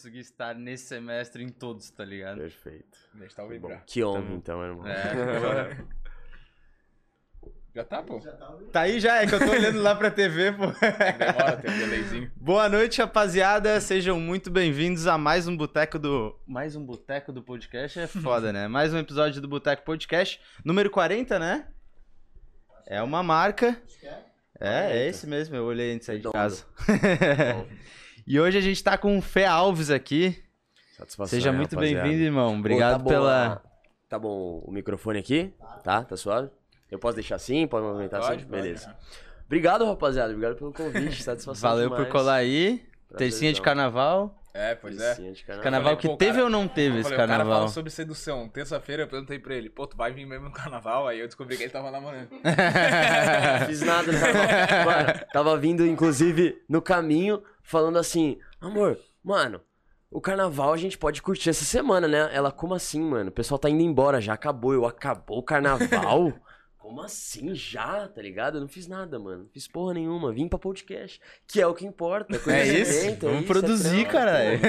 conseguir estar nesse semestre em todos, tá ligado? Perfeito. Deixa eu bom. Que honra, Tá então, irmão. É, Já tá, pô. tá aí já, é que eu tô olhando lá pra TV, pô. Demora, tem um delayzinho. Boa noite, rapaziada. Sejam muito bem-vindos a mais um Boteco do. Mais um Boteco do Podcast é foda, né? Mais um episódio do Boteco Podcast, número 40, né? É uma marca. É, é esse mesmo, eu olhei antes de sair de casa. E hoje a gente tá com o Fé Alves aqui. Satisfação. Seja muito bem-vindo, irmão. Obrigado Ô, tá pela. a- Tá bom o microfone aqui? Tá? Tá suave? Eu posso deixar assim? Pode movimentar Pode, assim? pode. Beleza. Obrigado, rapaziada. Obrigado pelo convite. Satisfação Valeu demais. por colar aí. Tercinha de carnaval. É, pois é. Tercinha de carnaval. Carnaval falei, que pô, teve cara- ou não teve esse falei, o cara carnaval? fala sobre sedução. Terça-feira eu perguntei pra ele, pô, tu vai vir mesmo no carnaval? Aí eu descobri que ele tava namorando. Não fiz nada no carnaval. Mano, tava vindo, inclusive, no caminho, falando assim: amor, mano, o carnaval a gente pode curtir essa semana, né? Ela, como assim, mano? O pessoal tá indo embora, já acabou. Eu, acabou o carnaval? Como assim já, tá ligado? Eu não fiz nada, mano. Não fiz porra nenhuma. Vim pra podcast, que é o que importa. É conhecimento, isso? é Vamos isso, produzir, é caralho.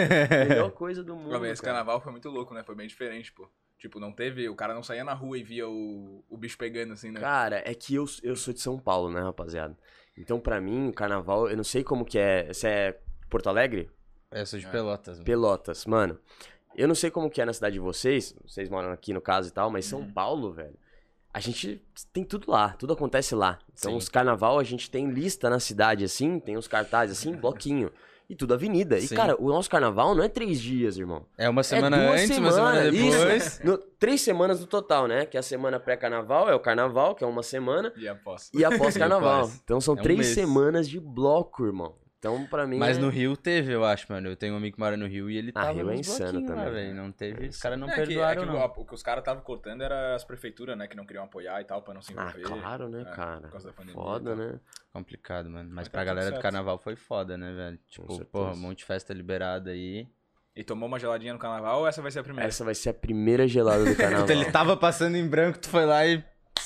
Melhor coisa do mundo. Esse cara. carnaval foi muito louco, né? Foi bem diferente, pô. Tipo, não teve. O cara não saía na rua e via o, o bicho pegando assim, né? Cara, é que eu, eu sou de São Paulo, né, rapaziada? Então, pra mim, o carnaval, eu não sei como que é. Você é Porto Alegre? É, sou de Pelotas. mano. Pelotas, mano. Eu não sei como que é na cidade de vocês, vocês moram aqui no caso e tal, mas São Paulo, velho, a gente tem tudo lá, tudo acontece lá. Então, Sim. os carnaval, a gente tem lista na cidade, assim, tem os cartazes, assim, bloquinho. E tudo avenida. E, Sim. cara, o nosso carnaval não é três dias, irmão. É uma semana é antes, uma semana semanas, depois. Isso. No- três semanas no total, né? Que é a semana pré-carnaval é o carnaval, que é uma semana. E após. E após carnaval. após. Então são É um três mês. semanas de bloco, irmão. Então, pra mim. Mas é... no Rio teve, eu acho, mano. Eu tenho um amigo que mora no Rio e ele Ah, tava Rio é insano lá, também, velho. né? Não teve, É os caras não É que- é perdoaram, que não. o, o que os caras estavam cortando era as prefeituras, né? Que não queriam apoiar e tal, pra não se Ah, envolver. claro, né, É, cara? por causa da pandemia Foda, né? Complicado, mano. Mas Mas tá pra tudo galera do certo. carnaval foi foda, né, velho? Tipo, porra, um monte de festa liberada aí. E tomou uma geladinha no carnaval ou essa vai ser a primeira? Essa vai ser a primeira gelada do carnaval. Então ele tava passando em branco, tu foi lá e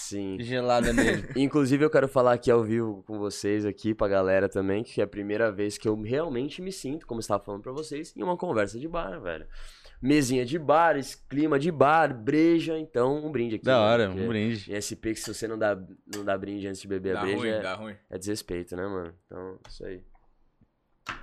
Sim. gelada nele. Inclusive, eu quero falar aqui ao vivo com vocês, aqui pra galera também, que é a primeira vez que eu realmente me sinto, como eu estava falando pra vocês, em uma conversa de bar, velho. Mesinha de bar, clima de bar, breja, então um brinde aqui. da né? hora, um brinde. Em SP, que se você não dá, não dá brinde antes de beber Dá a breja, ruim, é, dá ruim. é desrespeito, né, mano? Então, isso aí.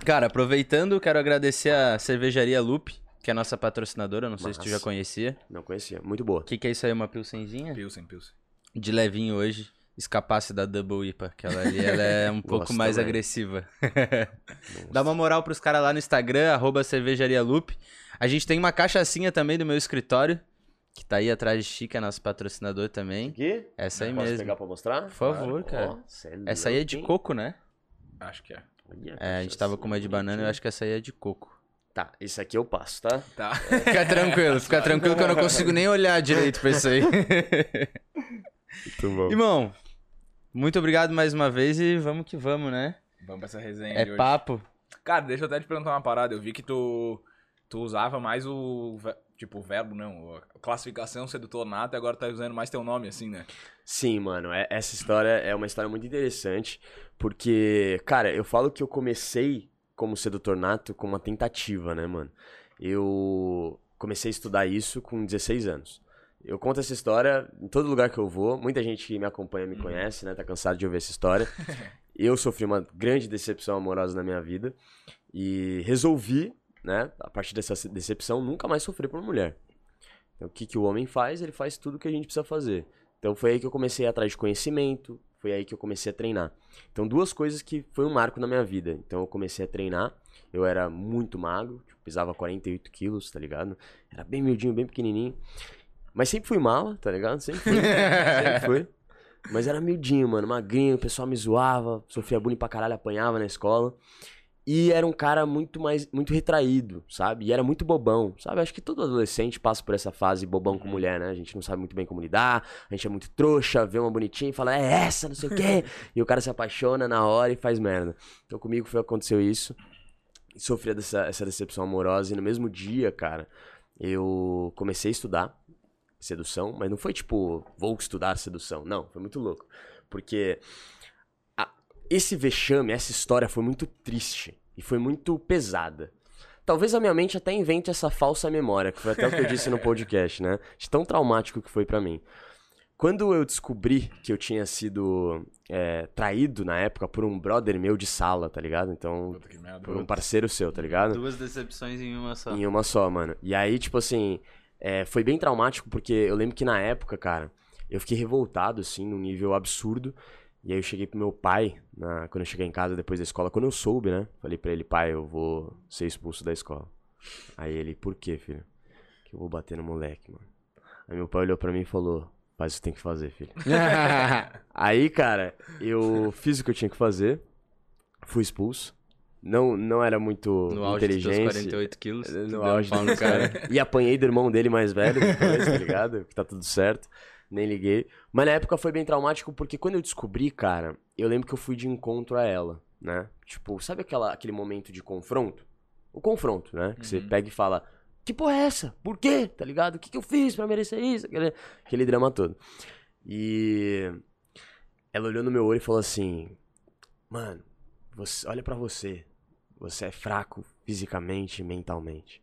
Cara, aproveitando, quero agradecer a cervejaria Loop, que é a nossa patrocinadora. Não sei se tu já conhecia. Não conhecia. Muito boa. O que, que é isso aí? Uma pilsenzinha? Pilsen, Pilsen. De levinho hoje. Escapasse da Double IPA, que ela ali ela é um pouco mais também. agressiva. Dá uma moral pros caras lá no Instagram, arroba cervejaria Loop. A gente tem uma cachaçinha também do meu escritório, que tá aí atrás de Chica, nosso patrocinador também. Aqui? Essa aí Posso mesmo. pegar pra mostrar? Por favor, cara. Ó, cê é Essa aí é de coco, né? Acho que é. Olha, É, a gente tava com uma de banana, eu acho que essa aí é de coco. Tá, esse aqui eu passo, tá? Tá. Fica tranquilo, fica tranquilo que eu não consigo nem olhar direito pra isso aí. Muito bom. Irmão, muito obrigado mais uma vez e vamos que vamos, né? Vamos pra essa resenha É de hoje. papo. Cara, deixa eu até te perguntar uma parada. Eu vi que tu, tu usava mais o. Tipo, o verbo, não. A classificação sedutor nato e agora tá usando mais teu nome, assim, né? Sim, mano, é- essa história é uma história muito interessante, porque, cara, eu falo que eu comecei como sedutor nato com uma tentativa, né, mano? Eu comecei a estudar isso com 16 anos. Eu conto essa história em todo lugar que eu vou, muita gente que me acompanha me conhece, né, tá cansado de ouvir essa história. Eu sofri uma grande decepção amorosa na minha vida e resolvi, né, a partir dessa decepção, nunca mais sofrer por mulher. Então, o que, que o homem faz? Ele faz tudo o que a gente precisa fazer. Então foi aí que eu comecei a atrás de conhecimento, foi aí que eu comecei a treinar. Então duas coisas que foi um marco na minha vida. Então eu comecei a treinar, eu era muito magro, tipo, pesava 48 quilos, tá ligado? Era bem miudinho, bem pequenininho. Mas sempre fui mala, tá ligado? Sempre fui, sempre fui. Mas era miudinho, mano, magrinho, o pessoal me zoava, sofria bullying pra caralho, apanhava na escola. E era um cara muito mais, muito retraído, sabe? E era muito bobão, sabe? Acho que todo adolescente passa por essa fase bobão com mulher, né? A gente não sabe muito bem como lidar, a gente é muito trouxa, vê uma bonitinha e fala, é essa, não sei o quê. e o cara se apaixona na hora e faz merda. Então comigo foi aconteceu isso. E sofri dessa, essa decepção amorosa. E no mesmo dia, cara, eu comecei a estudar sedução, mas não foi tipo, vou estudar sedução. Não, foi muito louco. Porque a- esse vexame, essa história foi muito triste e foi muito pesada. Talvez a minha mente até invente essa falsa memória, que foi até o que eu disse no podcast, né? De tão traumático que foi pra mim. Quando eu descobri que eu tinha sido é, traído na época por um brother meu de sala, tá ligado? Então, por um parceiro seu, tá ligado? Duas decepções em uma só. Em uma só, mano. E aí, tipo assim, é, foi bem traumático, porque eu lembro que na época, cara, eu fiquei revoltado, assim, num nível absurdo. E aí eu cheguei pro meu pai, na- quando eu cheguei em casa depois da escola, quando eu soube, né? Falei pra ele, pai, eu vou ser expulso da escola. Aí ele, por quê, filho? Que eu vou bater no moleque, mano. Aí meu pai olhou pra mim e falou, faz o que tem que fazer, filho. Aí, cara, eu fiz o que eu tinha que fazer, fui expulso. Não, não era muito no auge dos teus inteligente. 48 quilos. No um auge no dos cara. E apanhei do irmão dele mais velho depois, tá ligado? Que tá tudo certo. Nem liguei. Mas na época foi bem traumático porque quando eu descobri, cara, eu lembro que eu fui de encontro a ela, né? Tipo, sabe aquela, aquele momento de confronto? O confronto, né? Que você Uhum. pega e fala: Que porra é essa? Por quê? Tá ligado? O que, que eu fiz pra merecer isso? Aquele, aquele drama todo. E ela olhou no meu olho e falou assim: Mano, você, olha pra você. Você é fraco fisicamente e mentalmente.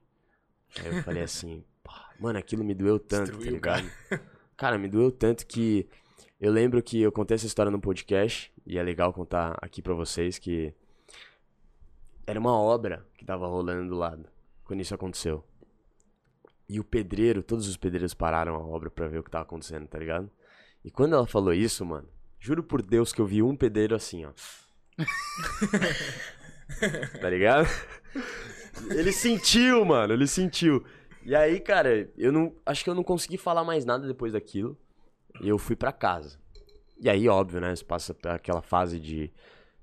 Aí eu falei assim, "Pá, mano, aquilo me doeu tanto, Destruiu o tá ligado? Cara, me doeu tanto que eu lembro que eu contei essa história no podcast, e é legal contar aqui pra vocês que era uma obra que tava rolando do lado quando isso aconteceu. E o pedreiro, todos os pedreiros pararam a obra pra ver o que tava acontecendo, tá ligado? E quando ela falou isso, mano, juro por Deus que eu vi um pedreiro assim, ó. tá ligado? Ele sentiu, mano, ele sentiu. E aí, cara, eu não. Acho que eu não consegui falar mais nada depois daquilo. E eu fui pra casa. E aí, óbvio, né? Você passa aquela fase de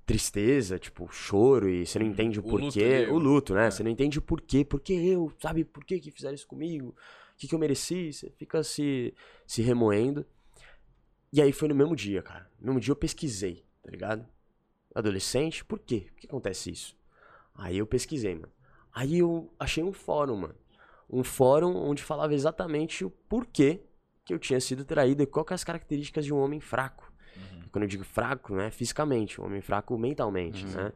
tristeza, tipo, choro, e você não entende o, O luto porquê. ali, o luto, né? é. Você não entende o porquê. Por que eu? Sabe por que, que fizeram isso comigo? O que, que eu mereci? Você fica se, se remoendo. E aí foi no mesmo dia, cara. No mesmo dia eu pesquisei, tá ligado? Adolescente, por quê? Por que acontece isso? Aí eu pesquisei, mano. Aí eu achei um fórum, mano. Um fórum onde falava exatamente o porquê que eu tinha sido traído e qual que é as características de um homem fraco. Quando eu digo fraco, não é fisicamente, um homem fraco mentalmente, né?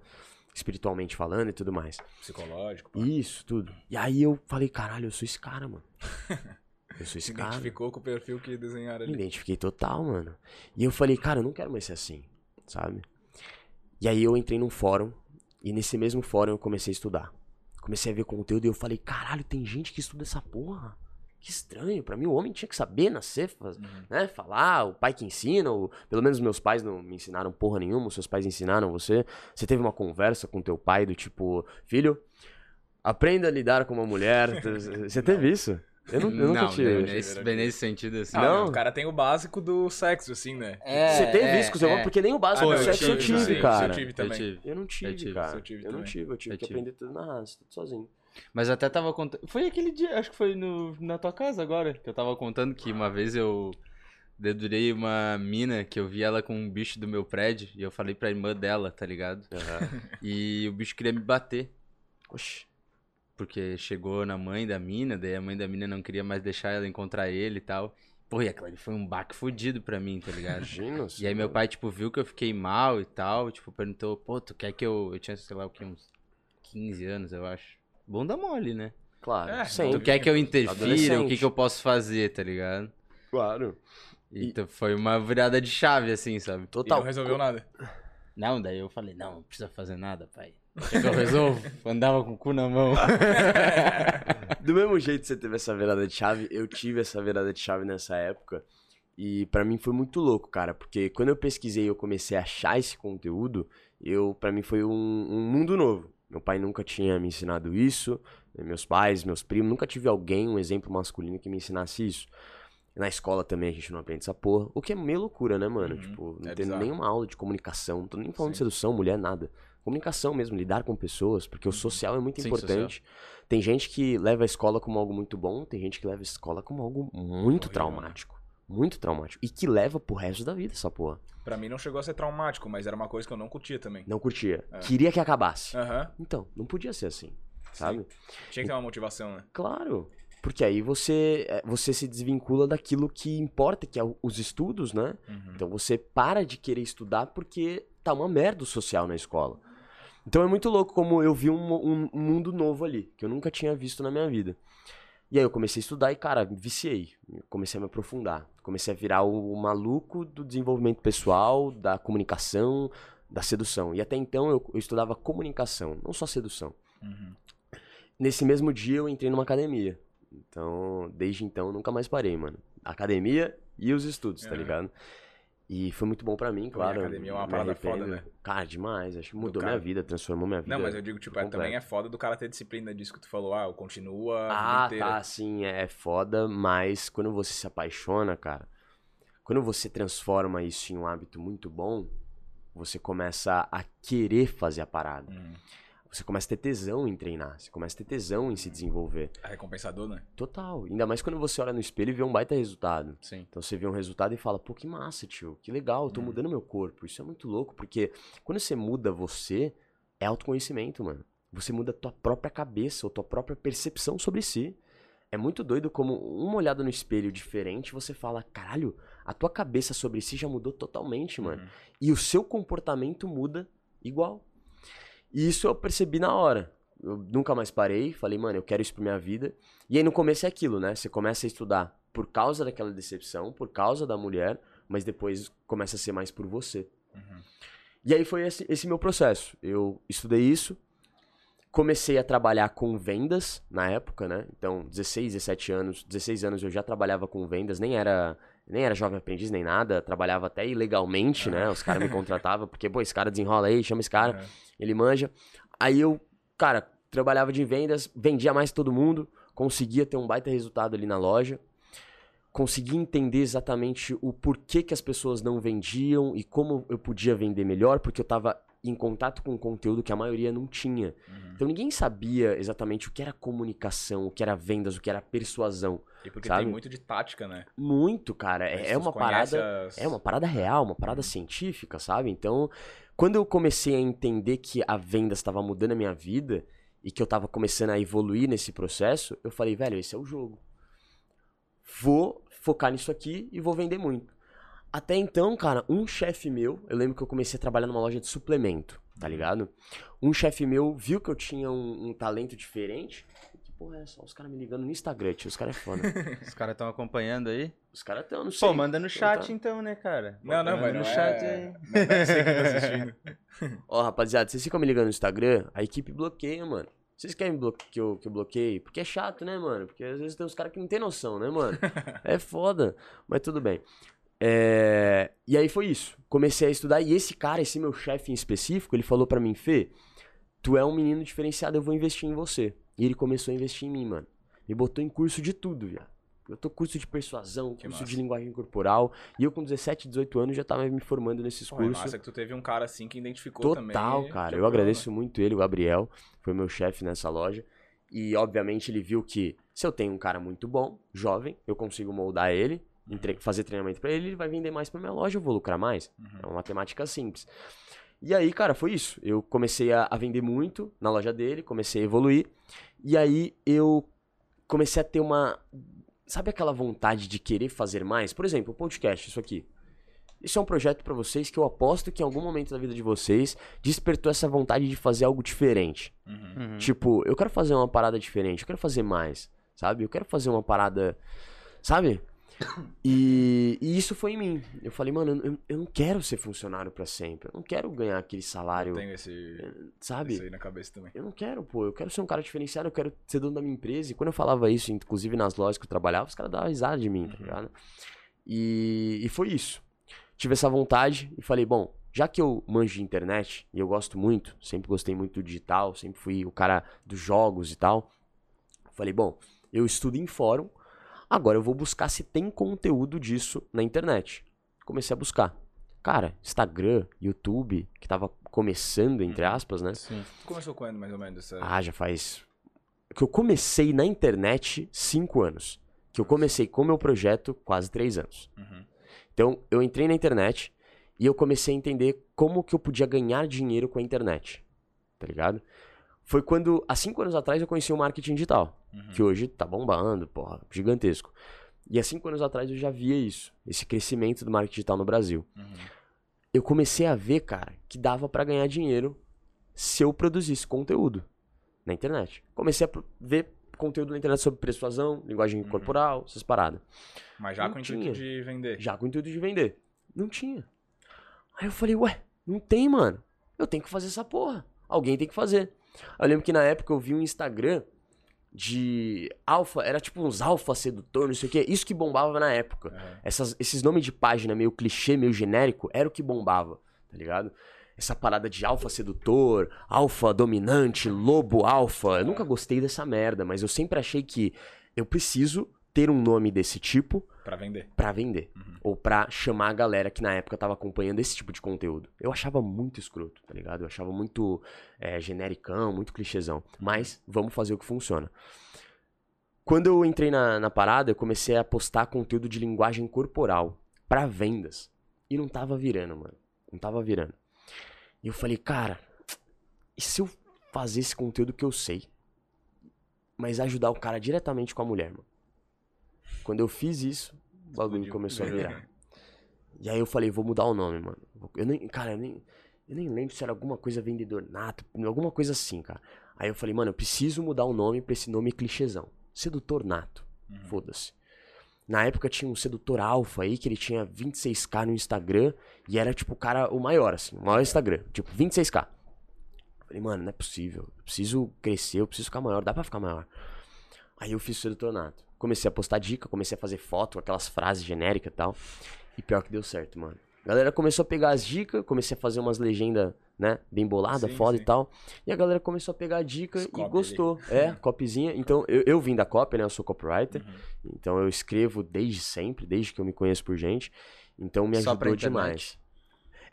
Espiritualmente falando e tudo mais. Psicológico. pá. Isso, tudo. E aí eu falei, caralho, eu sou esse cara, mano. Eu sou esse Se cara. identificou com o perfil que desenharam Me ali. identifiquei total, mano. E eu falei, cara, eu não quero mais ser assim, sabe? E aí eu entrei num fórum, e nesse mesmo fórum eu comecei a estudar. Comecei a ver conteúdo e eu falei, caralho, tem gente que estuda essa porra. Que estranho, pra mim o homem tinha que saber nascer, faz- Uhum. né? Falar, o pai que ensina, ou, pelo menos meus pais não me ensinaram porra nenhuma, os seus pais ensinaram você. Você teve uma conversa com teu pai do tipo, filho, aprenda a lidar com uma mulher. Você teve isso? Eu, não, eu nunca não, tive. bem nesse, bem nesse sentido, assim. Ah, Não. O cara tem o básico do sexo, assim, né? É, Você teve é, isso é. Porque nem o básico Pô, do eu sexo eu tive, tive, sim, cara. Eu tive Eu também. tive. Eu não tive, tive, cara. eu tive eu não tive, eu tive Eu que tive. aprender tudo na raça, tudo sozinho. Mas até tava contando. Foi aquele dia, acho que foi no, na tua casa agora, que eu tava contando que uma vez eu dedurei uma mina que eu vi ela com um bicho do meu prédio e eu falei pra irmã dela, tá ligado? E o bicho queria me bater. Oxi. Porque chegou na mãe da mina, daí a mãe da mina não queria mais deixar ela encontrar ele e tal. Pô, e aquilo ali foi um baque fudido pra mim, tá ligado? Imagina. E aí meu pai, tipo, viu que eu fiquei mal e tal, tipo, perguntou, pô, tu quer que eu... Eu tinha, sei lá, o que, uns 15 anos, eu acho. Bunda mole, né? Claro, É, sim. Tu quer que eu interfira, o que que eu posso fazer, tá ligado? Claro. E- Então foi uma virada de chave, assim, sabe? E Total. não resolveu nada. Não, daí eu falei, não, não precisa fazer nada, pai. Que eu resolvo? Andava com o cu na mão. Do mesmo jeito que você teve essa virada de chave, eu tive essa virada de chave nessa época. E pra mim foi muito louco, cara, porque quando eu pesquisei e eu comecei a achar esse conteúdo, eu para mim foi um, um mundo novo. Meu pai nunca tinha me ensinado isso, meus pais, meus primos, nunca tive alguém, um exemplo masculino que me ensinasse isso. Na escola também a gente não aprende essa porra, o que é meio loucura, né, mano? Uhum, Tipo, não é tem bizarro. nenhuma aula de comunicação, não tô nem falando de Sim. sedução, mulher, nada. Comunicação mesmo, lidar com pessoas, porque o social é muito Sim, importante. Tem gente que leva a escola como algo muito bom, tem gente que leva a escola como algo muito Horrível, traumático. Muito traumático. E que leva pro resto da vida essa porra. Pra mim não chegou a ser traumático, mas era uma coisa que eu não curtia também. Não curtia. É. Queria que acabasse. Aham. Então, não podia ser assim. Sabe? Tinha que ter uma motivação, né? Claro. Porque aí você, é, você se desvincula daquilo que importa, que é os estudos, né? Uhum. Então você para de querer estudar porque tá uma merda o social na escola. Então é muito louco como eu vi um, um- um mundo novo ali, que eu nunca tinha visto na minha vida. E aí eu comecei a estudar e, cara, viciei. Comecei a me aprofundar. Comecei a virar o, o maluco do desenvolvimento pessoal, da comunicação, da sedução. E até então eu, eu estudava comunicação, não só sedução. Uhum. Nesse mesmo dia eu entrei numa academia. Então, desde então, nunca mais parei, mano. Academia e os estudos, tá É. ligado? E foi muito bom pra mim, claro. academia é uma parada foda, né? Cara, demais. Acho que mudou minha vida, transformou minha vida. Não, mas eu digo, tipo, é, também é foda do cara ter disciplina disso que tu falou. Ah, continua a vida Ah, tá, sim, é foda, mas quando você se apaixona, cara, quando você transforma isso em um hábito muito bom, você começa a querer fazer a parada. Uhum. Você começa a ter tesão em treinar, você começa a ter tesão em se desenvolver. É recompensador, né? Total. Ainda mais quando você olha no espelho e vê um baita resultado. Sim. Então você vê um resultado e fala, pô, que massa, tio, que legal, eu tô Uhum. mudando meu corpo. Isso é muito louco, porque quando você muda você, é autoconhecimento, mano. Você muda a tua própria cabeça, ou tua própria percepção sobre si. É muito doido como uma olhada no espelho diferente, você fala, caralho, a tua cabeça sobre si já mudou totalmente, mano. Uhum. E o seu comportamento muda igual. E isso eu percebi na hora. Eu nunca mais parei, falei, mano, eu quero isso pra minha vida. E aí no começo é aquilo, né? Você começa a estudar por causa daquela decepção, por causa da mulher, mas depois começa a ser mais por você. Uhum. E aí foi esse, esse meu processo. Eu estudei isso, comecei a trabalhar com vendas na época, né? Então, 16, 17 anos, 16 anos eu já trabalhava com vendas, nem era nem era jovem aprendiz nem nada, trabalhava até ilegalmente, né? Os caras me contratavam, porque, pô, esse cara desenrola aí, chama esse cara, Uhum. ele manja. Aí eu, cara, trabalhava de vendas, vendia mais que todo mundo, conseguia ter um baita resultado ali na loja. Conseguia entender exatamente o porquê que as pessoas não vendiam e como eu podia vender melhor, porque eu tava em contato com um conteúdo que a maioria não tinha. Uhum. Então ninguém sabia exatamente o que era comunicação, o que era vendas, o que era persuasão. E porque Sabe? tem muito de tática, né? Muito, cara. É, é uma parada. as- É uma parada real, uma parada científica, sabe? Então, quando eu comecei a entender que a venda estava mudando a minha vida e que eu tava começando a evoluir nesse processo, eu falei, velho, esse é o jogo. Vou focar nisso aqui e vou vender muito. Até então, cara, um chefe meu, eu lembro que eu comecei a trabalhar numa loja de suplemento, tá ligado? Um chefe meu viu que eu tinha um, um talento diferente. Que porra é essa? Os caras me ligando no Instagram, tio. Os caras é foda. Os caras estão acompanhando aí. Os caras estão, não sei. Pô, manda no chat tá. então, né, cara? Não, não, Manda mas no não chat é... aí. Não você que tá assistindo. Ó, rapaziada, vocês ficam me ligando no Instagram, a equipe bloqueia, mano. Vocês querem que eu, que eu bloqueie? Porque é chato, né, mano? Porque às vezes tem uns caras que não tem noção, né, mano? É foda. Mas tudo bem. É, E aí foi isso. Comecei a estudar e esse cara, esse meu chefe em específico, ele falou pra mim, Fê, tu é um menino diferenciado, eu vou investir em você. E ele começou a investir em mim, mano. Me botou em curso de tudo, viado. Eu tô curso de persuasão, Que curso massa. de linguagem corporal. E eu com 17, 18 anos já tava me formando nesses Pô, é cursos. massa que tu teve um cara assim que identificou Total, também. cara. que Eu apoiou, agradeço né? muito ele, o Gabriel. Foi meu chefe nessa loja. E, obviamente, ele viu que se eu tenho um cara muito bom, jovem, eu consigo moldar ele, entre- fazer treinamento pra ele, ele vai vender mais pra minha loja, eu vou lucrar mais. Uhum. É uma matemática simples. E aí, cara, foi isso. Eu comecei a, a vender muito na loja dele, comecei a evoluir. E aí eu comecei a ter uma. Sabe aquela vontade de querer fazer mais? Por exemplo, o podcast, isso aqui. Isso é um projeto pra vocês que eu aposto que em algum momento da vida de vocês despertou essa vontade de fazer algo diferente. Uhum. Uhum. Tipo, eu quero fazer uma parada diferente, eu quero fazer mais, sabe? Eu quero fazer uma parada, sabe? E, e isso foi em mim. Eu falei, mano, eu, eu não quero ser funcionário pra sempre. Eu não quero ganhar aquele salário, Eu tenho esse, sabe? isso aí na cabeça também. Eu não quero, pô. Eu quero ser um cara diferenciado, eu quero ser dono da minha empresa. E quando eu falava isso, inclusive nas lojas que eu trabalhava, os caras davam risada de mim, tá ligado? E, e foi isso. Tive essa vontade e falei, bom, já que eu manjo de internet e eu gosto muito, sempre gostei muito do digital, sempre fui o cara dos jogos e tal. Falei, bom, eu estudo em fórum, agora eu vou buscar se tem conteúdo disso na internet. Comecei a buscar. Cara, Instagram, YouTube, que tava começando, entre aspas, né? Sim. Tu começou quando, mais ou menos, essa... Ah, já faz. Que eu comecei na internet cinco anos. Que eu comecei com o meu projeto quase três anos. Uhum. Então, eu entrei na internet e eu comecei a entender como que eu podia ganhar dinheiro com a internet. Tá ligado? Foi quando, há cinco anos atrás, eu conheci o marketing digital. Uhum. Que hoje tá bombando, porra, gigantesco. E há cinco anos atrás eu já via isso. Esse crescimento do marketing digital no Brasil Uhum. eu comecei a ver, cara, que dava pra ganhar dinheiro se eu produzisse conteúdo na internet. Comecei a ver conteúdo na internet sobre persuasão, linguagem Uhum. corporal, essas paradas. Mas já Não com o intuito de vender. Já com o intuito de vender. Não tinha. Aí eu falei, ué, não tem, mano. Eu tenho que fazer essa porra. Alguém tem que fazer. Eu lembro que na época eu vi um Instagram de alfa, era tipo uns alfa sedutor, não sei o quê. Isso que bombava na época. Aham. Essas- esses nomes de página meio clichê, meio genérico, era o que bombava, tá ligado? Essa parada de alfa sedutor, alfa dominante, lobo alfa. Eu nunca gostei dessa merda, mas eu sempre achei que eu preciso ter um nome desse tipo Pra vender. pra vender. Uhum. Ou pra chamar a galera que na época tava acompanhando esse tipo de conteúdo. Eu achava muito escroto, tá ligado? Eu achava muito é, genericão, muito clichêzão. Mas vamos fazer o que funciona. Quando eu entrei na, na parada, eu comecei a postar conteúdo de linguagem corporal pra vendas. E não tava virando, mano. Não tava virando. E eu falei, cara, e se eu fazer esse conteúdo que eu sei, mas ajudar o cara diretamente com a mulher, mano? Quando eu fiz isso, o bagulho começou a virar. E aí eu falei, vou mudar o nome, mano. Eu nem, cara, eu nem, eu nem lembro se era alguma coisa vendedor nato, alguma coisa assim, cara. Aí eu falei, mano, eu preciso mudar o nome pra esse nome clichêzão. Sedutor nato. Uhum. Foda-se. Na época tinha um sedutor alfa aí, que ele tinha 26k no Instagram, e era tipo o cara, o maior, assim, o maior Instagram. Tipo, 26k. Falei, mano, não é possível. Eu preciso crescer, eu preciso ficar maior, dá pra ficar maior. Aí eu fiz o sedutor nato. Comecei a postar dica, comecei a fazer foto, aquelas frases genéricas e tal. E pior que deu certo, mano. A galera começou a pegar as dicas, comecei a fazer umas legendas, né, bem bolada, Sim, foda sim. e tal. E a galera começou a pegar a dica Os e gostou. É, copyzinha. Então, eu, eu vim da copy, né, eu sou copywriter. Uhum. Então eu escrevo desde sempre, desde que eu me conheço por gente. Então me Só ajudou demais.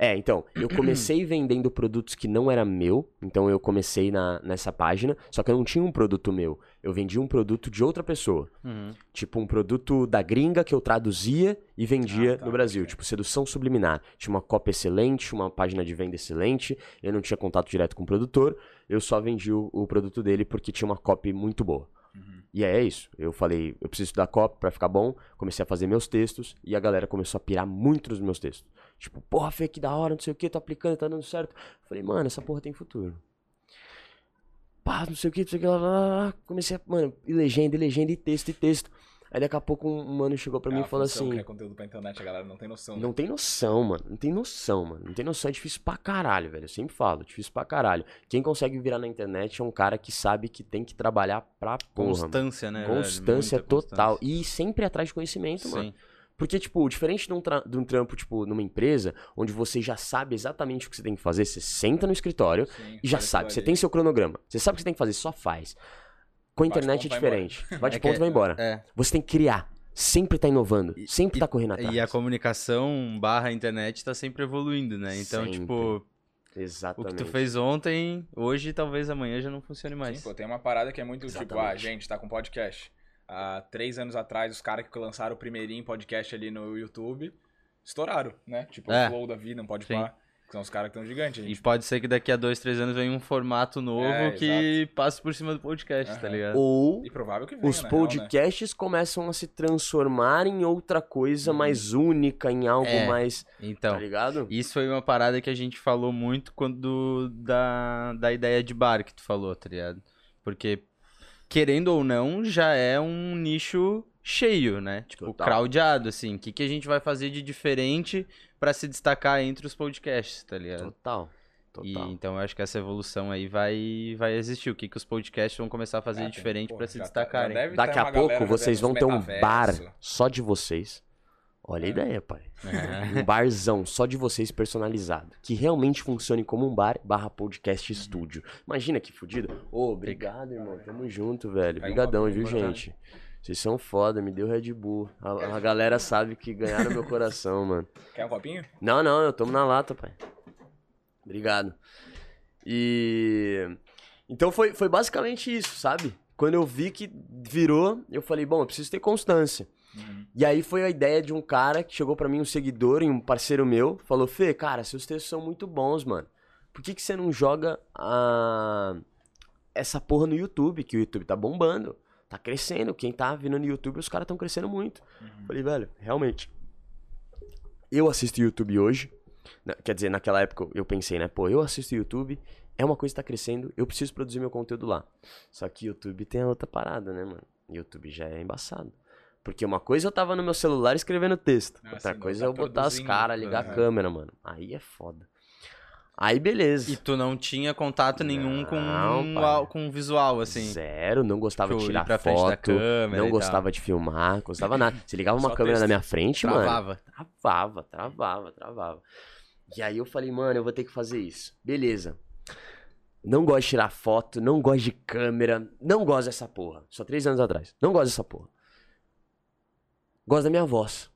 É, então, eu comecei vendendo produtos que não era meu, então eu comecei na, nessa página, só que eu não tinha um produto meu, eu vendia um produto de outra pessoa. Uhum. Tipo, um produto da gringa que eu traduzia e vendia Ah, tá, no Brasil. ok. Tipo, sedução subliminar. Tinha uma cópia excelente, uma página de venda excelente. Eu não tinha contato direto com o produtor. Eu só vendi o, o produto dele porque tinha uma copy muito boa. Uhum. E é isso. Eu falei, eu preciso estudar copy pra ficar bom. Comecei a fazer meus textos e a galera começou a pirar muito nos meus textos. Tipo, porra, Fê, que da hora, não sei o que, tô aplicando, tá dando certo. Falei, mano, essa porra tem futuro. Pá, não sei o que, não sei o que, lá, lá, lá, lá. Comecei a, mano, e legenda, e legenda, e texto, e texto. Aí daqui a pouco um, mano chegou pra É mim e falou assim: que é conteúdo pra internet, a galera não tem noção. né? Não tem noção, mano. Não tem noção, mano. Não tem noção. É difícil pra caralho, velho. Eu sempre falo, difícil pra caralho. Quem consegue virar na internet é um cara que sabe que tem que trabalhar pra porra. mano. Constância, né? velho? Constância total. constância. E sempre atrás de conhecimento, mano. Porque, tipo, diferente de um, de um trampo, tipo, numa empresa, onde você já sabe exatamente o que você tem que fazer, você senta no escritório Sim, e já sabe. Você tem seu cronograma. Você sabe o que você tem que fazer, só faz. Com a internet é ponto, vai diferente. Bate É ponto e que- vai embora. É. Você tem que criar. Sempre tá inovando. Sempre tá correndo atrás. E a comunicação barra internet tá sempre evoluindo, né? Então, Sempre. tipo, o Exatamente. que tu fez ontem, hoje, talvez amanhã já não funcione mais. Sim, pô, tem uma parada que é muito tipo, ah, Exatamente. gente, tá com podcast. Há três anos atrás, os caras que lançaram o primeirinho podcast ali no YouTube estouraram, né? Tipo, É. o Flow da vida, não pode Sim. falar. Que são os caras que estão gigantes. A E gente pode ser que daqui a dois, três anos venha um formato novo É, que passe por cima do podcast, tá Aham. ligado? Ou E provável que venha, os na real, né? podcasts começam a se transformar em outra coisa Uhum. mais única, em algo É. mais. Então, Tá ligado? isso foi uma parada que a gente falou muito quando da, da ideia de bar que tu falou, tá ligado? Porque, querendo ou não, já é um nicho cheio, né? Tipo, Total. crowdado, assim. O que, que a gente vai fazer de diferente pra se destacar entre os podcasts, tá ligado? Total. E, Total. então eu acho que essa evolução aí vai, vai existir. O que, que os podcasts vão começar a fazer de tem- diferente pô, pra se tá- destacarem. Daqui a pouco vocês vão ter um bar só de vocês. Olha a É. ideia, pai. É. Um barzão só de vocês personalizado. Que realmente funcione como um bar barra podcast estúdio. Imagina que fudido. Ô, obrigado, irmão. Tamo junto, velho. Obrigadão, viu, gente? Vocês são foda, me deu Red Bull. A, a galera sabe que ganharam meu coração, mano. Quer um copinho? Não, não, eu tomo na lata, pai. Obrigado. E. Então foi, foi basicamente isso, sabe? Quando eu vi que virou, eu falei, bom, eu preciso ter constância. Uhum. E aí foi a ideia de um cara que chegou pra mim, um seguidor e um parceiro meu, falou: Fê, cara, seus textos são muito bons, mano. Por que, que você não joga a... essa porra no YouTube? Que o YouTube tá bombando, tá crescendo. Quem tá vindo no YouTube, os caras tão crescendo muito. Uhum. Falei, velho, realmente. Eu assisto YouTube hoje. Na- Quer dizer, naquela época eu pensei, né? Pô, eu assisto YouTube, é uma coisa que tá crescendo, eu preciso produzir meu conteúdo lá. Só que YouTube tem a outra parada, né, mano? YouTube já é embaçado. Porque uma coisa eu tava no meu celular escrevendo texto. Ah, outra coisa tá é eu botar as caras, ligar aham. a câmera, mano. Aí é foda. Aí beleza. E tu não tinha contato nenhum com, Não, o pai. au- com visual, assim. Zero, não gostava Tipo, de ir tirar foto, não gostava de filmar, gostava nada. Se ligava uma Só câmera texto. na minha frente, mano. Travava. Travava, travava, travava. E aí eu falei, mano, eu vou ter que fazer isso. Beleza. Não gosto de tirar foto, não gosto de câmera, não gosto dessa porra. Só três anos atrás. Não gosto dessa porra. Gosto da minha voz.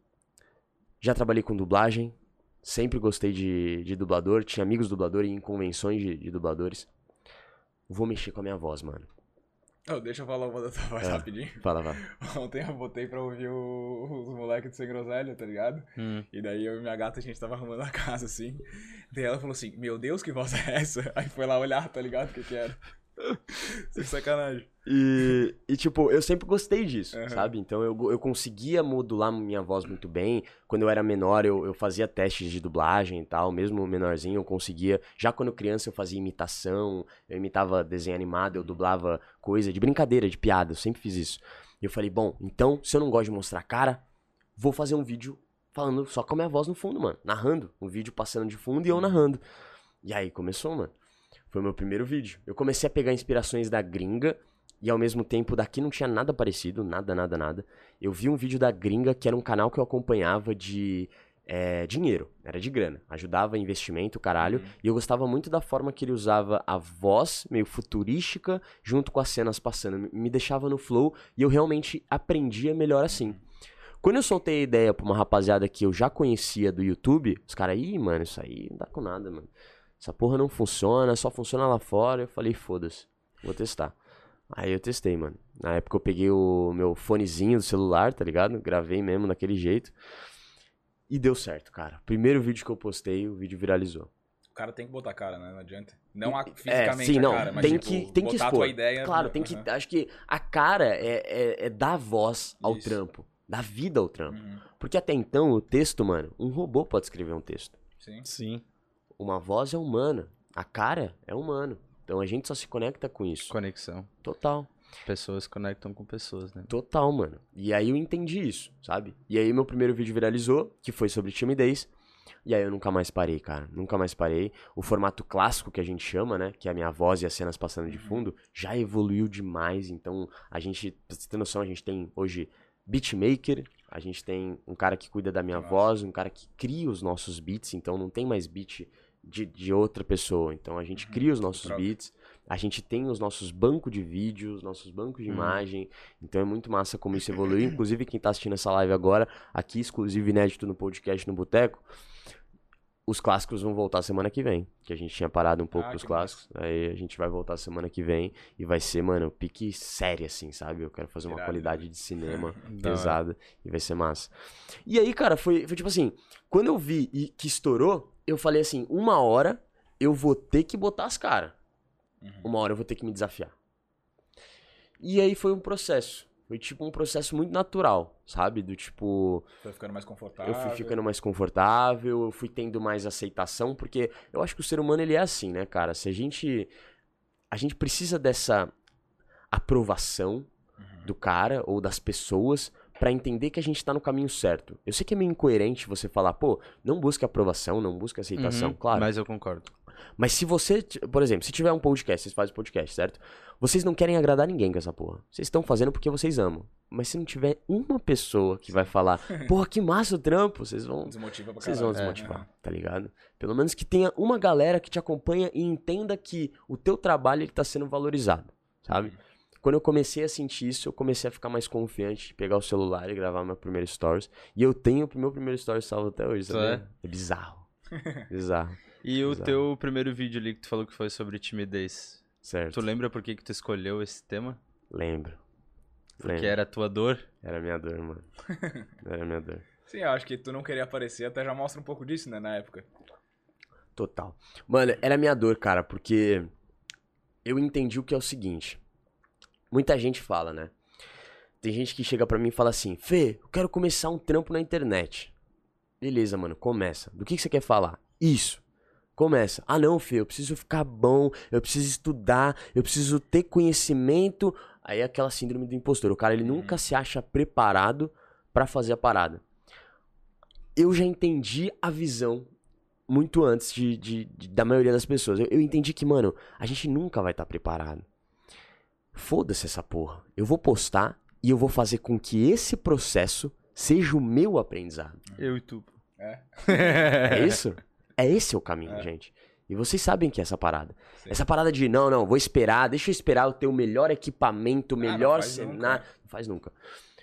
Já trabalhei com dublagem. Sempre gostei de, de dublador. Tinha amigos dubladores e em convenções de, de dubladores. Vou mexer com a minha voz, mano. Ô, deixa eu falar uma da tua voz É. rapidinho. Fala, vai. Ontem eu botei pra ouvir o- os moleques do Sem Groselha, tá ligado? Hum. E daí eu e minha gata, a gente tava arrumando a casa, assim. Daí ela falou assim, meu Deus, que voz é essa? Aí foi lá olhar, tá ligado? O que que era. Sem sacanagem. E, e, tipo, eu sempre gostei disso, Aham. sabe? Então eu, eu conseguia modular minha voz muito bem. Quando eu era menor, eu, eu fazia testes de dublagem e tal. Mesmo menorzinho, eu conseguia. Já quando criança, eu fazia imitação. Eu imitava desenho animado, eu dublava coisa de brincadeira, de piada. Eu sempre fiz isso. E eu falei, bom, então, se eu não gosto de mostrar cara, vou fazer um vídeo falando só com a minha voz no fundo, mano. Narrando. Um vídeo passando de fundo e eu narrando. E aí começou, mano. Foi o meu primeiro vídeo. Eu comecei a pegar inspirações da gringa e ao mesmo tempo daqui não tinha nada parecido, nada, nada, nada. Eu vi um vídeo da gringa que era um canal que eu acompanhava de é, dinheiro, era de grana, ajudava investimento, caralho. Uhum. E eu gostava muito da forma que ele usava a voz meio futurística junto com as cenas passando. Me- Me deixava no flow e eu realmente aprendia melhor assim. Quando eu soltei a ideia pra uma rapaziada que eu já conhecia do YouTube, os caras, ih, mano, isso aí não dá com nada, mano. Essa porra não funciona, só funciona lá fora. Eu falei, foda-se, vou testar. Aí eu testei, mano. Na época eu peguei o meu fonezinho do celular, tá ligado? Gravei mesmo daquele jeito. E deu certo, cara. Primeiro vídeo que eu postei, o vídeo viralizou. O cara tem que botar cara, né? Não adianta. Não a, É, fisicamente sim, a não. cara, mas tem tipo, que, tem que botar a expor. tua ideia. Claro, tem que. Acho que a cara é, é, é dar voz ao Isso. trampo. Dar vida ao trampo. Uhum. Porque até então, o texto, mano, um robô pode escrever um texto. Sim. Sim. Uma voz é humana. A cara é humano. Então a gente só se conecta com isso. Conexão. Total. Pessoas conectam com pessoas, né? Total, mano. E aí eu entendi isso, sabe? E aí meu primeiro vídeo viralizou, que foi sobre timidez. E aí eu nunca mais parei, cara. Nunca mais parei. O formato clássico que a gente chama, né? Que é a minha voz e as cenas passando de fundo, já evoluiu demais. Então, a gente, pra você ter noção, a gente tem hoje beatmaker, a gente tem um cara que cuida da minha Nossa. voz, um cara que cria os nossos beats, então não tem mais beat de, de outra pessoa. Então a gente cria os nossos próprio. beats, a gente tem os nossos bancos de vídeos, nossos bancos de Uhum. imagem. Então é muito massa como isso evoluiu. Inclusive, quem tá assistindo essa live agora, aqui exclusivo inédito no podcast no Boteco, os clássicos vão voltar semana que vem. Que a gente tinha parado um pouco Ah, que clássicos. Aí a gente vai voltar semana que vem e vai ser, mano, pique série, assim, sabe? Eu quero fazer uma Irado, qualidade de cinema pesada e vai ser massa. E aí, cara, foi, foi tipo assim, quando eu vi e que estourou, eu falei assim, uma hora eu vou ter que botar as caras. Uhum. Uma hora eu vou ter que me desafiar. E aí foi um processo. Foi tipo um processo muito natural, sabe? Do tipo, Foi ficando mais confortável. eu fui ficando mais confortável, eu fui tendo mais aceitação, porque eu acho que o ser humano ele é assim, né, cara? Se a gente a gente precisa dessa aprovação Uhum. do cara ou das pessoas pra entender que a gente tá no caminho certo. Eu sei que é meio incoerente você falar, pô, não busque aprovação, não busque aceitação, Uhum, claro. Mas eu concordo. Mas se você, por exemplo, se tiver um podcast, vocês fazem podcast, certo? Vocês não querem agradar ninguém com essa porra. Vocês estão fazendo porque vocês amam. Mas se não tiver uma pessoa que vai falar, porra, que massa o trampo, vocês vão, Desmotiva pra vocês vão É, desmotivar, aham. tá ligado? Pelo menos que tenha uma galera que te acompanha e entenda que o teu trabalho ele tá sendo valorizado, sabe? Uhum. Quando eu comecei a sentir isso, eu comecei a ficar mais confiante de pegar o celular e gravar meu primeiro stories. E eu tenho o meu primeiro stories salvo até hoje, sabe? É bizarro. bizarro, E o Exato. teu primeiro vídeo ali que tu falou que foi sobre timidez. certo? Tu lembra por que, que tu escolheu esse tema? Lembro. Porque Lembro. era a tua dor? Era minha dor, mano. Era minha dor. Sim, eu acho que tu não querer aparecer até já mostra um pouco disso, né, na época. Total. Mano, era minha dor, cara, porque eu entendi o que é o seguinte. Muita gente fala, né? Tem gente que chega pra mim e fala assim: Fê, eu quero começar um trampo na internet. Beleza, mano, começa. Do que, que você quer falar? Isso. Começa. Ah, não, filho, eu preciso ficar bom, eu preciso estudar, eu preciso ter conhecimento. Aí é aquela síndrome do impostor. O cara, ele nunca se acha preparado pra fazer a parada. Eu já entendi a visão muito antes de, de- de- da maioria das pessoas. Eu, eu entendi que, mano, a gente nunca vai estar preparado. Foda-se essa porra. Eu vou postar e eu vou fazer com que esse processo seja o meu aprendizado. Eu e tu. É. É isso? É esse o caminho, gente. E vocês sabem que é essa parada. Sim. Essa parada de, não, não, vou esperar, deixa eu esperar eu ter o melhor equipamento, o Ah, não melhor cenário. Não faz nunca.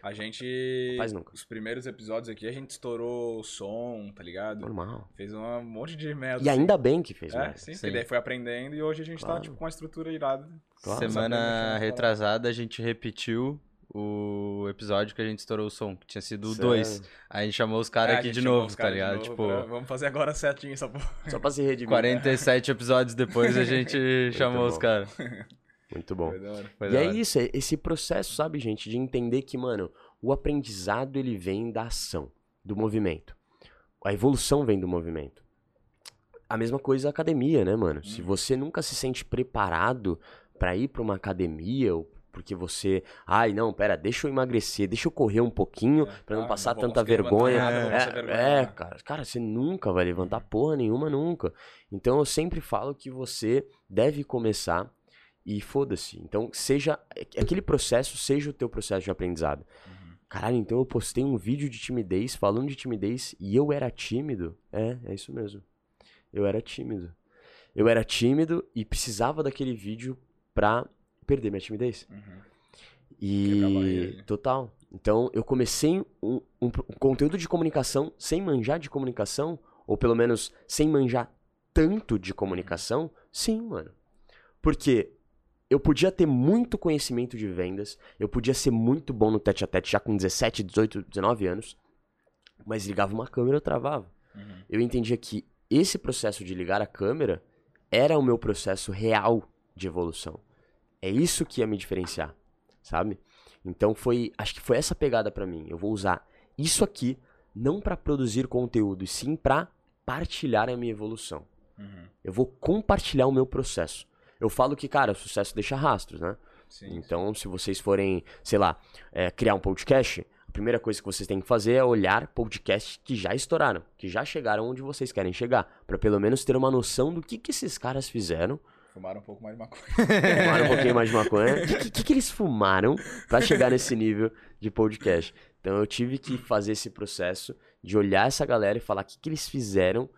A gente. Faz nunca. Os primeiros episódios aqui, a gente estourou o som, tá ligado? Normal. Fez um monte de merda. E ainda bem que fez, assim. É, né? sim, Sim. porque daí foi aprendendo e hoje a gente Claro. tá, tipo, com uma estrutura irada. Claro. Semana nas retrasada a gente repetiu o episódio que a gente estourou o som, que tinha sido o Sério. 2. Aí a gente chamou os caras É, aqui de novo, tá ligado? novo tipo, pra- Vamos fazer agora certinho essa porra. Só pra se redimir. 47 episódios depois a gente chamou os caras. Muito bom. Foi da hora. Foi E é isso, é esse processo, sabe, gente, de entender que, mano, o aprendizado ele vem da ação, do movimento. A evolução vem do movimento. A mesma coisa a academia, né, mano? Se você nunca se sente preparado pra ir pra uma academia ou porque você, ai, não, pera, deixa eu emagrecer, deixa eu correr um pouquinho pra não Ah, passar não tanta vergonha. nada, É, vergonha. é, cara, cara, você nunca vai levantar porra nenhuma nunca. Então eu sempre falo que você deve começar e foda-se. Então, seja aquele processo seja o teu processo de aprendizado. Caralho, então eu postei um vídeo de timidez, falando de timidez, e eu era tímido? É, é isso mesmo. Eu era tímido. Eu era tímido e precisava daquele vídeo pra perder minha timidez. Uhum. E né? total. Então eu comecei um, um um conteúdo de comunicação sem manjar de comunicação, ou pelo menos sem manjar tanto de comunicação. Sim, mano. Porque eu podia ter muito conhecimento de vendas, eu podia ser muito bom no tete a tete já com 17, 18, 19 anos, mas ligava uma câmera eu travava. Uhum. Eu entendia que esse processo de ligar a câmera era o meu processo real de evolução. É isso que ia me diferenciar, sabe? Então foi, acho que foi essa pegada pra mim. Eu vou usar isso aqui não pra produzir conteúdo, e sim pra partilhar a minha evolução. Uhum. Eu vou compartilhar o meu processo. Eu falo que, cara, sucesso deixa rastros, né? Sim. Então, se vocês forem, sei lá, é, criar um podcast, a primeira coisa que vocês têm que fazer é olhar podcasts que já estouraram, que já chegaram onde vocês querem chegar, Pra pelo menos ter uma noção do que, que esses caras fizeram. Fumaram um pouco mais de maconha. Fumaram um pouquinho mais de maconha. O que, que, que eles fumaram pra chegar nesse nível de podcast? Então, eu tive que fazer esse processo de olhar essa galera e falar o que, que eles fizeram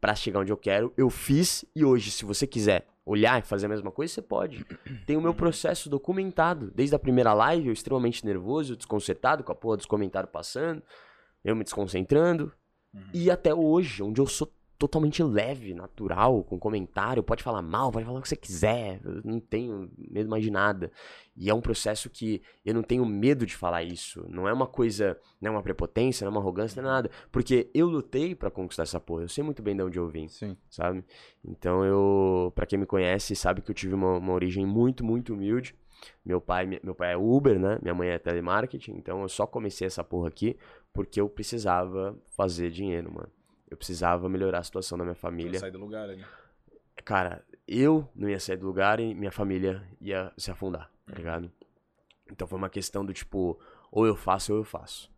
pra chegar onde eu quero. Eu fiz e hoje, se você quiser olhar e fazer a mesma coisa, você pode. Tem o meu processo documentado. Desde a primeira live, eu extremamente nervoso, desconcertado, com a porra dos comentários passando, eu me desconcentrando. E até hoje, onde eu sou totalmente leve, natural, com comentário, pode falar mal, pode falar o que você quiser, eu não tenho medo mais de nada. E é um processo que eu não tenho medo de falar isso. Não é uma coisa, não é uma prepotência, não é uma arrogância, não é nada. Porque eu lutei pra conquistar essa porra. Eu sei muito bem de onde eu vim Sim. sabe? Então eu, Pra quem me conhece, sabe que eu tive uma, uma origem muito, muito humilde. Meu pai, me- meu pai é Uber, né? Minha mãe é telemarketing, então eu só comecei essa porra aqui porque eu precisava fazer dinheiro, mano. Eu precisava melhorar a situação da minha Pra família. sair do lugar ali. Cara, eu não ia sair do lugar e minha família ia se afundar, tá ligado? Então foi uma questão do tipo, ou eu faço ou eu faço.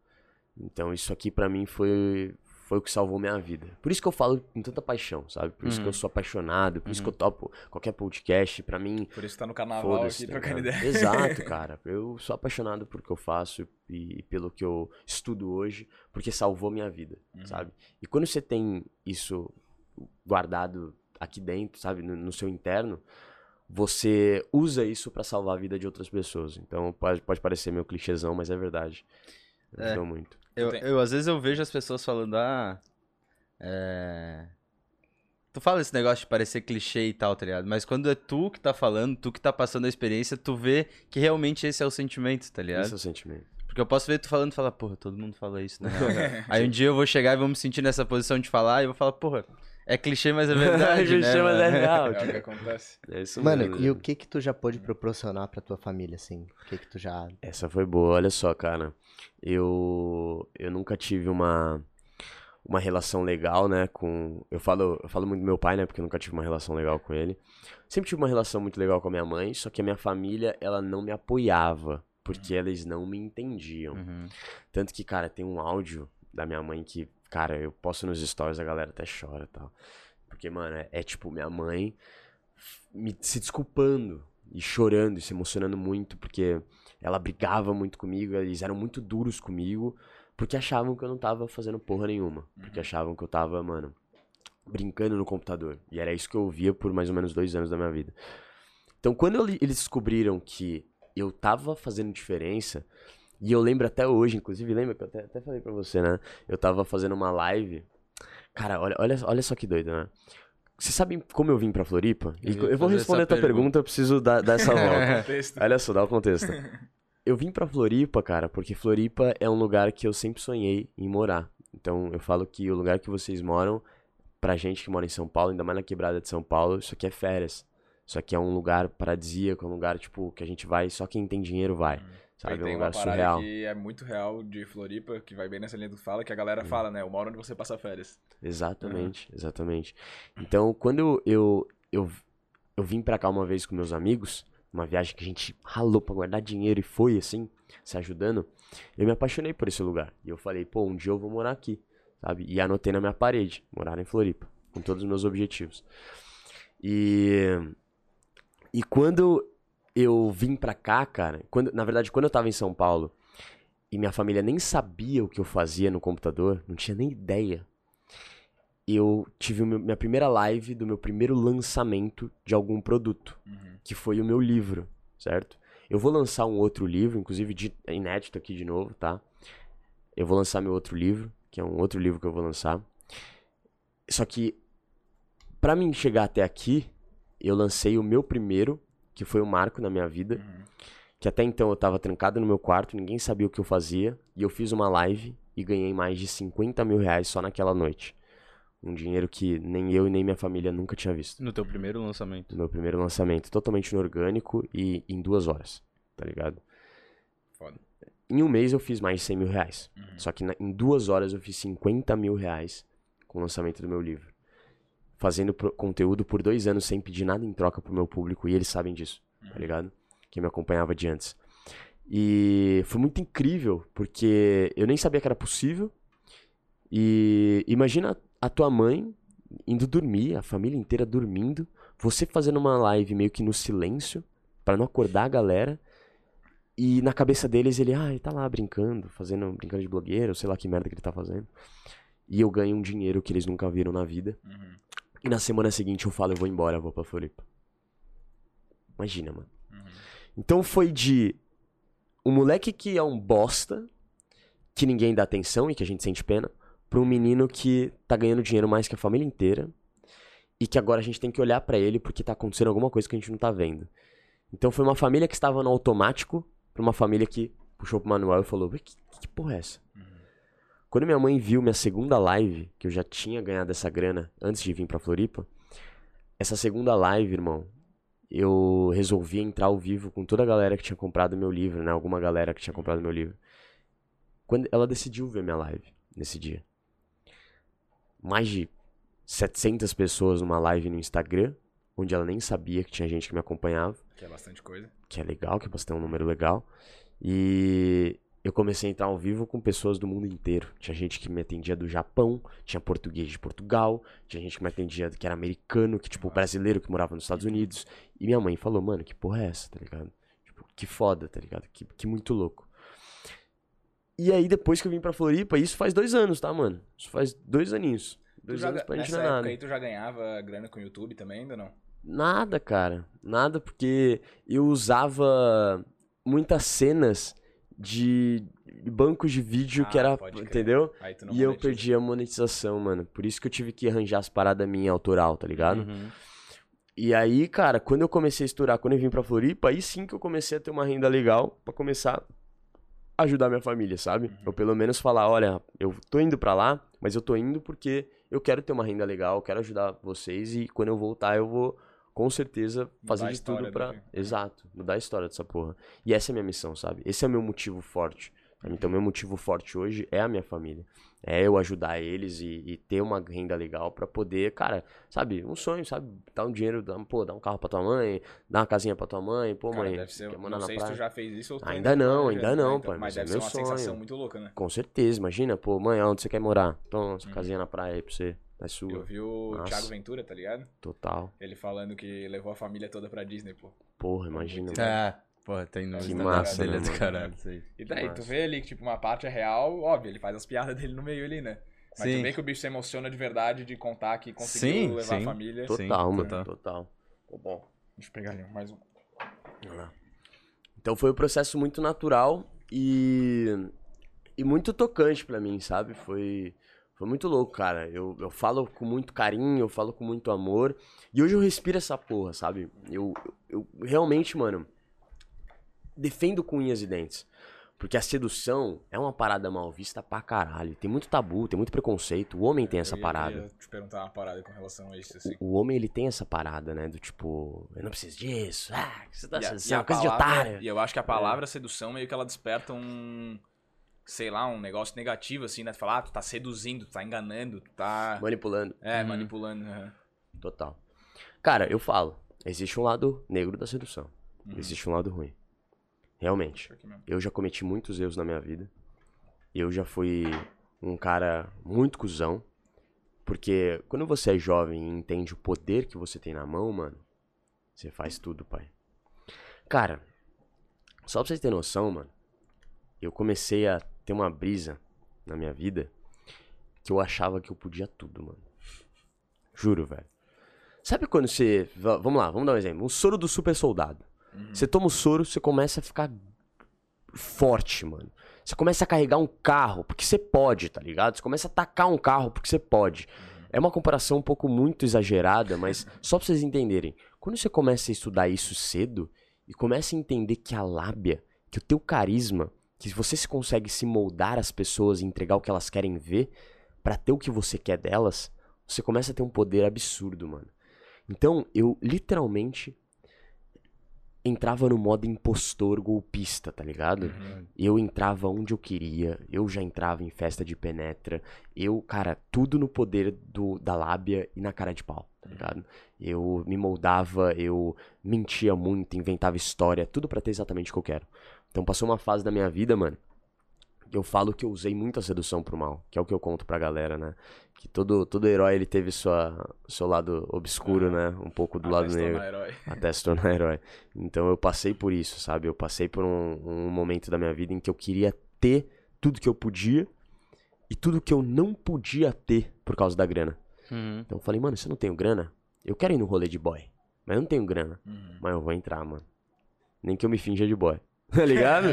Então isso aqui pra mim foi foi o que salvou minha vida. Por isso que eu falo com tanta paixão, sabe? Por isso que eu sou apaixonado, por isso que eu topo qualquer podcast, pra mim, Por isso que tá no carnaval foda-se. aqui tá trocando ideia. Exato, cara. Eu sou apaixonado por que eu faço e pelo que eu estudo hoje, porque salvou minha vida, Uhum. sabe? E quando você tem isso guardado aqui dentro, sabe, no, no seu interno, você usa isso pra salvar a vida de outras pessoas. Então pode, pode parecer meio clichêzão, mas é verdade. É. Ajudou muito. Eu, eu, às vezes eu vejo as pessoas falando, ah. É. Tu fala esse negócio de parecer clichê e tal, tá ligado? Mas quando é tu que tá falando, tu que tá passando a experiência, tu vê que realmente esse é o sentimento, tá ligado? Esse é o sentimento. Porque eu posso ver tu falando e falar, porra, todo mundo fala isso, né? Aí um dia eu vou chegar e vou me sentir nessa posição de falar e eu vou falar, porra, é clichê, mas é verdade. É clichê, né, mas é real. É o que acontece. É isso Mano, mesmo. e o que que tu já pôde proporcionar pra tua família, assim? O que que tu já... Essa foi boa, olha só, cara. Eu eu nunca tive uma uma relação legal, né, com... Eu falo, eu falo muito do meu pai, né, porque eu nunca tive uma relação legal com ele. Sempre tive uma relação muito legal com a minha mãe, só que a minha família, ela não me apoiava, porque eles não me entendiam. Uhum. Tanto que, cara, tem um áudio da minha mãe que, cara, eu posto nos stories, a galera até chora e tal. Porque, mano, é, é tipo minha mãe me, se desculpando e chorando e se emocionando muito, porque ela brigava muito comigo, eles eram muito duros comigo, porque achavam que eu não tava fazendo porra nenhuma. Porque achavam que eu tava, mano, brincando no computador. E era isso que eu ouvia por mais ou menos dois anos da minha vida. Então, quando eu eles descobriram que eu tava fazendo diferença, e eu lembro até hoje, inclusive, lembra que eu até, até falei pra você, né? Eu tava fazendo uma live. Cara, olha, olha, olha só que doido, né? Vocês sabem como eu vim pra Floripa? Eu eu vou responder a tua pergunta. pergunta, eu preciso dar, dar essa volta. Contexto. Olha só, dá o contexto. Eu vim pra Floripa, cara, porque Floripa é um lugar que eu sempre sonhei em morar. Então, eu falo que o lugar que vocês moram, pra gente que mora em São Paulo, ainda mais na quebrada de São Paulo, isso aqui é férias. Isso aqui é um lugar paradisíaco, um lugar, tipo, que a gente vai, só quem tem dinheiro vai. Sabe? Tem um uma lugar parada surreal. que é muito real de Floripa, que vai bem nessa linha do fala, que a galera fala, né? Eu moro onde você passa férias. Exatamente, exatamente. Então, quando eu, eu, eu, eu vim pra cá uma vez com meus amigos, uma viagem que a gente ralou pra guardar dinheiro e foi assim, se ajudando, eu me apaixonei por esse lugar. E eu falei, pô, um dia eu vou morar aqui, sabe? E anotei na minha parede, morar em Floripa, com todos os meus objetivos. E, e quando eu vim pra cá, cara, quando, na verdade, quando eu tava em São Paulo e minha família nem sabia o que eu fazia no computador, não tinha nem ideia eu tive meu- minha primeira live do meu primeiro lançamento de algum produto, Uhum. que foi o meu livro, certo? Eu vou lançar um outro livro, inclusive de, é inédito aqui de novo, tá? Eu vou lançar meu outro livro, que é um outro livro que eu vou lançar. Só que, pra mim chegar até aqui, eu lancei o meu primeiro, que foi um marco na minha vida, Uhum. que até então eu tava trancado no meu quarto, ninguém sabia o que eu fazia, e eu fiz uma live e ganhei mais de 50 mil reais só naquela noite. Um dinheiro que nem eu e nem minha família nunca tinha visto. No teu primeiro lançamento. Do meu primeiro lançamento, totalmente no orgânico e em duas horas, tá ligado? Foda. Em um mês eu fiz mais de 100 mil reais. Uhum. Só que na- em duas horas eu fiz 50 mil reais com o lançamento do meu livro. Fazendo conteúdo por dois anos sem pedir nada em troca pro meu público e eles sabem disso, tá ligado? Quem me acompanhava de antes. E foi muito incrível, porque eu nem sabia que era possível. E imagina a tua mãe indo dormir, a família inteira dormindo, você fazendo uma live meio que no silêncio, pra não acordar a galera. E na cabeça deles ele, ah, ele tá lá brincando, fazendo, brincando de blogueiro, sei lá que merda que ele tá fazendo. E eu ganho um dinheiro que eles nunca viram na vida. Uhum. E na semana seguinte eu falo, eu vou embora, eu vou pra Floripa. Imagina, mano. Uhum. Então foi de um moleque que é um bosta, que ninguém dá atenção e que a gente sente pena, pra um menino que tá ganhando dinheiro mais que a família inteira e que agora a gente tem que olhar pra ele porque tá acontecendo alguma coisa que a gente não tá vendo. Então foi uma família que estava no automático pra uma família que puxou pro manual e falou: "Ué, que, que porra é essa? Quando minha mãe viu minha segunda live, que eu já tinha ganhado essa grana antes de vir pra Floripa, essa segunda live, irmão, eu resolvi entrar ao vivo com toda a galera que tinha comprado meu livro, né? Alguma galera que tinha comprado meu livro. Quando ela decidiu ver minha live nesse dia. Mais de 700 pessoas numa live no Instagram, onde ela nem sabia que tinha gente que me acompanhava Que é bastante coisa. que é legal, que você tem um número legal. E eu comecei a entrar ao vivo com pessoas do mundo inteiro. Tinha gente que me atendia do Japão, tinha português de Portugal, tinha gente que me atendia que era americano, que tipo brasileiro que morava nos Estados Unidos. E minha mãe falou, mano, que porra é essa, tá ligado? Tipo, que foda, tá ligado? Que, que muito louco. E aí depois que eu vim pra Floripa, isso faz dois anos, tá, mano? Isso faz dois aninhos. Dois Tu já anos ga- pra gente nessa não é época nada. aí tu já ganhava grana com o YouTube também, ainda não? Nada, cara. Nada, porque eu usava muitas cenas de bancos de vídeo que Ah, era. pode crer. Entendeu? E eu perdi a monetização, mano. Por isso que eu tive que arranjar as paradas minha autoral, tá ligado? Uhum. E aí, cara, quando eu comecei a estourar, quando eu vim pra Floripa, aí sim que eu comecei a ter uma renda legal pra começar a ajudar minha família, sabe? Ou pelo menos falar, olha, eu tô indo pra lá, mas eu tô indo porque eu quero ter uma renda legal, eu quero ajudar vocês e quando eu voltar eu vou com certeza fazer de tudo do pra... que- Exato, mudar a história dessa porra. E essa é a minha missão, sabe? Esse é o meu motivo forte. Então, meu motivo forte hoje é a minha família. É eu ajudar eles e, e ter uma renda legal pra poder, cara, sabe, um sonho, sabe? Dar um dinheiro, dar, pô, dar um carro pra tua mãe, dar uma casinha pra tua mãe, pô, Cara, mãe, deve ser, quer não na sei se tu praia? já fez isso ou tu Ainda não, planejando, ainda não, né? Então, pai, Mas é deve ser meu uma sonho. sensação muito louca, né? Com certeza, imagina, pô, mãe, onde você quer morar? Toma, essa Uhum. casinha na praia aí pra você, é Eu sua, vi o Nossa. Thiago Ventura, tá ligado? total. Ele falando que levou a família toda pra Disney, pô. Porra, imagina. É, porra, tem no Que massa, dele né, é do caralho. E daí, tu vê ali que, tipo, uma parte é real, óbvio, ele faz as piadas dele no meio ali, né? Mas Sim. tu vê que o bicho se emociona de verdade de contar que conseguiu Sim, levar sim. a família. Sim, Total, mano, total. total. Bom. Deixa eu pegar ali mais um. Então foi um processo muito natural e, e muito tocante pra mim, sabe? Foi, foi muito louco, cara. Eu, eu falo com muito carinho, eu falo com muito amor. E hoje eu respiro essa porra, sabe? Eu, eu, eu realmente, mano, defendo com unhas e dentes. Porque a sedução é uma parada mal vista pra caralho. Tem muito tabu, tem muito preconceito. O homem tem essa Eu ia- parada. te perguntar uma parada com relação a isso, assim. O homem, ele tem essa parada, né? Do tipo, eu não preciso disso. Ah, você tá E a- sedução, e a coisa de palavra- otário. E eu acho que a palavra sedução meio que ela desperta um. Sei lá, um negócio negativo, assim, né? Tu fala, ah, tu tá seduzindo, tu tá enganando, tu tá. Manipulando. É, Uhum. manipulando. aham. Total. Cara, eu falo, existe um lado negro da sedução. Uhum. Existe um lado ruim. Realmente. Eu já cometi muitos erros na minha vida. Eu já fui um cara muito cuzão. Porque quando você é jovem e entende o poder que você tem na mão, mano, você faz tudo, pai. Cara, só pra vocês terem noção, mano, eu comecei a ter uma brisa na minha vida que eu achava que eu podia tudo, mano. Juro, velho. Sabe quando você. va- Vamos lá, vamos dar um exemplo. Um soro do super soldado. Uhum. Você toma o soro, você começa a ficar forte, mano. Você começa a carregar um carro, porque você pode, tá ligado? Você começa a atacar um carro, porque você pode. É uma comparação um pouco muito exagerada, mas só pra vocês entenderem. Quando você começa a estudar isso cedo e começa a entender que a lábia, que o teu carisma, que você se consegue se moldar às pessoas e entregar o que elas querem ver pra ter o que você quer delas, você começa a ter um poder absurdo, mano. Então, eu literalmente entrava no modo impostor golpista, tá ligado? Uhum. Eu entrava onde eu queria, eu já entrava em festa de penetra, eu, cara, tudo no poder do, da lábia e na cara de pau, tá ligado? Eu me moldava, eu mentia muito, inventava história, tudo pra ter exatamente o que eu quero. Então passou uma fase da minha vida, mano, que eu falo que eu usei muito a sedução pro mal, que é o que eu conto pra galera, né? Que todo, todo herói ele teve sua, seu lado obscuro, né? Um pouco do lado negro herói. até se tornar herói. Então eu passei por isso, sabe? Eu passei por um, um momento da minha vida em que eu queria ter tudo que eu podia e tudo que eu não podia ter por causa da grana. Uhum. Então eu falei, mano, se eu não tenho grana, eu quero ir no rolê de boy, mas eu não tenho grana, Uhum. mas eu vou entrar, mano. Nem que eu me finja de boy. Tá ligado?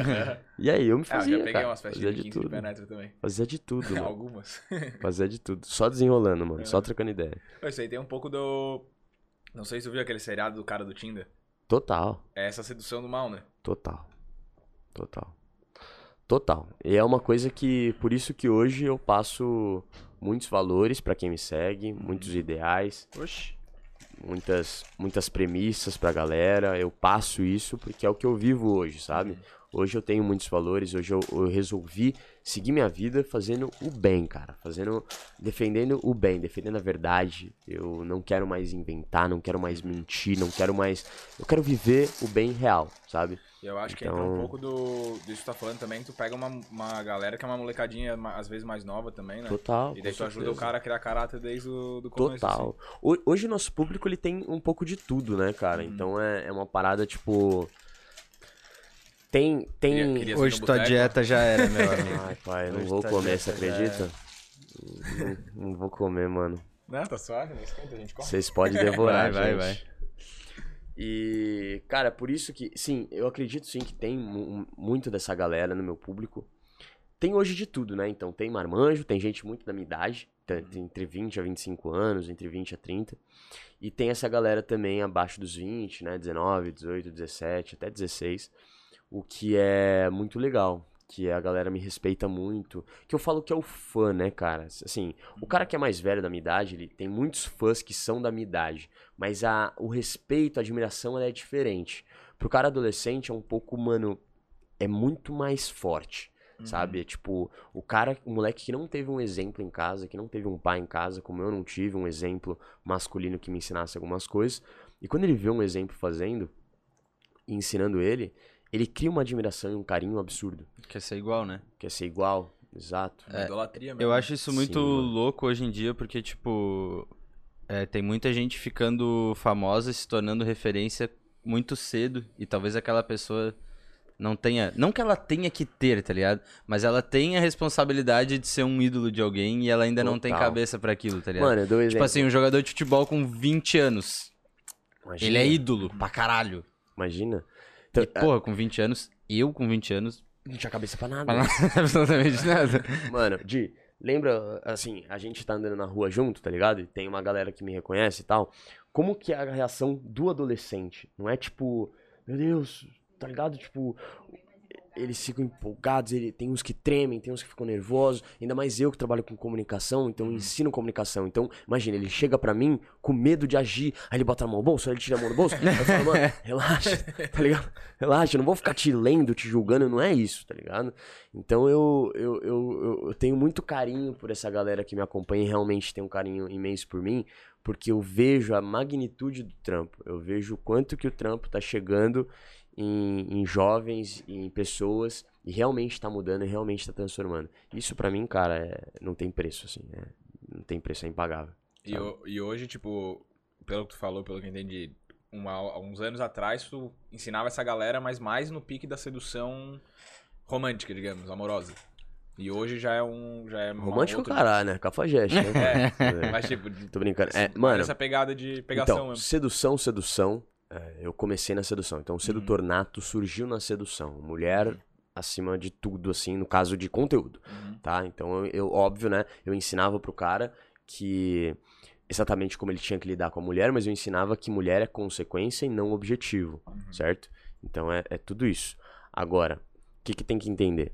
e aí eu me Ah, eu fazia, já peguei cara. umas festinhas Fazia de de 15 de tudo. penetra também. Fazia de tudo, mano. Algumas. Fazia de tudo. Só desenrolando, mano. Só É. trocando ideia. Isso aí tem um pouco do. Não sei se tu viu aquele seriado do cara do Tinder. Total. É essa sedução do mal, né? Total. Total. Total. E é uma coisa que, por isso que hoje eu passo muitos valores pra quem me segue, muitos ideais, Oxi. Muitas muitas premissas pra galera. Eu passo isso porque é o que eu vivo hoje, sabe? Hoje eu tenho muitos valores, hoje eu, eu resolvi seguir minha vida fazendo o bem, cara, fazendo defendendo o bem, defendendo a verdade. Eu não quero mais inventar, não quero mais mentir, não quero mais, eu quero viver o bem real, sabe? E eu acho que Então- entra um pouco do. disso que tu tá falando também, que tu pega uma, uma galera que é uma molecadinha, às vezes mais nova também, né? Total. E daí tu ajuda o certeza. cara a criar caráter desde o do começo. Total. assim. Ho- Hoje o nosso público ele tem um pouco de tudo, né, cara? Uhum. Então é, é uma parada tipo. Tem. tem... Queria- queria- Hoje tua boteco. dieta já era, meu amigo. Ai, pai, não Hoje vou comer, você acredita? Não, não vou comer, mano. Não, tá suave, não esquenta, a gente come. Vocês podem devorar, Vai, vai, gente. E, cara, por isso que, sim, eu acredito sim que tem mu- muito dessa galera no meu público. Tem hoje de tudo, né? Então, tem marmanjo, tem gente muito da minha idade, tá- tem entre 20 a 25 anos, entre 20 a 30. E tem essa galera também abaixo dos 20, né? 19, 18, 17, até 16. O que é muito legal. Que a galera me respeita muito. Que eu falo que é o fã, né, cara? Assim, o cara que é mais velho da minha idade, ele tem muitos fãs que são da minha idade. Mas a, o respeito, a admiração, ela é diferente. Pro cara adolescente é um pouco, mano, é muito mais forte. sabe? É tipo, o cara, o moleque que não teve um exemplo em casa, que não teve um pai em casa, como eu não tive um exemplo masculino que me ensinasse algumas coisas. E quando ele vê um exemplo fazendo e ensinando ele, ele cria uma admiração e um carinho absurdo. Quer ser igual, né? Quer ser igual, exato. Uma idolatria mesmo. Eu acho isso muito Sim, louco hoje em dia, porque, tipo, é, tem muita gente ficando famosa, se tornando referência muito cedo, e talvez aquela pessoa não tenha. Não que ela tenha que ter, tá ligado? Mas ela tem a responsabilidade de ser um ídolo de alguém e ela ainda não tem Total. cabeça pra aquilo, tá ligado? Mano, eu dou um exemplo. tipo assim, um jogador de futebol com 20 anos. Imagina, Ele é ídolo pra caralho. Imagina. Então, E, porra, com 20 anos, eu com 20 anos, não tinha cabeça pra nada. não absolutamente nada. Mano, Di, lembra, assim, a gente tá andando na rua junto, tá ligado? E tem uma galera que me reconhece e tal. Como que é a reação do adolescente? Não é tipo, meu Deus, tá ligado? Tipo, eles ficam empolgados, ele, tem uns que tremem, tem uns que ficam nervosos. Ainda mais eu que trabalho com comunicação, então eu ensino comunicação. Então, imagina, ele chega pra mim com medo de agir. Aí ele bota a mão no bolso, aí ele tira a mão no bolso. Aí eu falo, mano, relaxa, tá ligado? Relaxa, eu não vou ficar te lendo, te julgando, não é isso, tá ligado? Então eu, eu, eu, eu, eu tenho muito carinho por essa galera que me acompanha e realmente tem um carinho imenso por mim, porque eu vejo a magnitude do trampo, eu vejo o quanto que o trampo tá chegando em, em jovens, em pessoas, e realmente tá mudando e realmente tá transformando. Isso pra mim, cara, é- não tem preço, assim, é- não tem preço, é impagável. E, e hoje, tipo, pelo que tu falou, pelo que eu entendi, uma- uns anos atrás tu ensinava essa galera, mas mais no pique da sedução romântica, digamos, amorosa. E hoje já é um. Já é Romântico outra- caralho, né? Cafajeste, né? É, mas tipo, Tô brincando. É, mano, essa pegada de pegação então, mesmo. sedução, sedução. É, eu comecei na sedução. Então, o sedutor Uhum. nato surgiu na sedução. Mulher acima de tudo, assim, no caso de conteúdo, Uhum. tá? Então, eu, eu- óbvio, né? Eu ensinava pro cara que exatamente como ele tinha que lidar com a mulher, mas eu ensinava que mulher é consequência e não objetivo, Uhum. certo? Então, é, é tudo isso. Agora, o que, que tem que entender?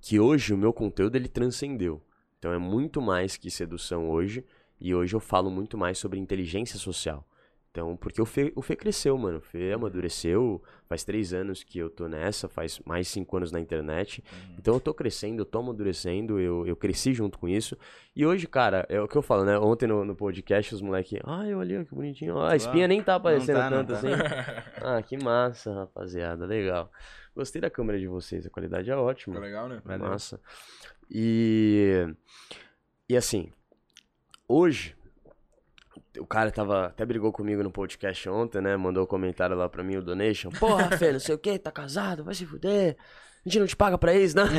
Que hoje o meu conteúdo ele transcendeu. Então é muito mais que sedução hoje. E hoje eu falo muito mais sobre inteligência social. Então, porque o Fê, o Fê cresceu, mano. O Fê amadureceu. Faz três anos que eu tô nessa, faz mais cinco anos na internet. Então eu tô crescendo, eu tô amadurecendo, eu, eu cresci junto com isso. E hoje, cara, é o que eu falo, né? Ontem no, no podcast, os moleques, ai, olha que bonitinho. Ó, a espinha nem tá aparecendo tá, tanto tá. assim. Ah, que massa, rapaziada. Legal. Gostei da câmera de vocês, a qualidade é ótima. Ficou legal, né? Valeu. Massa. E. E assim, hoje. O cara tava. Até brigou comigo no podcast ontem, né? Mandou um comentário lá pra mim, o Donation. Porra, Fê, não sei o que, tá casado, vai se fuder. A gente não te paga pra isso, não?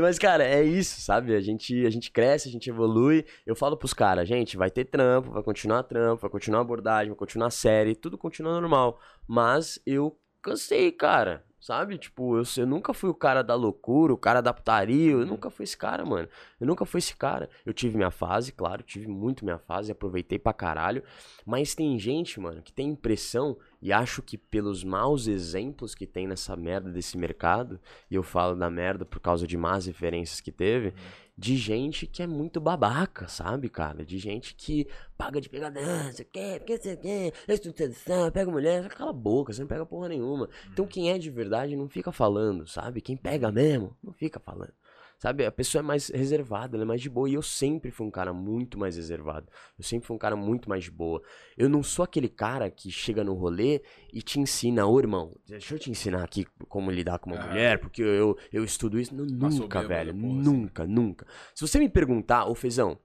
Mas, cara, é isso, sabe? A gente, a gente cresce, a gente evolui. Eu falo pros caras, gente, vai ter trampo, vai continuar trampo, vai continuar abordagem, vai continuar série, tudo continua normal. Mas eu cansei, cara. Sabe? Tipo, eu, eu nunca fui o cara da loucura, o cara da putaria. Eu nunca fui esse cara, mano. Eu nunca fui esse cara. Eu tive minha fase, claro, tive muito minha fase, aproveitei pra caralho. Mas tem gente, mano, que tem impressão, e acho que pelos maus exemplos que tem nessa merda desse mercado, e eu falo da merda por causa de más referências que teve, de gente que é muito babaca, sabe, cara? De gente que paga de pegadão, você quer, porque você quer, sedução, pega mulher, cala a boca, você não pega porra nenhuma. Então quem é de verdade não fica falando, sabe? Quem pega mesmo, não fica falando. Sabe, a pessoa é mais reservada, ela é mais de boa. E eu sempre fui um cara muito mais reservado. Eu sempre fui um cara muito mais de boa. Eu não sou aquele cara que chega no rolê e te ensina, ô irmão, deixa eu te ensinar aqui como lidar com uma Ah. mulher, porque eu, eu estudo isso. Não, nunca, velho. porra, assim. nunca, nunca. Se você me perguntar, ô Fezão,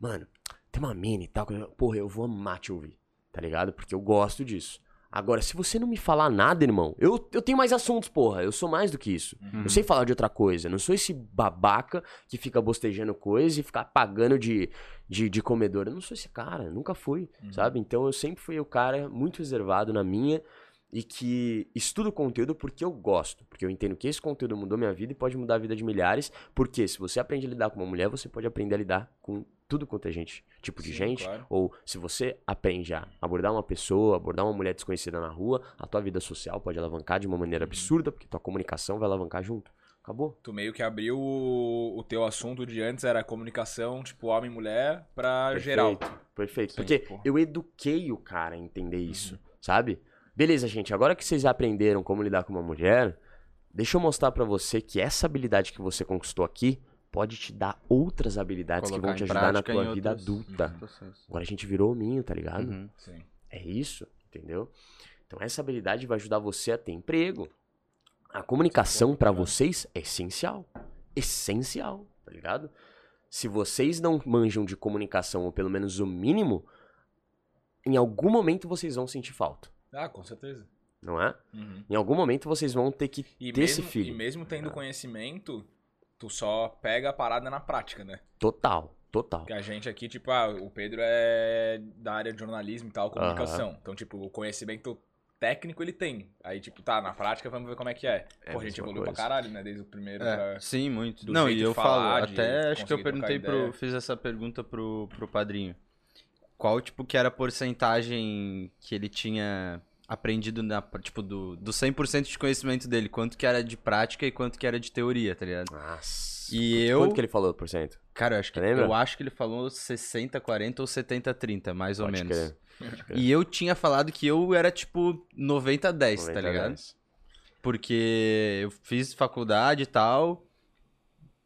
mano, tem uma mina e tal, porra, eu vou amar te ouvir, tá ligado? Porque eu gosto disso. Agora, se você não me falar nada, irmão, eu, eu tenho mais assuntos, porra. Eu sou mais do que isso. Eu sei falar de outra coisa. Não sou esse babaca que fica bostejando coisa e ficar pagando de, de, de comedor. Eu não sou esse cara, nunca fui, sabe? Então eu sempre fui o cara muito reservado na minha e que estudo conteúdo porque eu gosto. Porque eu entendo que esse conteúdo mudou minha vida e pode mudar a vida de milhares. Porque se você aprende a lidar com uma mulher, você pode aprender a lidar com tudo quanto é gente, tipo de Sim, gente. claro. Ou se você aprende a abordar uma pessoa, abordar uma mulher desconhecida na rua, a tua vida social pode alavancar de uma maneira absurda, porque tua comunicação vai alavancar junto. Acabou. Tu meio que abriu o, o teu assunto de antes, era comunicação, tipo, homem e mulher, pra geral. Perfeito. Sim, Porque porra. eu eduquei o cara a entender isso, sabe? Beleza, gente, agora que vocês aprenderam como lidar com uma mulher, deixa eu mostrar pra você que essa habilidade que você conquistou aqui pode te dar outras habilidades que Colocar vão te ajudar na tua vida outros- adulta. Agora a gente virou hominho, tá ligado? Uhum. Sim. É isso, entendeu? Então essa habilidade vai ajudar você a ter emprego. A comunicação pra vocês é essencial. Essencial, tá ligado? Se vocês não manjam de comunicação, ou pelo menos o mínimo, em algum momento vocês vão sentir falta, Ah, com certeza. não é? Uhum. Em algum momento vocês vão ter que E ter esse mesmo, feeling. e mesmo tendo Ah. conhecimento, tu só pega a parada na prática, né? Total, total. Porque a gente aqui, tipo, ah, o Pedro é da área de jornalismo e tal, comunicação. Então, tipo, o conhecimento técnico ele tem. Aí, tipo, tá, na prática vamos ver como é que é. É Pô, a gente evoluiu pra coisa. caralho, né? Desde o primeiro É, pra... sim, muito. do Não, jeito e eu falo, até acho que eu perguntei pro. Fiz essa pergunta pro, pro padrinho. Qual, tipo, que era a porcentagem que ele tinha aprendido na. Tipo, do, do 100% de conhecimento dele? Quanto que era de prática e quanto que era de teoria, tá ligado? Nossa. E eu. Quanto que ele falou por cento? Cara, eu acho que, Lembra? eu acho que ele falou 60, 40 ou 70, 30, mais ou Pode menos. crer. E eu tinha falado que eu era, tipo, 90, 10, tá 90 ligado? reais. Porque eu fiz faculdade e tal,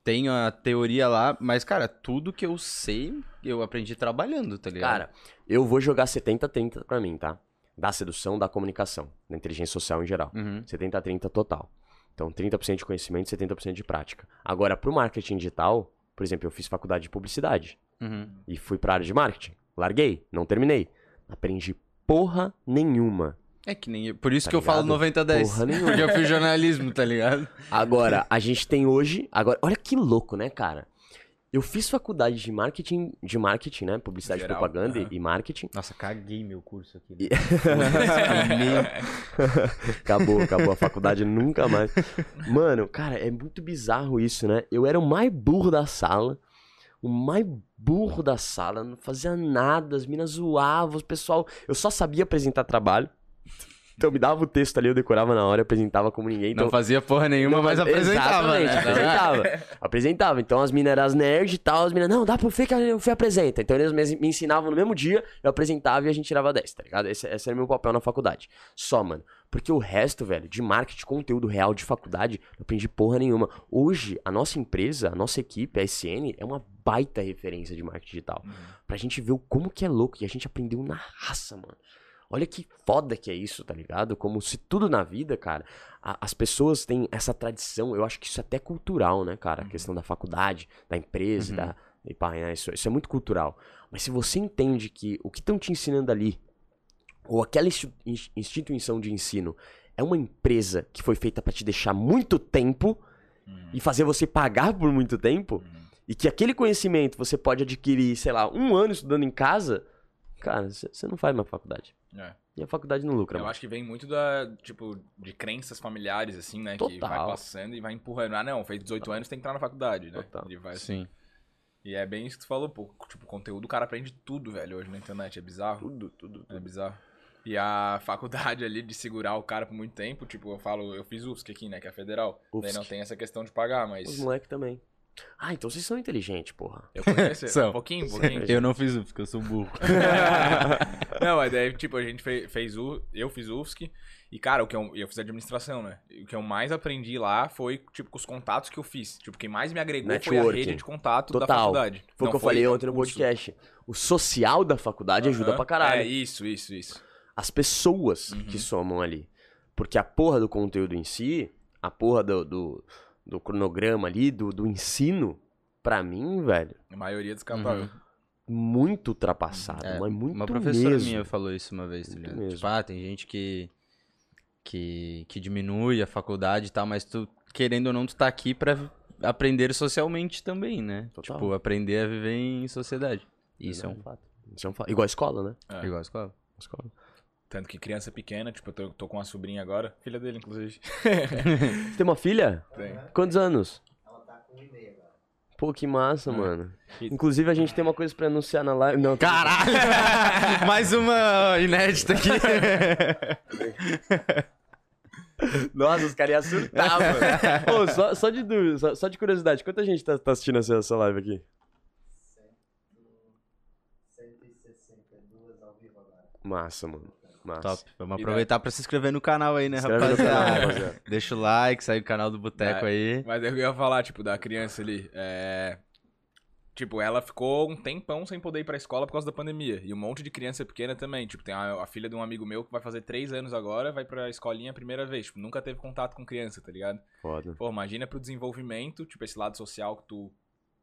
tenho a teoria lá, mas, cara, tudo que eu sei, eu aprendi trabalhando, tá ligado? Cara, eu vou jogar 70-30 pra mim, tá? Da sedução, da comunicação, da inteligência social em geral. Uhum. 70-30 total. Então, 30% de conhecimento e 70% de prática. Agora, pro marketing digital, por exemplo, eu fiz faculdade de publicidade Uhum. e fui pra área de marketing. Larguei, não terminei. Aprendi porra nenhuma. É que nem. Por isso Tá que eu falo ligado? 90, 10. Porra nenhuma. Porque eu fiz jornalismo, tá ligado? Agora, a gente tem hoje. Agora, olha que louco, né, cara? Eu fiz faculdade de marketing, de marketing, né? Publicidade, Geral, propaganda aham. e marketing. Nossa, caguei meu curso aqui. E- acabou, acabou a faculdade nunca mais. Mano, cara, é muito bizarro isso, né? Eu era o mais burro da sala. O mais burro da sala, não fazia nada, as minas zoavam, o pessoal. Eu só sabia apresentar trabalho. Então me dava o texto ali, eu decorava na hora, apresentava como ninguém. Então, Não fazia porra nenhuma, mas apresentava, Exatamente, né? apresentava. apresentava. Então as minas eram as nerds e tal, as minas, não, dá pro Fê que o Fê apresenta. Então eles me ensinavam no mesmo dia, eu apresentava e a gente tirava 10, tá ligado? Esse, esse era o meu papel na faculdade. Só, mano. Porque o resto, velho, de marketing, conteúdo real de faculdade, não aprendi porra nenhuma. Hoje, a nossa empresa, a nossa equipe, a SN, é uma baita referência de marketing digital. Uhum. Pra gente ver o como que é louco. E a gente aprendeu na raça, mano. Olha que foda que é isso, tá ligado? Como se tudo na vida, cara, a- as pessoas têm essa tradição. Eu acho que isso é até cultural, né, cara? A questão da faculdade, da empresa, Uhum. da. E pá, né? isso, isso é muito cultural. Mas se você entende que o que estão te ensinando ali, ou aquela insti- ins- instituição de ensino, é uma empresa que foi feita pra te deixar muito tempo Uhum. e fazer você pagar por muito tempo, Uhum. e que aquele conhecimento você pode adquirir, sei lá, um ano estudando em casa, cara, você não faz mais faculdade. É. E a faculdade não lucra Eu mais. acho que vem muito da, tipo, de crenças familiares, assim, né? Que vai Total. passando e vai empurrando. Ah, não, fez 18 anos, tem que entrar na faculdade, né? Total. E, vai- Sim. e é bem isso que tu falou, pô. Tipo, conteúdo, o cara aprende tudo, velho, hoje na internet. É bizarro. Tudo, tudo, É bizarro. E a faculdade ali de segurar o cara por muito tempo, tipo, eu falo, eu fiz UFSC aqui, né? Que é federal. Daí UFSC. não tem essa questão de pagar, mas. Os moleques também. Ah, então vocês são inteligentes, porra. Eu conheço. São. um pouquinho, um pouquinho. Eu não fiz isso, porque eu sou burro. não, mas daí, tipo, a gente fez, fez o. Eu fiz UFSC. E, cara, o que eu, eu fiz administração, né? E o que eu mais aprendi lá foi, tipo, com os contatos que eu fiz. Tipo, quem mais me agregou foi a Networking. rede de contato da Total. faculdade. Foi o que eu falei ontem no podcast. O social da faculdade ajuda Aham. pra caralho. É, isso, isso, isso. As pessoas Uhum. que somam ali. Porque a porra do conteúdo em si, a porra do, do, do cronograma ali, do, do ensino, pra mim, velho, A maioria descartável. Uhum. muito ultrapassado. É, mas muito Uma professora mesmo. minha falou isso uma vez, tá ligado? Tipo, ah, tem gente que, que, que diminui a faculdade e tal, mas tu, querendo ou não, tu tá aqui pra aprender socialmente também, né? Total. Tipo, aprender a viver em sociedade. Isso é um fato. Isso é um fato. Igual a escola, né? É. Igual a escola. Escola. Tanto que criança pequena, tipo, eu tô, tô com uma sobrinha agora. Filha dele, inclusive. Você tem uma filha? Tem. Quantos anos? Ela tá com um e meio agora. Pô, que massa, É. mano. Inclusive, a gente tem uma coisa pra anunciar na live. Não, tô- Caralho! Mais uma inédita aqui. Nossa, os caras iam surtar, mano. Pô, só, só, de, dúvida, só, só de curiosidade, quanta gente tá, tá assistindo essa, essa live aqui? 162 ao vivo agora. Massa, mano. Massa. Top. Vamos E aproveitar pra se inscrever no canal aí, né, rapaziada? Deixa o like, segue o canal do Boteco É. aí. Mas eu ia falar, tipo, da criança ali. É. Tipo, ela ficou um tempão sem poder ir pra escola por causa da pandemia. E um monte de criança pequena também. Tipo, tem a, a filha de um amigo meu que vai fazer três anos agora, vai pra escolinha a primeira vez. Tipo, nunca teve contato com criança, tá ligado? Foda. Pô, imagina pro desenvolvimento, tipo, esse lado social que tu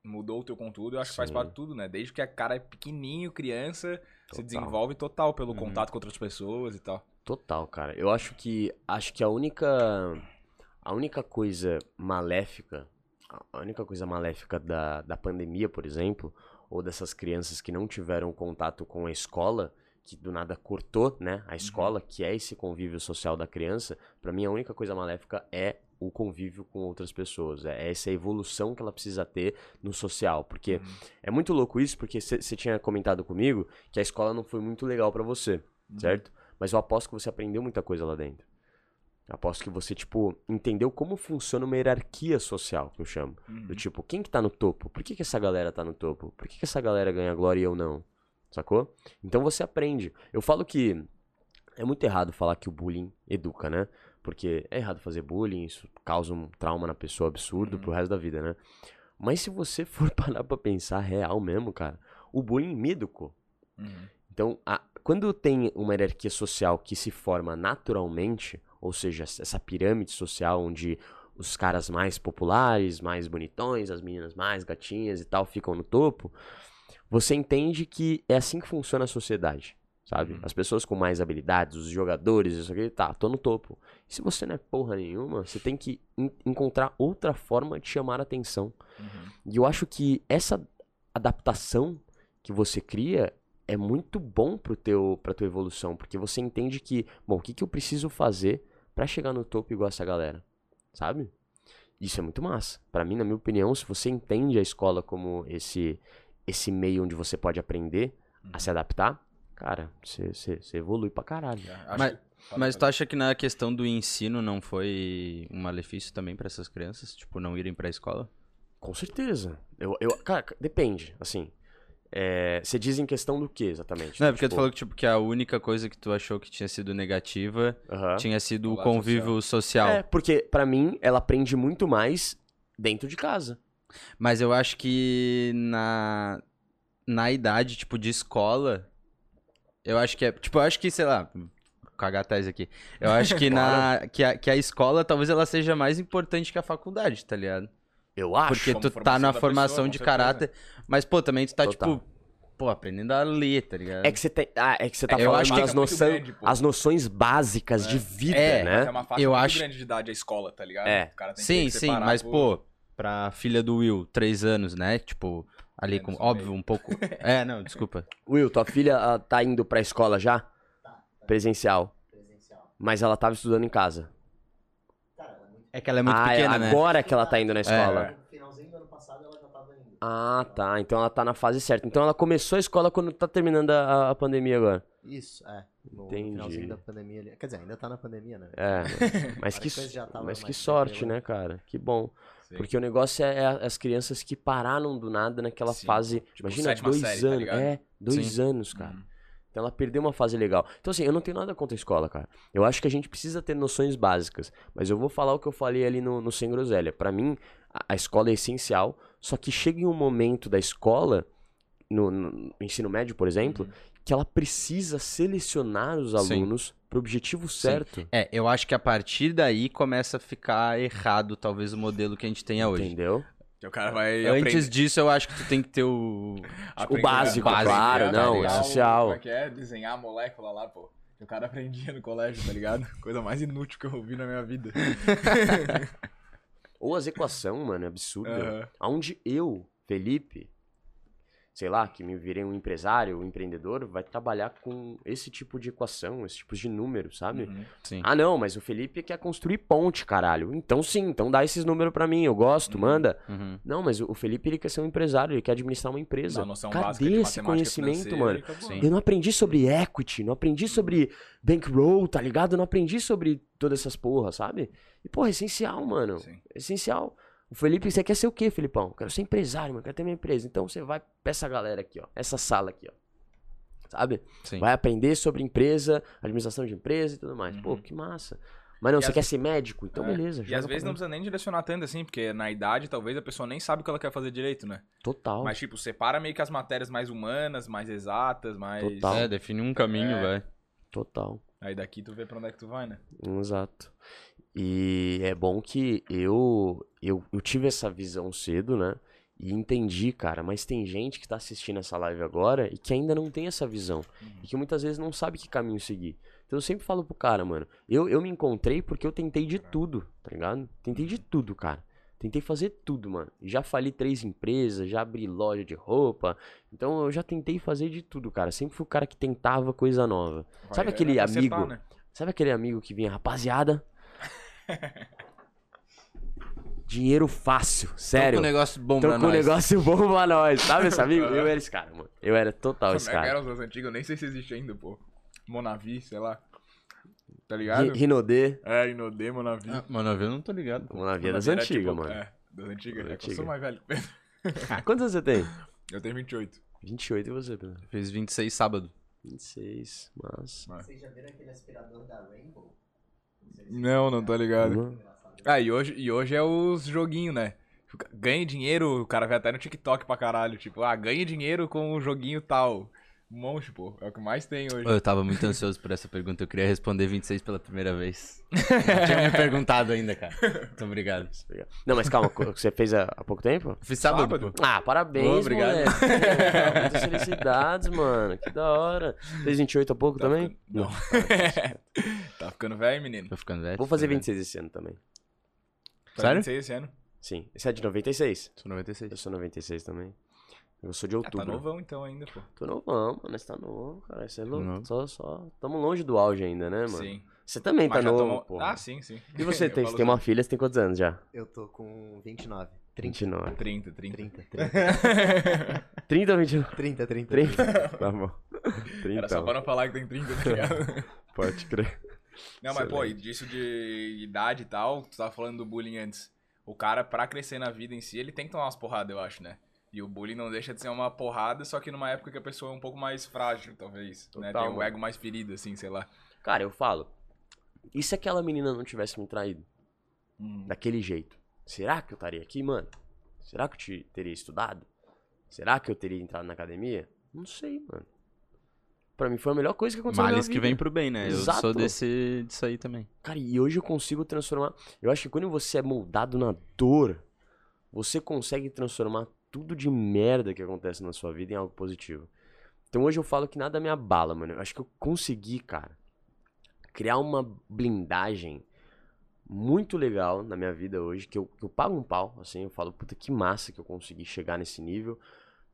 mudou o teu conteúdo, eu acho que faz Sim. parte de tudo, né? Desde que a cara é pequenininho, criança, se Total. desenvolve total pelo Uhum. contato com outras pessoas e tal. Total, cara. Eu acho que acho que a única a única coisa maléfica, a única coisa maléfica da, da pandemia, por exemplo, ou dessas crianças que não tiveram contato com a escola, que do nada cortou, né, a escola, que é esse convívio social da criança, pra mim a única coisa maléfica é o convívio com outras pessoas, é essa evolução que ela precisa ter no social, porque Uhum. é muito louco isso, porque você tinha comentado comigo que a escola não foi muito legal pra você, certo? Mas eu aposto que você aprendeu muita coisa lá dentro. Eu aposto que você, tipo, entendeu como funciona uma hierarquia social, que eu chamo. Uhum. Do tipo, quem que tá no topo? Por que, que essa galera tá no topo? Por que, que essa galera ganha glória e eu não? Sacou? Então você aprende. Eu falo que é muito errado falar que o bullying educa, né? Porque é errado fazer bullying, isso causa um trauma na pessoa absurdo Uhum. pro resto da vida, né? Mas se você for parar pra pensar real mesmo, cara, o bullying me educou. Uhum. Então, a- quando tem uma hierarquia social que se forma naturalmente, ou seja, essa pirâmide social onde os caras mais populares, mais bonitões, as meninas mais gatinhas e tal ficam no topo, você entende que é assim que funciona a sociedade, sabe? Uhum. As pessoas com mais habilidades, os jogadores, isso aqui, tá, tô no topo. E se você não é porra nenhuma, você tem que en- encontrar outra forma de chamar a atenção. Uhum. E eu acho que essa adaptação que você cria é muito bom pro teu, pra tua evolução, porque você entende que, bom, o que, que eu preciso fazer pra chegar no topo igual essa galera, sabe? Isso é muito massa. Pra mim, na minha opinião, se você entende a escola como esse esse meio onde você pode aprender a se adaptar, cara, você, evolui pra caralho. É, acho Mas- que- Mas tu acha que na questão do ensino não foi um malefício também pra essas crianças? Tipo, não irem pra escola? Com certeza. Eu, eu, cara, depende, assim. É, você diz em questão do que exatamente? Não, é porque tu Tipo, falou que, tipo, que a única coisa que tu achou que tinha sido negativa aham. tinha sido O convívio social. É, porque pra mim ela aprende muito mais dentro de casa. Mas eu acho que na, na idade, tipo, de escola, eu acho que é. Tipo, eu acho que, sei lá. vou Cagar a tese aqui. Eu acho que, na, que, a, que a escola talvez ela seja mais importante que a faculdade, tá ligado? Eu acho. Porque como tu tá formação na da formação pessoa, com de certeza. caráter. Mas, pô, também tu tá, Total. tipo, pô, aprendendo a ler, tá ligado? É que você tem. Ah, é que você tá Eu falando acho que é muito noção, grande, pô. as noções básicas de vida, É, Mas é né? uma faixa Eu muito acho- grande de idade a escola, tá ligado? É. O cara tem que Sim, sim, separar mas, por- pô, pra filha do Will, três anos, né? Tipo, ali com. Menos um Óbvio, um pouco. É, não, desculpa. Will, tua filha tá indo pra escola já? Tá, Presencial. Presencial. Mas ela tava estudando em casa. Cara, ela é muito É que ela é muito ah, pequena, é né? agora que ela tá indo na escola. É. No finalzinho do ano passado ela já tava indo. Ah, tá. Então ela tá na fase certa. Então ela começou a escola quando tá terminando a, a pandemia agora. Isso, é. No Entendi. finalzinho da pandemia ali. Quer dizer, ainda tá na pandemia, né? É. Mas que, mas que sorte, né, cara? Que bom. Sim. Porque o negócio é, é as crianças que pararam do nada naquela Sim. fase. Tipo, imagina, dois série, tá anos. ligado? é, dois Sim. anos, cara. Uhum. Então ela perdeu uma fase legal. Então, assim, eu não tenho nada contra a escola, cara. Eu acho que a gente precisa ter noções básicas. Mas eu vou falar o que eu falei ali no, no Sem Groselha. Pra mim, a, a escola é essencial. Só que chega em um momento da escola, no, no- no ensino médio, por exemplo, Uhum. que ela precisa selecionar os Sim. alunos pro objetivo certo. É, eu acho que a partir daí começa a ficar errado, talvez, o modelo que a gente tenha hoje. Entendeu? O cara vai Antes aprender- disso, eu acho que tu tem que ter o. aprender básico, a- claro, não, o- social. Como é que é? Desenhar a molécula lá, pô. Que o cara aprendia no colégio, tá ligado? Coisa mais inútil que eu ouvi na minha vida. Ou as equação, mano, é absurdo. Aham. Onde eu, Felipe, sei lá, que me virei um empresário, um empreendedor, vai trabalhar com esse tipo de equação, esse tipo de número, sabe? Uhum. Sim. Ah, não, mas o Felipe quer construir ponte, caralho. Então sim, então dá esses números pra mim, eu gosto, Uhum. manda. Uhum. Não, mas o Felipe ele quer ser um empresário, ele quer administrar uma empresa. Noção Cadê esse conhecimento, mano? Eu não aprendi sobre equity, não aprendi sobre bankroll, tá ligado? Eu não aprendi sobre todas essas porras, sabe? E, porra, é essencial, mano. Sim. É essencial. O Felipe, você quer ser o quê, Felipão? Quero ser empresário, mano. Quero ter minha empresa. Então você vai pra essa galera aqui, ó. Essa sala aqui, ó. sabe? Sim. Vai aprender sobre empresa, administração de empresa e tudo mais. Pô, Uhum. que massa. Mas não, E você às quer ser médico? Então É. beleza. E às vezes não precisa nem direcionar tanto assim, porque na idade talvez a pessoa nem sabe o que ela quer fazer direito, né? Total. Mas, tipo, separa meio que as matérias mais humanas, mais exatas, mais. Total. É, define um caminho, É. velho. Total. Aí daqui tu vê pra onde é que tu vai, né? Exato. E é bom que eu, eu, eu tive essa visão cedo, né? E entendi, cara, mas tem gente que tá assistindo essa live agora e que ainda não tem essa visão. E que muitas vezes não sabe que caminho seguir. Então eu sempre falo pro cara, mano, eu, eu me encontrei porque eu tentei de tudo, tá ligado? Tentei de tudo, cara. Tentei fazer tudo, mano. Já fali três empresas, já abri loja de roupa. Então eu já tentei fazer de tudo, cara. Sempre fui o cara que tentava coisa nova. Vai Sabe aquele acertar, amigo? né? Sabe aquele amigo que vinha, rapaziada? Dinheiro fácil, sério. Tô com um negócio bom Tô pra com um nós. negócio bom pra nós. Sabe esse amigo? Eu era esse cara, mano. Eu era total esse Como é que cara. eram os antigos? Eu nem sei se existe ainda, pô. Monavi, sei lá. Tá Ri- ligado? Rinodê. É, Inodê, Monavi. Ah, Mano, eu não tô ligado. Das Monavi era, antigas, tipo, mano. É, das antigas. Das É que eu sou mais velho. Ah, quantos anos você tem? Eu tenho 28. 28 e você, Pedro? Fez 26 sábado. 26, mas... Vocês já viram aquele aspirador da Rainbow? Não, não tô ligado. Uhum. Ah, e hoje, e hoje é os joguinhos, né? Ganhe dinheiro, o cara vê até no TikTok pra caralho. Tipo, ah, ganhe dinheiro com o joguinho tal. Um monte, pô. É o que mais tem hoje. Eu tava muito ansioso por essa pergunta. Eu queria responder 26 pela primeira vez. Não tinha me perguntado ainda, cara. Muito obrigado. Não, mas calma, você fez há, pouco tempo? Fiz sábado, Sábado? pô. Ah, parabéns, obrigado. moleque. Pô, Muitas felicidades, mano. Que da hora. Fez 28 há pouco Tá também? ficando- Não. tá ficando velho, menino. Tô ficando velho. Vou fazer tô ficando 26 esse ano também. Tá Sério? 26 esse ano. Sim. Esse é de 96? velho. Sou 96. Eu sou 96 também. Eu sou de Ah, outubro. tá novão então ainda, pô. Tô novão, mano. Você tá novo, cara. Você é louco. Só, só. Tamo longe do auge ainda, né, mano? Sim. Você também Mas tá novo, tomou- pô. Ah, sim, sim. E você tem, você tem uma assim, filha, você tem quantos anos já? Eu tô com 29. 30. 29. 30, 30. 30, 30. 30 ou 29? 30, 30. 30? Tá bom. 30. Era só pra não falar que tem 30, tá ligado? Pode crer. Não, mas pô, e Excelente. disso de idade e tal, tu tava falando do bullying antes. O cara, pra crescer na vida em si, ele tem que tomar umas porradas, eu acho, né? E o bullying não deixa de ser uma porrada, só que numa época que a pessoa é um pouco mais frágil, talvez. né? Tem o mano. ego mais ferido, assim, sei lá. Cara, eu falo. E se aquela menina não tivesse me traído? Hum. Daquele jeito? Será que eu estaria aqui, mano? Será que eu te- teria estudado? Será que eu teria entrado na academia? Não sei, mano. Pra mim foi a melhor coisa que aconteceu na Males minha que vida. vem pro bem, né? Eu Exato. sou desse, disso aí também. Cara, e hoje eu consigo transformar. Eu acho que quando você é moldado na dor, você consegue transformar tudo de merda que acontece na sua vida em algo positivo. Então hoje eu falo que nada me abala, mano. Eu acho que eu consegui, cara, criar uma blindagem muito legal na minha vida hoje, que eu, que eu pago um pau, assim, eu falo, puta, que massa que eu consegui chegar nesse nível,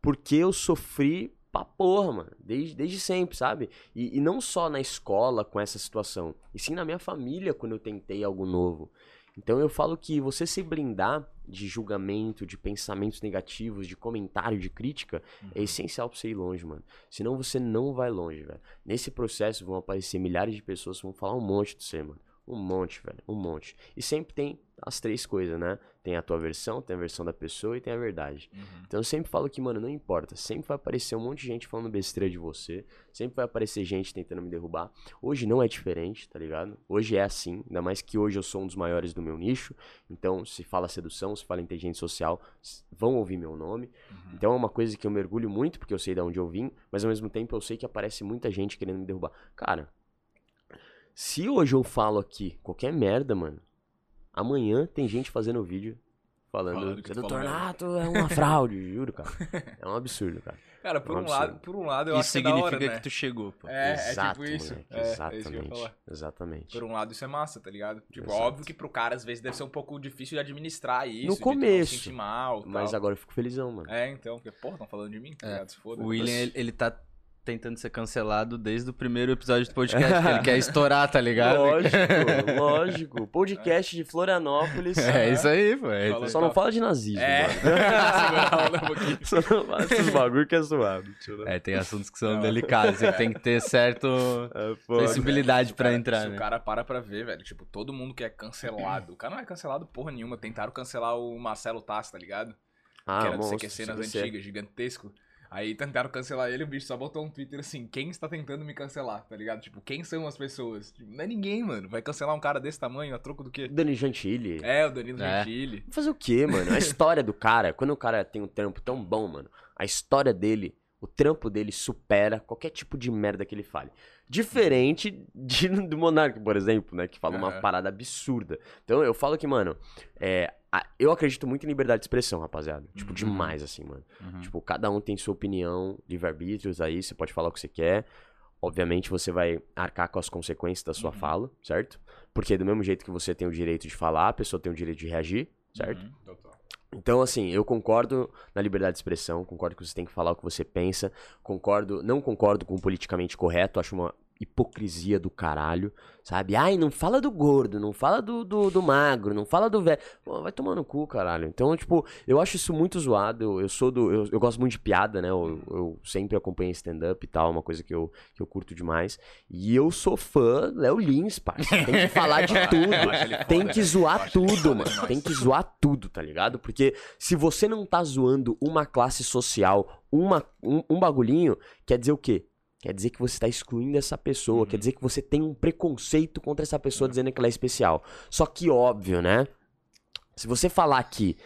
porque eu sofri pra porra, mano, desde, desde sempre, sabe? E, e não só na escola com essa situação, e sim na minha família quando eu tentei algo novo. Então eu falo que você se blindar de julgamento, de pensamentos negativos, de comentário, de crítica, é essencial pra você ir longe, mano. Senão você não vai longe, velho. Nesse processo vão aparecer milhares de pessoas que vão falar um monte de você, mano. Um monte, velho. Um monte. E sempre tem as três coisas, né? Tem a tua versão, tem a versão da pessoa e tem a verdade. Uhum. Então eu sempre falo que, mano, não importa. Sempre vai aparecer um monte de gente falando besteira de você. Sempre vai aparecer gente tentando me derrubar. Hoje não é diferente, tá ligado? Hoje é assim. Ainda mais que hoje eu sou um dos maiores do meu nicho. Então, se fala sedução, se fala inteligência social, vão ouvir meu nome. Uhum. Então é uma coisa que eu mergulho muito, porque eu sei de onde eu vim. Mas ao mesmo tempo eu sei que aparece muita gente querendo me derrubar. Cara, se hoje eu falo aqui qualquer merda, mano, amanhã tem gente fazendo vídeo falando Falando que que tu o falou merda." Tornato é uma fraude, juro, cara. É um absurdo, cara. Cara, por É um um, lado, absurdo. por um lado eu Isso acho que é da significa hora, né? que tu chegou, pô. É, Exato, é tipo isso. moleque, É, é exatamente. falar. exatamente. Por um lado, isso é massa, tá ligado? Tipo, Exato. óbvio que pro cara, às vezes, deve ser um pouco difícil de administrar isso. No começo, se sentir mal, Mas tal. agora eu fico felizão, mano. É, então, porque, porra, estão falando de mim, tá É. ligado? Se foda. O William, ele, ele tá tentando ser cancelado desde o primeiro episódio do podcast, que ele quer estourar, tá ligado? Lógico, lógico. Podcast de Florianópolis. É isso aí, pô. É. Só não fala de nazismo, É. mano. Só não fala desses bagulho que é suave. tio. É, tem assuntos que são Não. delicados, você tem que ter certo É, sensibilidade pra Cara, entrar, se né? o cara para pra ver, velho, tipo, todo mundo que é cancelado. O cara não é cancelado porra nenhuma. Tentaram cancelar o Marcelo Tassi, tá ligado? Ah, que era do monstro, CQC nas CQC. antigas, gigantesco. Aí tentaram cancelar ele, o bicho só botou um Twitter assim, quem está tentando me cancelar, tá ligado? Tipo, quem são as pessoas? Tipo, não é ninguém, mano. Vai cancelar um cara desse tamanho a troco do quê? Dani Gentili. É, o Danilo É. Gentili. Fazer o quê, mano? A história do cara, quando o cara tem um trampo tão bom, mano, a história dele, o trampo dele supera qualquer tipo de merda que ele fale. Diferente de, do Monark, por exemplo, né? Que fala uma parada absurda. Então eu falo que, mano, é, a- eu acredito muito em liberdade de expressão, rapaziada. Tipo, Uhum. demais, assim, mano. Uhum. Tipo, cada um tem sua opinião, livre-arbítrios aí, você pode falar o que você quer. Obviamente você vai arcar com as consequências da sua Uhum. fala, certo? Porque do mesmo jeito que você tem o direito de falar, a pessoa tem o direito de reagir, certo? Uhum. Então, assim, eu concordo na liberdade de expressão, concordo que você tem que falar o que você pensa, concordo, não concordo com o politicamente correto, acho uma hipocrisia do caralho, sabe? Ai, não fala do gordo, não fala do, do, do magro, não fala do velho. Pô, vai tomar no cu, caralho. Então, tipo, eu acho isso muito zoado, eu, eu sou do... Eu, eu gosto muito de piada, né? Eu, eu sempre acompanhei stand-up e tal, uma coisa que eu, que eu curto demais. E eu sou fã Léo Lins, parça. Tem que falar de tudo. Foda, Tem né? que zoar tudo, mano. Tem que zoar tudo, tá ligado? Porque se você não tá zoando uma classe social, uma, um, um bagulhinho, quer dizer o quê? Quer dizer que você tá excluindo essa pessoa, Uhum. quer dizer que você tem um preconceito contra essa pessoa dizendo que ela é especial. Só que óbvio, né? Se você falar que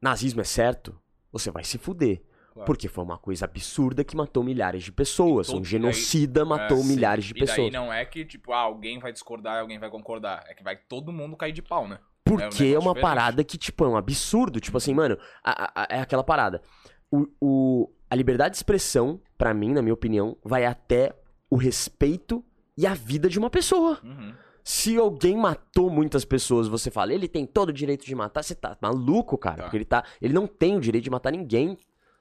nazismo é certo, você vai se fuder. Claro. Porque foi uma coisa absurda que matou milhares de pessoas. Todo- Um genocida matou É, sim. milhares de E pessoas. não é que, tipo, ah, alguém vai discordar e alguém vai concordar. É que vai todo mundo cair de pau, né? Porque É é, um negócio uma diferente. parada que, tipo, é um absurdo. Tipo assim, mano, a- a- é aquela parada. O, o- a liberdade de expressão, pra mim, na minha opinião, vai até o respeito e a vida de uma pessoa. Uhum. Se alguém matou muitas pessoas, você fala, ele tem todo o direito de matar, você tá maluco, cara. Tá. Porque ele, tá, ele não tem o direito de matar ninguém,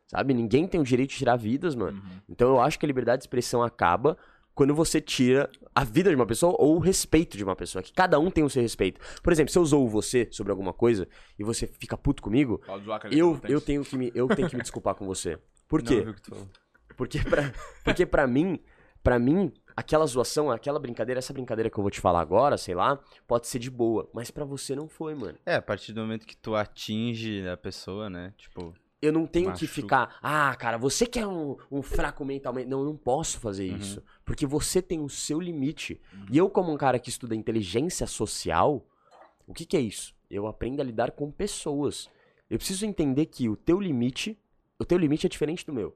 sabe? Ninguém tem o direito de tirar vidas, mano. Uhum. Então eu acho que a liberdade de expressão acaba quando você tira a vida de uma pessoa ou o respeito de uma pessoa. Que cada um tem o seu respeito. Por exemplo, se eu zoo você sobre alguma coisa e você fica puto comigo, eu, eu, tenho que me, eu tenho que me desculpar com você. Por quê? Porque pra, porque pra mim, pra mim, aquela zoação, aquela brincadeira, essa brincadeira que eu vou te falar agora, sei lá, pode ser de boa. Mas pra você não foi, mano. É, a partir do momento que tu atinge a pessoa, né? Tipo, Eu não tenho que Machuca. ficar, ah, cara, você que é um, um fraco mentalmente. Não, eu não posso fazer Uhum. isso. Porque você tem o seu limite. E eu, como um cara que estuda inteligência social, o que, que é isso? Eu aprendo a lidar com pessoas. Eu preciso entender que o teu limite, o teu limite é diferente do meu.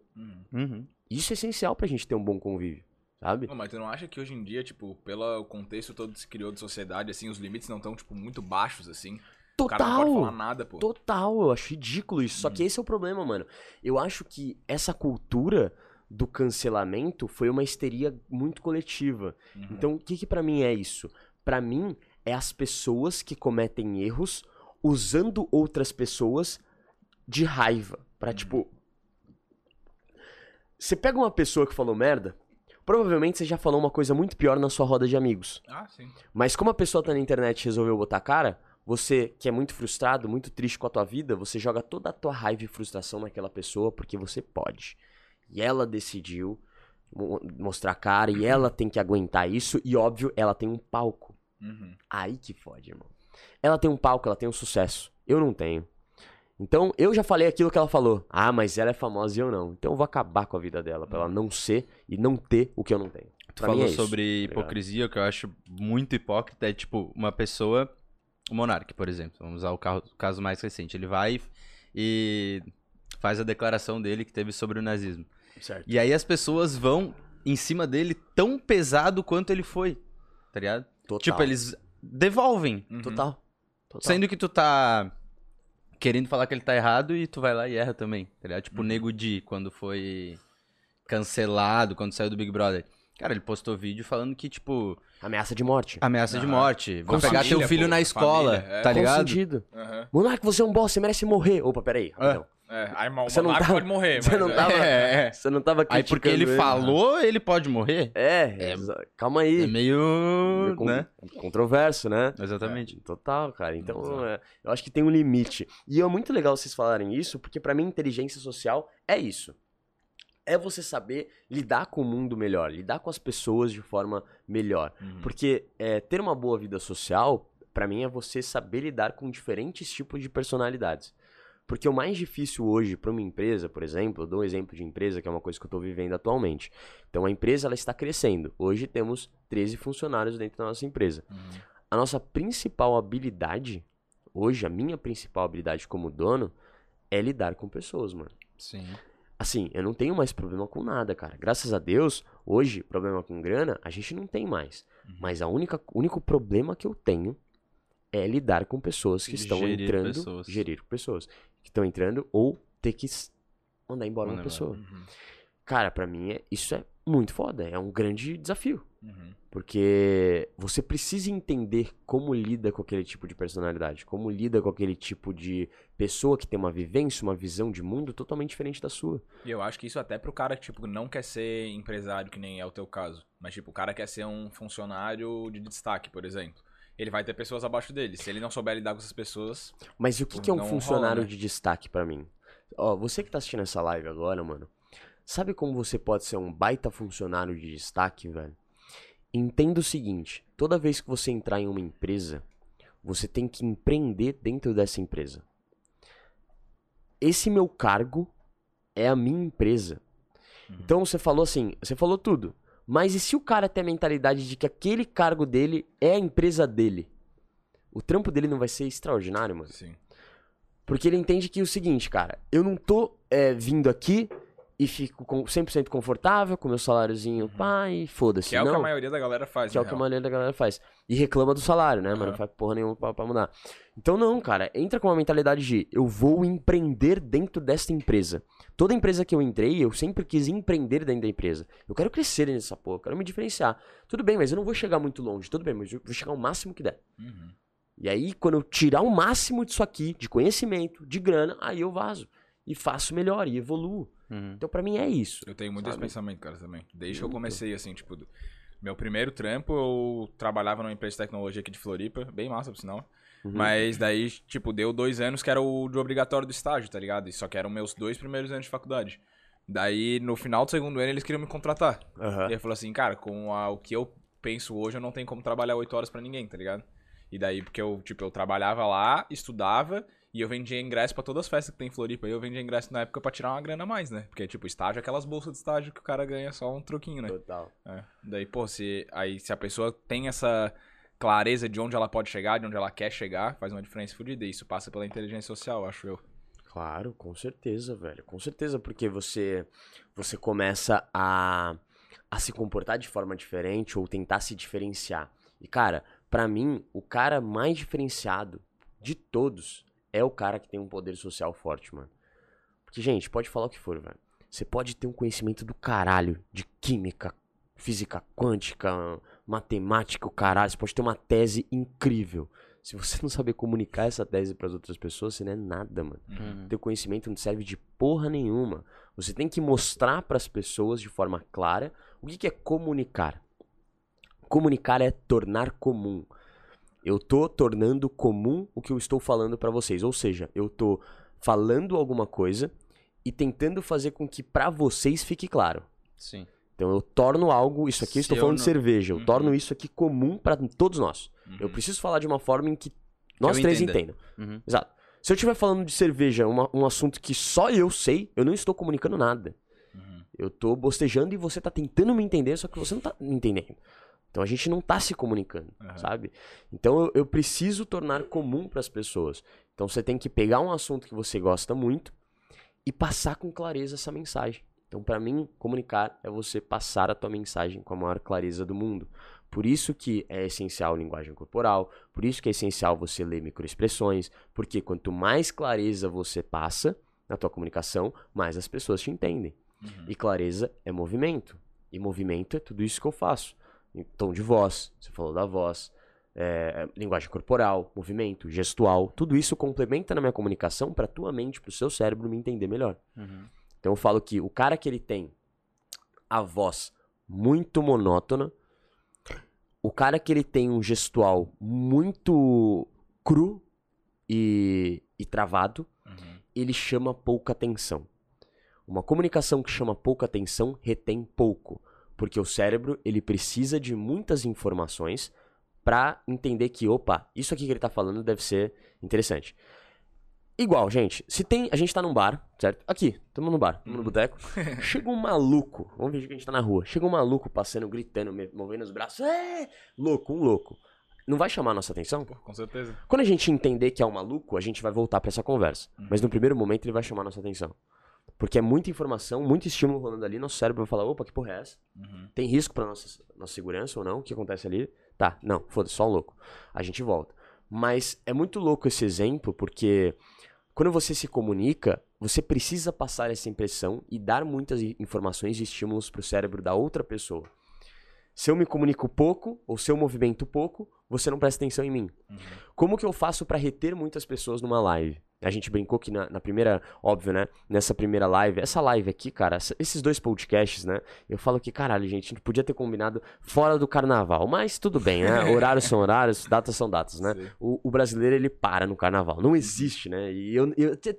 Uhum. Isso é essencial pra gente ter um bom convívio, sabe? Não, mas tu não acha que hoje em dia, tipo, pelo contexto todo que se criou de sociedade, assim, os limites não estão, tipo, muito baixos, assim? O cara não pode falar Total! nada, pô. Total, eu acho ridículo isso. Só que esse é o problema, mano. Eu acho que essa cultura do cancelamento foi uma histeria muito coletiva. Uhum. Então, o que que para mim é isso? Pra mim é as pessoas que cometem erros usando outras pessoas de raiva, Pra Uhum. tipo Você pega uma pessoa que falou merda, provavelmente você já falou uma coisa muito pior na sua roda de amigos. Ah, sim. Mas como a pessoa tá na internet e resolveu botar cara, você que é muito frustrado, muito triste com a tua vida, você joga toda a tua raiva e frustração naquela pessoa porque você pode. E ela decidiu mo- mostrar cara e ela tem que aguentar isso e óbvio, ela tem um palco. Uhum. Aí que fode, irmão. Ela tem um palco, ela tem um sucesso. Eu não tenho. Então, eu já falei aquilo que ela falou. Ah, mas ela é famosa e eu não. Então eu vou acabar com a vida dela, pra ela não ser e não ter o que eu não tenho. Tu Pra falou é sobre tá hipocrisia, o que eu acho muito hipócrita é, tipo, uma pessoa. O Monark, por exemplo, vamos usar o caso mais recente. Ele vai e faz a declaração dele que teve sobre o nazismo. Certo. E aí as pessoas vão em cima dele tão pesado quanto ele foi. Tá ligado? Total. Tipo, eles devolvem. Uhum. Total. Total. Sendo que tu tá querendo falar que ele tá errado e tu vai lá e erra também, tá ligado? Tipo o Nego Di, quando foi cancelado, quando saiu do Big Brother. Cara, ele postou vídeo falando que, tipo, Ameaça de morte. ameaça de morte. Com pegar família, teu filho pô, na escola, família, é. tá ligado? sentido? Aham. Monark, você é um boss, você merece morrer. Opa, peraí. rapidão. É, aí o Você não Monarca tava- pode morrer, Você mas não é. tava, É, é. Você não tava Aí porque ele criticando falou, ele pode morrer? É, exa- calma aí. É meio, Meio con- né? Controverso, né? Exatamente. Total, cara. Então, é, eu acho que tem um limite. E é muito legal vocês falarem isso, porque pra mim inteligência social é isso. É você saber lidar com o mundo melhor, lidar com as pessoas de forma melhor. Uhum. Porque é, ter uma boa vida social, pra mim, é você saber lidar com diferentes tipos de personalidades. Porque o mais difícil hoje para uma empresa, por exemplo, eu dou um exemplo de empresa, que é uma coisa que eu estou vivendo atualmente. Então a empresa ela está crescendo. Hoje temos 13 funcionários dentro da nossa empresa. Uhum. A nossa principal habilidade, hoje, a minha principal habilidade como dono, é lidar com pessoas, mano. Sim. Assim, eu não tenho mais problema com nada, cara. Graças a Deus, hoje, problema com grana, a gente não tem mais. Uhum. Mas a única, o único problema que eu tenho é lidar com pessoas que estão Gerir entrando. pessoas. Gerir pessoas. Que estão entrando ou ter que mandar embora Mandar uma pessoa. Uhum. Cara, pra mim, é, isso é muito foda. É um grande desafio. Uhum. Porque você precisa entender como lida com aquele tipo de personalidade, como lida com aquele tipo de pessoa que tem uma vivência, uma visão de mundo totalmente diferente da sua. E eu acho que isso até pro cara que, tipo, não quer ser empresário, que nem é o teu caso. Mas, tipo, o cara quer ser um funcionário de destaque, por exemplo. Ele vai ter pessoas abaixo dele. Se ele não souber lidar com essas pessoas. Mas o que, que é um não rola, funcionário né? de destaque pra mim? Ó, você que tá assistindo essa live agora, mano, sabe como você pode ser um baita funcionário de destaque, velho? Entenda o seguinte: toda vez que você entrar em uma empresa, você tem que empreender dentro dessa empresa. Esse meu cargo é a minha empresa. Então você falou assim, você falou tudo. Mas e se o cara tem a mentalidade de que aquele cargo dele é a empresa dele? O trampo dele não vai ser extraordinário, mano. Sim. Porque ele entende que é o seguinte, cara, eu não tô é, vindo aqui e fico com 100% confortável com meu saláriozinho, pá, e foda-se. Uhum. Que é o não, que a maioria da galera faz, que é o que a maioria da galera faz. E reclama do salário, né, mano? Aham. Não faz porra nenhuma pra, pra mudar. Então não, cara, entra com uma mentalidade de eu vou empreender dentro desta empresa. Toda empresa que eu entrei, eu sempre quis empreender dentro da empresa. Eu quero crescer nessa porra, eu quero me diferenciar. Tudo bem, mas eu não vou chegar muito longe. Tudo bem, mas eu vou chegar o máximo que der. Uhum. E aí, quando eu tirar o máximo disso aqui, de conhecimento, de grana, aí eu vazo. E faço melhor, e evoluo. Uhum. Então, pra mim, é isso. Eu tenho muito esse Sabe? pensamento, cara, também. Desde que eu Muito. comecei, assim, tipo, do- meu primeiro trampo, eu trabalhava numa empresa de tecnologia aqui de Floripa, bem massa, por sinal. Uhum. Mas daí, tipo, deu dois anos que era o de obrigatório do estágio, tá ligado? E só que eram meus dois primeiros anos de faculdade. Daí, no final do segundo ano, eles queriam me contratar. Aham. E ele falou assim, cara, com a- o que eu penso hoje, eu não tenho como trabalhar oito horas pra ninguém, tá ligado? E daí, porque eu, tipo, eu trabalhava lá, estudava, e eu vendia ingresso pra todas as festas que tem em Floripa. E eu vendia ingresso na época pra tirar uma grana a mais, né? Porque, tipo, estágio é aquelas bolsas de estágio que o cara ganha só um troquinho, né? Total. É. Daí, pô, se, aí, se a pessoa tem essa clareza de onde ela pode chegar, de onde ela quer chegar, faz uma diferença fodida. Isso passa pela inteligência social, acho eu. Claro, com certeza, velho. Com certeza, porque você você começa a, a se comportar de forma diferente ou tentar se diferenciar. E, cara, pra mim, o cara mais diferenciado de todos é o cara que tem um poder social forte, mano. Porque, gente, pode falar o que for, velho. Você pode ter um conhecimento do caralho de química, física quântica, matemática, o caralho. Você pode ter uma tese incrível. Se você não saber comunicar essa tese pras outras pessoas, você não é nada, mano. Uhum. Teu conhecimento não serve de porra nenhuma. Você tem que mostrar pras pessoas de forma clara o que, que é comunicar. Comunicar é tornar comum. Eu tô tornando comum o que eu estou falando pra vocês. Ou seja, eu tô falando alguma coisa e tentando fazer com que pra vocês fique claro. Sim. Então eu torno algo, isso aqui eu estou eu falando de não- cerveja, eu Uhum. torno isso aqui comum pra todos nós. Eu Uhum. preciso falar de uma forma em que nós eu três entenda. entendam. Uhum. Exato. Se eu estiver falando de cerveja, uma- um assunto que só eu sei, eu não estou comunicando nada. Uhum. Eu tô bostejando e você tá tentando me entender, só que você não tá me entendendo. Então a gente não tá se comunicando, Aham. sabe? Então eu, eu preciso tornar comum pras pessoas. Então você tem que pegar um assunto que você gosta muito e passar com clareza essa mensagem. Então pra mim, comunicar é você passar a tua mensagem com a maior clareza do mundo. Por isso que é essencial a linguagem corporal, por isso que é essencial você ler microexpressões, porque quanto mais clareza você passa na tua comunicação, mais as pessoas te entendem. Uhum. E clareza é movimento. E movimento é tudo isso que eu faço. Em tom de voz, você falou da voz, é, linguagem corporal, movimento, gestual, tudo isso complementa na minha comunicação para tua mente, para o seu cérebro me entender melhor. Uhum. Então eu falo que o cara que ele tem a voz muito monótona, o cara que ele tem um gestual muito cru e, e travado, Uhum. ele chama pouca atenção. Uma comunicação que chama pouca atenção retém pouco, porque o cérebro ele precisa de muitas informações para entender que, opa, isso aqui que ele tá falando deve ser interessante. Igual, gente. Se tem. A gente tá num bar, certo? Aqui, tamo no bar, tamo no boteco. Chega um maluco. Vamos ver que a gente tá na rua. Chega um maluco passando, gritando, movendo os braços. É! Louco, um louco. Não vai chamar a nossa atenção? Pô, com certeza. Quando a gente entender que é um maluco, a gente vai voltar pra essa conversa. Mas no primeiro momento ele vai chamar a nossa atenção. Porque é muita informação, muito estímulo rolando ali, nosso cérebro vai falar, opa, que porra é essa? Uhum. Tem risco pra nossa, nossa segurança ou não? O que acontece ali? Tá, não, foda-se, só um louco. A gente volta. Mas é muito louco esse exemplo, porque quando você se comunica, você precisa passar essa impressão e dar muitas informações e estímulos pro cérebro da outra pessoa. Se eu me comunico pouco, ou se eu movimento pouco, você não presta atenção em mim. Uhum. Como que eu faço pra reter muitas pessoas numa live? A gente brincou que na, na primeira, óbvio, né? Nessa primeira live, essa live aqui, cara, esses dois podcasts, né? Eu falo que, caralho, gente, a gente podia ter combinado fora do carnaval, mas tudo bem, né? Horários são horários, datas são datas, né? O, o brasileiro, ele para no carnaval. Não existe, né? E eu, eu, te-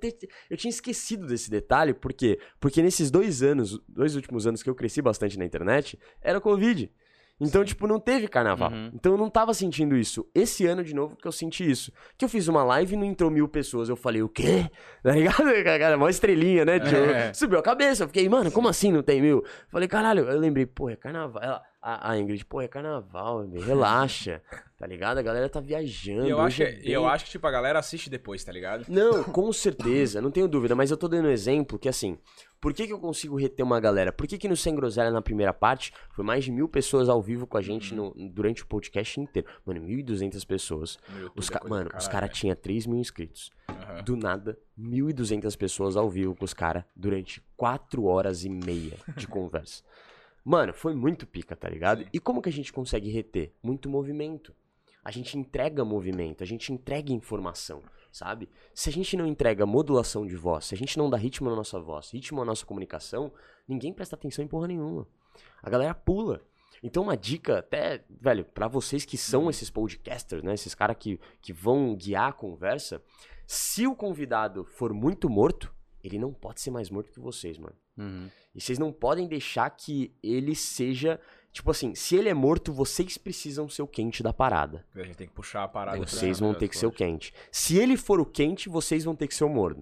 eu tinha esquecido desse detalhe, por quê? Porque nesses dois anos, dois últimos anos que eu cresci bastante na internet, era Covid. Então, tipo, não teve carnaval. Uhum. Então eu não tava sentindo isso. Esse ano, de novo, que eu senti isso. Que eu fiz uma live e não entrou mil pessoas. Eu falei, o quê? Tá ligado? Cara, mó estrelinha, né? Tipo, É. Subiu a cabeça. Eu fiquei, mano, como assim não tem mil? Falei, caralho, eu lembrei, pô, é carnaval. Ela, a, a Ingrid, pô, é carnaval, meu, relaxa. Tá ligado? A galera tá viajando. E eu acho, é que, e eu bem- acho que, tipo, a galera assiste depois, tá ligado? não, com certeza, não tenho dúvida, mas eu tô dando um exemplo que assim, por que, que eu consigo reter uma galera? Por que, que no Sem Groselha na primeira parte foi mais de mil pessoas ao vivo com a gente no- durante o podcast inteiro? Mano, 1.200 pessoas. Os é ca- Mano, os caralho, caras né? tinham 3 mil inscritos. Aham. Do nada, 1.200 pessoas ao vivo com os caras durante 4 horas e meia de conversa. Mano, foi muito pica, tá ligado? Sim. E como que a gente consegue reter? Muito movimento. A gente entrega movimento, a gente entrega informação, sabe? Se a gente não entrega modulação de voz, se a gente não dá ritmo na nossa voz, ritmo na nossa comunicação, ninguém presta atenção em porra nenhuma. A galera pula. Então uma dica até, velho, pra vocês que são esses podcasters, né, esses caras que, que vão guiar a conversa, se o convidado for muito morto, ele não pode ser mais morto que vocês, mano. Uhum. E vocês não podem deixar que ele seja. Tipo assim, se ele é morto, vocês precisam ser o quente da parada. A gente tem que puxar a parada. Vocês vão ter que ser o quente. Se ele for o quente, vocês vão ter que ser o morno.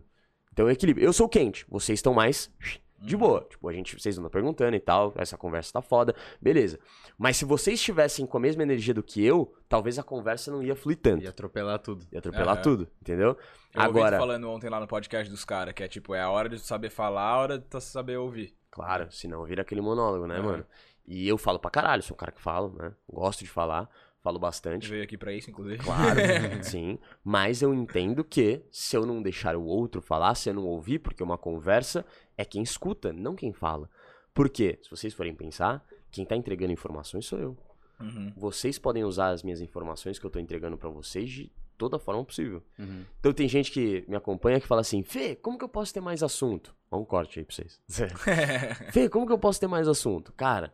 Então é equilíbrio. Eu sou o quente, vocês estão mais de boa. Tipo, a gente, vocês andam perguntando e tal, essa conversa tá foda, beleza. Mas se vocês estivessem com a mesma energia do que eu, talvez a conversa não ia fluir tanto. Ia atropelar tudo. Ia atropelar Aham. tudo, entendeu? Eu Agora, falando ontem lá no podcast dos caras, que é tipo, é a hora de saber falar, a hora de saber ouvir. Claro, senão vira aquele monólogo, né, Aham. mano? E eu falo pra caralho, sou um cara que fala, né? Gosto de falar, falo bastante. Veio aqui pra isso, inclusive. Claro, sim. Mas eu entendo que se eu não deixar o outro falar, se eu não ouvir, porque uma conversa é quem escuta, não quem fala. Por quê? Se vocês forem pensar, quem tá entregando informações sou eu. Uhum. Vocês podem usar as minhas informações que eu tô entregando pra vocês de toda forma possível. Uhum. Então tem gente que me acompanha que fala assim, Fê, como que eu posso ter mais assunto? Ó um corte aí pra vocês. Fê, como que eu posso ter mais assunto? Cara,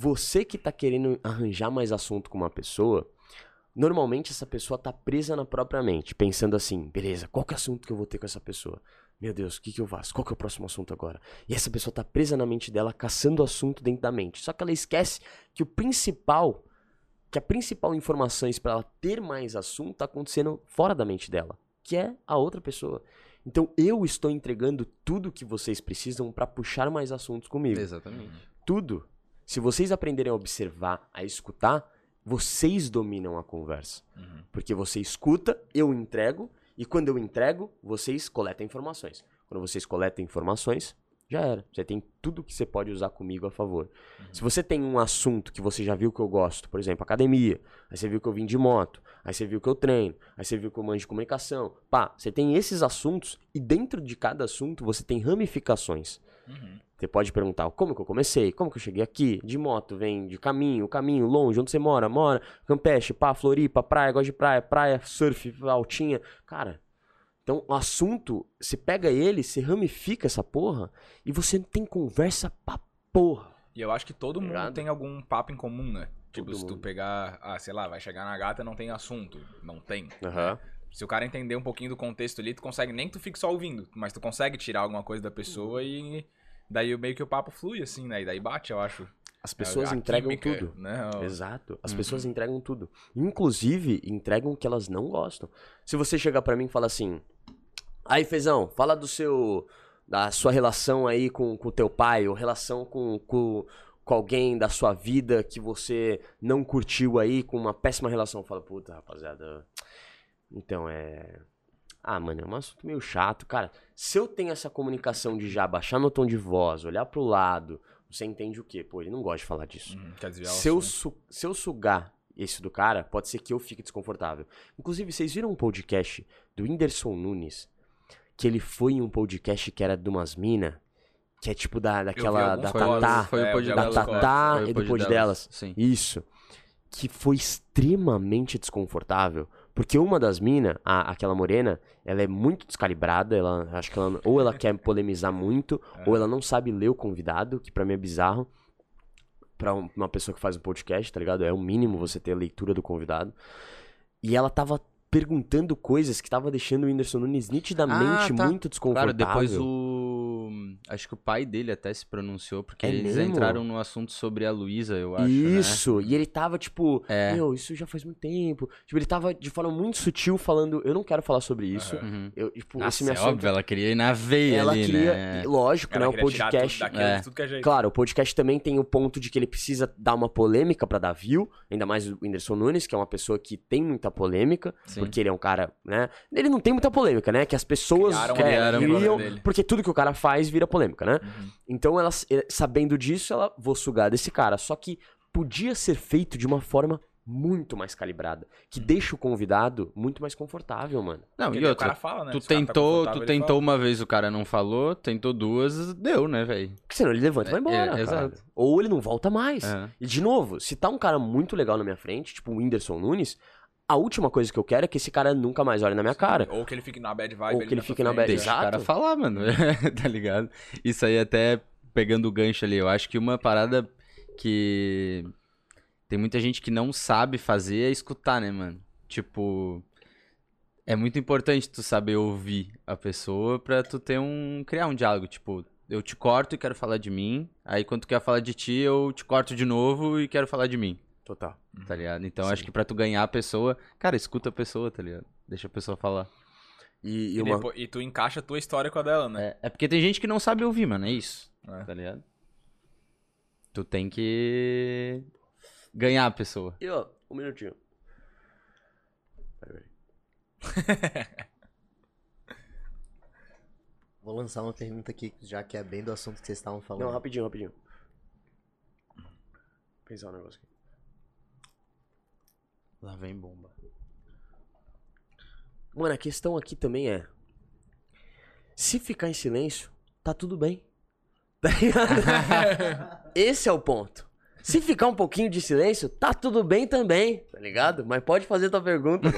você que tá querendo arranjar mais assunto com uma pessoa, normalmente essa pessoa tá presa na própria mente, pensando assim, beleza, qual que é o assunto que eu vou ter com essa pessoa? Meu Deus, o que que eu faço? Qual que é o próximo assunto agora? E essa pessoa tá presa na mente dela, caçando assunto dentro da mente. Só que ela esquece que o principal, que a principal informação para ela ter mais assunto tá acontecendo fora da mente dela, que é a outra pessoa. Então eu estou entregando tudo que vocês precisam para puxar mais assuntos comigo. Exatamente. Tudo. Se vocês aprenderem a observar, a escutar, vocês dominam a conversa. Uhum. Porque você escuta, eu entrego, e quando eu entrego, vocês coletam informações. Quando vocês coletam informações, já era. Você tem tudo que você pode usar comigo a favor. Se você tem um assunto que você já viu que eu gosto, por exemplo, academia, aí você viu que eu vim de moto, aí você viu que eu treino, aí você viu que eu manjo de comunicação, pá, você tem esses assuntos e dentro de cada assunto você tem ramificações. Uhum. Você pode perguntar como que eu comecei, como que eu cheguei aqui, de moto, vem de caminho, caminho, longe, onde você mora, mora, Campeche, pá, Floripa, praia, gosto de praia, praia, surf, altinha. Cara, então o assunto, você pega ele, você ramifica essa porra e você tem conversa pra porra. E eu acho que todo mundo tem algum papo em comum, né? Tipo, Todo se tu mundo. pegar, ah, sei lá, vai chegar na gata não tem assunto. Não tem. Aham. Se o cara entender um pouquinho do contexto ali, tu consegue, nem que tu fique só ouvindo, mas tu consegue tirar alguma coisa da pessoa e daí meio que o papo flui, assim, né? E daí bate, eu acho. As pessoas A- a entregam química, tudo. Né? Exato. As Uhum. pessoas entregam tudo. Inclusive, entregam o que elas não gostam. Se você chegar pra mim e falar assim: Aí, Fezão, fala do seu. da sua relação aí com o teu pai, ou relação com, com, com alguém da sua vida que você não curtiu aí, com uma péssima relação. Fala, puta, rapaziada. Então, é. Ah, mano, é um assunto meio chato. Cara, se eu tenho essa comunicação de já baixar meu tom de voz, olhar pro lado, você entende o quê? Pô, ele não gosta de falar disso. Quer desviar o Se eu, su- se eu sugar esse do cara, pode ser que eu fique desconfortável. Inclusive, vocês viram um podcast do Whindersson Nunes? Que ele foi em um podcast que era de umas mina, que é tipo da, daquela. Da. Tatá. Foi o É, Da delas. Tatá e do pod delas. Sim. Isso. Que foi extremamente desconfortável. Porque uma das minas, aquela morena, ela é muito descalibrada. Ela, acho que ela, ou ela quer polemizar muito, ou ela não sabe ler o convidado, que pra mim é bizarro. Pra um- uma pessoa que faz um podcast, tá ligado? É o mínimo você ter a leitura do convidado. E ela tava perguntando coisas que tava deixando o Whindersson Nunes nitidamente Ah, tá. muito Claro, desconfortável. depois o. Acho que o pai dele até se pronunciou, porque É eles mesmo? entraram no assunto sobre a Luísa, eu acho. Né? Isso, e ele tava tipo, É. meu, isso já faz muito tempo. Tipo, ele tava de forma muito sutil falando, eu não quero falar sobre isso. Uhum. Eu, tipo, Nossa, esse me é assunto. óbvio, ela queria ir na veia ela ali, queria, né? lógico, Ela né, o podcast. tudo daquilo, é. tudo que é jeito. Claro, o podcast também tem o ponto de que ele precisa dar uma polêmica pra dar view, ainda mais o Whindersson Nunes, que é uma pessoa que tem muita polêmica, Sim. porque ele é um cara, né? Ele não tem muita polêmica, né? Que as pessoas Criaram é, criaram criam, porque tudo que o cara faz vira polêmica, né? Uhum. Então, ela, eh, sabendo disso, ela vou sugar desse cara. Só que podia ser feito de uma forma muito mais calibrada, que deixa o convidado muito mais confortável, mano. Não, Porque e daí o outra, cara fala, né? tu Se tá tentou, confortável, tu tentou fala. uma vez, o cara não falou, tentou duas, deu, né, velho? Porque senão ele levanta e vai É, embora. é, exato. Ou ele não volta mais. É. E de novo, se tá um cara muito legal na minha frente, tipo o Whindersson Nunes, a última coisa que eu quero é que esse cara nunca mais olhe na minha cara. Ou que ele fique na bad vibe. Ou que ele na fique na bad- frente. Deixa o cara falar, mano. tá ligado? Isso aí até pegando o gancho ali, eu acho que uma parada que tem muita gente que não sabe fazer é escutar, né, mano? Tipo, é muito importante tu saber ouvir a pessoa pra tu ter um criar um diálogo, tipo, eu te corto e quero falar de mim, aí quando tu quer falar de ti, eu te corto de novo e quero falar de mim, Total. tá ligado? Então acho que pra tu ganhar a pessoa, cara, escuta a pessoa, tá ligado? Deixa a pessoa falar. E, e E, uma... depois- e tu encaixa a tua história com a dela, né? É, é porque tem gente que não sabe ouvir, mano, é isso. É. Tá ligado? Tu tem que ganhar a pessoa. E ó, um minutinho. Peraí, peraí. Vou lançar uma pergunta aqui, já que é bem do assunto que vocês estavam falando. Não, rapidinho, rapidinho. Pensar um negócio aqui. Lá vem bomba. Mano, a questão aqui também é. Se ficar em silêncio, tá tudo bem. Tá ligado? Esse é o ponto. Se ficar um pouquinho de silêncio, tá tudo bem também, tá ligado? Mas pode fazer tua pergunta.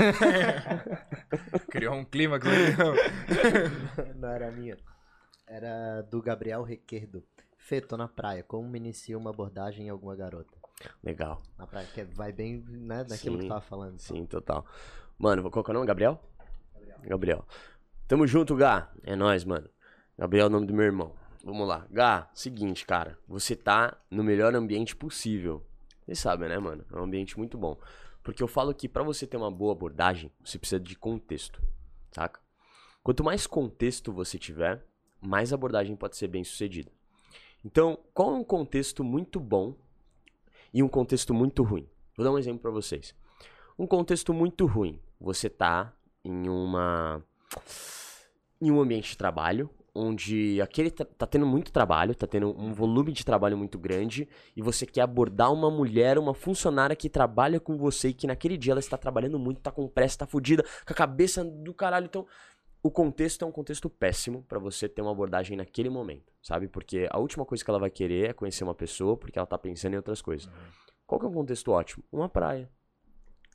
Criou um clima que você Não era minha. Era do Gabriel Requerdo. Fê, tô na praia. Como me inicia uma abordagem em alguma garota? Legal. Na praia, que vai bem, né, daquilo Sim, que tava falando. Sim, total. Mano, qual que é o nome? Gabriel? Gabriel. Tamo junto, Gá. É nóis, mano. Gabriel é o nome do meu irmão. Vamos lá. Gá, seguinte, cara. Você tá no melhor ambiente possível. Vocês sabem, né, mano? É um ambiente muito bom. Porque eu falo que pra você ter uma boa abordagem, você precisa de contexto, saca? Quanto mais contexto você tiver, mais abordagem pode ser bem sucedida. Então, qual é um contexto muito bom e um contexto muito ruim? Vou dar um exemplo pra vocês. Um contexto muito ruim. Você tá em uma em um ambiente de trabalho onde aquele tá, tá tendo muito trabalho, tá tendo um volume de trabalho muito grande e você quer abordar uma mulher, uma funcionária que trabalha com você e que naquele dia ela está trabalhando muito, tá com pressa, tá fudida, com a cabeça do caralho. Então, o contexto é um contexto péssimo pra você ter uma abordagem naquele momento, sabe? Porque a última coisa que ela vai querer é conhecer uma pessoa porque ela tá pensando em outras coisas. Qual que é um contexto ótimo? Uma praia.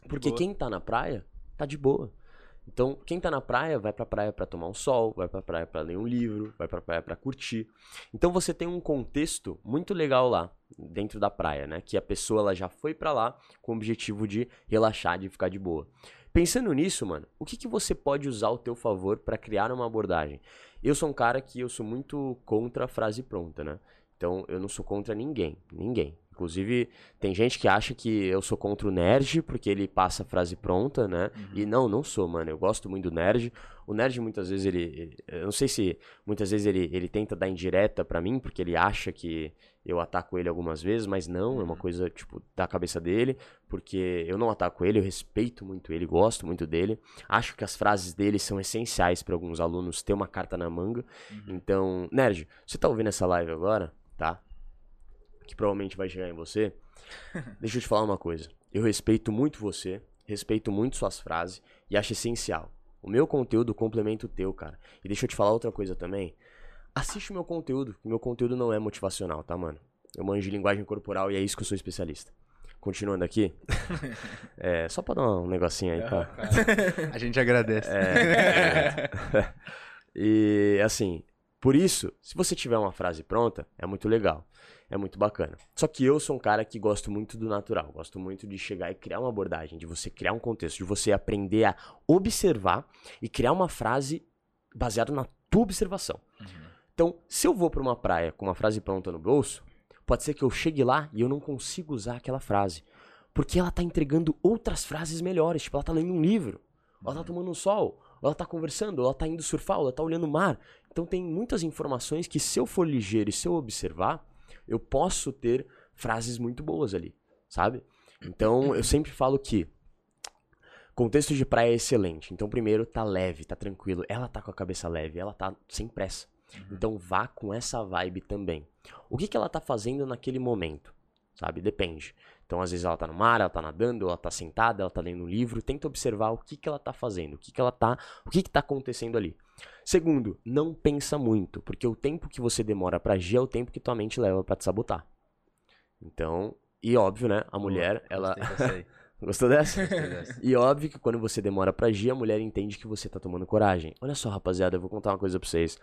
Porque quem tá na praia, tá de boa. Então, quem tá na praia, vai pra praia pra tomar um sol, vai pra praia pra ler um livro, vai pra praia pra curtir. Então você tem um contexto muito legal lá, dentro da praia, né? Que a pessoa ela já foi pra lá com o objetivo de relaxar, de ficar de boa. Pensando nisso, mano, o que, que você pode usar ao teu favor pra criar uma abordagem? Eu sou um cara que eu sou muito contra a frase pronta, né? Então eu não sou contra ninguém, ninguém. Inclusive, tem gente que acha que eu sou contra o nerd porque ele passa a frase pronta, né? E não, não sou, mano. Eu gosto muito do nerd. O nerd muitas vezes ele, ele- eu não sei se muitas vezes ele, ele tenta dar indireta pra mim porque ele acha que eu ataco ele algumas vezes, mas não, é uma coisa tipo da cabeça dele, porque eu não ataco ele, eu respeito muito ele, gosto muito dele. Acho que as frases dele são essenciais pra alguns alunos ter uma carta na manga. Então, nerd, você tá ouvindo essa live agora, tá? Que provavelmente vai chegar em você. Deixa eu te falar uma coisa. Eu respeito muito você, respeito muito suas frases e acho essencial. O meu conteúdo complementa o teu, cara. E deixa eu te falar outra coisa também. Assiste o meu conteúdo, que meu conteúdo não é motivacional, tá, mano? Eu manjo de linguagem corporal e é isso que eu sou especialista. Continuando aqui. é, só pra dar um negocinho aí, tá? A gente agradece. É, é. e assim, por isso, se você tiver uma frase pronta, é muito legal. É muito bacana. Só que eu sou um cara que gosto muito do natural. Gosto muito de chegar e criar uma abordagem, de você criar um contexto, de você aprender a observar e criar uma frase baseada na tua observação. Então, se eu vou pra uma praia com uma frase pronta no bolso, pode ser que eu chegue lá e eu não consiga usar aquela frase. Porque ela tá entregando outras frases melhores. Tipo, ela tá lendo um livro. Ou ela tá tomando um sol. Ou ela tá conversando. Ela tá indo surfar. Ela tá olhando o mar. Então tem muitas informações que se eu for ligeiro e se eu observar, eu posso ter frases muito boas ali, sabe? Então eu sempre falo que contexto de praia é excelente. Então primeiro tá leve, tá tranquilo. Ela tá com a cabeça leve, ela tá sem pressa. Então vá com essa vibe também. O que que ela tá fazendo naquele momento? Sabe? Depende. Então, às vezes ela tá no mar, ela tá nadando, ela tá sentada, ela tá lendo um livro. Tenta observar o que que ela tá fazendo, o que que ela tá, o que que tá acontecendo ali. Segundo, não pensa muito, porque o tempo que você demora pra agir é o tempo que tua mente leva pra te sabotar. Então, e óbvio, né? A mulher, ela dessa aí. Gostou dessa? Gostei dessa. E óbvio que quando você demora pra agir, a mulher entende que você tá tomando coragem. Olha só, rapaziada, eu vou contar uma coisa pra vocês.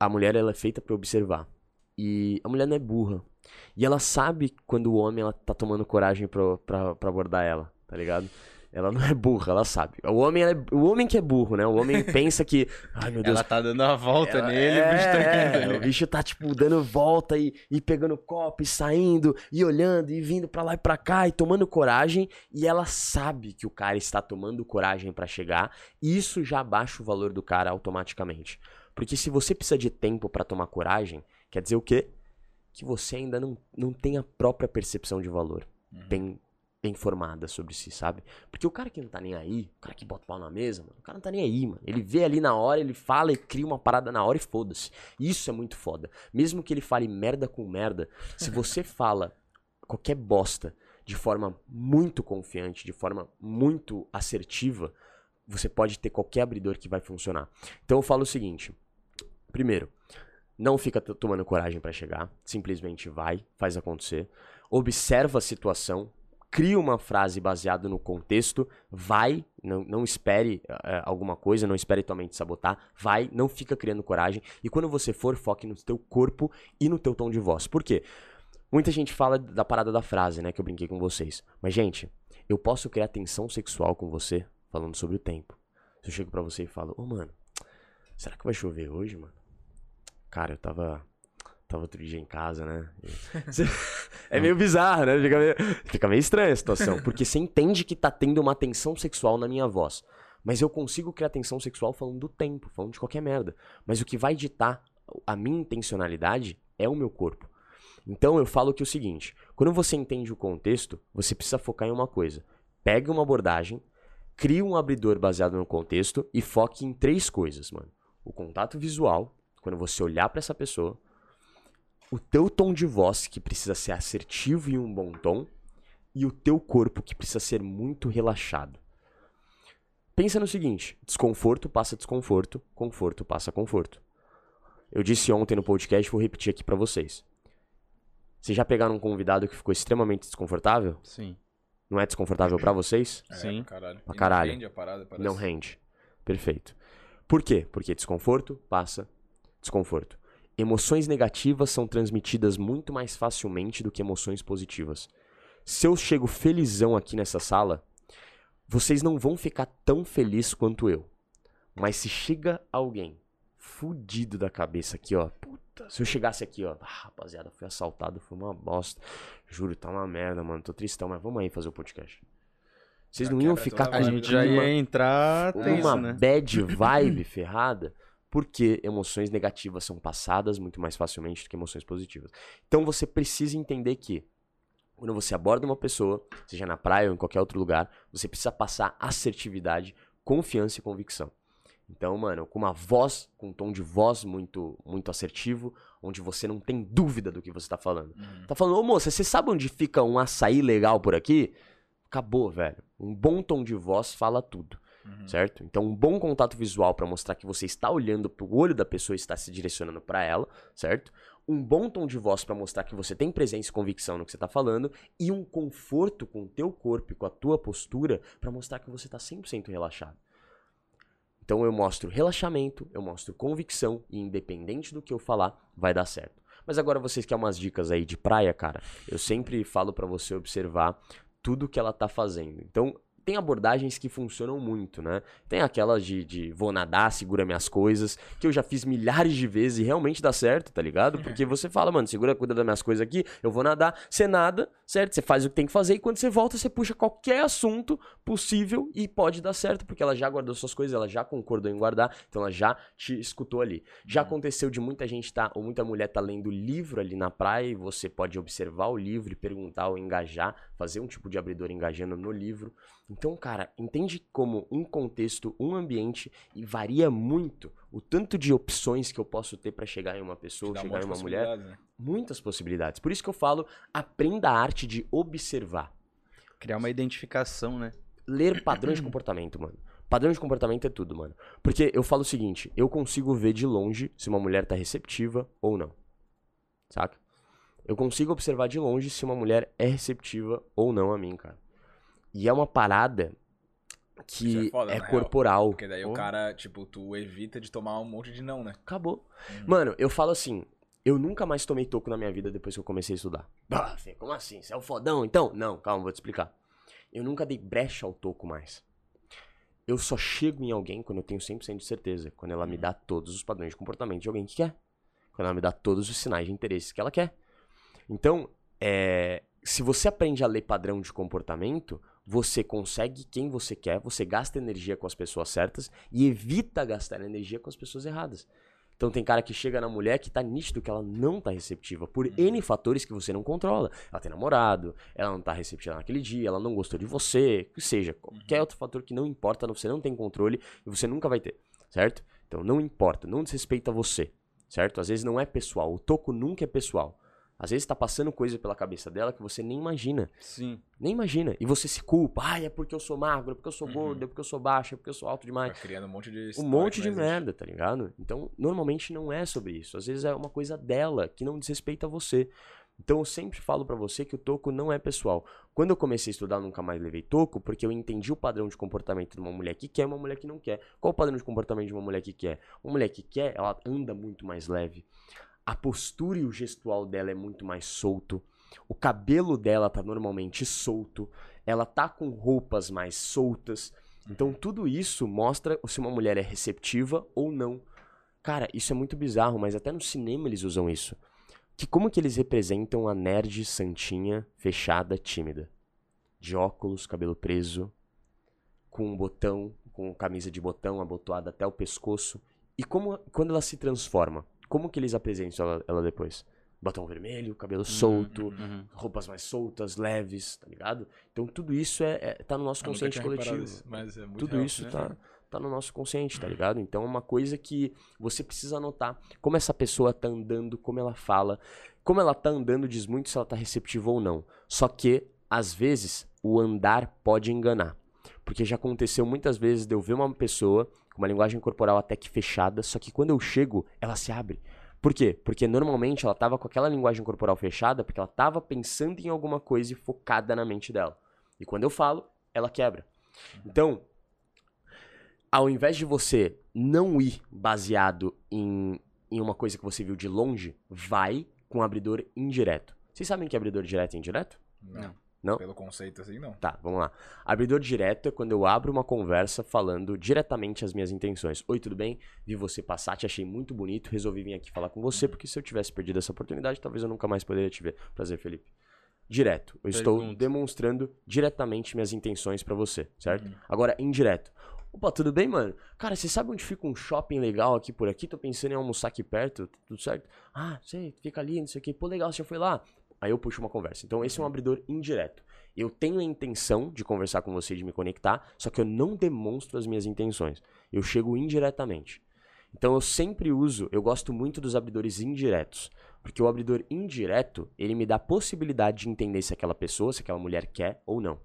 A mulher, ela é feita pra observar. E a mulher não é burra. E ela sabe quando o homem, ela tá tomando coragem pra, pra, pra abordar ela, tá ligado? Ela não é burra, ela sabe. O homem, é- o homem que é burro, né? O homem pensa que, ai meu Deus, Ela tá dando uma volta ela- nele, o bicho tá é, cantando. o bicho tá, tipo, dando volta e, e pegando copo e saindo e olhando e vindo pra lá e pra cá e tomando coragem. E ela sabe que o cara está tomando coragem pra chegar. E isso já baixa o valor do cara automaticamente. Porque se você precisa de tempo pra tomar coragem, quer dizer o quê? Que você ainda não, não tem a própria percepção de valor bem, bem formada sobre si, sabe? Porque o cara que não tá nem aí, o cara que bota o pau na mesa, mano, o cara não tá nem aí, mano. Ele vê ali na hora, ele fala e cria uma parada na hora e foda-se. Isso é muito foda. Mesmo que ele fale merda com merda, se você fala qualquer bosta de forma muito confiante, de forma muito assertiva, você pode ter qualquer abridor que vai funcionar. Então eu falo o seguinte: primeiro, não fica tomando coragem pra chegar, simplesmente vai, faz acontecer. Observa a situação, cria uma frase baseada no contexto, vai, não, não espere eh, alguma coisa, não espere tua mente sabotar, vai, não fica criando coragem. E quando você for, foque no teu corpo e no teu tom de voz. Por quê? Muita gente fala da parada da frase, né, que eu brinquei com vocês. Mas, gente, eu posso criar tensão sexual com você falando sobre o tempo. Se eu chego pra você e falo, ô, mano, será que vai chover hoje, mano? Cara, eu tava. Tava outro dia em casa, né? É meio bizarro, né? Fica meio, fica meio estranha a situação. Porque você entende que tá tendo uma tensão sexual na minha voz. Mas eu consigo criar tensão sexual falando do tempo, falando de qualquer merda. Mas o que vai ditar a minha intencionalidade é o meu corpo. Então eu falo que é o seguinte: quando você entende o contexto, você precisa focar em uma coisa. Pegue uma abordagem, crie um abridor baseado no contexto e foque em três coisas, mano. O contato visual, quando você olhar pra essa pessoa, o teu tom de voz, que precisa ser assertivo e um bom tom, e o teu corpo, que precisa ser muito relaxado. Pensa no seguinte: desconforto passa desconforto, conforto passa conforto. Eu disse ontem no podcast, vou repetir aqui pra vocês. Vocês já pegaram um convidado que ficou extremamente desconfortável? Sim. Não é desconfortável pra vocês? É, Sim. pra caralho. Pra caralho. Não rende a parada, parece. Não rende. Perfeito. Por quê? Porque desconforto passa desconforto. Emoções negativas são transmitidas muito mais facilmente do que emoções positivas. Se eu chego felizão aqui nessa sala, vocês não vão ficar tão felizes quanto eu. Mas se chega alguém fudido da cabeça aqui, ó, puta se eu chegasse aqui, ó, ah, rapaziada, fui assaltado, foi uma bosta. Juro, tá uma merda, mano. Tô tristão, mas vamos aí fazer o podcast. Vocês não iam ficar com A gente já uma- ia entrar tenso, uma né? bad vibe ferrada, porque emoções negativas são passadas muito mais facilmente do que emoções positivas. Então você precisa entender que quando você aborda uma pessoa, seja na praia ou em qualquer outro lugar, você precisa passar assertividade, confiança e convicção. Então, mano, com uma voz, com um tom de voz muito muito assertivo, onde você não tem dúvida do que você tá falando. Uhum. Tá falando, ô moça, você sabe onde fica um açaí legal por aqui? Acabou, velho. Um bom tom de voz fala tudo, Uhum. certo? Então, um bom contato visual pra mostrar que você está olhando pro olho da pessoa e está se direcionando pra ela, certo? Um bom tom de voz pra mostrar que você tem presença e convicção no que você tá falando e um conforto com o teu corpo e com a tua postura pra mostrar que você tá 100% relaxado. Então eu mostro relaxamento, eu mostro convicção e independente do que eu falar, vai dar certo. Mas agora vocês querem umas dicas aí de praia, cara? Eu sempre falo pra você observar tudo que ela tá fazendo. Então, tem abordagens que funcionam muito, né? Tem aquelas de, de vou nadar, segura minhas coisas, que eu já fiz milhares de vezes e realmente dá certo, tá ligado? Porque você fala, mano, segura, cuida das minhas coisas aqui, eu vou nadar, você nada, certo? Você faz o que tem que fazer e quando você volta, você puxa qualquer assunto possível e pode dar certo, porque ela já guardou suas coisas, ela já concordou em guardar, então ela já te escutou ali. Já aconteceu de muita gente tá, ou muita mulher tá lendo livro ali na praia e você pode observar o livro e perguntar ou engajar, fazer um tipo de abridor engajando no livro. Então, cara, entende como um contexto, um ambiente e varia muito o tanto de opções que eu posso ter pra chegar em uma pessoa, um chegar em uma mulher, né? muitas possibilidades. Por isso que eu falo, aprenda a arte de observar. Criar uma identificação, né? Ler padrões de comportamento, mano. Padrão de comportamento é tudo, mano. Porque eu falo o seguinte, eu consigo ver de longe se uma mulher tá receptiva ou não. Saca? Eu consigo observar de longe se uma mulher é receptiva ou não a mim, cara. E é uma parada que é, é foda, real. corporal. Porque daí o Porra. cara, tipo, tu evita de tomar um monte de não, né? Acabou. Uhum. Mano, eu falo assim, eu nunca mais tomei toco na minha vida depois que eu comecei a estudar. Bah, Fê, como assim? Você é o fodão, então? Não, calma, vou te explicar. Eu nunca dei brecha ao toco mais. Eu só chego em alguém quando eu tenho 100% de certeza. Quando ela me dá todos os padrões de comportamento de alguém que quer. Quando ela me dá todos os sinais de interesse que ela quer. Então, é, se você aprende a ler padrão de comportamento, você consegue quem você quer, você gasta energia com as pessoas certas e evita gastar energia com as pessoas erradas. Então tem cara que chega na mulher que tá nítido que ela não tá receptiva por N fatores que você não controla. Ela tem namorado, ela não tá receptiva naquele dia, ela não gostou de você, que seja, qualquer outro fator que não importa, você não tem controle e você nunca vai ter, certo? Então não importa, não desrespeita você, certo? Às vezes não é pessoal, o toco nunca é pessoal. Às vezes tá passando coisa pela cabeça dela que você nem imagina. Sim. Nem imagina. E você se culpa. Ai, é porque eu sou magro, é porque eu sou Uhum. gordo, é porque eu sou baixo, é porque eu sou alto demais Vai criando um monte de um monte de merda, tá ligado? Então, normalmente não é sobre isso. Às vezes é uma coisa dela que não desrespeita você. Então, eu sempre falo pra você que o toco não é pessoal. Quando eu comecei a estudar, eu nunca mais levei toco, porque eu entendi o padrão de comportamento de uma mulher que quer e uma mulher que não quer. Qual o padrão de comportamento de uma mulher que quer? Uma mulher que quer, ela anda muito mais leve. A postura e o gestual dela é muito mais solto. O cabelo dela tá normalmente solto. Ela tá com roupas mais soltas. Então tudo isso mostra se uma mulher é receptiva ou não. Cara, isso é muito bizarro, mas até no cinema eles usam isso. Que como que eles representam a nerd santinha, fechada, tímida? De óculos, cabelo preso, com um botão, com camisa de botão abotoada até o pescoço. E como quando ela se transforma, como que eles apresentam ela, ela depois? Botão vermelho, cabelo solto, Uhum. roupas mais soltas, leves, tá ligado? Então tudo isso é, é- tá no nosso Eu consciente coletivo. isso, mas é muito Tudo real, isso né? tá, tá no nosso consciente, tá ligado? Então é uma coisa que você precisa anotar como essa pessoa tá andando, como ela fala. Como ela tá andando diz muito se ela tá receptiva ou não. Só que, às vezes, o andar pode enganar. Porque já aconteceu muitas vezes de eu ver uma pessoa com uma linguagem corporal até que fechada, só que quando eu chego, ela se abre. Por quê? Porque normalmente ela tava com aquela linguagem corporal fechada porque ela tava pensando em alguma coisa e focada na mente dela. E quando eu falo, ela quebra. Então, ao invés de você não ir baseado em, em uma coisa que você viu de longe, vai com abridor indireto. Vocês sabem que é abridor direto e indireto? Não. Não? Pelo conceito assim, não. Tá, vamos lá. Abridor direto é quando eu abro uma conversa falando diretamente as minhas intenções. Oi, tudo bem? Vi você passar, te achei muito bonito, resolvi vir aqui falar com você, porque se eu tivesse perdido essa oportunidade, talvez eu nunca mais poderia te ver. Prazer, Felipe. Direto. Eu estou Pergunta. demonstrando diretamente minhas intenções pra você, certo? Agora, indireto. Opa, tudo bem, mano? Cara, você sabe onde fica um shopping legal aqui por aqui? Tô pensando em almoçar aqui perto, tudo certo? Ah, sei, fica ali, não sei o quê. Pô, legal, você já foi lá? Aí eu puxo uma conversa. Então, esse é um abridor indireto. Eu tenho a intenção de conversar com você, de me conectar, só que eu não demonstro as minhas intenções. Eu chego indiretamente. Então eu sempre uso, eu gosto muito dos abridores indiretos, porque o abridor indireto, ele me dá a possibilidade de entender se aquela pessoa, se aquela mulher quer ou não.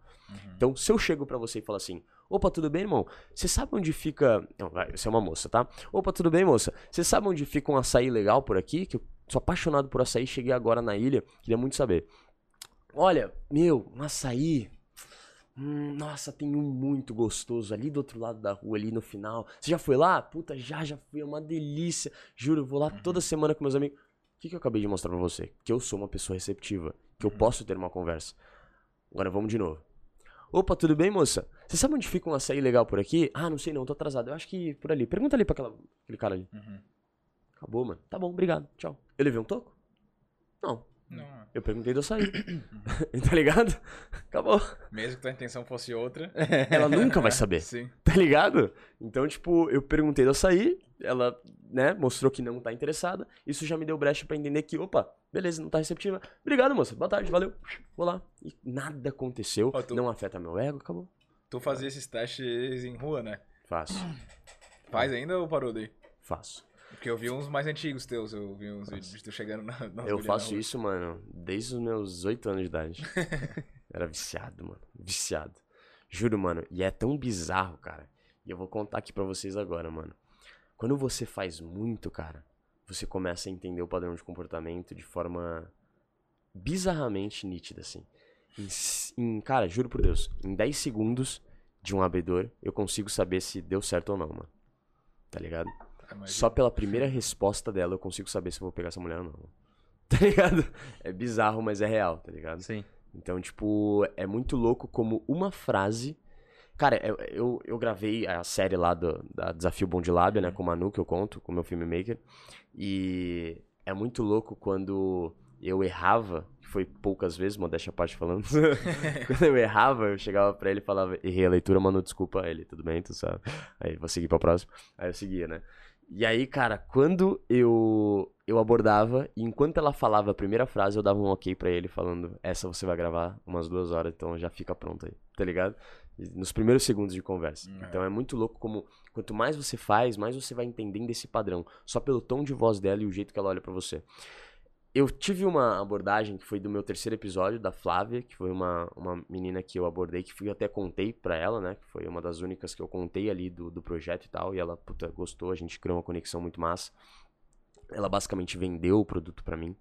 Então, se eu chego pra você e falo assim: "Opa, tudo bem, irmão? Você sabe onde fica, não, vai, você é uma moça, tá? Opa, tudo bem, moça? Você sabe onde fica um açaí legal por aqui? Que eu sou apaixonado por açaí, cheguei agora na ilha, queria muito saber. Olha, meu, um açaí. Hum, nossa, tem um muito gostoso ali do outro lado da rua, ali no final. Você já foi lá? Puta, já, já fui, é uma delícia. Juro, eu vou lá toda semana com meus amigos. O que, que eu acabei de mostrar pra você? Que eu sou uma pessoa receptiva, que eu posso ter uma conversa. Agora vamos de novo. Opa, tudo bem, moça? Você sabe onde fica um açaí legal por aqui? Ah, não sei não, tô atrasado. Eu acho que por ali. Pergunta ali pra aquela, aquele cara ali. Uhum. Acabou, mano. Tá bom, obrigado. Tchau. Eu levei um toco? Não. Não. Eu perguntei do açaí. tá ligado? Acabou. Mesmo que tua intenção fosse outra. Ela nunca vai saber. Sim. Tá ligado? Então, tipo, eu perguntei do açaí, ela, né, mostrou que não tá interessada. Isso já me deu brecha pra entender que, opa, beleza, não tá receptiva. Obrigado, moça. Boa tarde, valeu. Vou lá. E nada aconteceu. Ó, tu- Não afeta meu ego, acabou. Tu fazia esses testes em rua, né? Faço. Faz ainda ou parou daí? Faço. Porque eu vi uns mais antigos teus, eu vi uns vídeos de tu chegando na, nas Eu faço na isso, mano, desde os meus 8 anos de idade. Era viciado, mano. Viciado. Juro, mano. E é tão bizarro, cara. E eu vou contar aqui pra vocês agora, mano. Quando você faz muito, cara, você começa a entender o padrão de comportamento de forma bizarramente nítida, assim. Em, em- cara, juro por Deus, em 10 segundos de um abridor, eu consigo saber se deu certo ou não, mano. Tá ligado? Só pela primeira resposta dela eu consigo saber se eu vou pegar essa mulher ou não. Tá ligado? É bizarro, mas é real, tá ligado? Sim. Então, tipo, é muito louco como uma frase. Cara, eu, eu, eu gravei a série lá do, da Desafio Bom de Lábia, né? Com o Manu, que eu conto, com o meu filmmaker. E é muito louco quando eu errava, que foi poucas vezes, modéstia à parte falando. quando eu errava, eu chegava pra ele e falava, errei a leitura, Manu, desculpa. Aí ele, tudo bem, tu sabe. Aí, vou seguir pra próxima. Aí eu seguia, né? E aí, cara, quando eu eu abordava, e enquanto ela falava a primeira frase, eu dava um ok pra ele, falando, essa você vai gravar umas duas horas, então já fica pronto aí, tá ligado? Nos primeiros segundos de conversa. Hum, é. Então é muito louco como, quanto mais você faz, mais você vai entendendo esse padrão, só pelo tom de voz dela e o jeito que ela olha pra você. Eu tive uma abordagem que foi do meu terceiro episódio, da Flávia, que foi uma, uma menina que eu abordei, que fui até contei pra ela, né? Que foi uma das únicas que eu contei ali do, do projeto e tal. E ela, puta, gostou, a gente criou uma conexão muito massa. Ela basicamente vendeu o produto pra mim.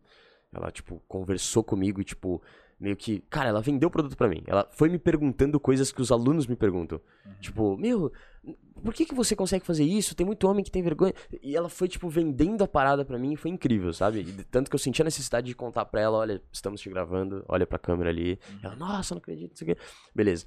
Ela, tipo, conversou comigo e, tipo, meio que. Cara, ela vendeu o produto pra mim. Ela foi me perguntando coisas que os alunos me perguntam. Tipo, meu, por que, que você consegue fazer isso? Tem muito homem que tem vergonha. E ela foi, tipo, vendendo a parada pra mim e foi incrível, sabe? E tanto que eu senti a necessidade de contar pra ela: olha, estamos te gravando, olha pra câmera ali. Ela, nossa, não acredito, isso aqui. Beleza.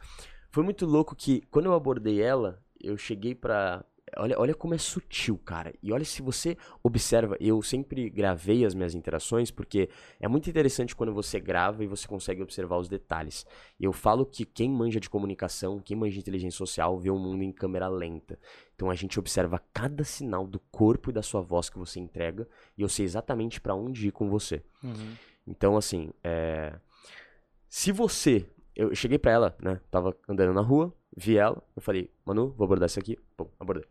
Foi muito louco que, quando eu abordei ela, eu cheguei pra. Olha, olha como é sutil, cara. E olha se você observa, eu sempre gravei as minhas interações, porque é muito interessante quando você grava e você consegue observar os detalhes. Eu falo que quem manja de comunicação, quem manja de inteligência social, vê o mundo em câmera lenta. Então a gente observa cada sinal do corpo e da sua voz que você entrega, e eu sei exatamente pra onde ir com você. Uhum. Então, assim, é... se você. Eu cheguei pra ela, né? Tava andando na rua, vi ela, eu falei, Manu, vou abordar isso aqui. Pum, abordei.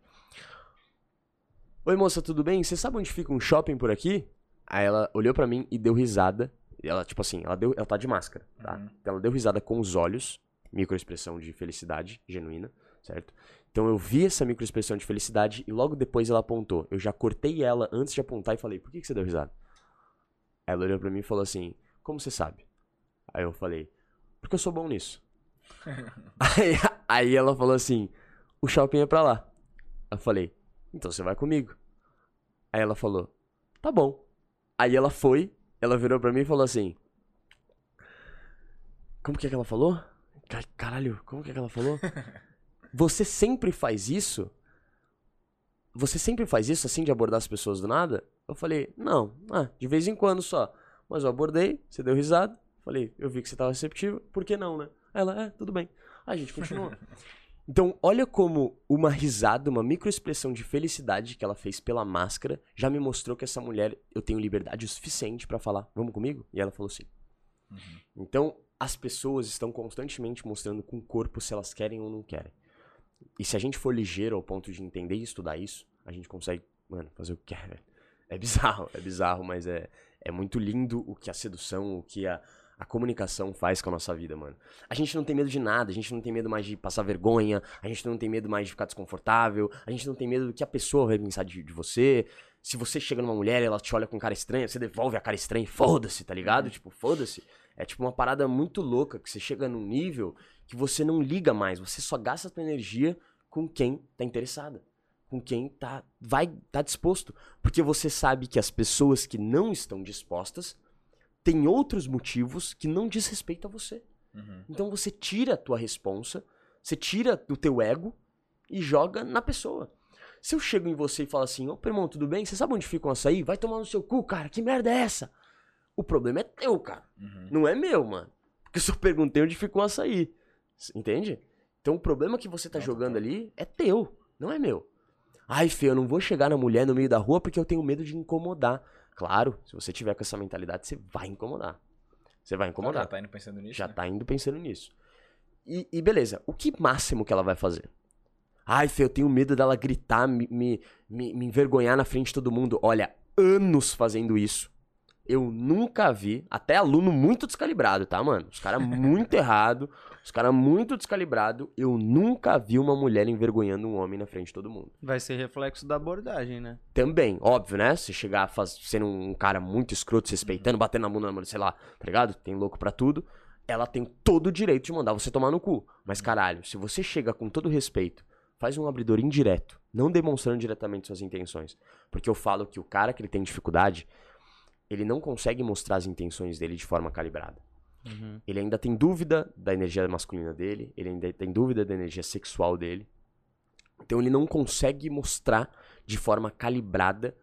Oi, moça, tudo bem? Você sabe onde fica um shopping por aqui? Aí ela olhou pra mim e deu risada. Ela, tipo assim, ela, deu, ela tá de máscara, tá? Uhum. Então ela deu risada com os olhos, microexpressão de felicidade genuína, certo? Então eu vi essa microexpressão de felicidade e logo depois ela apontou. Eu já cortei ela antes de apontar e falei, por que, que você deu risada? Ela olhou pra mim e falou assim, como você sabe? Aí eu falei, porque eu sou bom nisso. aí, aí ela falou assim, o shopping é pra lá. Eu falei, então você vai comigo. Aí ela falou, tá bom. Aí ela foi, ela virou pra mim e falou assim, Como que é que ela falou? Car- Caralho, como que é que ela falou? Você sempre faz isso? Você sempre faz isso assim de abordar as pessoas do nada? Eu falei, não, ah, de vez em quando só. Mas eu abordei, você deu risada. Falei, eu vi que você tava receptivo, por que não, né? Ela, é, tudo bem. Aí a gente continuou. Então, olha como uma risada, uma microexpressão de felicidade que ela fez pela máscara já me mostrou que essa mulher, eu tenho liberdade o suficiente pra falar, vamos comigo? E ela falou sim. Então, as pessoas estão constantemente mostrando com o corpo se elas querem ou não querem. E se a gente for ligeiro ao ponto de entender e estudar isso, a gente consegue, mano, fazer o que quer, velho. É bizarro, é bizarro, mas é, é muito lindo o que a sedução, o que a, a comunicação faz com a nossa vida, mano. A gente não tem medo de nada, a gente não tem medo mais de passar vergonha, a gente não tem medo mais de ficar desconfortável, a gente não tem medo do que a pessoa vai pensar de, de você. Se você chega numa mulher e ela te olha com cara estranha, você devolve a cara estranha e foda-se, tá ligado? Tipo, foda-se. É tipo uma parada muito louca, que você chega num nível que você não liga mais, você só gasta a tua energia com quem tá interessada, com quem tá vai tá disposto, porque você sabe que as pessoas que não estão dispostas têm outros motivos que não diz respeito a você. Uhum. Então você tira a tua responsa, você tira do teu ego e joga na pessoa. Se eu chego em você e falo assim, ô irmão, tudo bem? Você sabe onde fica um açaí? Vai tomar no seu cu, cara, que merda é essa? O problema é teu, cara. Uhum. Não é meu, mano. Porque eu só perguntei onde fica um açaí. Entende? Então o problema que você tá Não, jogando total. ali é teu, não é meu. Ai, Fê, eu não vou chegar na mulher no meio da rua porque eu tenho medo de incomodar. Claro, se você tiver com essa mentalidade, você vai incomodar. Você vai incomodar já tá indo pensando nisso. já né? tá indo pensando nisso. E, e beleza, o que máximo que ela vai fazer? Ai, Fê, eu tenho medo dela gritar, me, me, me envergonhar na frente de todo mundo. Olha, anos fazendo isso. Eu nunca vi, até aluno muito descalibrado, tá, mano? Os caras muito errado, os caras muito descalibrado. Eu nunca vi uma mulher envergonhando um homem na frente de todo mundo. Vai ser reflexo da abordagem, né? Também, óbvio, né? Se chegar faz, sendo um cara muito escroto, se respeitando, batendo na bunda, na mão, sei lá, tá ligado? Tem louco pra tudo. Ela tem todo o direito de mandar você tomar no cu. Mas caralho, se você chega com todo respeito, faz um abridor indireto, não demonstrando diretamente suas intenções. Porque eu falo que o cara que ele tem dificuldade, ele não consegue mostrar as intenções dele de forma calibrada. Uhum. Ele ainda tem dúvida da energia masculina dele, ele ainda tem dúvida da energia sexual dele. Então ele não consegue mostrar de forma calibrada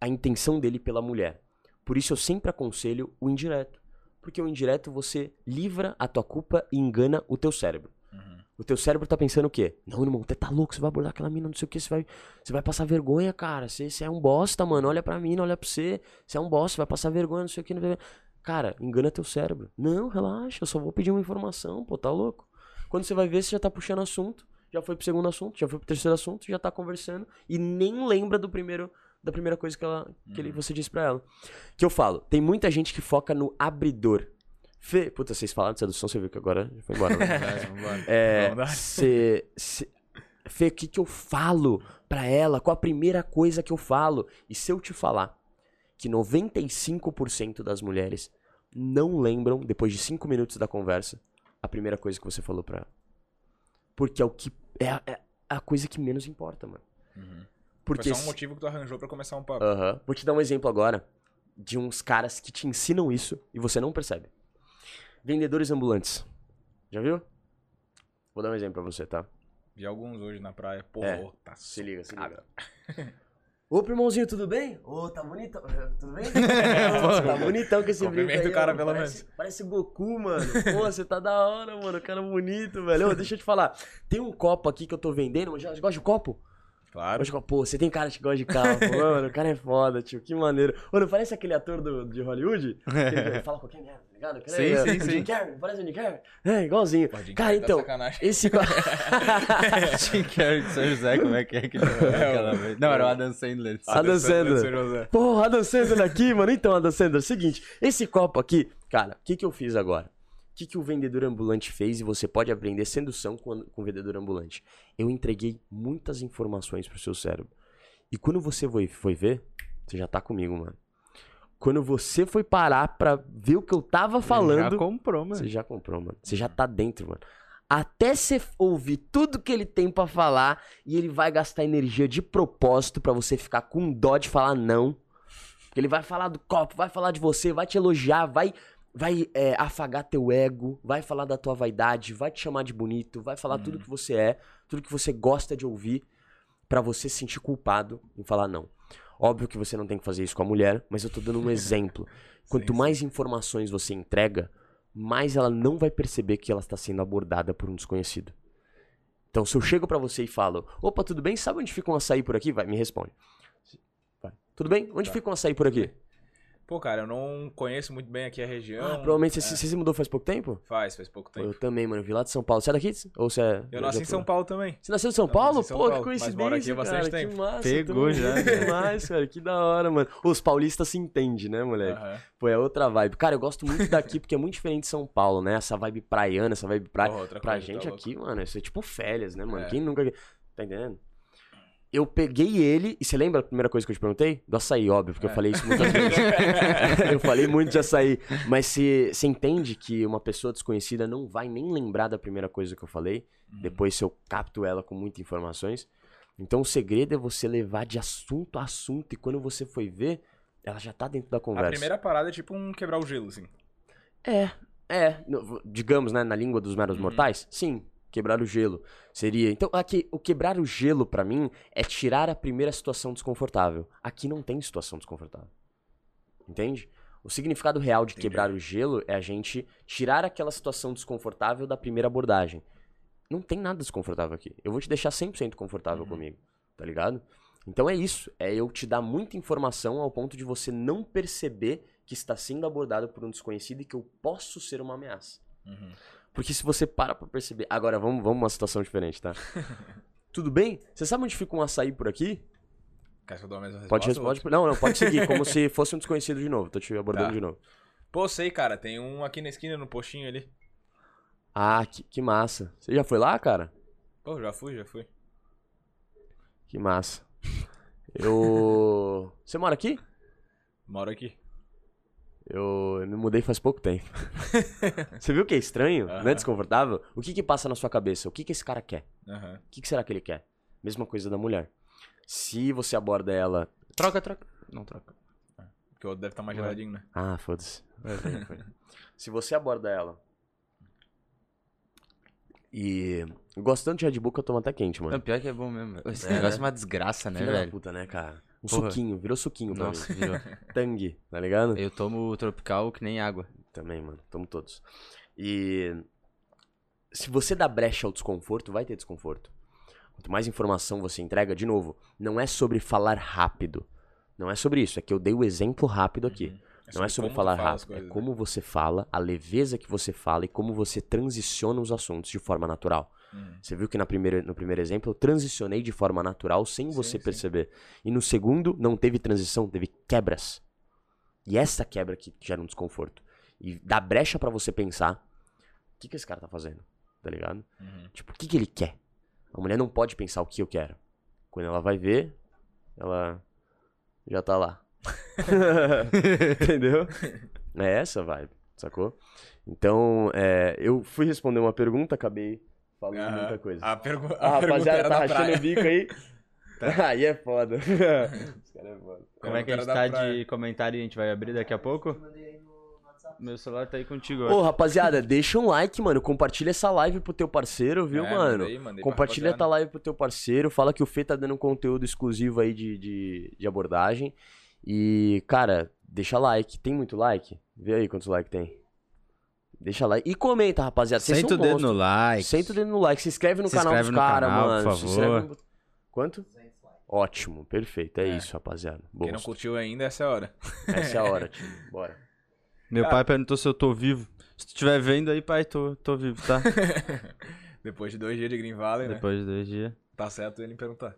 a intenção dele pela mulher. Por isso eu sempre aconselho o indireto. Porque o indireto você livra a tua culpa e engana o teu cérebro. Uhum. O teu cérebro tá pensando o quê? Não, irmão, você tá louco, você vai abordar aquela mina, não sei o que, você vai, você vai passar vergonha, cara. Você, você é um bosta, mano. Olha pra mina, olha pra você. Você é um bosta, você vai passar vergonha, não sei o que. Não. Cara, engana teu cérebro. Não, relaxa, eu só vou pedir uma informação, pô, tá louco. Quando você vai ver, você já tá puxando assunto, já foi pro segundo assunto, já foi pro terceiro assunto, já tá conversando e nem lembra do primeiro da primeira coisa que, ela, que ele, você disse pra ela. Que eu falo, tem muita gente que foca no abridor. Fê, puta, vocês falaram de sedução, você viu que agora foi embora. né? É. É, cê, cê- Fê, o que, que eu falo pra ela? Qual a primeira coisa que eu falo? E se eu te falar que 95% das mulheres não lembram, depois de 5 minutos da conversa, a primeira coisa que você falou pra ela? Porque é o que. É, a- é a coisa que menos importa, mano. Uhum. Porque. Foi só um motivo que tu arranjou pra começar um papo. Aham. Vou te dar um exemplo agora de uns caras que te ensinam isso e você não percebe. Vendedores ambulantes. Já viu? Vou dar um exemplo pra você, tá? Vi alguns hoje na praia. Pô, É. tá Se liga, se liga. Opa, irmãozinho, tudo bem? Ô, tá bonitão. Tudo bem? Nossa, tá bonitão com esse brinco aí, o cara, ó. pelo parece, Parece Goku, mano. Pô, você tá da hora, mano. Cara bonito, velho. Ô, deixa eu te falar. Tem um copo aqui que eu tô vendendo, mas já gosta de copo? Claro. Pô, você tem cara que gosta de carro. mano, o cara é foda, tio. Que maneiro. Não parece aquele ator do, de Hollywood? Que fala qualquer merda, tá ligado? Sim, aí, sim, o sim. Jim Carrey, parece o Jim Carrey. É, igualzinho. Pô, Jim Cara, tá então, esse... Jim Carrey de São José, como é que é que ele vez? Não, era o Adam Sandler. Adam Sandler. Pô, Adam Sandler aqui, mano. Então, Adam Sandler, seguinte, esse copo aqui, cara, o que que eu fiz agora? O que que o vendedor ambulante fez e você pode aprender sedução com, com o vendedor ambulante? Eu entreguei muitas informações pro seu cérebro. E quando você foi, foi ver, você já tá comigo, mano. Quando você foi parar pra ver o que eu tava Já falando, comprou, mano. você já comprou, mano. Você já tá dentro, mano. Até você ouvir tudo que ele tem pra falar e ele vai gastar energia de propósito pra você ficar com dó de falar não. Porque ele vai falar do copo, vai falar de você, vai te elogiar, vai vai é, afagar teu ego, vai falar da tua vaidade, vai te chamar de bonito, vai falar tudo que você é, tudo que você gosta de ouvir, pra você se sentir culpado em falar não. Óbvio que você não tem que fazer isso com a mulher, mas eu tô dando um exemplo. Quanto Sim, mais informações você entrega, mais ela não vai perceber que ela está sendo abordada por um desconhecido. Então, se eu chego pra você e falo, opa, tudo bem? Sabe onde fica um açaí por aqui? Vai, me responde. Vai. Tudo bem? Onde Tá. fica um açaí por aqui? Pô, cara, eu não conheço muito bem aqui a região. Ah, provavelmente você, É, você se mudou faz pouco tempo? Faz, faz pouco tempo. Eu também, mano. Eu vi lá de São Paulo. Você é daqui? Ou você é. Eu nasci em São Paulo também. Você nasceu em São Eu Paulo? em São Pô, que Paulo, mas coincidência, moro aqui há bastante cara. tempo. Que massa. Pegou já, cara. demais, cara. Que da hora, mano. Os paulistas se entendem, né, moleque? Aham. Pô, é outra vibe. Cara, eu gosto muito daqui porque é muito diferente de São Paulo, né? Essa vibe praiana, essa vibe praia. Pra coisa, gente tá aqui, mano, isso é tipo férias, né, mano? É. Quem nunca. Tá entendendo? Eu peguei ele, e você lembra a primeira coisa que eu te perguntei? Do açaí, óbvio, porque eu É. falei isso muitas vezes. eu falei muito de açaí. Mas você você entende que uma pessoa desconhecida não vai nem lembrar da primeira coisa que eu falei, Uhum. depois se eu capto ela com muitas informações. Então o segredo é você levar de assunto a assunto, e quando você foi ver, ela já tá dentro da A conversa. primeira parada é tipo um quebrar o gelo, assim. É, é. Digamos, né, na língua dos meros Uhum. mortais, sim. Quebrar o gelo seria. Então, aqui, o quebrar o gelo pra mim é tirar a primeira situação desconfortável. Aqui não tem situação desconfortável. Entende? O significado real de Entendi. quebrar o gelo é a gente tirar aquela situação desconfortável da primeira abordagem. Não tem nada desconfortável aqui. Eu vou te deixar 100% confortável Uhum. comigo, tá ligado? Então é isso. É eu te dar muita informação ao ponto de você não perceber que está sendo abordado por um desconhecido e que eu posso ser uma ameaça. Uhum. Porque se você para pra perceber. Agora, vamos, vamos uma situação diferente, tá? Tudo bem? Você sabe onde fica um açaí por aqui? Quer que eu dou a mesma resposta? Pode responder. Não, não, pode seguir, como se fosse um desconhecido de novo. Tô te abordando Tá. de novo. Pô, sei, cara. Tem um aqui na esquina, no postinho ali. Ah, que, que massa. Você já foi lá, cara? Pô, já fui, já fui. Que massa. Eu. Você mora aqui? Moro aqui. Eu me mudei faz pouco tempo. Você viu que é estranho? Não é Aham. desconfortável? O que que passa na sua cabeça? O que que esse cara quer? O que, que será que ele quer? Mesma coisa da mulher. Se você aborda ela. Troca, troca. Não troca. Porque o outro deve estar mais Vai. geladinho, né? Ah, foda-se. Vai. Se você aborda ela. E. Eu gosto tanto de Red Bull que eu tomo até quente, Não, mano. pior que é bom mesmo. Esse É, negócio é né? uma desgraça, né, Filha da velho? puta, né, cara? Um Porra. suquinho, virou suquinho pra Nossa, mim. virou. Tangue, tá ligado? Eu tomo o tropical que nem água. Também, mano. Tomo todos. E. Se você dá brecha ao desconforto, vai ter desconforto. Quanto mais informação você entrega, de novo, não é sobre falar rápido. Não é sobre isso. É que eu dei o exemplo rápido aqui. Uhum. Não é sobre falar rápido, é coisas, né? como você fala, a leveza que você fala e como você transiciona os assuntos de forma natural. Uhum. Você viu que na primeira, no primeiro exemplo eu transicionei de forma natural sem Sim, você sim. perceber. E no segundo não teve transição, teve quebras. E essa quebra que gera um desconforto. E dá brecha pra você pensar: o que, que esse cara tá fazendo? Tá ligado? Uhum. Tipo, o que, que ele quer? A mulher não pode pensar o que eu quero. Quando ela vai ver, ela já tá lá. Entendeu? É essa vibe, sacou? Então, é, eu fui responder uma pergunta, acabei falando muita coisa. A, pergu Ah, a pergunta rapaziada, era tá rachando praia. o bico aí. Aí é foda. Os caras é foda. Como é que a gente tá praia. de comentário e a gente vai abrir daqui a pouco? Meu celular tá aí contigo. Ô, rapaziada, deixa um like, mano. Compartilha essa live pro teu parceiro, viu, É, mano? mandei, mandei Compartilha essa live pro teu parceiro. Fala que o Fê tá dando conteúdo exclusivo aí de, de, de abordagem. E, cara, deixa like. Tem muito like? Vê aí quantos likes tem. Deixa like. E comenta, rapaziada. Vocês Senta o são dedo no like. Senta o dedo no like. Se inscreve no Se canal inscreve dos no caras, canal, mano. por Se inscreve favor. no- Quanto? Ótimo, perfeito. É, É. isso, rapaziada. Quem não Bom, curtiu ainda, essa é a hora. essa é a hora, time. Bora. Meu Cara. pai perguntou se eu tô vivo. Se tu estiver vendo aí, pai, tô, tô vivo, tá? Depois de dois dias de Green Valley, né? Depois de dois dias. Tá certo ele me perguntar.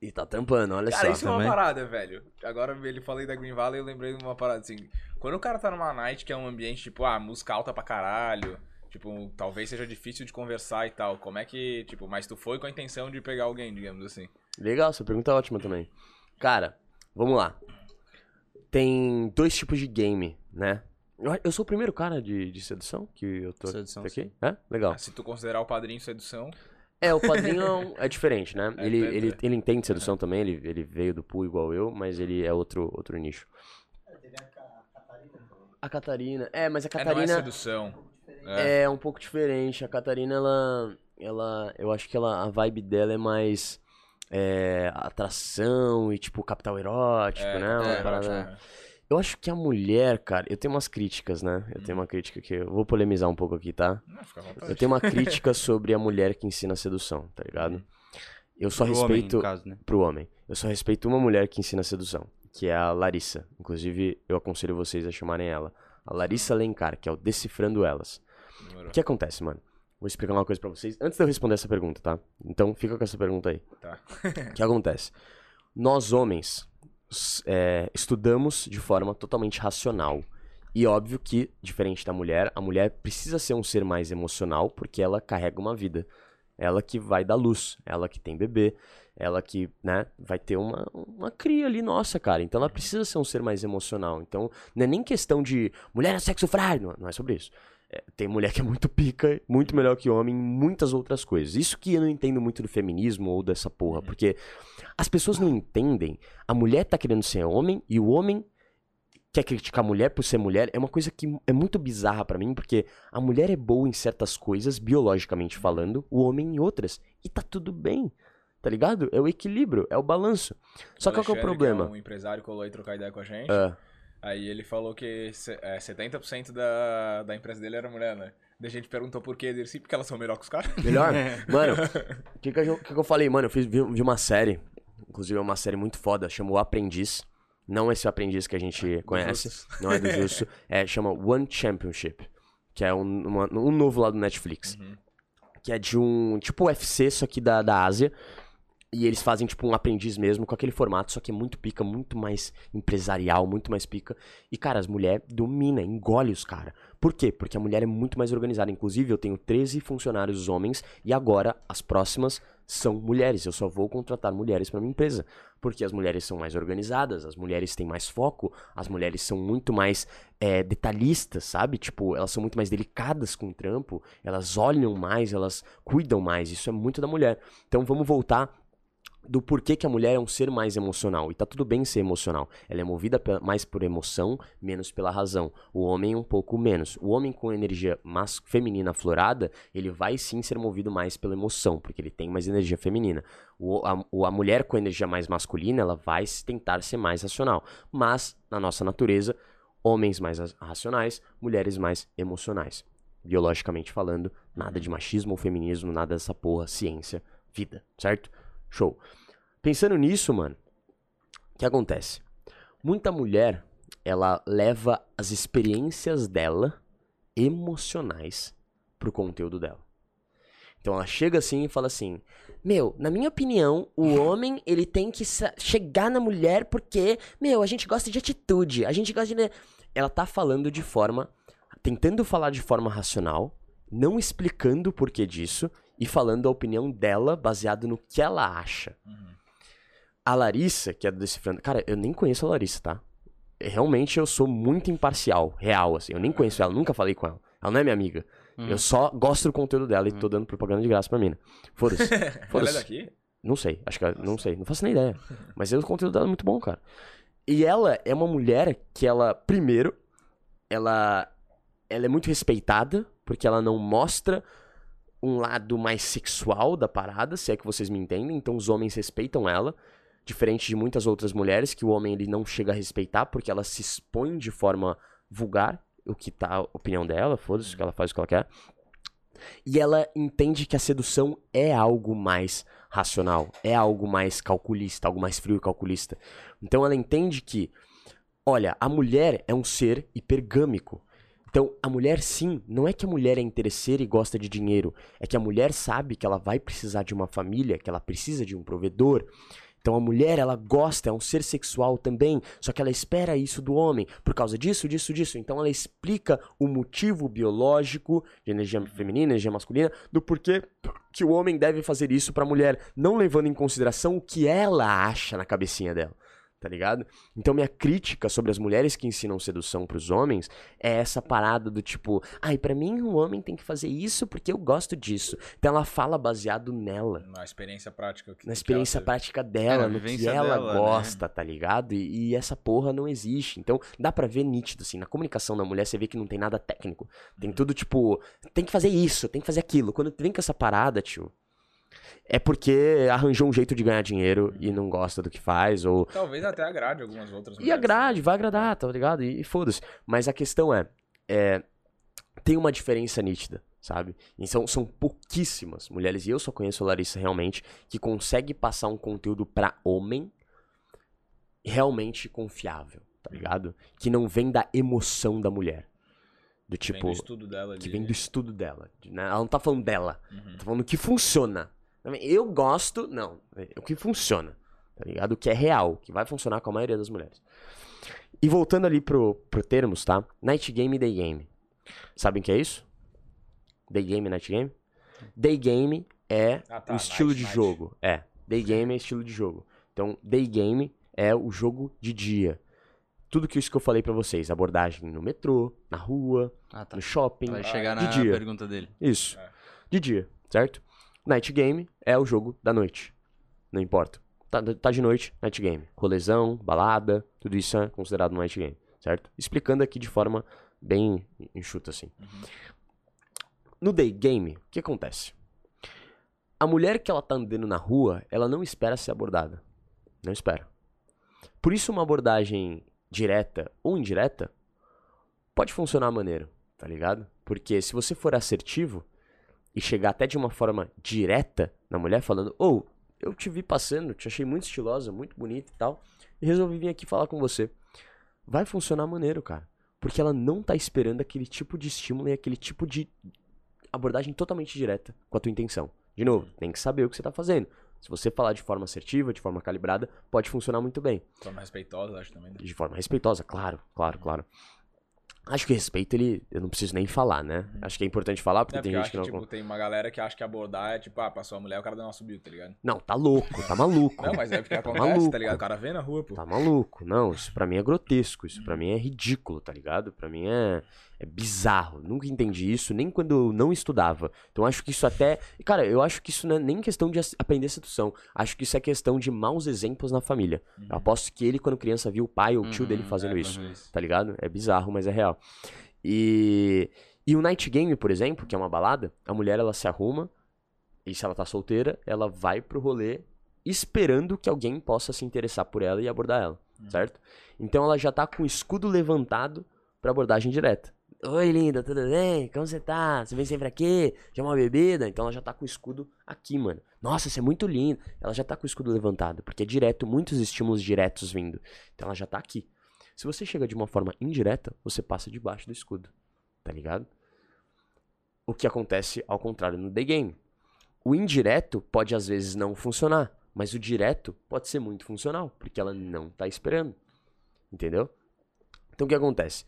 E tá tampando, olha Cara, só. isso é uma também. parada, velho. Agora ele falei da Green Valley, eu lembrei de uma parada assim. Quando o cara tá numa night que é um ambiente, tipo, ah, música alta pra caralho. Tipo, talvez seja difícil de conversar e tal. Como é que, tipo, mas tu foi com a intenção de pegar alguém, digamos assim. Legal, sua pergunta é ótima também. Cara, vamos lá. Tem dois tipos de game, né? Eu- sou o primeiro cara de, de sedução que eu tô Sedução, aqui. É? Legal. Ah, Se tu considerar o padrinho sedução, É, o padrinho é um- é diferente, né? É, ele, é, ele, é. ele entende sedução também, ele, ele veio do pool igual eu, mas ele é outro, outro nicho. A Catarina. É, mas a É, não é Catarina sedução. É. é, um pouco diferente. A Catarina, ela. Ela. Eu acho que ela, a vibe dela é mais. É, atração e tipo capital erótico, é, né? Uma é, parada- ótimo, é. Eu acho que a mulher, cara, eu tenho umas críticas, né? Eu tenho uma crítica que eu vou polemizar um pouco aqui, tá? Não, fica. Eu tenho uma crítica sobre a mulher que ensina sedução, tá ligado? Eu só Pro homem, respeito no caso, né? pro homem. Eu só respeito uma mulher que ensina sedução, que é a Larissa. Inclusive, eu aconselho vocês a chamarem ela. A Larissa Lencar, que é o Decifrando Elas. Demorou. O que acontece, mano? Vou explicar uma coisa pra vocês antes de eu responder essa pergunta, tá? Então, fica com essa pergunta aí. Tá. O que acontece? Nós, homens, é, estudamos de forma totalmente racional. E óbvio que, diferente da mulher, a mulher precisa ser um ser mais emocional porque ela carrega uma vida. Ela que vai dar luz, ela que tem bebê, ela que, né, vai ter uma, uma cria ali nossa, cara. Então ela precisa ser um ser mais emocional. Então não é nem questão de mulher é sexo frágil, não, não é sobre isso. É, tem mulher que é muito pica, muito melhor que homem em muitas outras coisas. Isso que eu não entendo muito do feminismo ou dessa porra, porque as pessoas não entendem. A mulher tá querendo ser homem e o homem quer criticar a mulher por ser mulher. É uma coisa que é muito bizarra pra mim, porque a mulher é boa em certas coisas, biologicamente falando, o homem em outras. E tá tudo bem. Tá ligado? É o equilíbrio, é o balanço. Só que qual que é o problema? um empresário colou aí trocar ideia com a gente. Ah, Aí ele falou que se- é, 70% da, da empresa dele era mulher, né? Daí a gente perguntou por quê. Ele disse, porque elas são melhor que os caras. melhor? Mano, o que, que, eu- que que eu falei? Mano, eu fiz, vi, vi uma série, inclusive é uma série muito foda, chama O Aprendiz. Não esse aprendiz que a gente conhece, Justus. não é do Justo, é, chama One Championship, que é um, uma- um novo lá do Netflix. Uhum. Que é de um, tipo UFC, só que da, da Ásia. E eles fazem, tipo, um aprendiz mesmo, com aquele formato, só que é muito pica, muito mais empresarial, muito mais pica. E, cara, as mulheres dominam, engole os caras. Por quê? Porque a mulher é muito mais organizada. Inclusive, eu tenho 13 funcionários homens e agora as próximas são mulheres. Eu só vou contratar mulheres pra minha empresa. Porque as mulheres são mais organizadas, as mulheres têm mais foco, as mulheres são muito mais é, detalhistas, sabe? Tipo, elas são muito mais delicadas com o trampo, elas olham mais, elas cuidam mais. Isso é muito da mulher. Então vamos voltar do porquê que a mulher é um ser mais emocional. E tá tudo bem ser emocional. Ela é movida mais por emoção, menos pela razão. O homem um pouco menos. O homem com energia mas feminina aflorada, ele vai sim ser movido mais pela emoção, porque ele tem mais energia feminina. O, a, a mulher com energia mais masculina, ela vai tentar ser mais racional. Mas, na nossa natureza, homens mais ra- racionais, mulheres mais emocionais. Biologicamente falando, nada de machismo ou feminismo, nada dessa porra, ciência, vida, certo? Show. Pensando nisso, mano, o que acontece? Muita mulher, ela leva as experiências dela emocionais pro conteúdo dela. Então ela chega assim e fala assim: Meu, na minha opinião, o homem ele tem que chegar na mulher porque, meu, a gente gosta de atitude, a gente gosta de. Ela tá falando de forma. tentando falar de forma racional, não explicando o porquê disso e falando a opinião dela baseado no que ela acha. A Larissa, que é do Decifrando. Cara, eu nem conheço a Larissa, tá? Realmente eu sou muito imparcial, real, assim. Eu nem conheço ela, nunca falei com ela. Ela não é minha amiga. Eu só gosto do conteúdo dela e tô dando propaganda de graça pra mina. Foda-se. Ela é daqui? Não sei, acho que ela- não sei, não faço nem ideia. Mas o conteúdo dela é muito bom, cara. E ela é uma mulher que ela, primeiro, ela ela é muito respeitada, porque ela não mostra um lado mais sexual da parada, se é que vocês me entendem. Então os homens respeitam ela, diferente de muitas outras mulheres que o homem ele não chega a respeitar porque ela se expõe de forma vulgar, o que tá a opinião dela, foda-se, que ela faz o que ela quer. E ela entende que a sedução é algo mais racional, é algo mais calculista, algo mais frio e calculista. Então ela entende que, olha, a mulher é um ser hipergâmico. Então, a mulher sim, não é que a mulher é interesseira e gosta de dinheiro, é que a mulher sabe que ela vai precisar de uma família, que ela precisa de um provedor. Então a mulher, ela gosta, é um ser sexual também, só que ela espera isso do homem, por causa disso, disso, disso. Então ela explica o motivo biológico de energia feminina, energia masculina, do porquê que o homem deve fazer isso pra mulher, não levando em consideração o que ela acha na cabecinha dela. Tá ligado? Então minha crítica sobre as mulheres que ensinam sedução pros homens é essa parada do tipo, ai, pra mim um homem tem que fazer isso porque eu gosto disso. Então ela fala baseado nela, Na experiência prática. que- na que experiência prática dela, É, no que ela dela, né? gosta, tá ligado? E, e essa porra não existe. Então dá pra ver nítido, assim, na comunicação da mulher você vê que não tem nada técnico. Uhum. Tem tudo tipo, tem que fazer isso, tem que fazer aquilo. Quando vem com essa parada, tio, é porque arranjou um jeito de ganhar dinheiro e não gosta do que faz, ou Talvez até agrade algumas outras e mulheres. agrade, vai agradar, tá ligado? E, e foda-se. Mas a questão é, é, tem uma diferença nítida, sabe? E são, pouquíssimas mulheres, e eu só conheço a Larissa realmente, que consegue passar um conteúdo pra homem realmente confiável, tá ligado? Que não vem da emoção da mulher. Do Vem tipo, do estudo dela que vem do estudo dela. de- né? Ela não tá falando dela, Uhum. tá falando que funciona. Eu gosto, não, é o que funciona, tá ligado? O que é real, que vai funcionar com a maioria das mulheres. E voltando ali pro, pro termos, tá? Night game e day game. Sabem o que é isso? Day game e night game? Day game é Ah, tá, o estilo night, de night. jogo. É. Day game é estilo de jogo. Então, day game é o jogo de dia. Tudo que isso que eu falei pra vocês, abordagem no metrô, na rua, Ah, tá. no shopping, Vai chegar de na dia. pergunta dele. isso. É. De dia, certo? Night game é o jogo da noite. Não importa. Tá, tá de noite, night game. Rolezão, balada, tudo isso é considerado night game, certo? Explicando aqui de forma bem enxuta assim. No day game, o que acontece? A mulher que ela tá andando na rua, ela não espera ser abordada. Não espera. Por isso uma abordagem direta ou indireta pode funcionar maneiro, tá ligado? Porque se você for assertivo e chegar até de uma forma direta na mulher, falando, ou eu te vi passando, te achei muito estilosa, muito bonita e tal, e resolvi vir aqui falar com você. Vai funcionar maneiro, cara. Porque ela não tá esperando aquele tipo de estímulo e aquele tipo de abordagem totalmente direta com a tua intenção. De novo, tem que saber o que você tá fazendo. Se você falar de forma assertiva, de forma calibrada, pode funcionar muito bem. De forma respeitosa, acho também. né? De forma respeitosa, claro, claro, claro. Acho que respeito, ele. Eu não preciso nem falar, né? Acho que é importante falar, porque É, tem porque eu gente que não. tipo, tem uma galera que acha que abordar é tipo, ah, passou a mulher, o cara dá uma subiu, tá ligado? Não, tá louco, tá maluco. Não, mas é porque Tá acontece, maluco. tá ligado? O cara vê na rua, pô. Tá maluco. Não, isso pra mim é grotesco. Isso pra mim é ridículo, tá ligado? Pra mim é, é bizarro. Nunca entendi isso, nem quando eu não estudava. Então acho que isso até. Cara, eu acho que isso não é nem questão de aprender sedução. Acho que isso é questão de maus exemplos na família. Eu aposto que ele, quando criança, viu o pai ou o tio dele Uhum, fazendo é, isso. Tá ligado? É bizarro, mas é real. E. E o night game, por exemplo, que é uma balada, a mulher ela se arruma. E se ela tá solteira, ela vai pro rolê esperando que alguém possa se interessar por ela e abordar ela, certo? Então ela já tá com o escudo levantado pra abordagem direta. Oi, linda, tudo bem? Como você tá? Você vem sempre aqui? Já uma bebida? Então ela já tá com o escudo aqui, mano. Nossa, você é muito lindo. Ela já tá com o escudo levantado, porque é direto, muitos estímulos diretos vindo. Então ela já tá aqui. Se você chega de uma forma indireta, você passa debaixo do escudo. Tá ligado? O que acontece ao contrário no day game. O indireto pode às vezes não funcionar, mas o direto pode ser muito funcional, porque ela não tá esperando. Entendeu? Então o que acontece?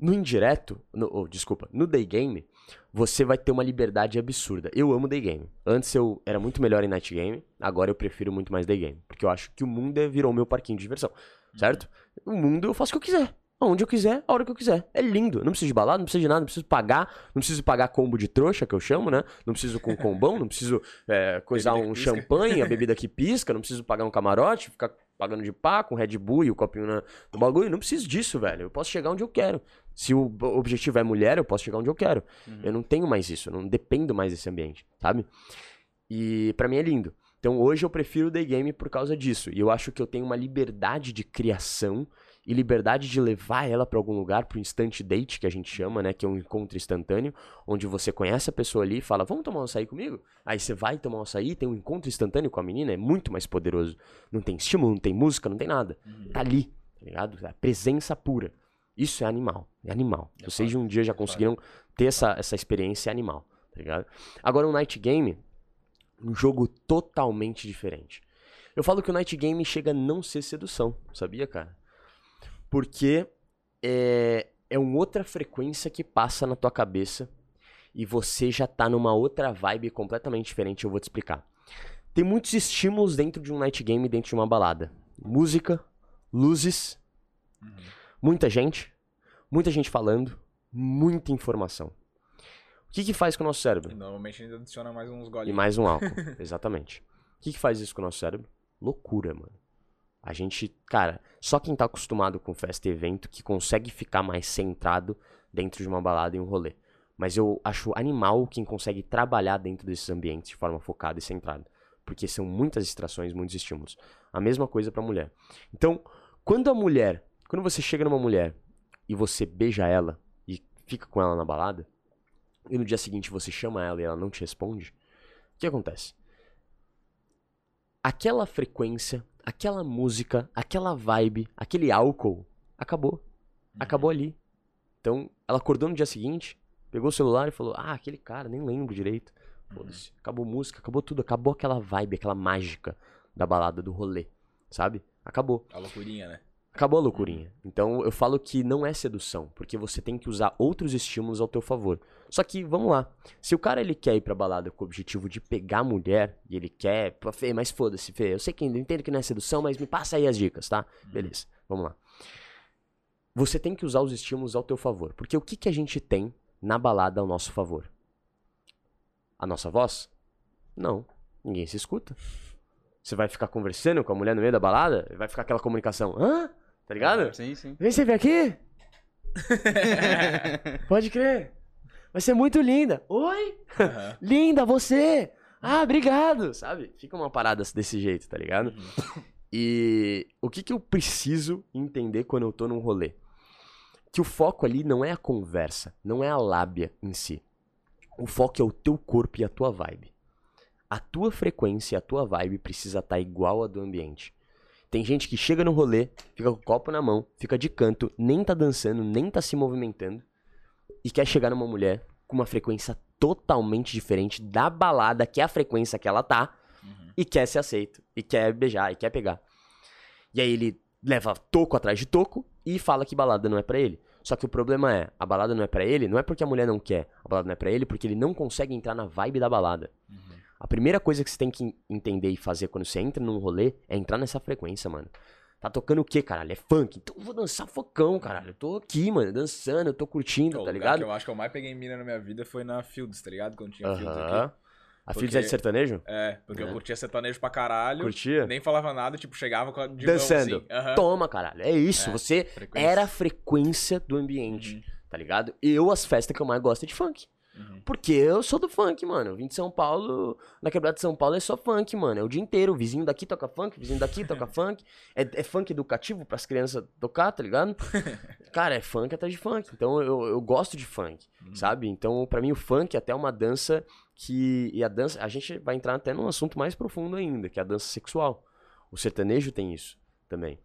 No indireto, no, oh, desculpa, no day game, você vai ter uma liberdade absurda. Eu amo day game. Antes eu era muito melhor em night game, agora eu prefiro muito mais day game, porque eu acho que o mundo é- virou meu parquinho de diversão, certo? O mundo eu faço o que eu quiser. Onde eu quiser, a hora que eu quiser. É lindo. Não preciso de balada, não preciso de nada, não preciso pagar. Não preciso pagar combo de trouxa, que eu chamo, né? Não preciso com combão, não preciso é, coisar Bebida um champanhe, a bebida que pisca, não preciso pagar um camarote, ficar pagando de pá com Red Bull e o copinho na, no bagulho. Não preciso disso, velho. Eu posso chegar onde eu quero. Se o objetivo é mulher, eu posso chegar onde eu quero. Eu não tenho mais isso, eu não dependo mais desse ambiente, sabe? E pra mim é lindo. Então hoje eu prefiro o day game por causa disso. E eu acho que eu tenho uma liberdade de criação e liberdade de levar ela pra algum lugar, pro instant date que a gente chama, né, que é um encontro instantâneo, onde você conhece a pessoa ali e fala: "Vamos tomar um açaí comigo?". Aí você vai tomar um açaí, tem um encontro instantâneo com a menina, é muito mais poderoso. Não tem estímulo, não tem música, não tem nada. Tá ali, tá ligado? É a presença pura. Isso é animal, é animal. É Vocês de um dia já é conseguiram ter essa, essa experiência animal, tá ligado? Agora um night game, um jogo totalmente diferente. Eu falo que o night game chega a não ser sedução, sabia, cara? Porque é, é uma outra frequência que passa na tua cabeça e você já tá numa outra vibe completamente diferente, eu vou te explicar. Tem muitos estímulos dentro de um night game, dentro de uma balada. Música, luzes, Uhum. muita gente, muita gente falando, muita informação. O que que faz com o nosso cérebro? E normalmente ainda adiciona mais uns E golinhos. mais um álcool, exatamente. O que, que faz isso com o nosso cérebro? Loucura, mano. A gente, cara, só quem tá acostumado com festa e evento que consegue ficar mais centrado dentro de uma balada e um rolê. Mas eu acho animal quem consegue trabalhar dentro desses ambientes de forma focada e centrada. Porque são muitas distrações, muitos estímulos. A mesma coisa pra mulher. Então, quando a mulher, quando você chega numa mulher e você beija ela e fica com ela na balada, e no dia seguinte você chama ela e ela não te responde, o que acontece? Aquela frequência, aquela música, aquela vibe, aquele álcool, acabou. Acabou ali. Então, ela acordou no dia seguinte, pegou o celular e falou: Ah, aquele cara, nem lembro direito. Foda-se. Acabou música, acabou tudo, acabou aquela vibe, aquela mágica da balada, do rolê, sabe? Acabou. A loucurinha, né? Acabou a loucurinha. Então eu falo que não é sedução, porque você tem que usar outros estímulos ao teu favor. Só que, vamos lá. Se o cara ele quer ir pra balada com o objetivo de pegar a mulher, e ele quer. Pô, Fê, mas foda-se, Fê. Eu sei que eu entendo que não é sedução, mas me passa aí as dicas, tá? Beleza, vamos lá. Você tem que usar os estímulos ao teu favor. Porque o que, que a gente tem na balada ao nosso favor? A nossa voz? Não. Ninguém se escuta. Você vai ficar conversando com a mulher no meio da balada? Vai ficar aquela comunicação. Hã? Tá ligado? Sim, sim. Vem você ver aqui? Pode crer. Vai ser muito linda. Oi? Aham. Linda, você! Ah, obrigado! Sabe? Fica uma parada desse jeito, tá ligado? Uhum. E o que, que eu preciso entender quando eu tô num rolê? Que o foco ali não é a conversa, não é a lábia em si. O foco é o teu corpo e a tua vibe. A tua frequência e a tua vibe precisa estar igual a do ambiente. Tem gente que chega no rolê, fica com o copo na mão, fica de canto, nem tá dançando, nem tá se movimentando e quer chegar numa mulher com uma frequência totalmente diferente da balada, que é a frequência que ela tá, Uhum. e quer ser aceito, e quer beijar, e quer pegar. E aí ele leva toco atrás de toco e fala que balada não é pra ele. Só que o problema é, a balada não é pra ele, não é porque a mulher não quer, a balada não é pra ele porque ele não consegue entrar na vibe da balada. Uhum. A primeira coisa que você tem que entender e fazer quando você entra num rolê é entrar nessa frequência, mano. Tá tocando o quê, caralho? É funk? Então eu vou dançar focão, caralho. Eu tô aqui, mano, dançando, eu tô curtindo, O tá ligado? que eu acho que eu mais peguei mina na minha vida foi na Fields, tá ligado? Quando tinha Fields Aham. aqui. A Porque- filha é de sertanejo? É, porque É. eu curtia sertanejo pra caralho. Curtia? Nem falava nada, tipo, chegava com a de Dançando. assim. Toma, caralho. É isso. É, Você frequência. era a frequência do ambiente, Uhum. tá ligado? Eu, as festas que eu mais gosto é de funk. Uhum. Porque eu sou do funk, mano. Eu vim de São Paulo, na quebrada de São Paulo é só funk, mano. É o dia inteiro. O vizinho daqui toca funk, o vizinho daqui toca funk. É, é funk educativo pras crianças tocar, tá ligado? Cara, é funk atrás de funk. Então eu, eu gosto de funk, Uhum. sabe? Então, pra mim, o funk é até uma dança que. E a dança. A gente vai entrar até num assunto mais profundo ainda, que é a dança sexual. O sertanejo tem isso também.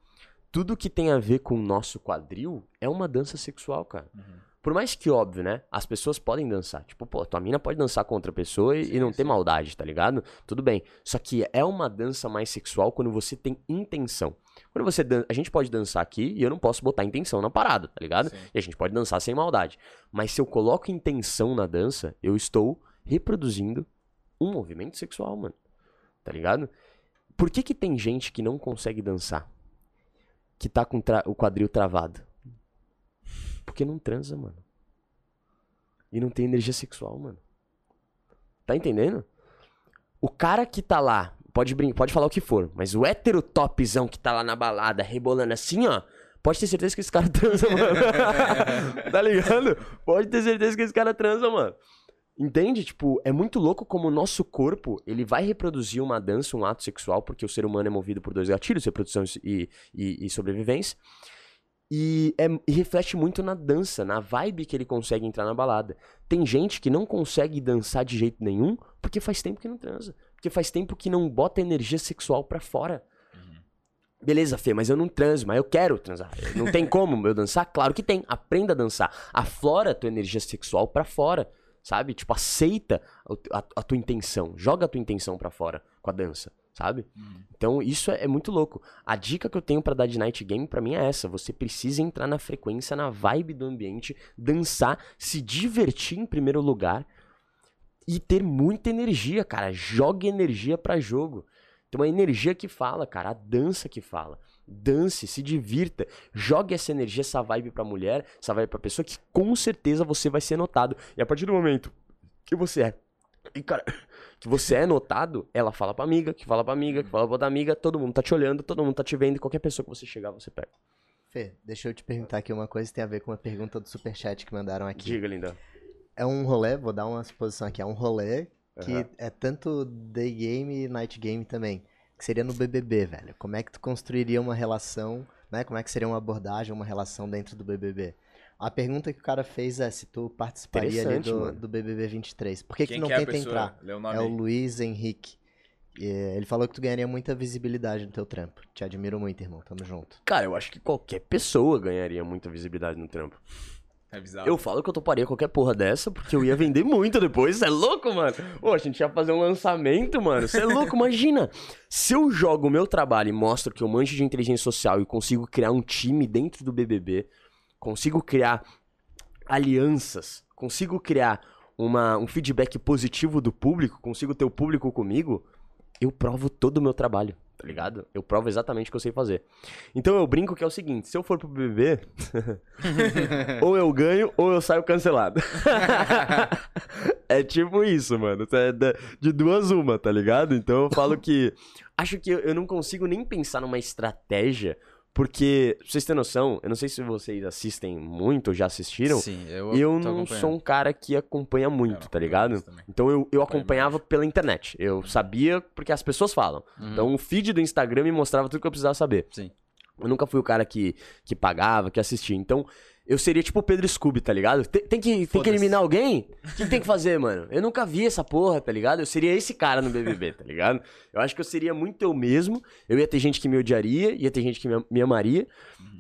Tudo que tem a ver com o nosso quadril é uma dança sexual, cara. Uhum. Por mais que óbvio, né? As pessoas podem dançar. Tipo, pô, tua mina pode dançar com outra pessoa e, Sim, e não ter sim. maldade, tá ligado? Tudo bem. Só que é uma dança mais sexual quando você tem intenção. Quando você dan a gente pode dançar aqui e eu não posso botar intenção na parada, tá ligado? Sim. E a gente pode dançar sem maldade. Mas se eu coloco intenção na dança, eu estou reproduzindo um movimento sexual, mano. Tá ligado? Por que que tem gente que não consegue dançar? Que tá com tra- o quadril travado? Porque não transa, mano. E não tem energia sexual, mano. Tá entendendo? O cara que tá lá, pode, brin pode falar o que for, mas o hétero topzão que tá lá na balada, rebolando assim, ó, pode ter certeza que esse cara transa, mano. tá ligado? Pode ter certeza que esse cara transa, mano. Entende? Tipo, é muito louco como o nosso corpo, ele vai reproduzir uma dança, um ato sexual, porque o ser humano é movido por dois gatilhos, reprodução e, e, e sobrevivência. E, é- e reflete muito na dança, na vibe que ele consegue entrar na balada. Tem gente que não consegue dançar de jeito nenhum porque faz tempo que não transa. Porque faz tempo que não bota energia sexual pra fora. Beleza, Fê, mas eu não transo, mas eu quero transar. Não tem como eu dançar? Claro que tem. Aprenda a dançar. Aflora a tua energia sexual pra fora. Sabe? Tipo, aceita o- a, a tua intenção. Joga a tua intenção pra fora com a dança. Sabe? Uhum. Então isso é, é muito louco. A dica que eu tenho pra dar de night game pra mim é essa: você precisa entrar na frequência, na vibe do ambiente, dançar, se divertir em primeiro lugar e ter muita energia, cara. Jogue energia pra jogo. Tem uma energia que fala, cara, a dança que fala. Dance, se divirta, jogue essa energia, essa vibe pra mulher, essa vibe pra pessoa, que com certeza você vai ser notado. E a partir do momento que você é. E, cara, que você é notado, ela fala pra amiga, que fala pra amiga, que fala pra outra amiga, todo mundo tá te olhando, todo mundo tá te vendo, e qualquer pessoa que você chegar, você pega. Fê, deixa eu te perguntar aqui uma coisa que tem a ver com uma pergunta do superchat que mandaram aqui. Diga, linda. É um rolê, vou dar uma suposição aqui, é um rolê que Aham. é tanto day game e night game também. Que seria no BBB, velho. Como é que tu construiria uma relação, né? Como é que seria uma abordagem, uma relação dentro do BBB? A pergunta que o cara fez é se tu participaria ali do, mano. do BBB 23. Por que, que não que é tenta entrar? É o. Luiz Henrique. E, eh, ele falou que tu ganharia muita visibilidade no teu trampo. Te admiro muito, irmão. Tamo junto. Cara, eu acho que qualquer pessoa ganharia muita visibilidade no trampo. É bizarro. Eu falo que eu toparia qualquer porra dessa, porque eu ia vender muito depois. Você é louco, mano? Pô, a gente ia fazer um lançamento, mano. Você é louco? Imagina. Se eu jogo o meu trabalho e mostro que eu manjo de inteligência social e consigo criar um time dentro do BBB, consigo criar alianças, consigo criar uma, um feedback positivo do público, consigo ter o público comigo, eu provo todo o meu trabalho, tá ligado? Eu provo exatamente o que eu sei fazer. Então eu brinco que é o seguinte, se eu for pro BBB, ou eu ganho ou eu saio cancelado. é tipo isso, mano. É de duas uma, tá ligado? Então eu falo que acho que eu não consigo nem pensar numa estratégia, porque, pra vocês terem noção, eu não sei se vocês assistem muito ou já assistiram, Sim, eu, eu não sou um cara que acompanha muito, tá ligado? Então eu, eu acompanhava pela internet. Eu sabia porque as pessoas falam. Uhum. Então o feed do Instagram me mostrava tudo que eu precisava saber. Sim. Eu nunca fui o cara que, que pagava, que assistia. Então, eu seria tipo o Pedro Scooby, tá ligado? Tem, tem que, tem que eliminar alguém? O que, que tem que fazer, mano? Eu nunca vi essa porra, tá ligado? Eu seria esse cara no BBB, tá ligado? Eu acho que eu seria muito eu mesmo. Eu ia ter gente que me odiaria, ia ter gente que me, me amaria.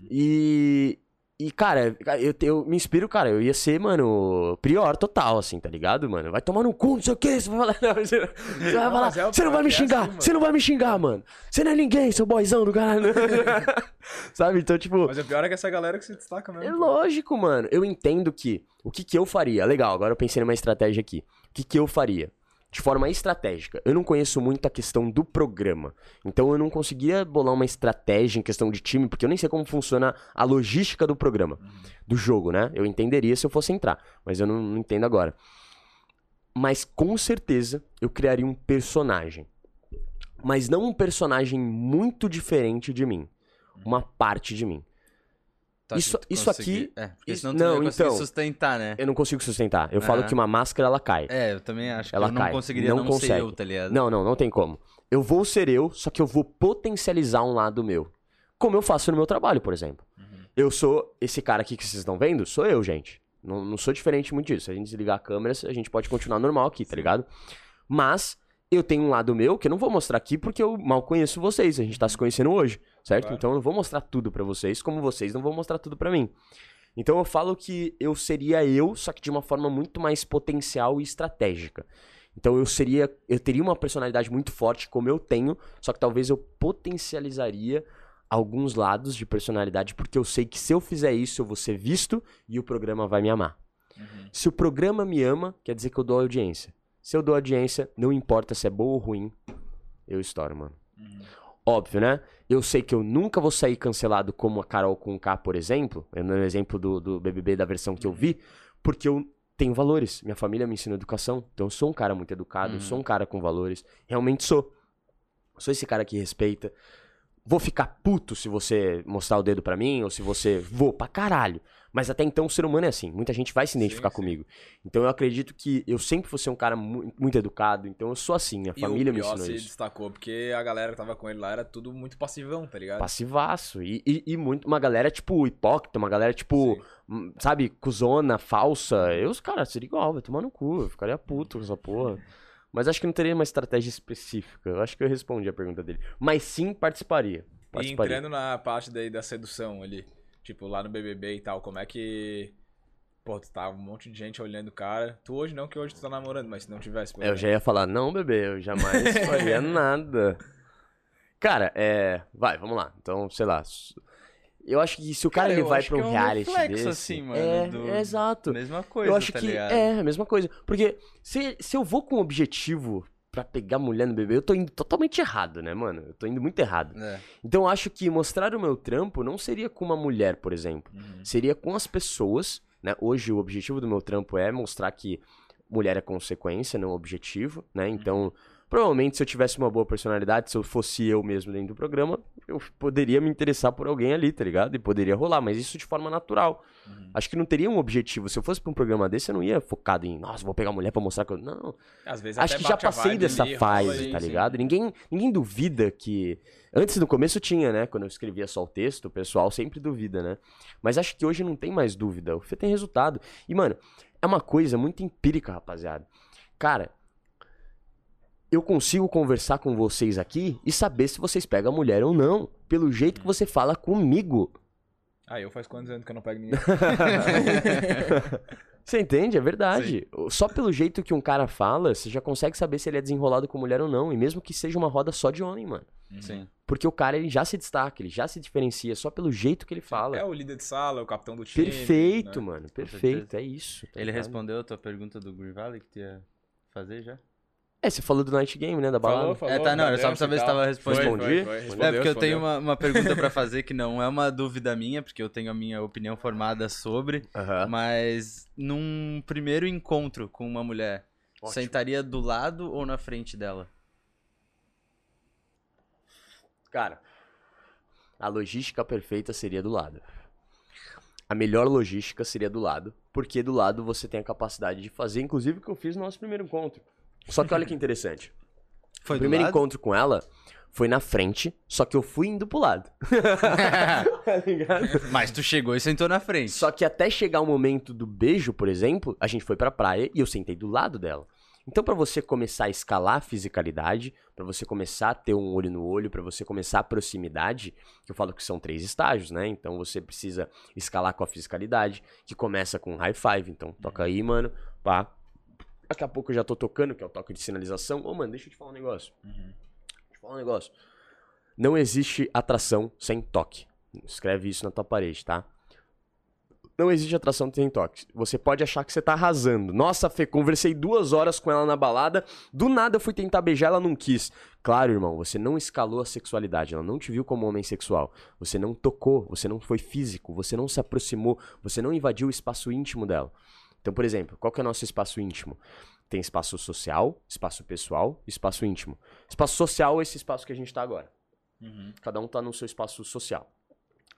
E. E, cara, eu, eu me inspiro, cara, eu ia ser, mano, prior total, assim, tá ligado, mano? Vai tomar no cu, não sei o que, você vai falar, não, você, você vai Não, falar, é você não vai me é xingar, assim, você não vai me xingar, mano. Você não é ninguém, seu boyzão do caralho. Sabe, então, tipo, Mas o pior é que essa galera que se destaca mesmo. é pô. lógico, mano. Eu entendo que o que, que eu faria. Legal, agora eu pensei numa estratégia aqui. O que, que eu faria? De forma estratégica. Eu não conheço muito a questão do programa. Então eu não conseguia bolar uma estratégia em questão de time, porque eu nem sei como funciona a logística do programa. Do jogo, né? Eu entenderia se eu fosse entrar. Mas eu não, não entendo agora. Mas com certeza eu criaria um personagem. Mas não um personagem muito diferente de mim. Uma parte de mim. Acha isso- que isso aqui- É, porque isso- senão tu não, não ia então- sustentar, né? Eu não consigo sustentar. Eu falo Aham. que uma máscara ela cai. É, eu também acho que Ela eu não cai. conseguiria Não não, ser consegue. eu, tá ligado? Não, não, não tem como. Eu vou ser eu, só que eu vou potencializar um lado meu. Como eu faço no meu trabalho, por exemplo. Eu sou esse cara aqui que vocês estão vendo, sou eu, gente. Não, não sou diferente muito disso. Se a gente desligar a câmera, a gente pode continuar normal aqui, tá ligado? Mas eu tenho um lado meu que eu não vou mostrar aqui porque eu mal conheço vocês. A gente tá se conhecendo hoje, certo? Claro. Então eu não vou mostrar tudo pra vocês, como vocês não vão mostrar tudo pra mim. Então eu falo que eu seria eu, só que de uma forma muito mais potencial e estratégica. Então eu seria, eu teria uma personalidade muito forte como eu tenho, só que talvez eu potencializaria alguns lados de personalidade, porque eu sei que se eu fizer isso eu vou ser visto e o programa vai me amar. Uhum. Se o programa me ama, quer dizer que eu dou audiência. Se eu dou audiência, não importa se é boa ou ruim, eu estouro, mano. Uhum. Óbvio, né? Eu sei que eu nunca vou sair cancelado como a Carol com K, por exemplo, é no exemplo do, do BBB da versão que eu vi, porque eu tenho valores. Minha família me ensinou educação, então eu sou um cara muito educado, eu sou um cara com valores. Realmente sou. Sou esse cara que respeita. Vou ficar puto se você mostrar o dedo pra mim, ou se você. Vou pra caralho. Mas até então o ser humano é assim. Muita gente vai se identificar sim. comigo. Então eu acredito que eu sempre vou ser um cara mu- muito educado. Então eu sou assim. Minha E família o me ensinou se isso. destacou porque a galera que tava com ele lá era tudo muito passivão, tá ligado? Passivaço. E, e, e muito, uma galera, tipo, hipócrita, uma galera, tipo, Sim. sabe, cuzona, falsa. Eu, cara, seria igual, vai tomar no cu. Eu ficaria puto com essa porra. Mas acho que não teria uma estratégia específica. Eu acho que eu respondi a pergunta dele. Mas sim, participaria. E Participaria. entrando na parte daí da sedução ali, tipo, lá no BBB e tal, como é que. Pô, tu tá um monte de gente olhando o cara. Tu hoje não, que hoje tu tá namorando, mas se não tivesse. É, Eu já ia falar, não, bebê, eu jamais faria nada. Cara, é. Vai, vamos lá. Então, sei lá. Eu acho que se o cara, Cara, ele vai pra um é um reality reflexo, desse. assim, mano, é, do- é exato. Mesma coisa, eu acho tá que ligado? é a mesma coisa. Porque se, se eu vou com um objetivo pra pegar mulher no bebê, eu tô indo totalmente errado, né, mano? Eu tô indo muito errado. É. Então eu acho que mostrar o meu trampo não seria com uma mulher, por exemplo. Uhum. Seria com as pessoas, né? Hoje o objetivo do meu trampo é mostrar que mulher é consequência, não objetivo, né? Então, provavelmente se eu tivesse uma boa personalidade, se eu fosse eu mesmo dentro do programa, eu poderia me interessar por alguém ali, tá ligado? E poderia rolar, mas isso de forma natural. Uhum. Acho que não teria um objetivo. Se eu fosse pra um programa desse, eu não ia focado em, nossa, vou pegar mulher pra mostrar que eu. Não, Às vezes Acho que já passei dessa ali, fase, aí, tá sim. ligado? Ninguém, ninguém duvida que. Antes no começo tinha, né? Quando eu escrevia só o texto, o pessoal sempre duvida, né? Mas acho que hoje não tem mais dúvida. O Fê tem resultado. E, mano, é uma coisa muito empírica, rapaziada. Cara, eu consigo conversar com vocês aqui e saber se vocês pegam a mulher ou não. Pelo jeito que você fala comigo. Ah, eu faz quantos anos que eu não pego ninguém? Você entende? É verdade. Só pelo jeito que um cara fala, você já consegue saber se ele é desenrolado com mulher ou não. E mesmo que seja uma roda só de homem, mano. Sim. Porque o cara, ele já se destaca, ele já se diferencia só pelo jeito que ele fala. É o líder de sala, é o capitão do time. Perfeito, né? mano. Perfeito. É isso. tá Ele ligado? respondeu a tua pergunta do Green Valley que tu ia fazer já? É, você falou do Night Game, né? Da balada. Falou, falou. É, tá, não, era só pra saber se tava respondendo. Respondi? foi, foi, É, É, respondeu, porque eu tenho respondeu. uma, uma pergunta pra fazer que não é uma dúvida minha, porque eu tenho a minha opinião formada sobre, mas num primeiro encontro com uma mulher, Ótimo. sentaria do lado ou na frente dela? Cara, a logística perfeita seria do lado. A melhor logística seria do lado, porque do lado você tem a capacidade de fazer, inclusive o que eu fiz no nosso primeiro encontro. Só que olha que interessante. Foi o primeiro lado? encontro com ela foi na frente, só que eu fui indo pro lado. tá ligado? Mas tu chegou e sentou na frente. Só que até chegar o momento do beijo, por exemplo, a gente foi pra praia e eu sentei do lado dela. Então, pra você começar a escalar a fisicalidade, pra você começar a ter um olho no olho, pra você começar a proximidade, que eu falo que são três estágios, né? Então, você precisa escalar com a fisicalidade, que começa com high five. Então, toca aí, mano, pá. Daqui a pouco eu já tô tocando, que é o toque de sinalização. Ô, mano, deixa eu te falar um negócio. Deixa eu te falar um negócio. Não existe atração sem toque. Escreve isso na tua parede, tá? Não existe atração sem toque. Você pode achar que você tá arrasando. Nossa, Fê, conversei duas horas com ela na balada. Do nada eu fui tentar beijar, ela não quis. Claro, irmão, você não escalou a sexualidade. Ela não te viu como homem sexual. Você não tocou, você não foi físico, você não se aproximou, você não invadiu o espaço íntimo dela. Então, por exemplo, qual que é o nosso espaço íntimo? Tem espaço social, espaço pessoal, espaço íntimo. Espaço social é esse espaço que a gente tá agora. Uhum. Cada um tá no seu espaço social.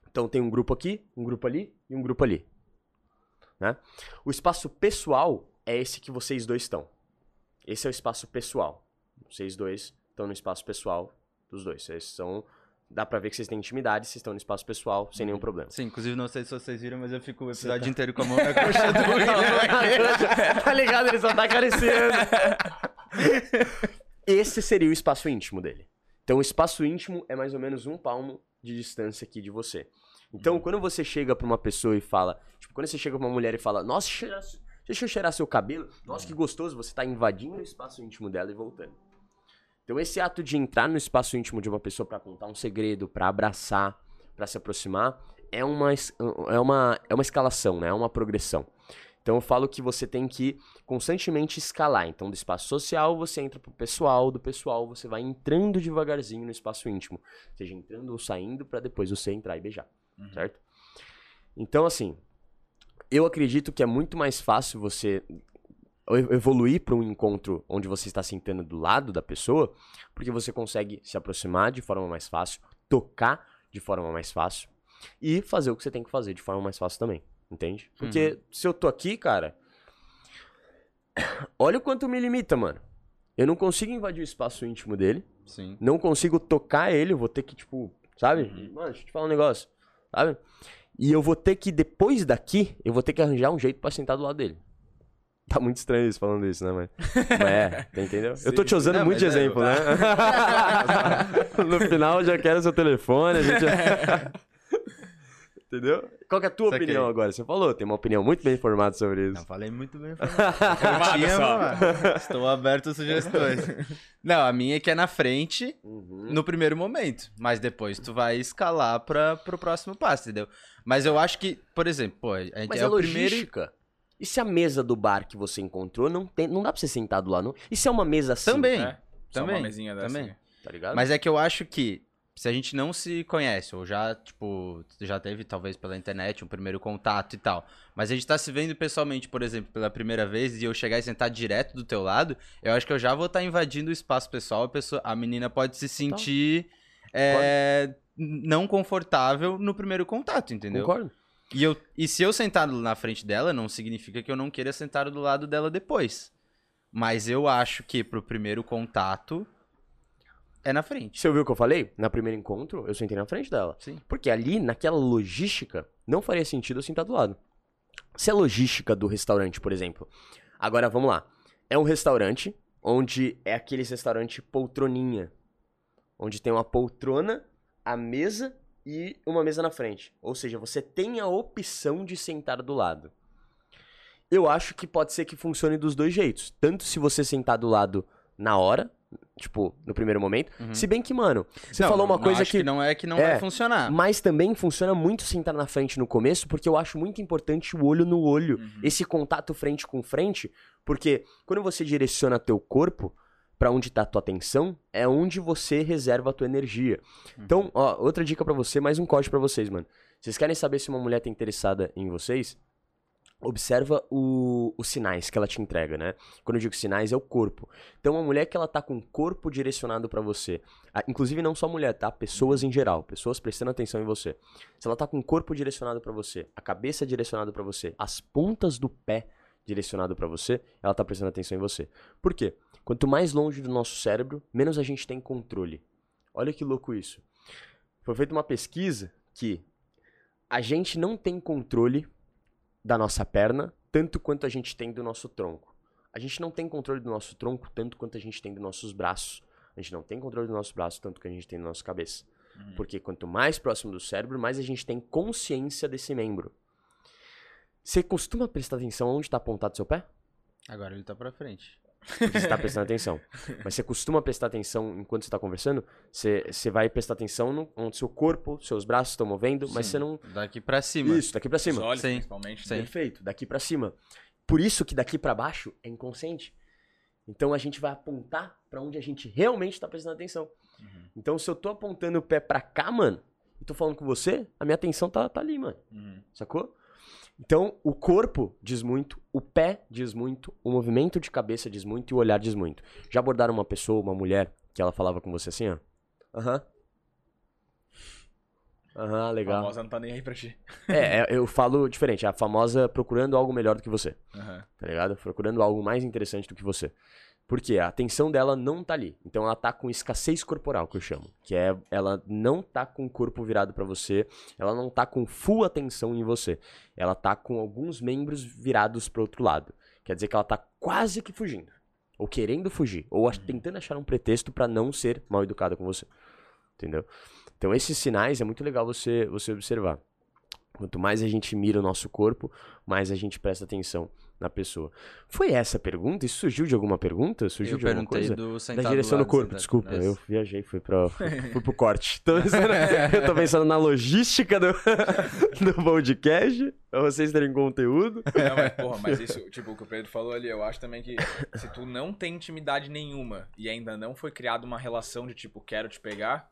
Então tem um grupo aqui, um grupo ali e um grupo ali. Né? O espaço pessoal é esse que vocês dois estão. Esse é o espaço pessoal. Vocês dois estão no espaço pessoal dos dois. Vocês são. Dá pra ver que vocês têm intimidade, vocês estão no espaço pessoal sem nenhum problema. Sim, inclusive não sei se vocês viram, mas eu fico o episódio tá- inteiro com a mão na coxa do William. tá ligado? Ele só tá acariciando. Esse seria o espaço íntimo dele. Então, o espaço íntimo é mais ou menos um palmo de distância aqui de você. Então, quando você chega pra uma pessoa e fala. Tipo, quando você chega pra uma mulher e fala, nossa, deixa eu cheirar seu cabelo. Nossa, que gostoso. Você tá invadindo o espaço íntimo dela e voltando. Então, esse ato de entrar no espaço íntimo de uma pessoa pra contar um segredo, pra abraçar, pra se aproximar, é uma, é uma, é uma escalação, né? É uma progressão. Então eu falo que você tem que constantemente escalar. Então, do espaço social você entra pro pessoal, do pessoal você vai entrando devagarzinho no espaço íntimo. Seja entrando ou saindo pra depois você entrar e beijar. Certo? Então, assim, eu acredito que é muito mais fácil você evoluir para um encontro onde você está sentando do lado da pessoa, porque você consegue se aproximar de forma mais fácil, tocar de forma mais fácil e fazer o que você tem que fazer de forma mais fácil também. Entende? Porque se eu tô aqui, cara. Olha o quanto me limita, mano. Eu não consigo invadir o espaço íntimo dele. Sim. Não consigo tocar ele. Eu vou ter que, tipo, sabe? Mano, deixa eu te falar um negócio. Sabe? E eu vou ter que, depois daqui, eu vou ter que arranjar um jeito pra sentar do lado dele. Tá muito estranho isso falando isso, né, mano? Mas é, tá entendeu? eu tô te usando Não, muito de é, exemplo, né? no final já quero seu telefone, a gente. entendeu? Qual que é a tua Saquei. opinião agora? Você falou, tem uma opinião muito bem formada sobre isso. Não, falei muito bem. Formado Tinha. Estou aberto a sugestões. Não, a minha é que é na frente, Uhum. no primeiro momento. Mas depois tu vai escalar para pro próximo passo, entendeu? Mas eu acho que, por exemplo, pô, a gente Mas é a o primeiro. E se a mesa do bar que você encontrou não tem, não dá pra você sentar do lado, não? E se é uma mesa assim? Também. É. Só Também, uma mesinha dessa. também. aqui. Tá ligado? Mas é que eu acho que se a gente não se conhece, ou já, tipo, já teve talvez pela internet um primeiro contato e tal, mas a gente tá se vendo pessoalmente, por exemplo, pela primeira vez, e eu chegar e sentar direto do teu lado, eu acho que eu já vou estar invadindo o espaço pessoal, a, pessoa, a menina pode se sentir é, não confortável no primeiro contato, entendeu? Concordo. E, eu, e se eu sentar na frente dela, não significa que eu não queira sentar do lado dela depois. Mas eu acho que pro primeiro contato é na frente. Você ouviu o que eu falei? Na primeiro encontro, eu sentei na frente dela. Sim. Porque ali, naquela logística, não faria sentido eu sentar do lado. Se a logística do restaurante, por exemplo. Agora, vamos lá. É um restaurante onde é aqueles restaurante poltroninha. Onde tem uma poltrona, a mesa e uma mesa na frente. Ou seja, você tem a opção de sentar do lado. Eu acho que pode ser que funcione dos dois jeitos. Tanto se você sentar do lado na hora, tipo, no primeiro momento. Uhum. Se bem que, mano, você Não, falou uma não coisa acho que não é que não É. vai funcionar. mas também funciona muito sentar na frente no começo, porque eu acho muito importante o olho no olho. Uhum. Esse contato frente com frente, porque quando você direciona teu corpo pra onde tá a tua atenção, é onde você reserva a tua energia. Então, ó, outra dica pra você, mais um código pra vocês, mano. Vocês querem saber se uma mulher tá interessada em vocês? Observa o- os sinais que ela te entrega, né? Quando eu digo sinais, é o corpo. Então, uma mulher que ela tá com o corpo direcionado pra você, inclusive não só mulher, tá? Pessoas em geral, pessoas prestando atenção em você. Se ela tá com o corpo direcionado pra você, a cabeça direcionada pra você, as pontas do pé direcionado pra você, ela tá prestando atenção em você. Por quê? Quanto mais longe do nosso cérebro, menos a gente tem controle. Olha que louco isso. Foi feita uma pesquisa que a gente não tem controle da nossa perna tanto quanto a gente tem do nosso tronco. A gente não tem controle do nosso tronco tanto quanto a gente tem dos nossos braços. A gente não tem controle do nosso braço tanto que a gente tem da nossa cabeça. Uhum. Porque quanto mais próximo do cérebro, mais a gente tem consciência desse membro. Você costuma prestar atenção onde está apontado seu pé? Agora ele tá pra frente. Você tá prestando atenção. Mas você costuma prestar atenção enquanto você tá conversando? Você, você vai prestar atenção no, onde seu corpo, seus braços estão movendo, mas Sim. você não. Daqui pra cima. Isso, daqui pra Os cima. olhos, Sim. principalmente. Sim. né? Perfeito, daqui pra cima. Por isso que daqui pra baixo é inconsciente. Então a gente vai apontar pra onde a gente realmente tá prestando atenção. Uhum. Então se eu tô apontando o pé pra cá, mano, e tô falando com você, a minha atenção tá, tá ali, mano. Uhum. Sacou? Então, o corpo diz muito, o pé diz muito, o movimento de cabeça diz muito e o olhar diz muito. Já abordaram uma pessoa, uma mulher, que ela falava com você assim, ó? Aham. Aham, A legal. famosa não tá nem aí pra ti. É, é, eu falo diferente, é a famosa procurando algo melhor do que você, Aham. tá ligado? Procurando algo mais interessante do que você. Por quê? A atenção dela não tá ali. Então ela tá com escassez corporal, que eu chamo. Que é, ela não tá com o corpo virado pra você, ela não tá com full atenção em você. Ela tá com alguns membros virados pro outro lado. Quer dizer que ela tá quase que fugindo. Ou querendo fugir. Ou ach- tentando achar um pretexto pra não ser mal educada com você. Entendeu? Então esses sinais é muito legal você, você observar. Quanto mais a gente mira o nosso corpo, mais a gente presta atenção na pessoa. Foi essa a pergunta? Isso surgiu de alguma pergunta? Surgiu Eu de alguma perguntei coisa? do Da direção do do corpo, sentado- desculpa. Nossa. Eu viajei, fui, pra, fui pro corte. Tô pensando, eu tô pensando na logística do, do podcast, pra vocês terem conteúdo. Não, mas, porra, mas isso, tipo, o que o Pedro falou ali, eu acho também que se tu não tem intimidade nenhuma e ainda não foi criada uma relação de tipo, quero te pegar,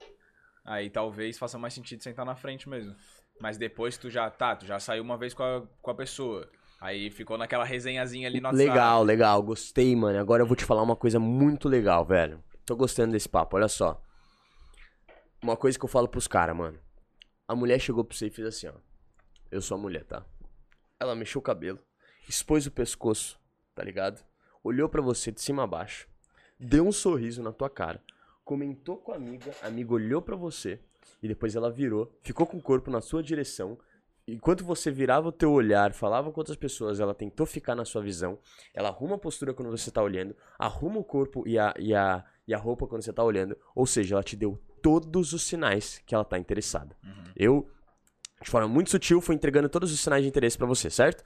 aí talvez faça mais sentido sentar na frente mesmo. Mas depois tu já, tá, tu já saiu uma vez com a, com a pessoa. Aí ficou naquela resenhazinha ali no WhatsApp. Legal, legal, gostei, mano. Agora eu vou te falar uma coisa muito legal, velho. Tô gostando desse papo, olha só. Uma coisa que eu falo pros caras, mano. A mulher chegou pra você e fez assim, ó. Eu sou a mulher, tá? Ela mexeu o cabelo, expôs o pescoço, tá ligado? Olhou pra você de cima a baixo, deu um sorriso na tua cara, comentou com a amiga, a amiga olhou pra você e depois ela virou, ficou com o corpo na sua direção. Enquanto você virava o teu olhar, falava com outras pessoas, ela tentou ficar na sua visão. Ela arruma a postura quando você tá olhando, arruma o corpo e a, e a, e a roupa quando você tá olhando. Ou seja, ela te deu todos os sinais que ela tá interessada. Eu, de forma muito sutil, fui entregando todos os sinais de interesse pra você, certo?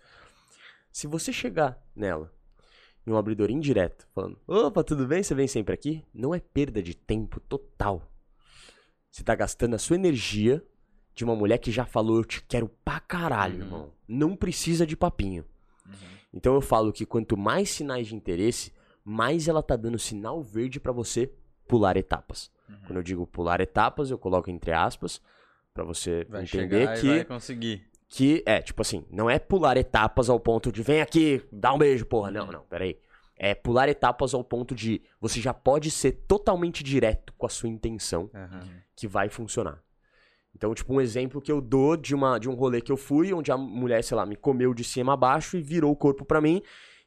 Se você chegar nela em um abridor indireto, falando: Opa, tudo bem? Você vem sempre aqui? Não é perda de tempo total. Você tá gastando a sua energia de uma mulher que já falou: Eu te quero pra caralho, Uhum. irmão. Não precisa de papinho. Uhum. Então eu falo que quanto mais sinais de interesse, mais ela tá dando sinal verde pra você pular etapas. Uhum. Quando eu digo pular etapas, eu coloco entre aspas pra você Vai entender que vai conseguir. que é, tipo assim, não é pular etapas ao ponto de vem aqui, dá um beijo, porra. Não, não, peraí. É pular etapas ao ponto de você já pode ser totalmente direto com a sua intenção Aham. que vai funcionar. Então, tipo, um exemplo que eu dou de, uma, de um rolê que eu fui, onde a mulher, sei lá, me comeu de cima a baixo e virou o corpo pra mim.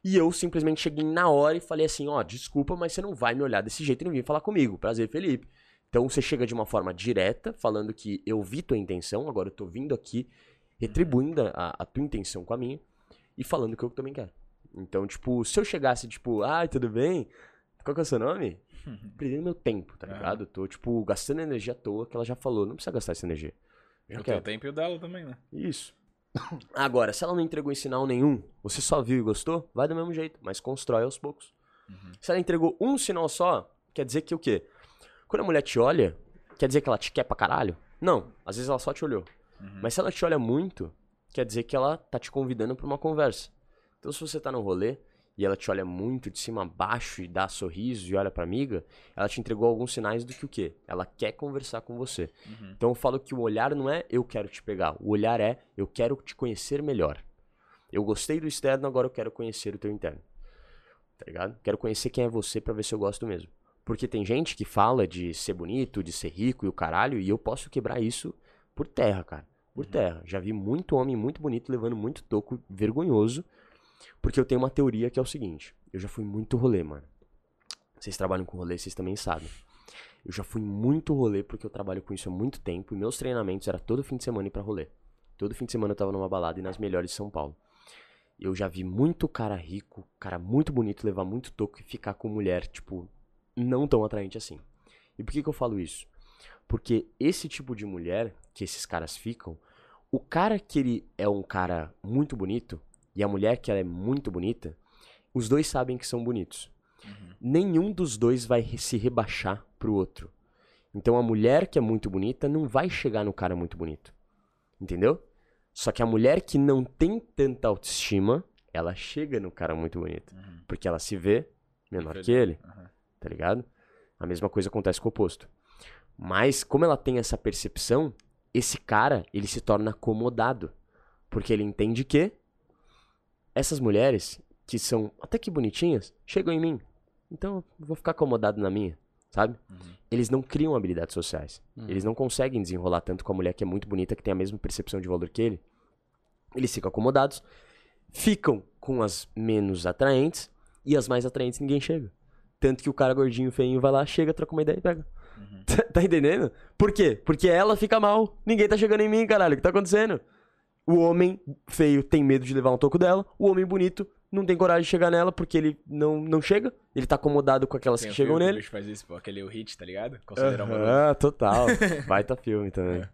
E eu simplesmente cheguei na hora e falei assim, ó, desculpa, mas você não vai me olhar desse jeito e não vir falar comigo. Prazer, Felipe. Então você chega de uma forma direta, falando que eu vi tua intenção, agora eu tô vindo aqui, retribuindo a, a tua intenção com a minha, e falando que eu também quero. Então, tipo, se eu chegasse, tipo, ai, tudo bem? Qual que é o seu nome? Perdendo meu tempo, tá Aham. ligado? Tô, tipo, gastando energia à toa, que ela já falou, não precisa gastar essa energia. Já O teu tempo e o dela também, né? Isso. Agora, se ela não entregou em sinal nenhum, você só viu e gostou, vai do mesmo jeito, mas constrói aos poucos. Se ela entregou um sinal só, quer dizer que o quê? Quando a mulher te olha, quer dizer que ela te quer pra caralho? Não, às vezes ela só te olhou. Mas se ela te olha muito, quer dizer que ela tá te convidando pra uma conversa. Então se você tá no rolê e ela te olha muito de cima a baixo e dá sorriso e olha pra amiga, ela te entregou alguns sinais do que o quê? Ela quer conversar com você. Então eu falo que o olhar não é eu quero te pegar, o olhar é eu quero te conhecer melhor. Eu gostei do externo, agora eu quero conhecer o teu interno. Tá ligado? Quero conhecer quem é você pra ver se eu gosto mesmo. Porque tem gente que fala de ser bonito, de ser rico e o caralho, e eu posso quebrar isso por terra, cara. Por terra. Já vi muito homem muito bonito levando muito toco vergonhoso, porque eu tenho uma teoria que é o seguinte: eu já fui muito rolê, mano. Vocês trabalham com rolê, vocês também sabem. Eu já fui muito rolê porque eu trabalho com isso há muito tempo e meus treinamentos era todo fim de semana ir pra rolê. Todo fim de semana eu tava numa balada e nas melhores de São Paulo. Eu já vi muito cara rico, cara muito bonito levar muito toco e ficar com mulher, tipo, não tão atraente assim. E por que, que eu falo isso? Porque esse tipo de mulher que esses caras ficam, o cara que ele é um cara muito bonito e a mulher que ela é muito bonita, os dois sabem que são bonitos. Nenhum dos dois vai se rebaixar pro outro. Então a mulher que é muito bonita não vai chegar no cara muito bonito. Entendeu? Só que a mulher que não tem tanta autoestima, ela chega no cara muito bonito. Porque ela se vê menor que ele. Aham. Tá ligado? A mesma coisa acontece com o oposto. Mas, como ela tem essa percepção, esse cara, ele se torna acomodado. Porque ele entende que essas mulheres, que são até que bonitinhas, chegam em mim. Então, eu vou ficar acomodado na minha, sabe? Eles não criam habilidades sociais. Eles não conseguem desenrolar tanto com a mulher que é muito bonita, que tem a mesma percepção de valor que ele. Eles ficam acomodados, ficam com as menos atraentes, e as mais atraentes ninguém chega. Tanto que o cara gordinho, feinho, vai lá, chega, troca uma ideia e pega. Tá, tá entendendo? Por quê? Porque ela fica mal. Ninguém tá chegando em mim, caralho. O que tá acontecendo? O homem feio tem medo de levar um toco dela. O homem bonito não tem coragem de chegar nela porque ele não, não chega. Ele tá acomodado com aquelas Tem que chegam o nele. bicho faz isso, pô, aquele o hit, tá ligado? Considera amoroso. Ah, total. Baita filme também.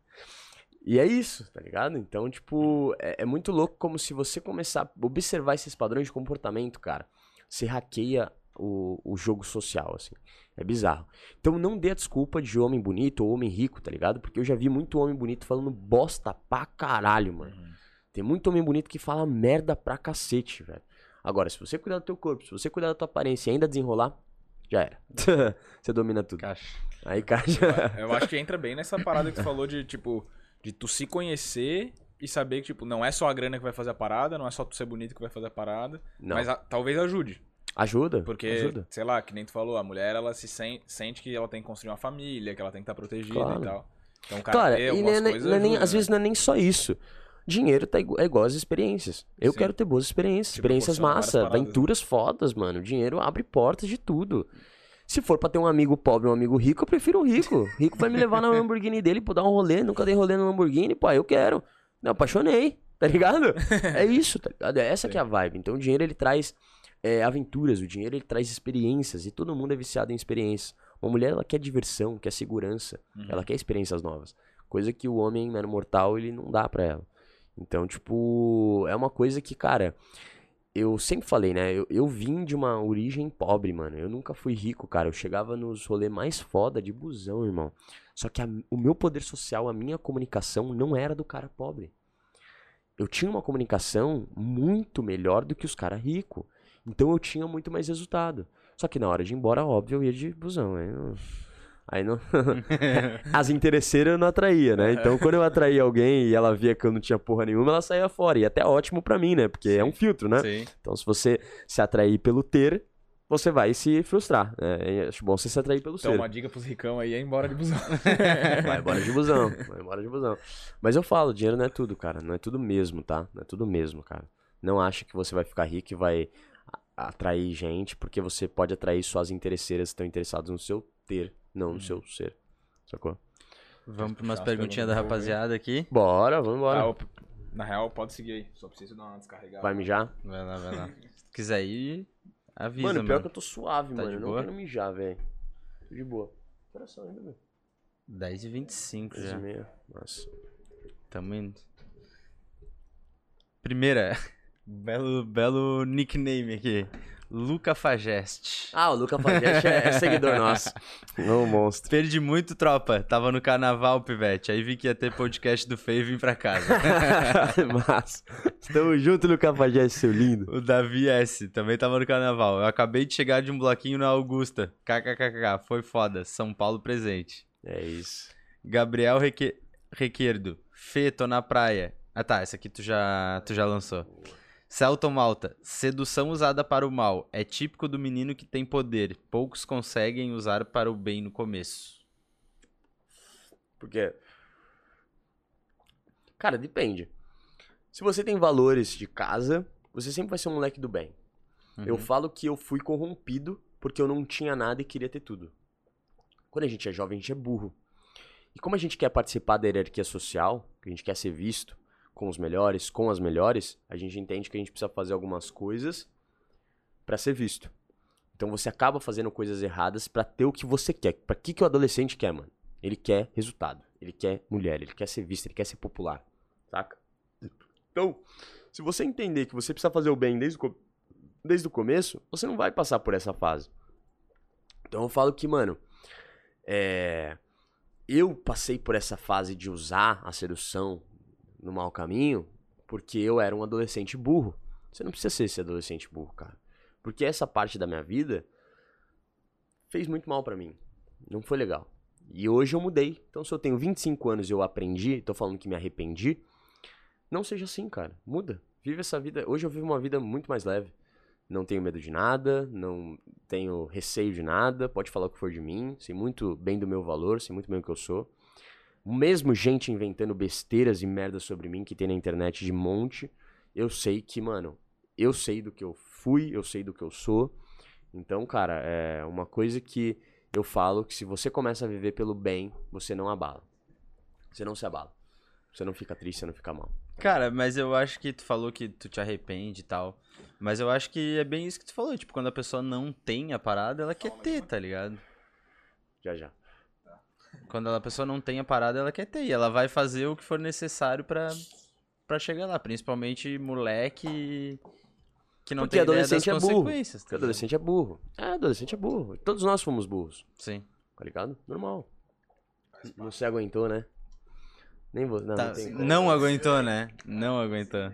E é isso, tá ligado? Então, tipo, é, é muito louco como se você começar a observar esses padrões de comportamento, cara. Você hackeia o, o jogo social, assim. É bizarro. Então não dê a desculpa de homem bonito ou homem rico, tá ligado? Porque eu já vi muito homem bonito falando bosta pra caralho, mano. Tem muito homem bonito que fala merda pra cacete, velho. Agora, se você cuidar do teu corpo, se você cuidar da tua aparência e ainda desenrolar, já era. você domina tudo. Caixa. Aí, cara. Eu acho que entra bem nessa parada que tu falou de, tipo, de tu se conhecer e saber que, tipo, não é só a grana que vai fazer a parada, não é só tu ser bonito que vai fazer a parada, Não. mas a- talvez ajude. Ajuda. Porque, Ajuda. sei lá, que nem tu falou, a mulher, ela se sen- sente que ela tem que construir uma família, que ela tem que estar protegida Claro. e tal. Então, o cara Cara, e não é- não é nem- ajuda, às né? vezes não é nem só isso. Dinheiro tá igu- é igual às experiências. Eu Sim. quero ter boas experiências, Te experiências massa, paradas, né? aventuras fodas, mano. Dinheiro abre portas de tudo. Se for pra ter um amigo pobre e um amigo rico, eu prefiro um rico. Rico vai me levar na Lamborghini dele, pô, dar um rolê, nunca dei rolê na Lamborghini, pô, eu quero. Não, apaixonei, tá ligado? É isso, tá ligado? É essa que é a vibe. Então o dinheiro ele traz é, aventuras, o dinheiro ele traz experiências e todo mundo é viciado em experiências. Uma mulher ela quer diversão, quer segurança, Uhum. ela quer experiências novas, coisa que o homem mero mortal ele não dá pra ela. Então, tipo, é uma coisa que, cara, eu sempre falei, né? Eu, eu vim de uma origem pobre, mano. Eu nunca fui rico, cara. Eu chegava nos rolês mais foda de busão, irmão. Só que a- o meu poder social, a minha comunicação não era do cara pobre. Eu tinha uma comunicação muito melhor do que os caras ricos. Então eu tinha muito mais resultado. Só que na hora de ir embora, óbvio, eu ia de busão. Aí não. Aí não. As interesseiras eu não atraía, né? Então, quando eu atraía alguém e ela via que eu não tinha porra nenhuma, ela saía fora. E até ótimo pra mim, né? Porque é um filtro, né? Sim. Então, se você se atrair pelo ter, você vai se frustrar. né? acho bom você se atrair pelo Então, ser. uma dica pros ricão aí é embora de busão. Vai embora de busão, vai embora de busão. Mas eu falo, dinheiro não é tudo, cara. Não é tudo mesmo, tá? Não é tudo mesmo, cara. Não acha que você vai ficar rico e vai atrair gente, porque você pode atrair só as interesseiras que estão interessadas no seu ter, não no seu ser. Sacou? Vamos para umas perguntinhas da rapaziada aqui. Bora, vamos embora. Tá, op- na real, pode seguir aí. Só preciso dar uma descarregada. Vai mijar? Vai lá, vai lá. Se quiser ir, avisa, mano, mano. pior que eu tô suave, Tá mano. de Eu não quero mijar, velho. Tô de boa. São ainda, velho? 10 e 25 Três e já. meia. Nossa. Tamo indo. Primeira. Belo, belo nickname aqui. Luca Fageste. Ah, o Luca Fageste é, é seguidor nosso. Não, monstro. Perdi muito, tropa. Tava no carnaval, pivete. Aí vi que ia ter podcast do Feio e vim pra casa. Mas, estamos juntos, Luca Fageste, seu lindo. o Davi S. também tava no carnaval. Eu acabei de chegar de um bloquinho na Augusta. KKKK. Foi foda. São Paulo presente. É isso. Gabriel Reque... Requerdo. Fê, tô na praia. Ah tá, essa aqui tu já, tu já lançou. Celton Malta. Sedução usada para o mal. É típico do menino que tem poder. Poucos conseguem usar para o bem no começo. Porque. Cara, depende. Se você tem valores de casa, você sempre vai ser um moleque do bem. Eu Uhum. falo que eu fui corrompido porque eu não tinha nada e queria ter tudo. Quando a gente é jovem, a gente é burro. E como a gente quer participar da hierarquia social, que a gente quer ser visto com os melhores, com as melhores, a gente entende que a gente precisa fazer algumas coisas pra ser visto. Então você acaba fazendo coisas erradas pra ter o que você quer. Pra que que o adolescente quer, mano? Ele quer resultado. Ele quer mulher, ele quer ser visto, ele quer ser popular. Saca? Então, se você entender que você precisa fazer o bem desde o, desde o começo, você não vai passar por essa fase. Então eu falo que, mano, é, eu passei por essa fase de usar a sedução no mau caminho porque eu era um adolescente burro. Você não precisa ser esse adolescente burro, cara. Porque essa parte da minha vida fez muito mal pra mim. Não foi legal. E hoje eu mudei. Então se eu tenho 25 anos e eu aprendi, tô falando que me arrependi, não seja assim, cara. Muda. Vive essa vida. Hoje eu vivo uma vida muito mais leve. Não tenho medo de nada, não tenho receio de nada, pode falar o que for de mim, sei muito bem do meu valor, sei muito bem o que eu sou. Mesmo gente inventando besteiras e merdas sobre mim que tem na internet de monte, eu sei que, mano, eu sei do que eu fui, eu sei do que eu sou. Então, cara, é uma coisa que eu falo que se você começa a viver pelo bem, você não abala. Você não se abala. Você não fica triste, você não fica mal. Cara, mas eu acho que tu falou que tu te arrepende e tal. Mas eu acho que é bem isso que tu falou. Tipo, quando a pessoa não tem a parada, ela quer ter, tá ligado? Já já. Quando a pessoa não tem a parada, ela quer ter. E ela vai fazer o que for necessário pra, pra chegar lá. Principalmente moleque que não Porque tem ideia das adolescente é burro. consequências. Porque tá adolescente é burro. É, adolescente é burro. Todos nós fomos burros. Sim. Tá ligado? Normal. Não se aguentou, né? Nem vou. Não, Tá, não não aguentou, né? Não aguentou.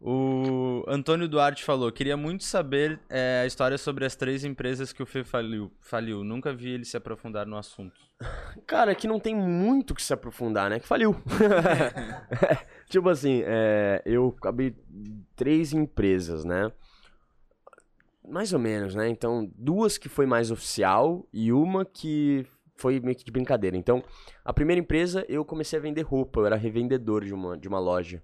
O Antônio Duarte falou: queria muito saber é, a história sobre as três empresas que o Fê faliu. faliu. Nunca vi ele se aprofundar no assunto. Cara, é que não tem muito que se aprofundar, né? Que faliu. tipo assim, é, eu acabei três empresas, né? Mais ou menos, né? Então, duas que foi mais oficial e uma que foi meio que de brincadeira. Então, a primeira empresa eu comecei a vender roupa, eu era revendedor de uma, de uma loja.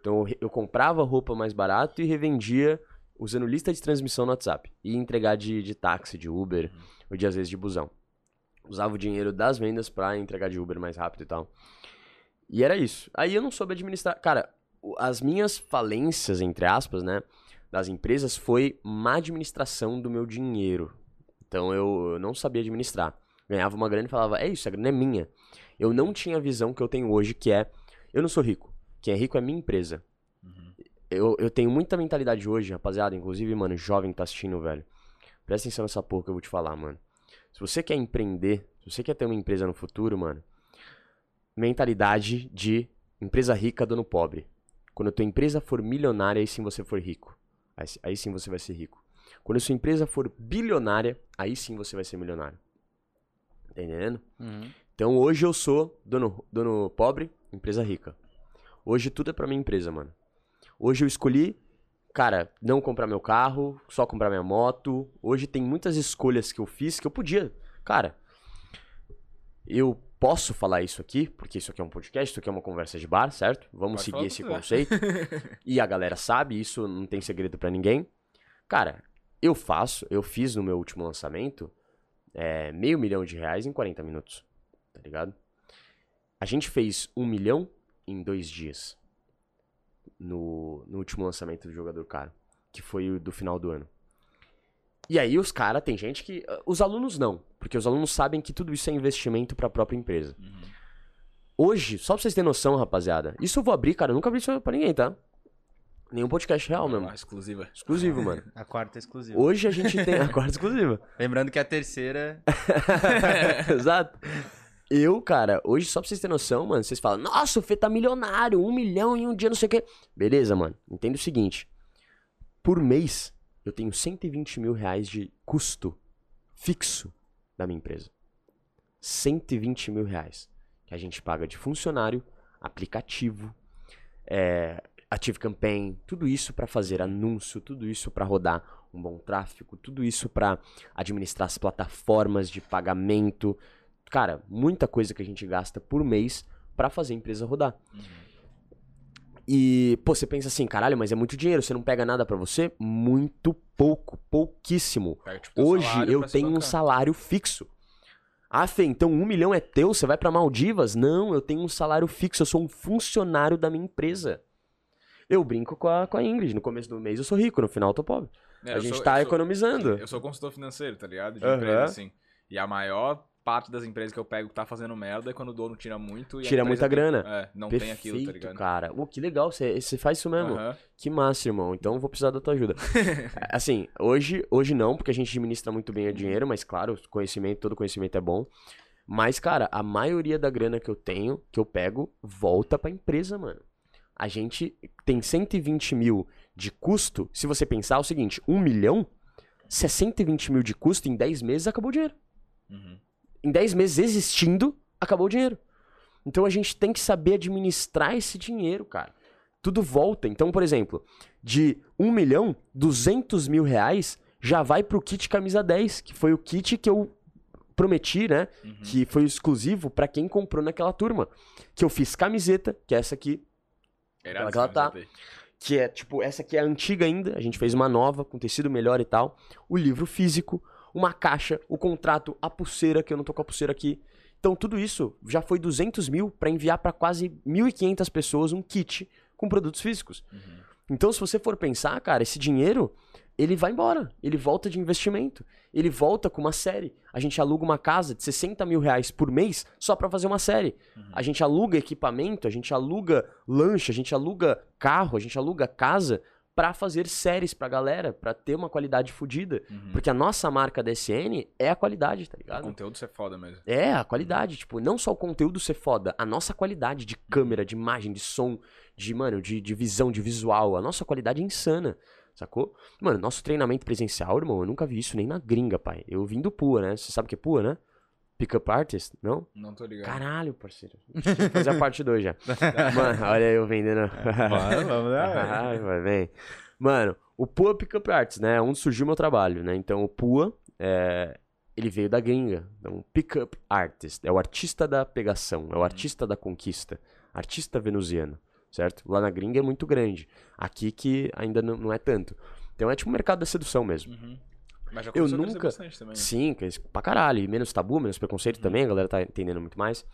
Então, eu, eu comprava roupa mais barato e revendia usando lista de transmissão no WhatsApp. E entregar de, de táxi, de Uber, ou de às vezes de busão usava o dinheiro das vendas pra entregar de Uber mais rápido e tal. E era isso. Aí eu não soube administrar. Cara, as minhas falências, entre aspas, né, das empresas foi má administração do meu dinheiro. Então eu, eu não sabia administrar. Ganhava uma grana e falava, é isso, a grana é minha. Eu não tinha a visão que eu tenho hoje, que é, eu não sou rico. Quem é rico é minha empresa. Eu, eu tenho muita mentalidade hoje, rapaziada, inclusive, mano, jovem que tá assistindo, velho. Presta atenção nessa porra que eu vou te falar, mano. Se você quer empreender, se você quer ter uma empresa no futuro, mano, mentalidade de empresa rica, dono pobre. Quando a tua empresa for milionária, aí sim você for rico. Aí, aí sim você vai ser rico. Quando a sua empresa for bilionária, aí sim você vai ser milionário. Tá entendendo? Uhum. Então hoje eu sou dono, dono pobre, empresa rica. Hoje tudo é pra minha empresa, mano. Hoje eu escolhi, cara, não comprar meu carro, só comprar minha moto. Hoje tem muitas escolhas que eu fiz que eu podia. Cara, eu posso falar isso aqui, porque isso aqui é um podcast, isso aqui é uma conversa de bar, certo? Vamos Pode seguir esse conceito. e a galera sabe, isso não tem segredo pra ninguém. Cara, eu faço, eu fiz no meu último lançamento é, meio milhão de reais em 40 minutos, tá ligado? A gente fez um milhão em dois dias no, no último lançamento do jogador caro, que foi o do final do ano. E aí os caras, tem gente que. ah, Os alunos não, porque os alunos sabem que tudo isso é investimento pra própria empresa. Hoje, só pra vocês terem noção, rapaziada, isso eu vou abrir, cara, eu nunca abri isso pra ninguém, tá? Nenhum podcast real mesmo. Ah, exclusiva. Exclusivo, mano. A quarta exclusiva. Hoje a gente tem a quarta exclusiva. Lembrando que a terceira. Exato. Eu, cara, hoje, só pra vocês terem noção, mano, vocês falam, nossa, o Fê tá milionário, um milhão em um dia, não sei o quê. Beleza, mano. Entenda o seguinte. Por mês, eu tenho 120 mil reais de custo fixo da minha empresa. 120 mil reais. Que a gente paga de funcionário, aplicativo, é, Active Campaign, tudo isso pra fazer anúncio, tudo isso pra rodar um bom tráfego, tudo isso pra administrar as plataformas de pagamento. Cara, muita coisa que a gente gasta por mês pra fazer a empresa rodar. E, pô, você pensa assim, caralho, mas é muito dinheiro, você não pega nada pra você? Muito pouco, pouquíssimo. Hoje eu tenho um salário fixo. Ah, Fê, então um milhão é teu? Você vai pra Maldivas? Não, eu tenho um salário fixo, eu sou um funcionário da minha empresa. Eu brinco com a, com a Ingrid. No começo do mês eu sou rico, no final eu tô pobre. É, a gente sou- tá eu sou- economizando. Eu sou consultor financeiro, tá ligado? De Aham. empresa, assim. E a maior parte das empresas que eu pego que tá fazendo merda é quando o dono tira muito e Tira muita tem- grana. É, não Perfeito, tem aquilo, tá ligado? cara. Ô, que legal, você faz isso mesmo. Aham. Que massa, irmão. Então vou precisar da tua ajuda. assim, hoje, hoje não, porque a gente administra muito bem o dinheiro, mas claro, conhecimento, todo conhecimento é bom. Mas, cara, a maioria da grana que eu tenho, que eu pego, volta pra empresa, mano. A gente tem 120 mil de custo. Se você pensar é o seguinte, um milhão, se é 120 mil de custo, em 10 meses acabou o dinheiro. Uhum. Em 10 meses existindo, acabou o dinheiro. Então a gente tem que saber administrar esse dinheiro, cara. Tudo volta. Então, por exemplo, de 1 milhão, 200 mil reais já vai pro kit camisa 10, que foi o kit que eu prometi, né? Uhum. Que foi exclusivo pra quem comprou naquela turma. Que eu fiz camiseta, que é essa aqui, Irado que ela tá. que é tipo, essa aqui é antiga ainda, a gente fez uma nova, com tecido melhor e tal. O livro físico, uma caixa, o contrato, a pulseira, que eu não tô com a pulseira aqui. Então tudo isso já foi 200 mil pra enviar pra quase 1.500 pessoas um kit com produtos físicos. Então se você for pensar, cara, esse dinheiro, ele vai embora, ele volta de investimento, ele volta com uma série. A gente aluga uma casa de 60 mil reais por mês só pra fazer uma série. A gente aluga equipamento, a gente aluga lanche, a gente aluga carro, a gente aluga casa pra fazer séries pra galera, pra ter uma qualidade fodida. Uhum. Porque a nossa marca da SN é a qualidade, tá O ligado? conteúdo isso é foda mesmo. É, a qualidade, tipo, não só o conteúdo ser foda, a nossa qualidade de câmera, de imagem, de som, de, mano, de, de visão, de visual, a nossa qualidade é insana, sacou? Mano, nosso treinamento presencial, irmão, eu nunca vi isso nem na gringa, pai. Eu vim do PUA, né? Você sabe o que é PUA, né? Pickup Artist, não? Não tô ligado. Caralho, parceiro. Que fazer a parte 2 já. Mano, olha eu vendendo. Vamos, vamos lá. Ai, vai bem. Mano, o Pua Pickup Arts, né? é Onde surgiu meu trabalho, né? Então, o Pua, é, ele veio da gringa. Então, Pickup Artist. É o artista da pegação. É o artista da conquista. Artista venusiano, certo? Lá na gringa é muito grande. Aqui que ainda não, não é tanto. Então, é tipo um mercado da sedução mesmo. Uhum. Mas já Eu nunca- bastante também. né? Sim, pra caralho. E menos tabu, menos preconceito também, a galera tá entendendo muito mais.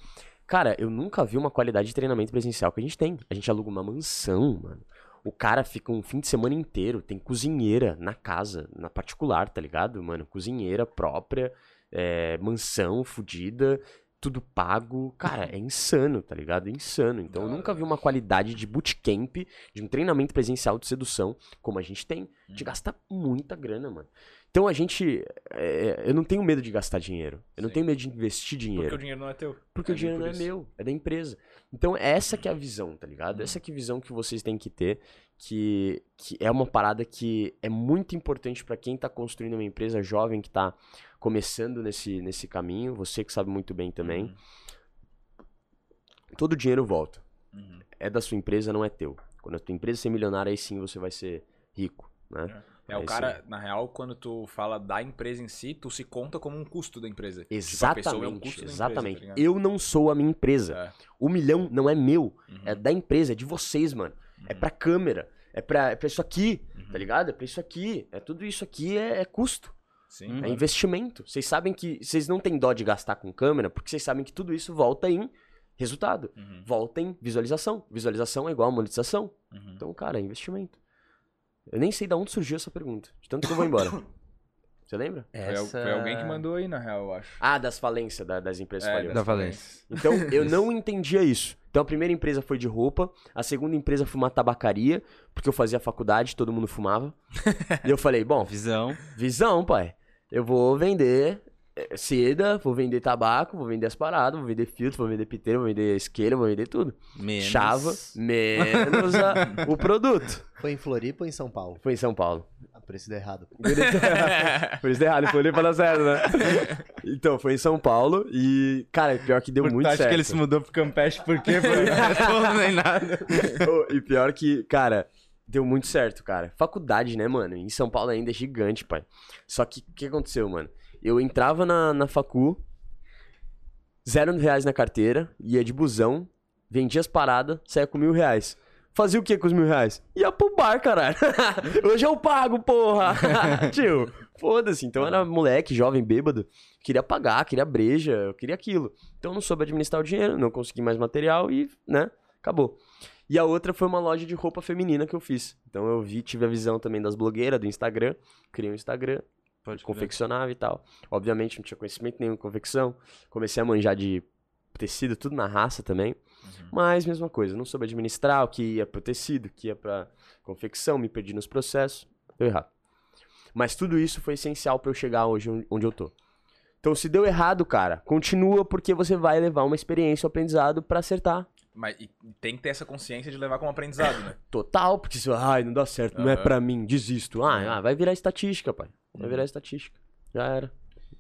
Cara, eu nunca vi uma qualidade de treinamento presencial que a gente tem. A gente aluga uma mansão, mano. O cara fica um fim de semana inteiro, tem cozinheira na casa, na particular, tá ligado, mano? Cozinheira própria, é, mansão fodida, tudo pago. Cara, é insano, tá ligado? É insano. Então eu nunca vi uma qualidade de bootcamp, de um treinamento presencial de sedução como a gente tem. A gente gasta muita grana, mano. Então a gente. é, eu não tenho medo de gastar dinheiro. Eu não Sim. tenho medo de investir Porque dinheiro. o dinheiro não é teu. Porque É o dinheiro bem não por é isso. meu, é da empresa. Então, essa que é a visão, tá ligado? Uhum. Essa que é a visão que vocês têm que ter, que, que é uma parada que é muito importante pra quem tá construindo uma empresa jovem que tá começando nesse, nesse caminho, você que sabe muito bem também. Uhum. Todo o dinheiro volta. Uhum. É da sua empresa, não é teu. Quando a tua empresa ser milionária, aí sim você vai ser rico, né? É, o É cara, na real, quando tu fala da empresa em si, tu se conta como um custo da empresa. Tipo, a Exatamente, pessoa é um custo da empresa, exatamente. tá eu não sou a minha empresa. É. O milhão não é meu, Uhum. é da empresa, é de vocês, mano. É pra câmera, é pra, é pra isso aqui, Uhum. tá ligado? É pra isso aqui. É tudo isso aqui é, é custo, Sim. Uhum. é claro. investimento. Vocês sabem que vocês não têm dó de gastar com câmera, porque vocês sabem que tudo isso volta em resultado, Uhum. volta em visualização. Visualização é igual a monetização. Uhum. Então, cara, é investimento. Eu nem sei de onde surgiu essa pergunta, de tanto que eu vou embora. Você lembra? Foi, al- foi alguém que mandou aí, na real, eu acho. Ah, das falências, da- das empresas É, falidas. Da Valência. Então, eu não entendia isso. Então, a primeira empresa foi de roupa, a segunda empresa foi uma tabacaria, porque eu fazia faculdade, todo mundo fumava. e eu falei, bom, Visão. visão, pai. Eu vou vender seda, vou vender tabaco, vou vender as paradas, vou vender filtro, vou vender piteira, vou vender isqueira, vou vender tudo. Menos. Chava, menos a- o produto. Foi em Floripa ou em São Paulo? Foi em São Paulo. Ah, por isso deu errado. Por isso deu errado, foi ali pra dar certo, né? Então, foi em São Paulo e, cara, pior que deu Porque muito tu acha certo. que ele se mudou pro Campeche por quê? Porque não respondo nem nada. E pior que, cara, deu muito certo, cara. Faculdade, né, mano? Em São Paulo ainda é gigante, pai. Só que o que aconteceu, mano? Eu entrava na, na facu, zero reais na carteira, ia de busão, vendia as paradas, saía com mil reais. Fazia o que com os mil reais? Ia pro bar, caralho. Hoje eu pago, porra. Tio, foda-se. Então era moleque, jovem, bêbado. Queria pagar, queria breja, queria aquilo. Então não soube administrar o dinheiro, não consegui mais material e, né, acabou. E a outra foi uma loja de roupa feminina que eu fiz. Então eu vi, tive a visão também das blogueiras, do Instagram. Criei um Instagram, Pode confeccionava e tal. Obviamente não tinha conhecimento nenhum em confecção. Comecei a manjar de tecido, tudo na raça também. Mas mesma coisa, não soube administrar o que ia pro tecido, o que ia pra confecção, me perdi nos processos. Deu errado. Mas tudo isso foi essencial pra eu chegar hoje on- onde eu tô. Então se deu errado, cara, continua porque você vai levar uma experiência, um aprendizado pra acertar. Mas e tem que ter essa consciência de levar como aprendizado, né? Total, porque se ai, não dá certo, não é pra mim, desisto. Ah, Uhum. ah, vai virar estatística, pai. Vai Uhum. virar estatística. Já era.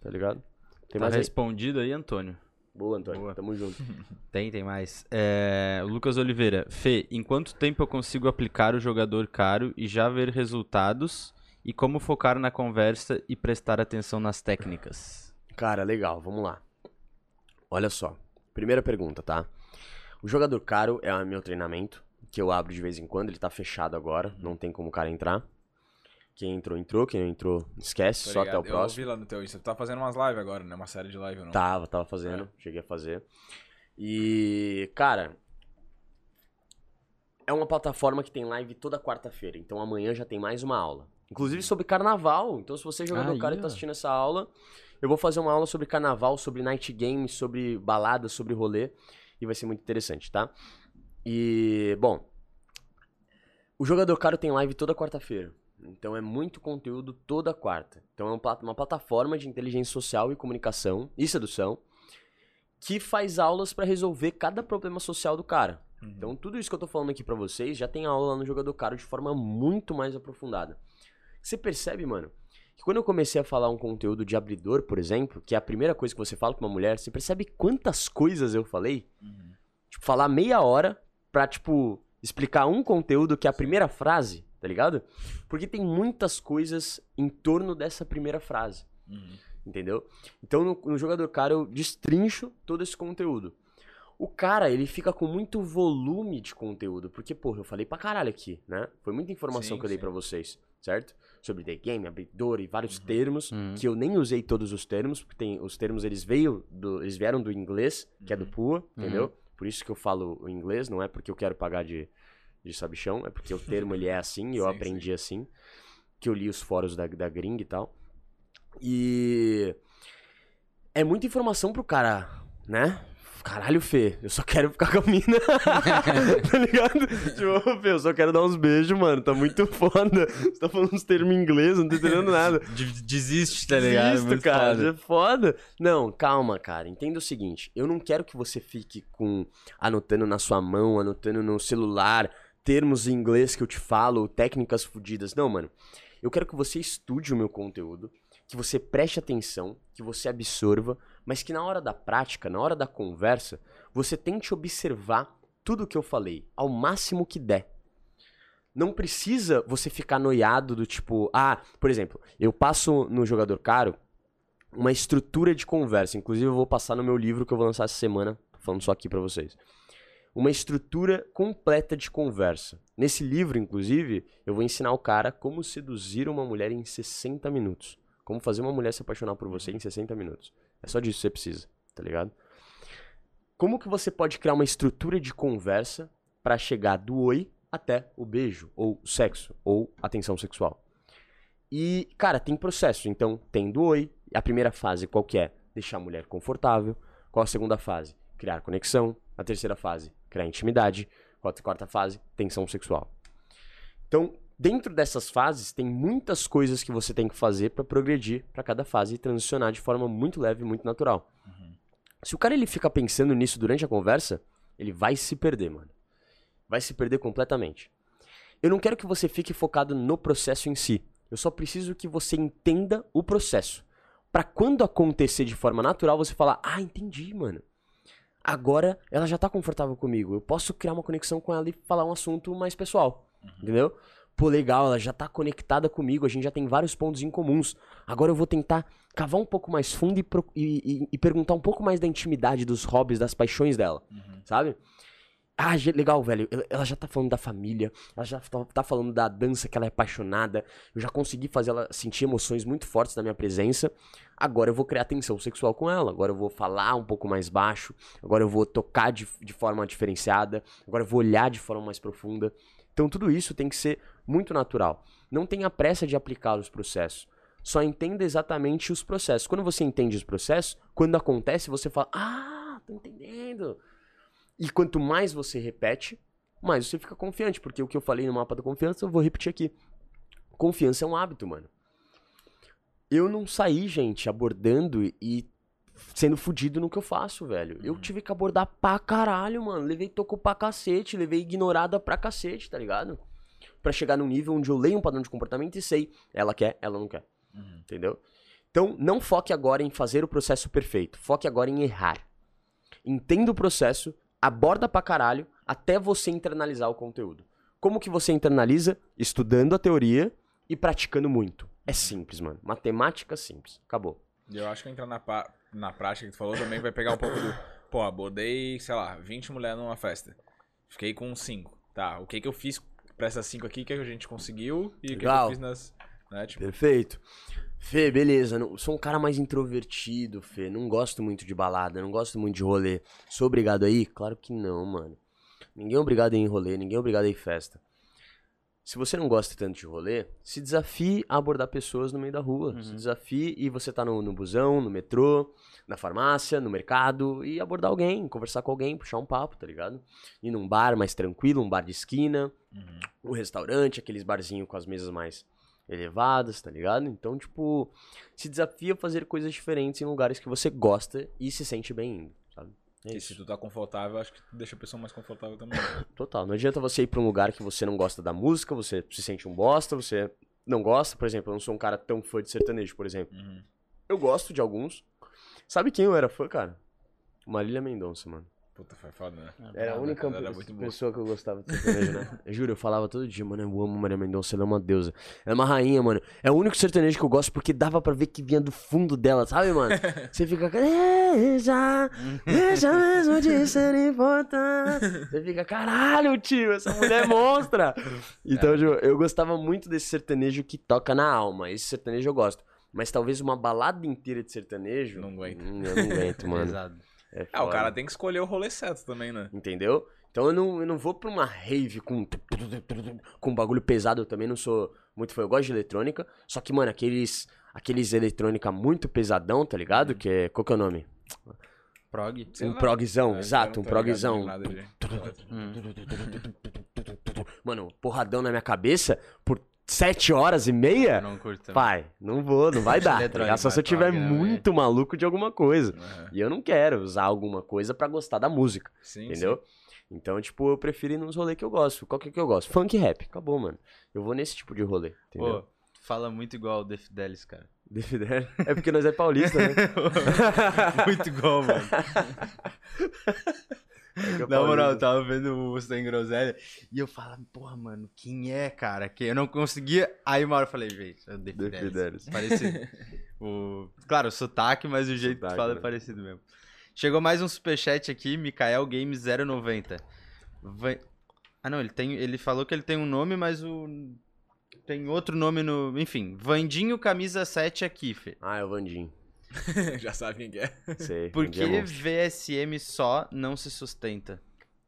Tá ligado? Tem Tá mais aí? respondido aí, Antônio. Boa, Antônio. Boa. Tamo junto. Tem, tem mais. É, Lucas Oliveira. Fê, em quanto tempo eu consigo aplicar o jogador caro e já ver resultados? E como focar na conversa e prestar atenção nas técnicas? Cara, legal, vamos lá. Olha só. Primeira pergunta, tá? O jogador caro é o meu treinamento, que eu abro de vez em quando, ele tá fechado agora, não tem como o cara entrar. Quem entrou, entrou, quem não entrou, esquece, Tô só até o ligado. Eu próximo. vi lá no teu Insta. Tu tá fazendo umas lives agora, né? Uma série de live, não? Tava, tava fazendo, cheguei a fazer. E, cara, é uma plataforma que tem live toda quarta-feira, então amanhã já tem mais uma aula. Inclusive sobre carnaval. Então, se você é jogador Aí, cara e tá assistindo essa aula, eu vou fazer uma aula sobre carnaval, sobre night game, sobre balada, sobre rolê. E vai ser muito interessante, tá? E, bom. O jogador caro tem live toda quarta-feira. Então é muito conteúdo toda quarta. Então é uma plat- uma plataforma de inteligência social e comunicação e sedução que faz aulas pra resolver cada problema social do cara. Uhum. Então tudo isso que eu tô falando aqui pra vocês já tem aula lá no jogador caro de forma muito mais aprofundada. Você percebe, mano, que quando eu comecei a falar um conteúdo de abridor, por exemplo, que é a primeira coisa que você fala com uma mulher, você percebe quantas coisas eu falei? Uhum. Tipo, falar meia hora pra, tipo, explicar um conteúdo que é a primeira frase, tá ligado? Porque tem muitas coisas em torno dessa primeira frase, Uhum. entendeu? Então, no, no jogador cara, eu destrincho todo esse conteúdo. O cara, ele fica com muito volume de conteúdo, porque, porra, eu falei pra caralho aqui, né? Foi muita informação Sim, que eu dei pra vocês, certo? Sobre the game, abridor e vários termos, Uhum. que eu nem usei todos os termos, porque tem, os termos eles veio do, eles vieram do inglês, que é do PUA, entendeu? Por isso que eu falo o inglês, não é porque eu quero pagar de, de sabichão, é porque o termo ele é assim, e eu Sim, aprendi assim, que eu li os fóruns da, da gringa e tal. E é muita informação pro cara, né? Caralho, Fê, eu só quero ficar com a mina. tá ligado? Tipo, Fê, eu só quero dar uns beijos, mano. Tá muito foda. Você tá falando uns termos em inglês, não tô entendendo nada. De- Desiste, tá ligado? Desisto, Muito cara. foda. É foda. Não, calma, cara. Entenda o seguinte. Eu não quero que você fique com anotando na sua mão, anotando no celular, termos em inglês que eu te falo, técnicas fodidas. Não, mano. Eu quero que você estude o meu conteúdo, que você preste atenção, que você absorva, mas que na hora da prática, na hora da conversa, você tente observar tudo o que eu falei, ao máximo que der. Não precisa você ficar noiado do tipo, ah, por exemplo, eu passo no jogador caro uma estrutura de conversa. Inclusive, eu vou passar no meu livro que eu vou lançar essa semana. Falando só aqui pra vocês. Uma estrutura completa de conversa. Nesse livro, inclusive, eu vou ensinar o cara como seduzir uma mulher em 60 minutos. Como fazer uma mulher se apaixonar por você em 60 minutos. É só disso que você precisa, tá ligado? Como que você pode criar uma estrutura de conversa pra chegar do oi até o beijo, ou sexo, ou atenção sexual? E, cara, tem processo. Então, tem do oi. A primeira fase, qual que é? Deixar a mulher confortável. Qual a segunda fase? Criar conexão. A terceira fase, criar intimidade. Qual a quarta fase? Tensão sexual. Então, dentro dessas fases, tem muitas coisas que você tem que fazer pra progredir pra cada fase e transicionar de forma muito leve e muito natural. Se o cara ele fica pensando nisso durante a conversa, ele vai se perder, mano. Vai se perder completamente. Eu não quero que você fique focado no processo em si. Eu só preciso que você entenda o processo. Pra quando acontecer de forma natural, você falar: "Ah, entendi, mano. Agora ela já tá confortável comigo. Eu posso criar uma conexão com ela e falar um assunto mais pessoal." Entendeu? Pô, legal, ela já tá conectada comigo, a gente já tem vários pontos em comuns. Agora eu vou tentar cavar um pouco mais fundo e, e- e- e perguntar um pouco mais da intimidade, dos hobbies, das paixões dela, sabe? Ah, legal, velho. Ela- Ela já tá falando da família, ela já tá, tá falando da dança que ela é apaixonada. Eu já consegui fazer ela sentir emoções muito fortes na minha presença. Agora eu vou criar tensão sexual com ela. Agora eu vou falar um pouco mais baixo. Agora eu vou tocar de, de forma diferenciada. Agora eu vou olhar de forma mais profunda. Então tudo isso tem que ser muito natural. Não tenha pressa de aplicar os processos. Só entenda exatamente os processos. Quando você entende os processos, quando acontece, você fala: Ah, tô entendendo. E quanto mais você repete, mais você fica confiante. Porque o que eu falei no mapa da confiança, eu vou repetir aqui. Confiança é um hábito, mano. Eu não saí, gente, abordando e sendo fudido no que eu faço, velho. Eu tive que abordar pra caralho, mano. Levei toco pra cacete, levei ignorada pra cacete, tá ligado? Pra chegar num nível onde eu leio um padrão de comportamento e sei, ela quer, ela não quer. Entendeu? Então, não foque agora em fazer o processo perfeito. Foque agora em errar. Entenda o processo, aborda pra caralho, até você internalizar o conteúdo. Como que você internaliza? Estudando a teoria e praticando muito. É simples, mano. Matemática simples. Acabou. Eu acho que entrar na, na prática que tu falou também vai pegar um pouco do. Pô, abordei, sei lá, 20 mulheres numa festa. Fiquei com 5. Tá, o que que eu fiz pra essas 5 aqui que a gente conseguiu e o que, eu Legal. fiz nas. Né, tipo, Perfeito. Fê, beleza. Não, sou um cara mais introvertido, Fê. Não gosto muito de balada, não gosto muito de rolê. Sou obrigado aí? Claro que não, mano. Ninguém é obrigado a ir em rolê, ninguém é obrigado a ir em festa. Se você não gosta tanto de rolê, se desafie a abordar pessoas no meio da rua. Se desafie e você tá no, no busão, no metrô, na farmácia, no mercado e abordar alguém, conversar com alguém, puxar um papo, tá ligado? Ir num bar mais tranquilo, um bar de esquina, um restaurante, aqueles barzinhos com as mesas mais elevadas, tá ligado? Então, tipo, se desafia a fazer coisas diferentes em lugares que você gosta e se sente bem indo? É isso. se tu tá confortável, acho que deixa a pessoa mais confortável também. Total. Não adianta você ir pra um lugar que você não gosta da música, você se sente um bosta, você não gosta. Por exemplo, eu não sou um cara tão fã de sertanejo, por exemplo. Uhum. Eu gosto de alguns. Sabe quem eu era fã, cara? Marília Mendonça, mano. Puta, foi foda, né? Era a única era pessoa que eu gostava de sertanejo, né? Eu juro, eu falava todo dia, mano, eu amo Maria Mendonça, ela é uma deusa. Ela é uma rainha, mano. É o único sertanejo que eu gosto porque dava pra ver que vinha do fundo dela, sabe, mano? Você fica. Deixa, deixa mesmo de ser importante. Você fica, caralho, tio, essa mulher é monstra. Então, tipo, eu gostava muito desse sertanejo que toca na alma. Esse sertanejo eu gosto. Mas talvez uma balada inteira de sertanejo. Não aguento. hum, Eu não aguento, mano. Pesado. É Ah, o cara tem que escolher o rolê certo também, né? Entendeu? Então eu não, eu não vou pra uma rave com, com bagulho pesado, eu também não sou muito fã. Eu gosto de eletrônica, só que, mano, aqueles, aqueles eletrônica muito pesadão, tá ligado? Que é, qual que é o nome? Prog. Sei um lá. progzão, É, exato, um progzão. Hum. Mano, porradão na minha cabeça por sete horas e meia? Eu não curto. Pai, não vou, não vai dar. tá? Só se eu tiver prog, né, muito maluco de alguma coisa. Aham. E eu não quero usar alguma coisa pra gostar da música, Sim, entendeu? Então, tipo, eu prefiro ir nos rolês que eu gosto. Qual que é que eu gosto? Funk rap. Acabou, mano. Eu vou nesse tipo de rolê, entendeu? Pô, fala muito igual o The Fidelis, cara. The Fidel. É porque nós é paulista, né? muito igual, mano. É que é Na moral, eu tava vendo o Sem Groselha e eu falava, porra, mano, quem é, cara? Que eu não conseguia. Aí uma hora eu falei, gente, é o The Fidelis. Parecido. o... Claro, o sotaque, mas o jeito que Sotaque, tu fala né? é parecido mesmo. Chegou mais um superchat aqui, Mikael Games 090. Vai- Ah, não, ele, tem... ele falou que ele tem um nome, mas o. Tem outro nome no. Enfim, Vandinho Camisa 7 aqui, Fê. Ah, é o Vandinho. Já sabe quem que é. Sei. Por Vandinho que é. VSM só não se sustenta?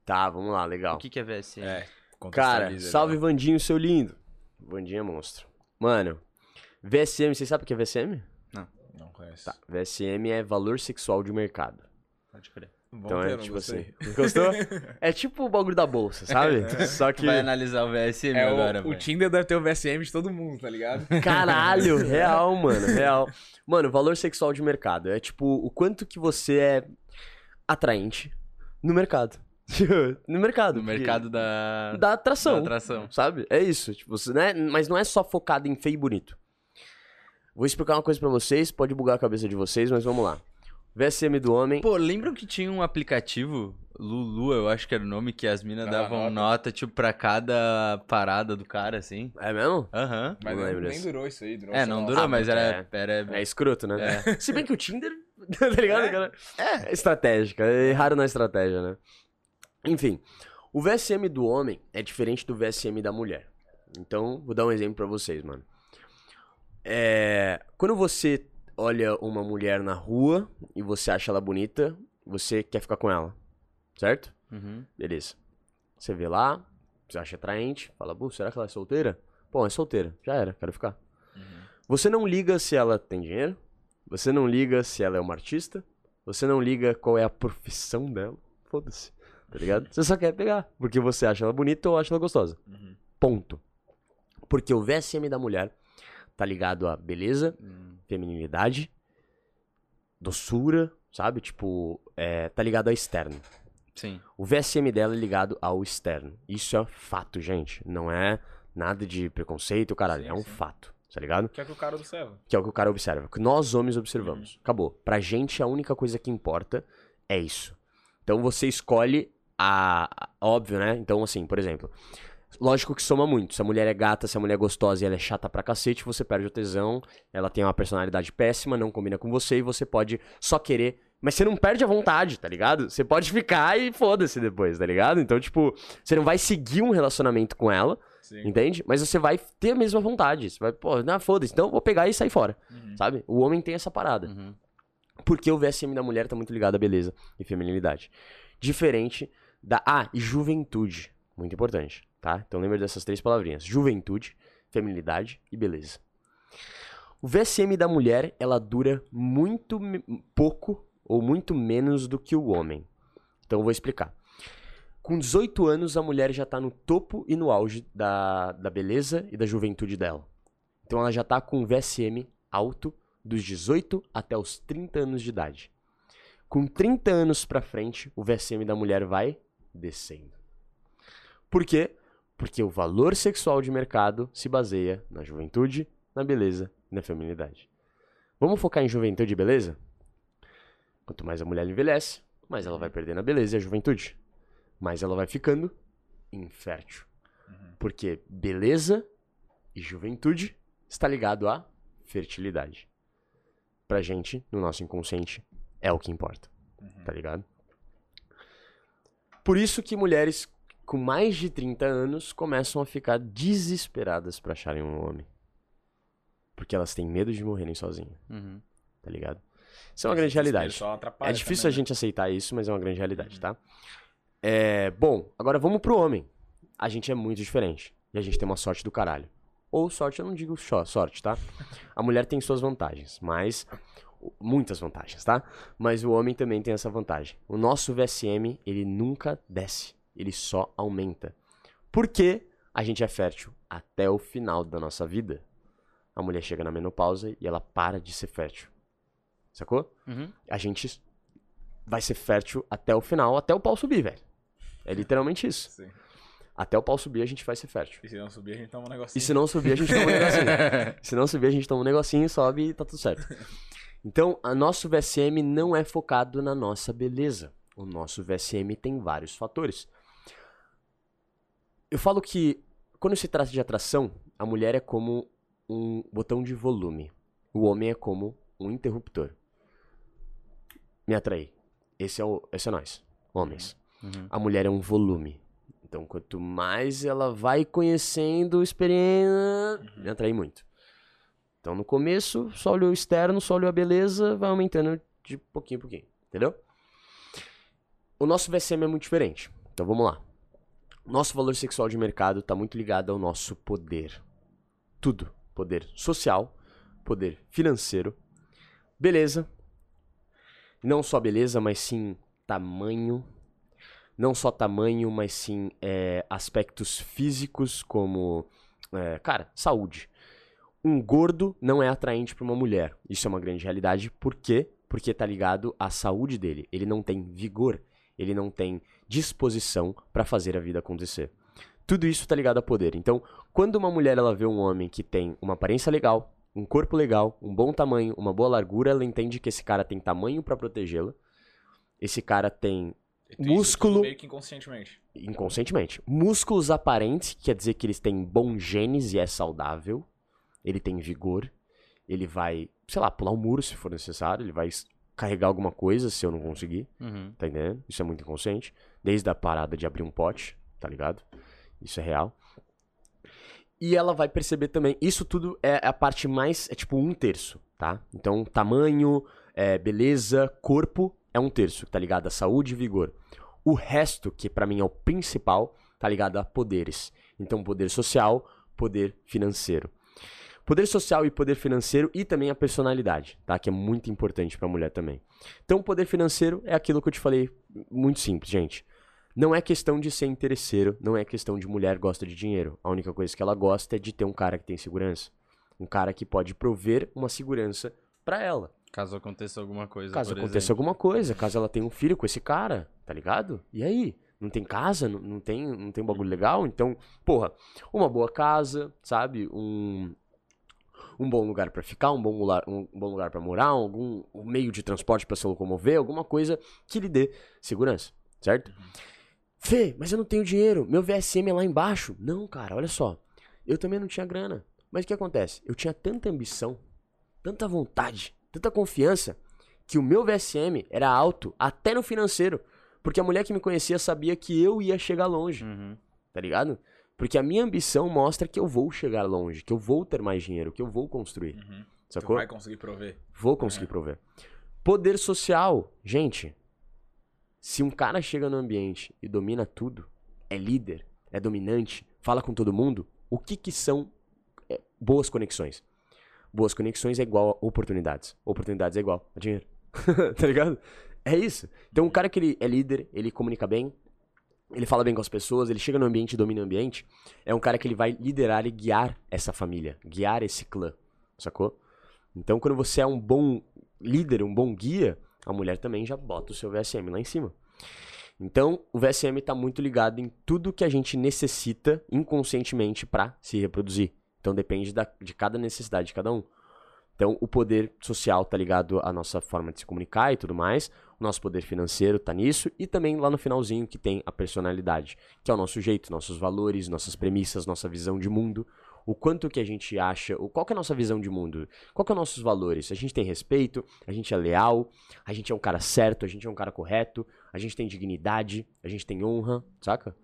Tá, vamos lá, legal. O que, que é VSM? É. Cara, salve né? Vandinho, seu lindo. Vandinho é monstro. Mano, VSM, vocês sabem o que é VSM? Não conheço. Tá, VSM é valor sexual de mercado. Pode crer. Bom Então é termo, tipo gostei. assim. Gostou? é tipo o bagulho da bolsa, sabe? Só que. Vai analisar o VSM É, agora, o, o. Tinder deve ter o VSM de todo mundo, tá ligado? Caralho, real, mano, real. Mano, valor sexual de mercado. É tipo o quanto que você é atraente no mercado. no mercado. No mercado da... Da atração. da atração. Sabe? É isso. Tipo, você, né? Mas não é só focado em feio e bonito. Vou explicar uma coisa pra vocês, pode bugar a cabeça de vocês, mas vamos lá. VSM do homem. Pô, lembram que tinha um aplicativo, Lulu, eu acho que era o nome, que as minas Ah, davam nota. nota, tipo, pra cada parada do cara, assim? É mesmo? Aham. Mas Não nem, lembro nem durou isso aí. Durou É, não durou, Ah, mas era... era... É escroto, né? É. Se bem que o Tinder, tá ligado, cara? É estratégica, é errado na estratégia, né? Enfim, o VSM do homem é diferente do VSM da mulher. Então, vou dar um exemplo pra vocês, mano. É, quando você olha uma mulher na rua e você acha ela bonita, você quer ficar com ela, certo? Uhum. Beleza. Você vê lá, você acha atraente, fala, "Pô, será que ela é solteira? Bom, é solteira, já era, quero ficar. Você não liga se ela tem dinheiro, você não liga se ela é uma artista, você não liga qual é a profissão dela, foda-se, tá ligado? Você só quer pegar, porque você acha ela bonita ou acha ela gostosa. Uhum. Ponto. Porque o VSM da mulher tá ligado a beleza, Hum. Feminilidade, doçura, sabe? Tipo, é, tá ligado a externo. Sim. O VSM dela é ligado ao externo. Isso é fato, gente. Não é nada de preconceito, caralho. Sim, é um sim. fato, tá ligado? Que é que o cara observa. Que é o que o cara observa. Que nós homens observamos. Uhum. Acabou. Pra gente, a única coisa que importa é isso. Então você escolhe a- Óbvio, né? Então, assim, por exemplo. Lógico que soma muito. Se a mulher é gata, se a mulher é gostosa e ela é chata pra cacete, você perde o tesão. Ela tem uma personalidade péssima, não combina com você e você pode só querer. Mas você não perde a vontade, tá ligado? Você pode ficar e foda-se depois, tá ligado? Então, tipo, você não vai seguir um relacionamento com ela, Sim. entende? Mas você vai ter a mesma vontade. Você vai, pô, não, foda-se, então eu vou pegar e sair fora, Uhum. sabe? O homem tem essa parada. Uhum. Porque o VSM da mulher tá muito ligado à beleza e feminilidade. Diferente da. Ah, e juventude. Muito importante, tá? Então lembra dessas três palavrinhas: juventude, feminilidade e beleza. O VSM da mulher, ela dura muito pouco ou muito menos do que o homem. Então eu vou explicar. Com 18 anos, a mulher já tá no topo e no auge da, da beleza e da juventude dela. Então ela já tá com um VSM alto dos 18 até os 30 anos de idade. Com 30 anos pra frente, o VSM da mulher vai descendo. Por quê? Porque o valor sexual de mercado se baseia na juventude, na beleza e na feminilidade. Vamos focar em juventude e beleza? Quanto mais a mulher envelhece, mais ela vai perdendo a beleza e a juventude. Mais ela vai ficando infértil. Porque beleza e juventude está ligado à fertilidade. Pra gente, no nosso inconsciente, é o que importa. Tá ligado? Por isso que mulheres com mais de 30 anos começam a ficar desesperadas pra acharem um homem. Porque elas têm medo de morrerem sozinhas, Uhum. tá ligado? Isso é uma grande realidade. É difícil também, a gente aceitar isso, mas é uma grande realidade, tá? É, bom, agora vamos pro homem. A gente é muito diferente. E a gente tem uma sorte do caralho. Ou sorte, eu não digo sorte, tá? A mulher tem suas vantagens, mas muitas vantagens, tá? Mas o homem também tem essa vantagem. O nosso VSM, ele nunca desce, ele só aumenta. Por quê? A gente é fértil até o final da nossa vida. A mulher chega na menopausa e ela para de ser fértil. Sacou? Uhum. A gente vai ser fértil até o final, até o pau subir, velho. É literalmente isso. Sim. Até o pau subir, a gente vai ser fértil. E se não subir, a gente toma um negocinho. E se não subir, a gente toma um negocinho. se não subir, a gente toma um negocinho, sobe e tá tudo certo. Então, o nosso VSM não é focado na nossa beleza. O nosso VSM tem vários fatores. Eu falo que, quando se trata de atração, a mulher é como um botão de volume. O homem é como um interruptor. Me atrair. Esse é, o, esse é nós, homens. Uhum. A mulher é um volume. Então, quanto mais ela vai conhecendo experiência, me atrai muito. Então, no começo, só olhou o externo, só olhou a beleza, vai aumentando de pouquinho em pouquinho. Entendeu? O nosso VSM é muito diferente. Então, vamos lá. Nosso valor sexual de mercado está muito ligado ao nosso poder. Tudo. Poder social, poder financeiro, beleza. Não só beleza, mas sim tamanho, não só tamanho, mas sim é, aspectos físicos como, é, cara, saúde. Um gordo não é atraente para uma mulher. Isso é uma grande realidade. Por quê? Porque tá ligado à saúde dele. Ele não tem vigor, ele não tem disposição para fazer a vida acontecer. Tudo isso tá ligado a poder. Então, quando uma mulher ela vê um homem que tem uma aparência legal, um corpo legal, um bom tamanho, uma boa largura, ela entende que esse cara tem tamanho para protegê-la. Esse cara tem isso músculo- Meio que inconscientemente. inconscientemente. Músculos aparentes, que quer dizer que eles têm bons genes e é saudável. Ele tem vigor. Ele vai, sei lá, pular um muro se for necessário. Ele vai carregar alguma coisa se eu não conseguir. Uhum. Tá entendendo? Isso é muito inconsciente. Desde a parada de abrir um pote, tá ligado? Isso é real. E ela vai perceber também. Isso tudo é a parte mais. É tipo um terço, tá? Então, tamanho, é, beleza, corpo é um terço, tá ligado a saúde e vigor. O resto, que pra mim é o principal, tá ligado a poderes. Então, poder social, poder financeiro. Poder social e poder financeiro e também a personalidade, tá? Que é muito importante pra mulher também. Então, poder financeiro é aquilo que eu te falei, muito simples, gente. Não é questão de ser interesseiro, não é questão de mulher gosta de dinheiro. A única coisa que ela gosta é de ter um cara que tem segurança. Um cara que pode prover uma segurança pra ela. Caso aconteça alguma coisa. Caso aconteça exemplo. alguma coisa, caso ela tenha um filho com esse cara, tá ligado? E aí? Não tem casa? Não, não tem, não tem um bagulho legal? Então, porra, uma boa casa, sabe? Um, um bom lugar pra ficar, um bom lugar, um bom lugar para morar, algum um meio de transporte pra se locomover, alguma coisa que lhe dê segurança, certo? Fê, mas eu não tenho dinheiro, meu VSM é lá embaixo. Não, cara, olha só. Eu também não tinha grana. Mas o que acontece? Eu tinha tanta ambição, tanta vontade, tanta confiança, que o meu VSM era alto até no financeiro. Porque a mulher que me conhecia sabia que eu ia chegar longe, Uhum. tá ligado? Porque a minha ambição mostra que eu vou chegar longe, que eu vou ter mais dinheiro, que eu vou construir. Uhum. Tu Sacou? vai conseguir prover. Vou conseguir prover. Poder social, gente. Se um cara chega no ambiente e domina tudo, é líder, é dominante, fala com todo mundo, o que que são é, boas conexões? Boas conexões é igual a oportunidades. Oportunidades é igual a dinheiro. tá ligado? É isso. Então, um cara que ele é líder, ele comunica bem, ele fala bem com as pessoas, ele chega no ambiente e domina o ambiente, é um cara que ele vai liderar e guiar essa família, guiar esse clã, sacou? Então, quando você é um bom líder, um bom guia, a mulher também já bota o seu VSM lá em cima. Então, o VSM está muito ligado em tudo que a gente necessita inconscientemente para se reproduzir. Então, depende da- de cada necessidade de cada um. Então, o poder social tá ligado à nossa forma de se comunicar e tudo mais. O nosso poder financeiro tá nisso. E também lá no finalzinho que tem a personalidade, que é o nosso jeito, nossos valores, nossas premissas, nossa visão de mundo. O quanto que a gente acha, o- qual que é a nossa visão de mundo? Qual que é os nossos valores? A gente tem respeito, a gente é leal, a gente é um cara certo, a gente é um cara correto, a gente tem dignidade, a gente tem honra, saca?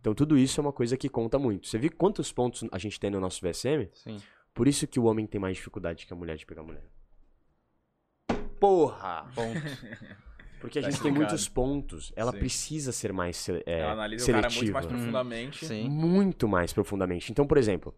Então tudo isso é uma coisa que conta muito. Você viu quantos pontos a gente tem no nosso VSM? Sim. Por isso que o homem tem mais dificuldade que a mulher de pegar a mulher. Porra! Ponto. Porque a Tá gente tem explicado. muitos pontos. Ela Sim. precisa ser mais é, Ela analisa seletiva. o cara muito mais Hum, profundamente. Sim. Muito mais profundamente. Então, por exemplo,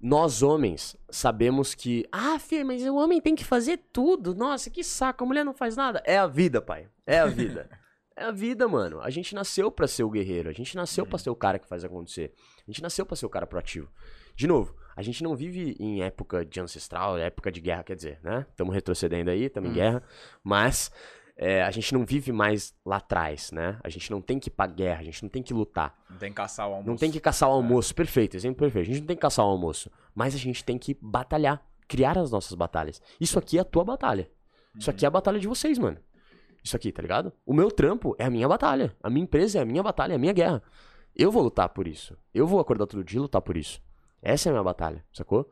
Nós homens sabemos que, ah, Fê, mas o homem tem que fazer tudo. Nossa, que saco, a mulher não faz nada. É a vida, pai. É a vida. é a vida, mano. A gente nasceu pra ser o guerreiro. A gente nasceu pra ser o cara que faz acontecer. A gente nasceu pra ser o cara proativo. De novo, a gente não vive em época de ancestral, época de guerra, quer dizer, né? Estamos retrocedendo aí, estamos em guerra. Mas é, a gente não vive mais lá atrás, né? A gente não tem que ir pra guerra, a gente não tem que lutar. Não tem que caçar o almoço. Não tem que caçar o almoço. Perfeito, exemplo perfeito. A gente não tem que caçar o almoço. Mas a gente tem que batalhar. Criar as nossas batalhas. Isso aqui é a tua batalha. Isso aqui é a batalha de vocês, mano. Isso aqui, tá ligado? O meu trampo é a minha batalha. A minha empresa é a minha batalha, é a minha guerra. Eu vou lutar por isso. Eu vou acordar todo dia e lutar por isso. Essa é a minha batalha, sacou?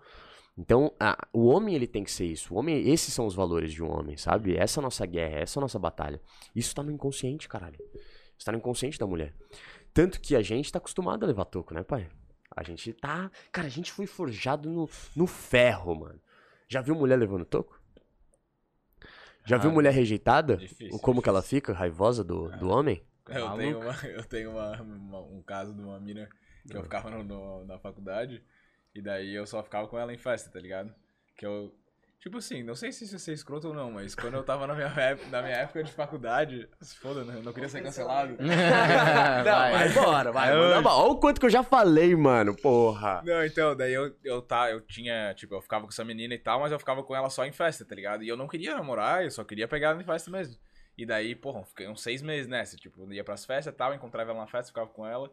Então, a- o homem ele tem que ser isso. O homem, esses são os valores de um homem, sabe? Essa é a nossa guerra, essa é a nossa batalha. Isso tá no inconsciente, caralho. Isso tá no inconsciente da mulher. Tanto que a gente tá acostumado a levar toco, né, pai? A gente tá. Cara, a gente foi forjado no, no ferro, mano. Já viu mulher levando toco? Já viu Ah, mulher rejeitada? difícil, Como que ela difícil. fica, raivosa do, do homem? Eu tenho, uma, eu tenho uma- uma- um caso de uma mina que eu ficava no- no- na faculdade e daí eu só ficava com ela em festa, tá ligado? Que eu. Tipo assim, não sei se isso é escroto ou não, mas quando eu tava na minha, época, na minha época de faculdade. Se foda, né? Eu não queria ser cancelado. Não, vai embora, vai. manda bala. Olha o quanto que eu já falei, mano, porra. Não, então, daí eu, eu, tá, eu tinha, tipo, eu ficava com essa menina e tal, mas eu ficava com ela só em festa, tá ligado? E eu não queria namorar, eu só queria pegar ela em festa mesmo. E daí, porra, eu fiquei uns seis meses nessa, tipo, eu ia pras festas e tal, encontrava ela na festa, ficava com ela.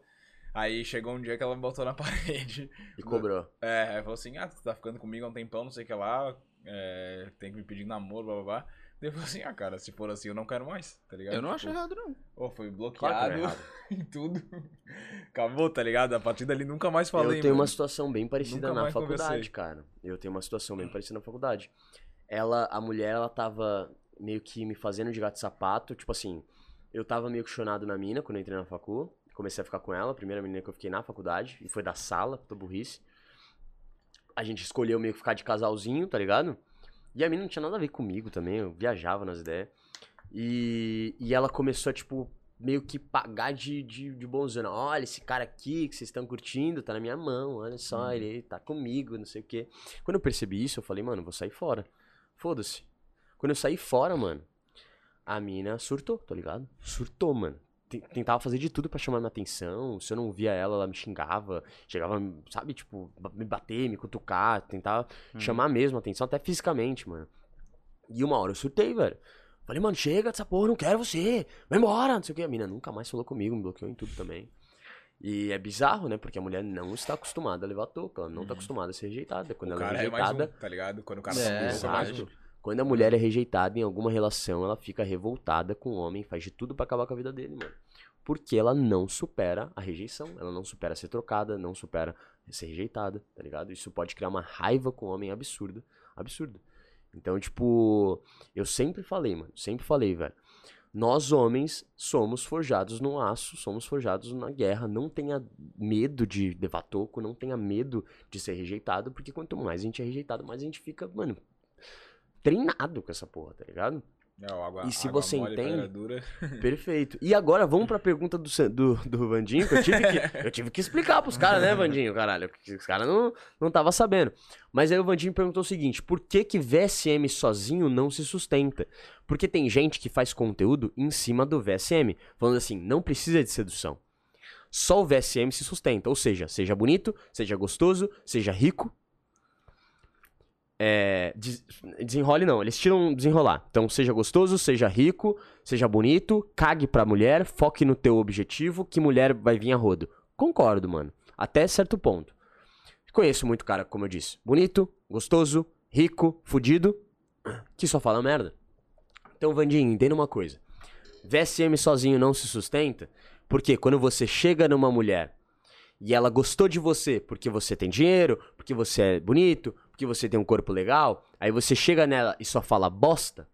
Aí chegou um dia que ela me botou na parede. E cobrou. É, aí falou assim, ah, tu tá ficando comigo há um tempão, não sei o que lá, é, tem que me pedir namoro, blá blá blá. Daí eu falei assim, ah, cara, se for assim eu não quero mais, tá ligado? Eu não acho Tipo, errado, não. Pô, foi bloqueado em tudo. Acabou, tá ligado? A partir dali nunca mais falei, eu tenho uma mano. situação bem parecida Nunca na faculdade, conversei. cara. Eu tenho uma situação bem parecida na faculdade. Ela, a mulher, ela tava meio que me fazendo de gato e sapato. Tipo assim, eu tava meio que chonado na mina quando eu entrei na facu. Comecei a ficar com ela, a primeira menina que eu fiquei na faculdade. E foi da sala, puta burrice. A gente escolheu meio que ficar de casalzinho, tá ligado? E a mina não tinha nada a ver comigo também, eu viajava nas ideias. E, e ela começou a, tipo, meio que pagar de, de, de bonzona. Olha, esse cara aqui que vocês estão curtindo, tá na minha mão, olha só, Uhum. ele tá comigo, não sei o quê. Quando eu percebi isso, eu falei, mano, vou sair fora. Foda-se. Quando eu saí fora, mano, a mina surtou, tá ligado? Surtou, mano. Ten- Tentava fazer de tudo pra chamar minha atenção. Se eu não via ela, ela me xingava. Chegava, sabe, tipo, me bater, me cutucar. Tentava chamar mesmo a atenção, até fisicamente, mano. E uma hora eu surtei, velho. Falei, mano, chega dessa porra, não quero você. Vai embora, não sei o que. A mina nunca mais falou comigo, me bloqueou em tudo também. E é bizarro, né? Porque a mulher não está acostumada a levar toca. Ela não tá acostumada a ser rejeitada. Quando O ela cara é é mais rejeitada. um, tá ligado? Quando o cara É, é mais. Quando a mulher é rejeitada em alguma relação, ela fica revoltada com o homem, faz de tudo pra acabar com a vida dele, mano. Porque ela não supera a rejeição, ela não supera ser trocada, não supera ser rejeitada, tá ligado? Isso pode criar uma raiva com o homem absurda, absurda. Então, tipo, eu sempre falei, mano, sempre falei, velho. Nós homens somos forjados no aço, somos forjados na guerra. Não tenha medo de levar toco, não tenha medo de ser rejeitado, porque quanto mais a gente é rejeitado, mais a gente fica, mano, treinado com essa porra, tá ligado? É, água, E se você mole, entende-. Perfeito. E agora vamos pra pergunta do, do, do Vandinho, que eu tive que, eu tive que explicar pros caras, né, Vandinho, caralho? Os caras não, não tava sabendo. Mas aí o Vandinho perguntou o seguinte: por que que VSM sozinho não se sustenta? Porque tem gente que faz conteúdo em cima do VSM, falando assim, não precisa de sedução. Só o VSM se sustenta, ou seja, seja bonito, seja gostoso, seja rico. É, des- desenrole não, eles tiram desenrolar. Então, seja gostoso, seja rico, seja bonito, cague pra mulher, foque no teu objetivo, que mulher vai vir a rodo. Concordo, mano. Até certo ponto. Conheço muito cara, como eu disse. Bonito, gostoso, rico, fudido, que só fala merda. Então, Vandinho, entenda uma coisa. VSM sozinho não se sustenta, porque quando você chega numa mulher e ela gostou de você porque você tem dinheiro, porque você é bonito, porque você tem um corpo legal, aí você chega nela e só fala bosta,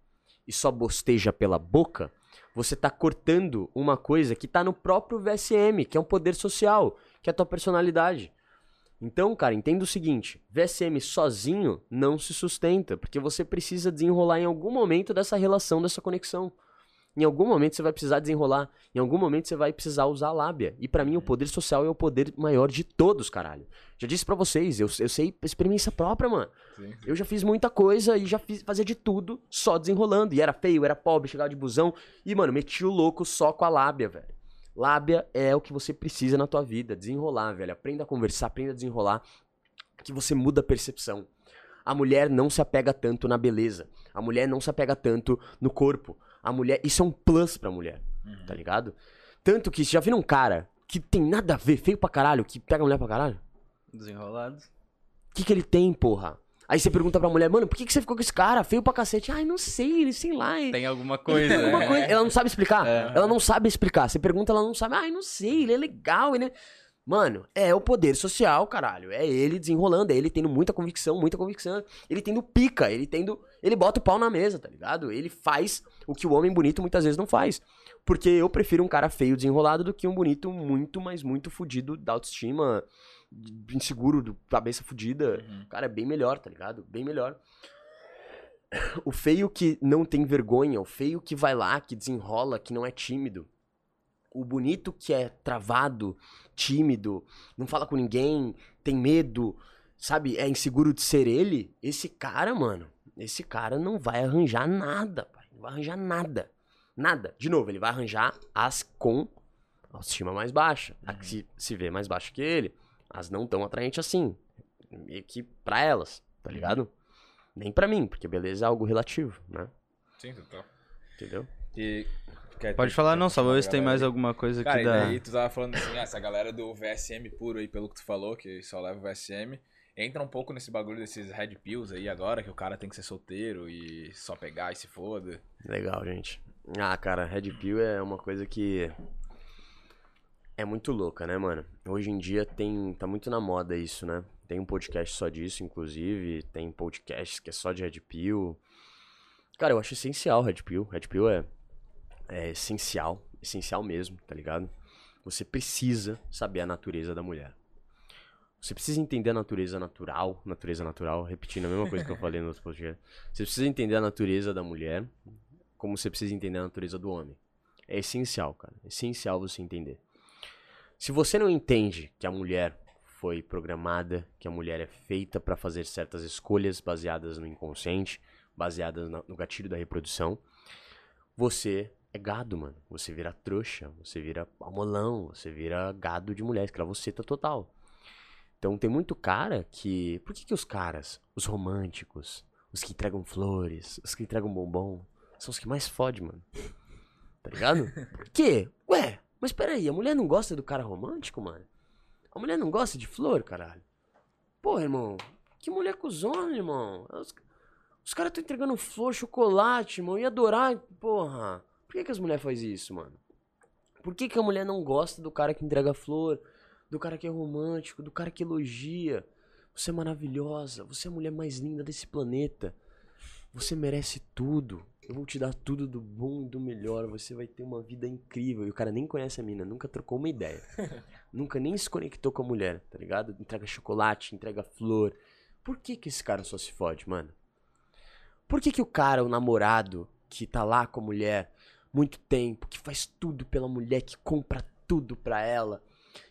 e só bosteja pela boca, você tá cortando uma coisa que tá no próprio VSM, que é um poder social, que é a tua personalidade. Então, cara, entenda o seguinte: VSM sozinho não se sustenta, porque você precisa desenrolar em algum momento dessa relação, dessa conexão. Em algum momento você vai precisar desenrolar. Em algum momento você vai precisar usar a lábia. E pra mim o poder social é o poder maior de todos, caralho. Já disse pra vocês, eu, eu sei experiência própria, mano. Sim. Eu já fiz muita coisa e já fiz, fazia de tudo só desenrolando. E era feio, era pobre, chegava de busão. E, mano, meti o louco só com a lábia, velho. Lábia é o que você precisa na tua vida. Desenrolar, velho. Aprenda a conversar, aprenda a desenrolar. Que você muda a percepção. A mulher não se apega tanto na beleza. A mulher não se apega tanto no corpo. A mulher. Isso é um plus pra mulher. Tá ligado? Tanto que, você já viram um cara que tem nada a ver, feio pra caralho, que pega a mulher pra caralho? Desenrolado. O que, que ele tem, porra? Aí você pergunta pra mulher, mano, por que, que você ficou com esse cara? Feio pra cacete. Ai, não sei, ele sei lá. hein?" Tem alguma coisa. Tem alguma coisa- Ela não sabe explicar. É. Ela não sabe explicar. Você pergunta, ela não sabe. Ai, não sei, ele é legal, ele é... Mano, é o poder social, caralho. É ele desenrolando, é ele tendo muita convicção, muita convicção. Ele tendo pica, ele tendo. Ele bota o pau na mesa, tá ligado? Ele faz o que o homem bonito muitas vezes não faz. Porque eu prefiro um cara feio desenrolado do que um bonito muito, mas muito fudido da autoestima, inseguro, do cabeça fudida. Uhum. Cara, é bem melhor, tá ligado? Bem melhor. O feio que não tem vergonha, o feio que vai lá, que desenrola, que não é tímido. O bonito que é travado, tímido, não fala com ninguém, tem medo, sabe? É inseguro de ser ele. Esse cara, mano, esse cara não vai arranjar nada, pai. Não vai arranjar nada. Nada. De novo, ele vai arranjar as com autoestima mais baixa. A que se, se vê mais baixa que ele. As não tão atraentes assim. Meio que pra elas, tá ligado? Nem pra mim, porque beleza é algo relativo, né? Sim, total. Entendeu? E... quer- Pode falar, não, só ver se tem mais aí? alguma coisa Cara, que e dá. daí tu tava falando assim, ah, essa galera do VSM puro aí, pelo que tu falou, que só leva o VSM, entra um pouco nesse bagulho desses red pills aí agora, que o cara tem que ser solteiro e só pegar e se foda. Legal, gente. Ah, cara, Red Pill é uma coisa que é muito louca, né, mano? Hoje em dia tem tá muito na moda isso, né? Tem um podcast só disso, inclusive, tem podcast que é só de Red Pill. Cara, eu acho essencial Red Pill. Red Pill é, é essencial, essencial mesmo, tá ligado? Você precisa saber a natureza da mulher. Você precisa entender a natureza natural, natureza natural, repetindo a mesma coisa que eu falei no outro podcast. Você precisa entender a natureza da mulher, como você precisa entender a natureza do homem. É essencial, cara. É essencial você entender. Se você não entende que a mulher foi programada, que a mulher é feita pra fazer certas escolhas baseadas no inconsciente, baseadas no gatilho da reprodução, você é gado, mano. Você vira trouxa, você vira palmolão, você vira gado de mulher, escravoceta total. Então tem muito cara que. Por que, que os caras, os românticos, os que entregam flores, os que entregam bombom, são os que mais fodem, mano? Tá ligado? Por quê? Ué, mas peraí, a mulher não gosta do cara romântico, mano? A mulher não gosta de flor, caralho? Porra, irmão, que mulher cuzona, irmão? Os, os caras estão entregando flor, chocolate, irmão, e adorar, porra. Por que, que as mulheres fazem isso, mano? Por que, que a mulher não gosta do cara que entrega flor, do cara que é romântico, do cara que elogia? Você é maravilhosa, você é a mulher mais linda desse planeta. Você merece tudo. Eu vou te dar tudo do bom e do melhor. Você vai ter uma vida incrível. E o cara nem conhece a mina, nunca trocou uma ideia. nunca nem se conectou com a mulher, tá ligado? Entrega chocolate, entrega flor. Por que que esse cara só se fode, mano? Por que que o cara, o namorado, que tá lá com a mulher muito tempo, que faz tudo pela mulher, que compra tudo pra ela,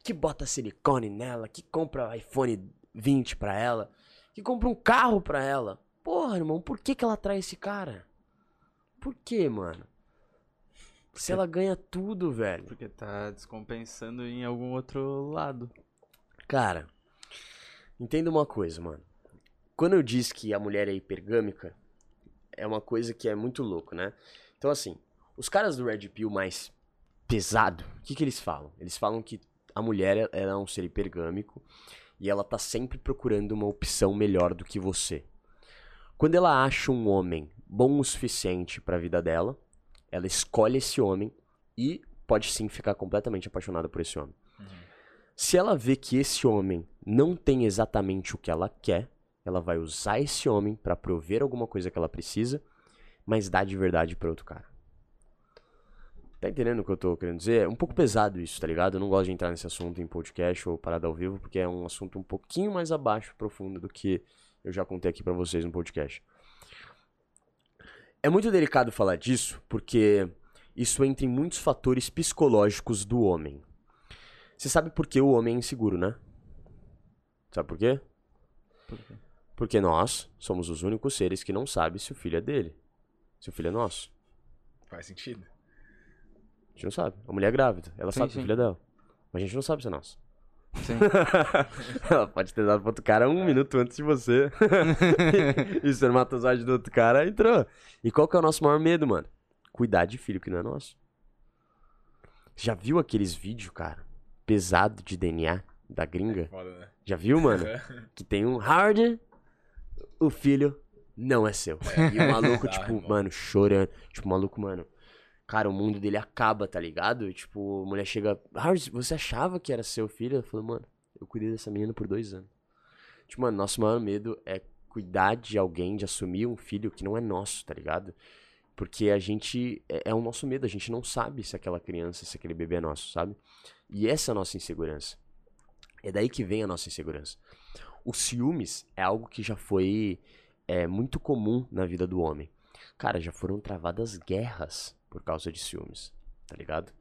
que bota silicone nela, que compra iPhone 20 pra ela, que compra um carro pra ela. Porra, irmão, por que que ela trai esse cara? Por que, mano? Se ela ganha tudo, velho. Porque tá descompensando em algum outro lado. Cara, entenda uma coisa, mano. Quando eu disse que a mulher é hipergâmica, é uma coisa que é muito louco, né? Então, assim, os caras do Red Pill mais pesado, o que, que eles falam? Eles falam que a mulher é um ser hipergâmico e ela tá sempre procurando uma opção melhor do que você. Quando ela acha um homem bom o suficiente pra vida dela, ela escolhe esse homem e pode sim ficar completamente apaixonada por esse homem. Se ela vê que esse homem não tem exatamente o que ela quer, ela vai usar esse homem pra prover alguma coisa que ela precisa, mas dá de verdade pra outro cara. Tá entendendo o que eu tô querendo dizer? É um pouco pesado isso, tá ligado? Eu não gosto de entrar nesse assunto em podcast ou parada ao vivo, porque é um assunto um pouquinho mais abaixo, profundo do que eu já contei aqui pra vocês no podcast. É muito delicado falar disso, porque isso entra em muitos fatores psicológicos do homem. Você sabe por que o homem é inseguro, né? Sabe por quê? Por quê? Porque nós somos os únicos seres que não sabem se o filho é dele. Se o filho é nosso. Faz sentido. A gente não sabe. A mulher é grávida. Ela Sim, sabe que o filho é dela. Mas a gente não sabe se é nosso. Sim. Ela pode ter dado pro outro cara um minuto antes de você. e o espermatozoide do outro cara entrou. E qual que é o nosso maior medo, mano? Cuidar de filho que não é nosso. Já viu aqueles vídeos, cara? Pesado de DNA da gringa? Foda, né? Já viu, mano? que tem um hard, o filho não é seu. E o maluco, Bizarro, tipo, mano, chorando. Tipo, o maluco, mano. Cara, o mundo dele acaba, tá ligado? Tipo, a mulher chega. Hard, você achava que era seu filho? Eu falei, mano, eu cuidei dessa menina por dois anos. Tipo, mano, nosso maior medo é cuidar de alguém, de assumir um filho que não é nosso, tá ligado? Porque a gente. É, é o nosso medo, a gente não sabe se aquela criança, se aquele bebê é nosso, sabe? E essa é a nossa insegurança. É daí que vem a nossa insegurança. O ciúmes é algo que já foi é, muito comum na vida do homem. Cara, já foram travadas guerras por causa de ciúmes, tá ligado?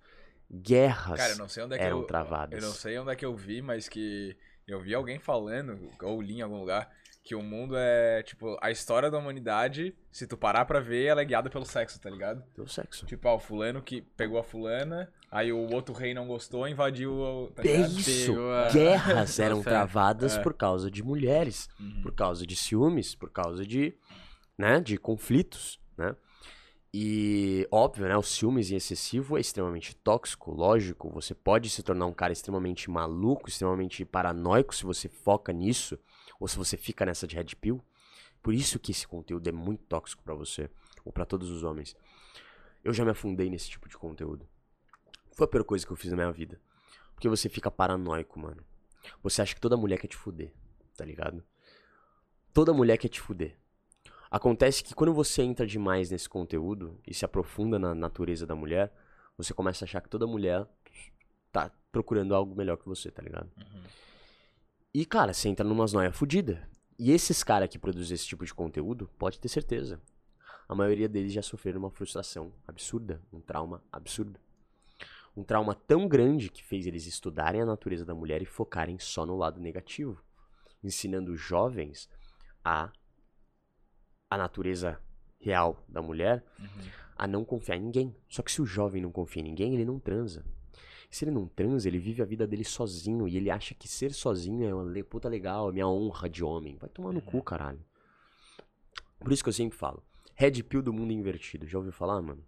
Guerras. Cara, eu não sei onde é que eram eu. travadas. Eu não sei onde é que eu vi, mas que eu vi alguém falando, ou li em algum lugar, que o mundo é, tipo, a história da humanidade, se tu parar pra ver, ela é guiada pelo sexo, tá ligado? Pelo sexo. Tipo, ah, o fulano que pegou a fulana, aí o outro rei não gostou, invadiu o. Tá É isso! A- Guerras eram Fé. travadas É. por causa de mulheres, Uhum. por causa de ciúmes, por causa de, né, de conflitos, né? E, óbvio, né, o ciúmes em excessivo é extremamente tóxico, lógico, você pode se tornar um cara extremamente maluco, extremamente paranoico se você foca nisso, ou se você fica nessa de red pill. Por isso que esse conteúdo é muito tóxico pra você, ou pra todos os homens. Eu já me afundei nesse tipo de conteúdo. Foi a pior coisa que eu fiz na minha vida. Porque você fica paranoico, mano. Você acha que toda mulher quer te fuder, tá ligado? Toda mulher quer te fuder. Acontece que quando você entra demais nesse conteúdo e se aprofunda na natureza da mulher, você começa a achar que toda mulher tá procurando algo melhor que você, tá ligado? Uhum. E, cara, você entra numas noia fudida. E esses caras que produzem esse tipo de conteúdo, pode ter certeza. A maioria deles já sofreram uma frustração absurda, um trauma absurdo. Um trauma tão grande que fez eles estudarem a natureza da mulher e focarem só no lado negativo, ensinando jovens a a natureza real da mulher, Uhum. a não confiar em ninguém. Só que se o jovem não confia em ninguém, ele não transa. Se ele não transa, ele vive a vida dele sozinho e ele acha que ser sozinho é uma puta legal, é minha honra de homem. Vai tomar no cu, caralho. Por isso que eu sempre falo. Red pill do mundo invertido. Já ouviu falar, mano?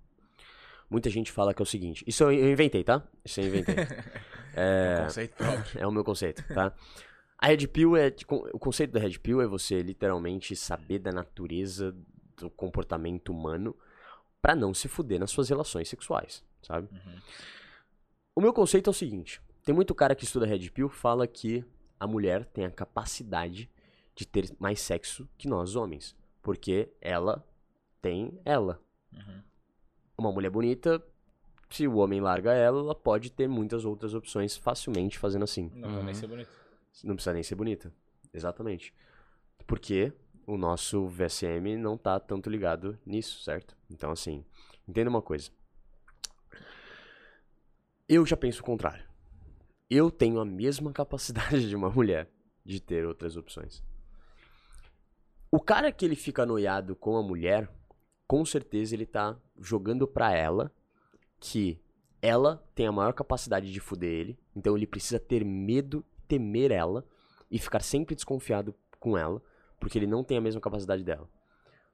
Muita gente fala que é o seguinte. Isso eu inventei, tá? Isso eu inventei. É... Conceito próprio. É o meu conceito, tá? A Red Pill é. de- O conceito da Red Pill é você literalmente saber da natureza do comportamento humano pra não se fuder nas suas relações sexuais, sabe? Uhum. O meu conceito é o seguinte: tem muito cara que estuda Red Pill fala que a mulher tem a capacidade de ter mais sexo que nós homens, porque ela tem ela. Uhum. Uma mulher bonita, se o homem larga ela, ela pode ter muitas outras opções facilmente fazendo assim. Não vai Uhum. nem ser bonito. Não precisa nem ser bonita. Exatamente. Porque o nosso VSM não tá tanto ligado nisso, certo? Então, assim, entenda uma coisa. Eu já penso o contrário. Eu tenho a mesma capacidade de uma mulher de ter outras opções. O cara que ele fica noiado com a mulher, com certeza ele tá jogando pra ela que ela tem a maior capacidade de fuder ele, então ele precisa ter medo, temer ela e ficar sempre desconfiado com ela, porque ele não tem a mesma capacidade dela.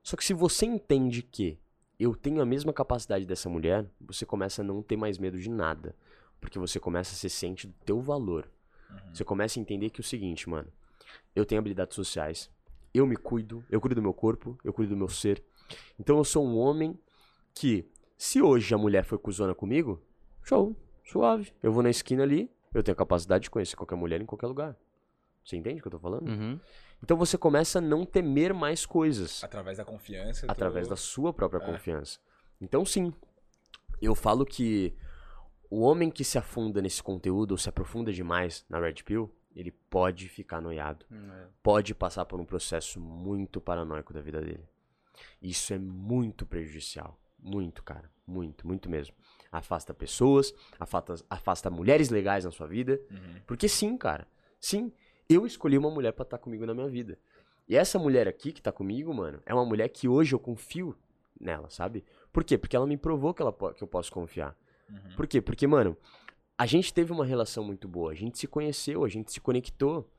Só que se você entende que eu tenho a mesma capacidade dessa mulher, você começa a não ter mais medo de nada, porque você começa a ser ciente do teu valor. Uhum. Você começa a entender que é o seguinte, mano, eu tenho habilidades sociais, eu me cuido, eu cuido do meu corpo, eu cuido do meu ser. Então eu sou um homem que, se hoje a mulher foi cuzona comigo, show, suave. Eu vou na esquina ali, eu tenho a capacidade de conhecer qualquer mulher em qualquer lugar. Você entende o que eu tô falando? Uhum. Então você começa a não temer mais coisas Através da confiança. através tu... da sua própria É. confiança. Então, sim, eu falo que o homem que se afunda nesse conteúdo ou se aprofunda demais na Red Pill, ele pode ficar noiado, pode passar por um processo muito paranoico da vida dele. Isso é muito prejudicial, Muito, cara. Muito, muito mesmo. Afasta pessoas, afasta, afasta mulheres legais na sua vida. Uhum. Porque sim, cara. Sim, eu escolhi uma mulher pra estar comigo na minha vida. E essa mulher aqui que tá comigo, mano, é uma mulher que hoje eu confio nela, sabe? Por quê? Porque ela me provou que, ela, que eu posso confiar. Uhum. Por quê? Porque, mano, a gente teve uma relação muito boa. A gente se conheceu, a gente se conectou.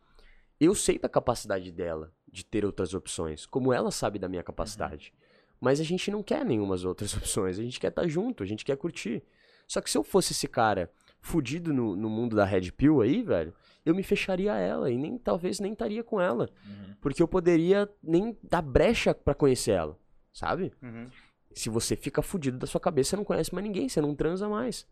Eu sei da capacidade dela de ter outras opções, como ela sabe da minha capacidade. Mas a gente não quer nenhumas outras opções. A gente quer estar junto, a gente quer curtir. Só que se eu fosse esse cara fudido no, no mundo da Red Pill aí, velho, eu me fecharia a ela e nem talvez nem estaria com ela. Uhum. Porque eu poderia nem dar brecha pra conhecer ela, sabe? Uhum. Se você fica fudido da sua cabeça, você não conhece mais ninguém, você não transa mais.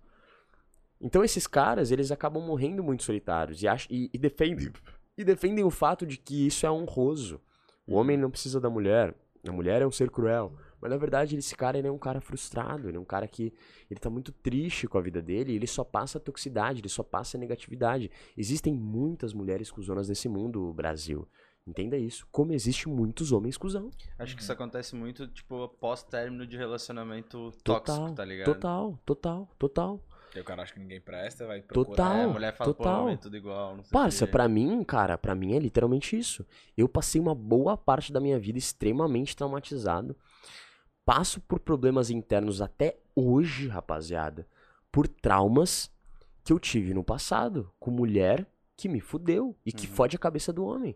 Então esses caras, eles acabam morrendo muito solitários e, ach- e, e defendem e defendem o fato de que isso é honroso. O homem não precisa da mulher, a mulher é um ser cruel. Mas na verdade, esse cara ele é um cara frustrado, ele é um cara que ele tá muito triste com a vida dele, ele só passa toxicidade, ele só passa negatividade. Existem muitas mulheres cuzonas nesse mundo, Brasil. Entenda isso. Como existe muitos homens cuzão. Acho que isso acontece muito, tipo, pós-término de relacionamento Total, tóxico, tá ligado? Total, total, total. Aí o cara acha que ninguém presta, vai procurar. Total. É, a mulher fala, pô, Total. homem, tudo igual, não sei Parça, pra mim, cara, pra mim é literalmente isso. Eu passei uma boa parte da minha vida extremamente traumatizado. Passo por problemas internos até hoje, rapaziada. Por traumas que eu tive no passado. Com mulher que me fudeu e que Uhum. fode a cabeça do homem.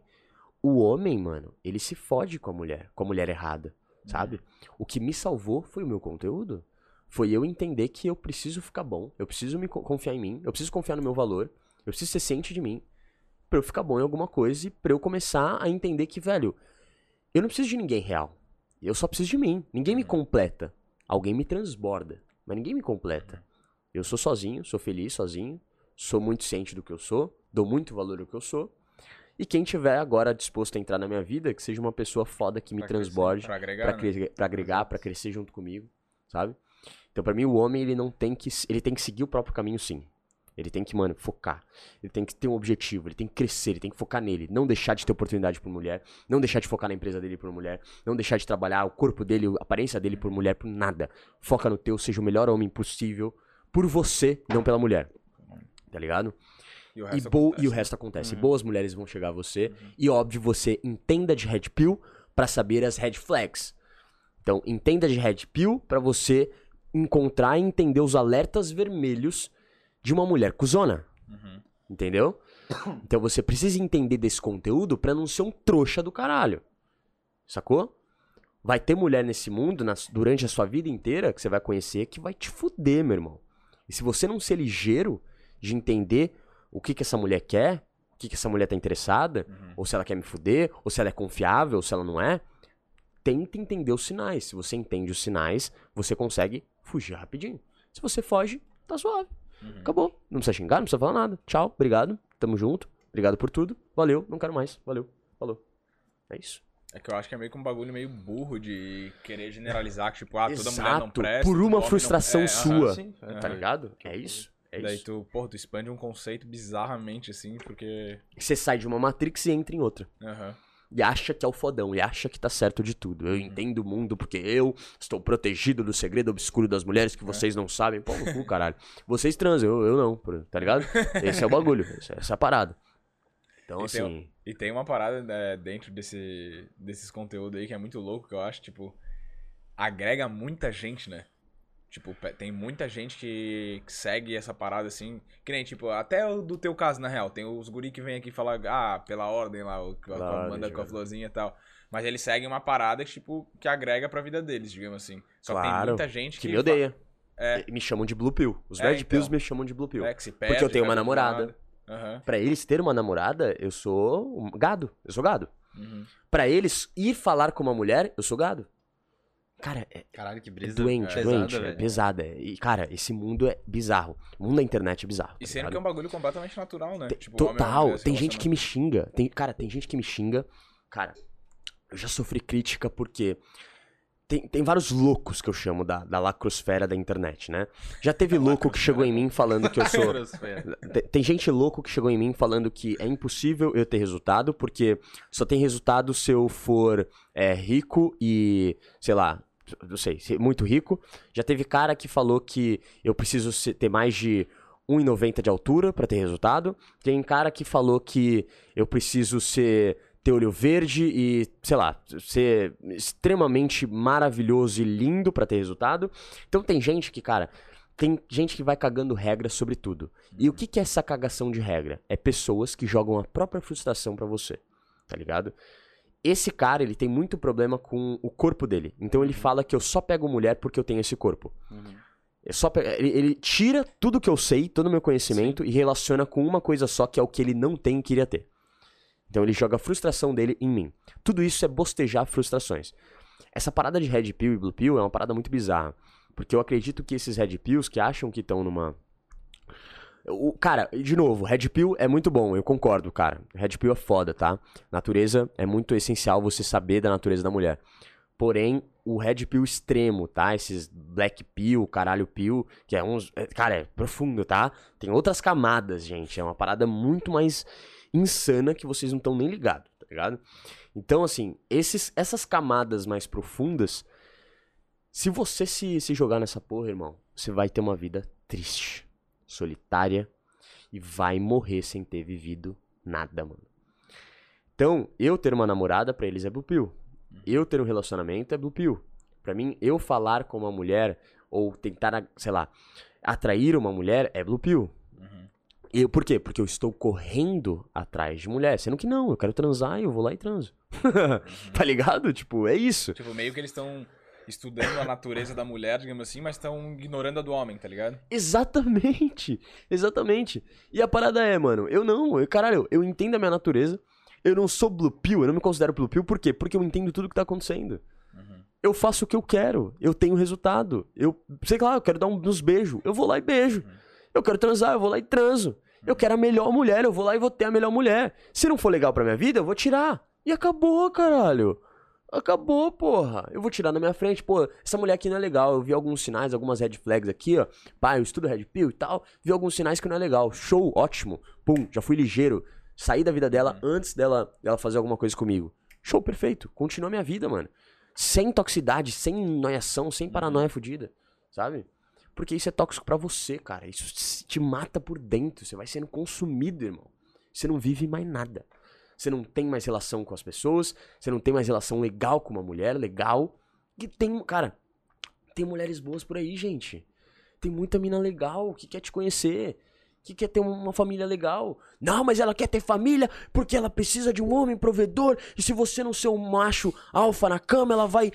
O homem, mano, ele se fode com a mulher, com a mulher errada, sabe? O que me salvou foi o meu conteúdo. Foi eu entender que eu preciso ficar bom, eu preciso me co- confiar em mim, eu preciso confiar no meu valor, eu preciso ser ciente de mim pra eu ficar bom em alguma coisa e pra eu começar a entender que, velho, eu não preciso de ninguém real. Eu só preciso de mim. Ninguém me completa. Alguém me transborda, mas ninguém me completa. Eu sou sozinho, sou feliz sozinho, sou muito ciente do que eu sou, dou muito valor ao que eu sou. E quem tiver agora disposto a entrar na minha vida, que seja uma pessoa foda que me Pra transborde, Pra agregar. pra, né? cre- agregar, pra crescer junto comigo, sabe? Então, pra mim, o homem, ele não tem que. Ele tem que seguir o próprio caminho, sim. Ele tem que, mano, focar. Ele tem que ter um objetivo, ele tem que crescer, ele tem que focar nele. Não deixar de ter oportunidade por mulher, não deixar de focar na empresa dele por mulher, não deixar de trabalhar o corpo dele, a aparência dele por mulher, por nada. Foca no teu, seja o melhor homem possível por você, não pela mulher. Tá ligado? E o E, resto bo- acontece. e o resto acontece. Uhum. Boas mulheres vão chegar a você. E óbvio, você entenda de red pill pra saber as red flags. Então, entenda de red pill pra você encontrar e entender os alertas vermelhos de uma mulher cuzona. Uhum. Entendeu? Então você precisa entender desse conteúdo pra não ser um trouxa do caralho. Sacou? Vai ter mulher nesse mundo, durante a sua vida inteira, que você vai conhecer, que vai te fuder, meu irmão. E se você não ser ligeiro de entender o que, que essa mulher quer, o que, que essa mulher tá interessada, Uhum. ou se ela quer me fuder, ou se ela é confiável, ou se ela não é, tenta entender os sinais. Se você entende os sinais, você consegue fugir rapidinho. Se você foge, tá suave. Uhum. Acabou. Não precisa xingar, não precisa falar nada. Tchau, obrigado. Tamo junto. Obrigado por tudo. Valeu, não quero mais. Valeu. Falou. É isso. É que eu acho que é meio que um bagulho meio burro de querer generalizar que, tipo, ah, toda mulher não Exato, presta. por uma homem não- frustração é, sua. Sim, é. Tá ligado? É isso. É Daí isso. tu, porra, tu expande um conceito bizarramente, assim, porque... Você sai de uma Matrix e entra em outra. Aham. E acha que é o fodão, e acha que tá certo de tudo. Eu entendo o mundo porque eu estou protegido do segredo obscuro das mulheres que vocês não sabem. Pô, no cu, caralho. Vocês transam, eu, eu não, tá ligado? Esse é o bagulho, essa essa é a parada. Então, E tem assim. E tem uma parada né, dentro desse, desses conteúdos aí que é muito louco, que eu acho, tipo, agrega muita gente, né? Tipo, tem muita gente que, segue essa parada assim. Que nem, tipo, até o do teu caso, na real. Tem os guri que vem aqui falar, ah, pela ordem lá, o, que manda com a Giovanni. florzinha e tal. Mas eles seguem uma parada que, tipo, que agrega pra vida deles, digamos assim. Só que tem Claro, muita gente Que que. me odeia. É. Me chamam de Blue Pill. Os É, Red Pills então. me chamam de Blue Pill. É, que se Porque eu perde, tenho uma namorada. Aham. Pra eles ter uma namorada, eu sou um gado. Eu sou gado. Uhum. Pra eles ir falar com uma mulher, eu sou gado. Cara, é Caralho, que é brisa. doente, pesada, doente, é velho. pesada. é. E, cara, esse mundo é bizarro. O mundo da internet é bizarro. E tá sendo ligado? que é um bagulho completamente natural, né? Tem- Tipo, Total, tem gente que me xinga. Tem, cara, tem gente que me xinga. Cara, eu já sofri crítica porque. Tem, tem vários loucos que eu chamo da, da lacrosfera da internet, né? Já teve louco que chegou em mim falando que eu sou. Tem, tem gente louco que chegou em mim falando que é impossível eu ter resultado, porque só tem resultado se eu for é, rico e, sei lá, não sei, ser muito rico. Já teve cara que falou que eu preciso ter mais de 1,90 de altura pra ter resultado. Tem cara que falou que eu preciso ser ter olho verde e, sei lá, ser extremamente maravilhoso e lindo pra ter resultado. Então tem gente que, cara, tem gente que vai cagando regra sobre tudo. E o que, que é essa cagação de regra? É pessoas que jogam a própria frustração pra você, tá ligado? Esse cara, ele tem muito problema com o corpo dele. Então ele fala que eu só pego mulher porque eu tenho esse corpo. É só pe- ele, ele tira tudo que eu sei, todo o meu conhecimento e relaciona com uma coisa só, que é o que ele não tem e queria ter. Então ele joga a frustração dele em mim. Tudo isso é bostejar frustrações. Essa parada de Red Pill e Blue Pill é uma parada muito bizarra. Porque eu acredito que esses Red Pills que acham que estão numa. O, cara, de novo, Red Pill é muito bom, eu concordo, cara. Red Pill é foda, tá? Natureza é muito essencial você saber da natureza da mulher. Porém, o Red Pill extremo, tá? Esses Black Pill, caralho Pill, que é uns. é, Cara, é profundo, tá? Tem outras camadas, gente. É uma parada muito mais insana que vocês não estão nem ligados, tá ligado? Então, assim, esses, essas camadas mais profundas, se você se, se jogar nessa porra, irmão, você vai ter uma vida triste, solitária e vai morrer sem ter vivido nada, mano. Então, eu ter uma namorada, pra eles é Blue Pill. Eu ter um relacionamento é Blue Pill. Pra mim, eu falar com uma mulher ou tentar, sei lá, atrair uma mulher é Blue Pill. Uhum. Eu, por quê? Porque eu estou correndo atrás de mulher. Sendo que não, eu quero transar e eu vou lá e transo. tá ligado? Tipo, é isso. Tipo, meio que eles estão estudando a natureza da mulher, digamos assim, mas estão ignorando a do homem, tá ligado? Exatamente. Exatamente. E a parada é, mano, eu não, eu, caralho, eu entendo a minha natureza. Eu não sou blue pill, eu não me considero blue pill, por quê? Porque eu entendo tudo que tá acontecendo. Uhum. Eu faço o que eu quero, eu tenho resultado. Eu, sei lá, eu quero dar uns beijos, eu vou lá e beijo. Eu quero transar, eu vou lá e transo. Eu quero a melhor mulher, eu vou lá e vou ter a melhor mulher. Se não for legal pra minha vida, eu vou tirar. E acabou, caralho. Acabou, porra. Eu vou tirar na minha frente, pô, essa mulher aqui não é legal. Eu vi alguns sinais, algumas red flags aqui, ó. Pá, eu estudo red pill e tal. Vi alguns sinais que não é legal. Show, ótimo. Pum, já fui ligeiro. Saí da vida dela antes dela, dela fazer alguma coisa comigo. Show, perfeito. Continua minha vida, mano. Sem toxicidade, sem noiação, sem paranoia fudida, sabe? Porque isso é tóxico pra você, cara. Isso te mata por dentro. Você vai sendo consumido, irmão. Você não vive mais nada. Você não tem mais relação com as pessoas. Você não tem mais relação legal com uma mulher, legal. E tem, cara, tem mulheres boas por aí, gente. Tem muita mina legal que quer te conhecer. Que quer ter uma família legal. Não, mas ela quer ter família porque ela precisa de um homem provedor. E se você não ser um macho alfa na cama, ela vai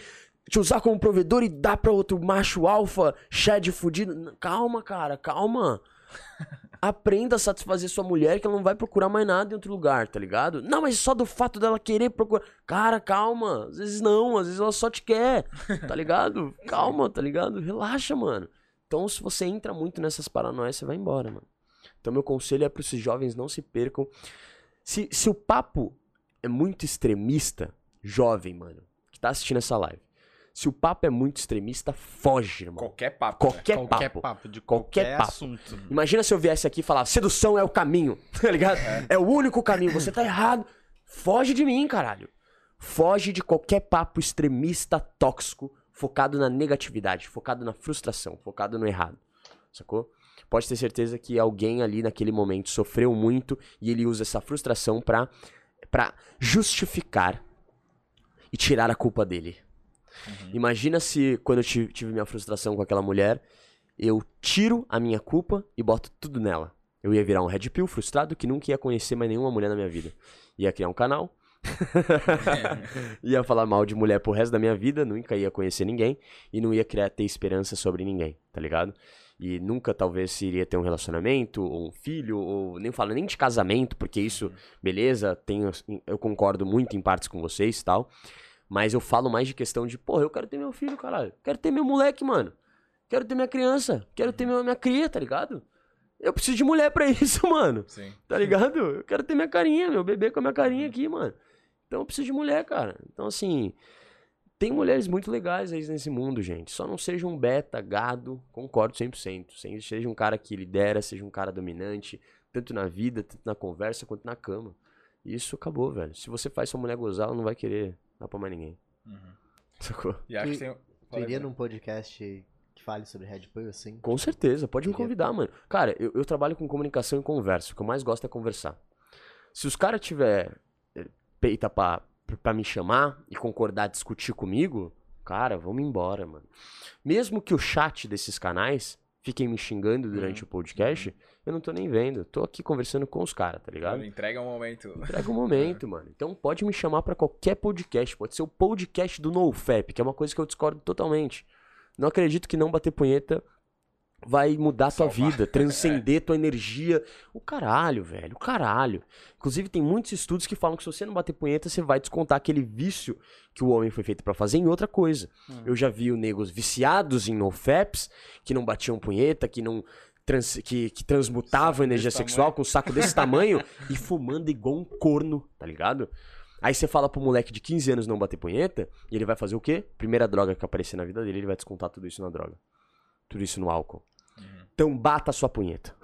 te usar como provedor e dar pra outro macho alfa, shed fudido. Calma, cara, calma. Aprenda a satisfazer sua mulher que ela não vai procurar mais nada em outro lugar, tá ligado? Não, mas só do fato dela querer procurar. Cara, calma. Às vezes não, às vezes ela só te quer, tá ligado? Calma, tá ligado? Relaxa, mano. Então, se você entra muito nessas paranoias, você vai embora, mano. Então, meu conselho é para esses jovens não se percam. Se, se o papo é muito extremista, jovem, mano, que tá assistindo essa live. Se o papo é muito extremista, foge, irmão. Qualquer papo. né? Qualquer, Qualquer papo. papo, de Qualquer qualquer, papo. assunto. Imagina se eu viesse aqui e falar, sedução é o caminho, tá ligado? É. o único caminho, você tá errado. Foge de mim, caralho. Foge de qualquer papo extremista, tóxico, focado na negatividade, focado na frustração, focado no errado. Sacou? Pode ter certeza que alguém ali naquele momento sofreu muito e ele usa essa frustração pra, pra justificar e tirar a culpa dele. Imagina se, quando eu ti- tive minha frustração com aquela mulher, eu tiro a minha culpa e boto tudo nela. Eu ia virar um red pill frustrado que nunca ia conhecer mais nenhuma mulher na minha vida. Ia criar um canal. ia falar mal de mulher pro resto da minha vida, nunca ia conhecer ninguém e não ia criar ter esperança sobre ninguém, tá ligado? E nunca talvez iria ter um relacionamento, ou um filho, ou nem falo nem de casamento, porque isso, beleza, tenho, eu concordo muito em partes com vocês e tal. Mas eu falo mais de questão de, porra, eu quero ter meu filho, caralho. Quero ter meu moleque, mano. Quero ter minha criança. Quero ter minha, minha cria, tá ligado? Eu preciso de mulher pra isso, mano. Sim. Tá ligado? Eu quero ter minha carinha, meu bebê com a minha carinha aqui, mano. Então eu preciso de mulher, cara. Então, assim, tem mulheres muito legais aí nesse mundo, gente. Só não seja um beta, gado, concordo 100%. Se- Seja um cara que lidera, seja um cara dominante, tanto na vida, tanto na conversa, quanto na cama. Isso acabou, velho. Se você faz sua mulher gozar, ela não vai querer dar pra mais ninguém. Uhum. Sacou? E acho que tem. Tu iria num podcast que fale sobre Red Bull, assim? Com certeza, pode me convidar, mano. Cara, eu, eu trabalho com comunicação e conversa. O que eu mais gosto é conversar. Se os caras tiver eh, peita pra, pra me chamar e concordar discutir comigo, cara, vamos embora, mano. Mesmo que o chat desses canais fiquem me xingando durante o podcast, eu não tô nem vendo. Tô aqui conversando com os caras, tá ligado? Entrega um momento. Entrega o momento, mano. Então pode me chamar pra qualquer podcast. Pode ser o podcast do NoFap, que é uma coisa que eu discordo totalmente. Não acredito que não bater punheta vai mudar tua vida, transcender tua energia. O caralho, velho, o caralho. Inclusive, tem muitos estudos que falam que se você não bater punheta, você vai descontar aquele vício que o homem foi feito pra fazer em outra coisa. Eu já vi o negros viciados em NoFaps, que não batiam punheta, que não. trans- que, que transmutavam energia sexual tamanho. com um saco desse tamanho e fumando igual um corno, tá ligado? Aí você fala pro moleque de 15 anos não bater punheta, e ele vai fazer o quê? Primeira droga que aparecer na vida dele, ele vai descontar tudo isso na droga. Tudo isso no álcool. Então bata a sua punheta.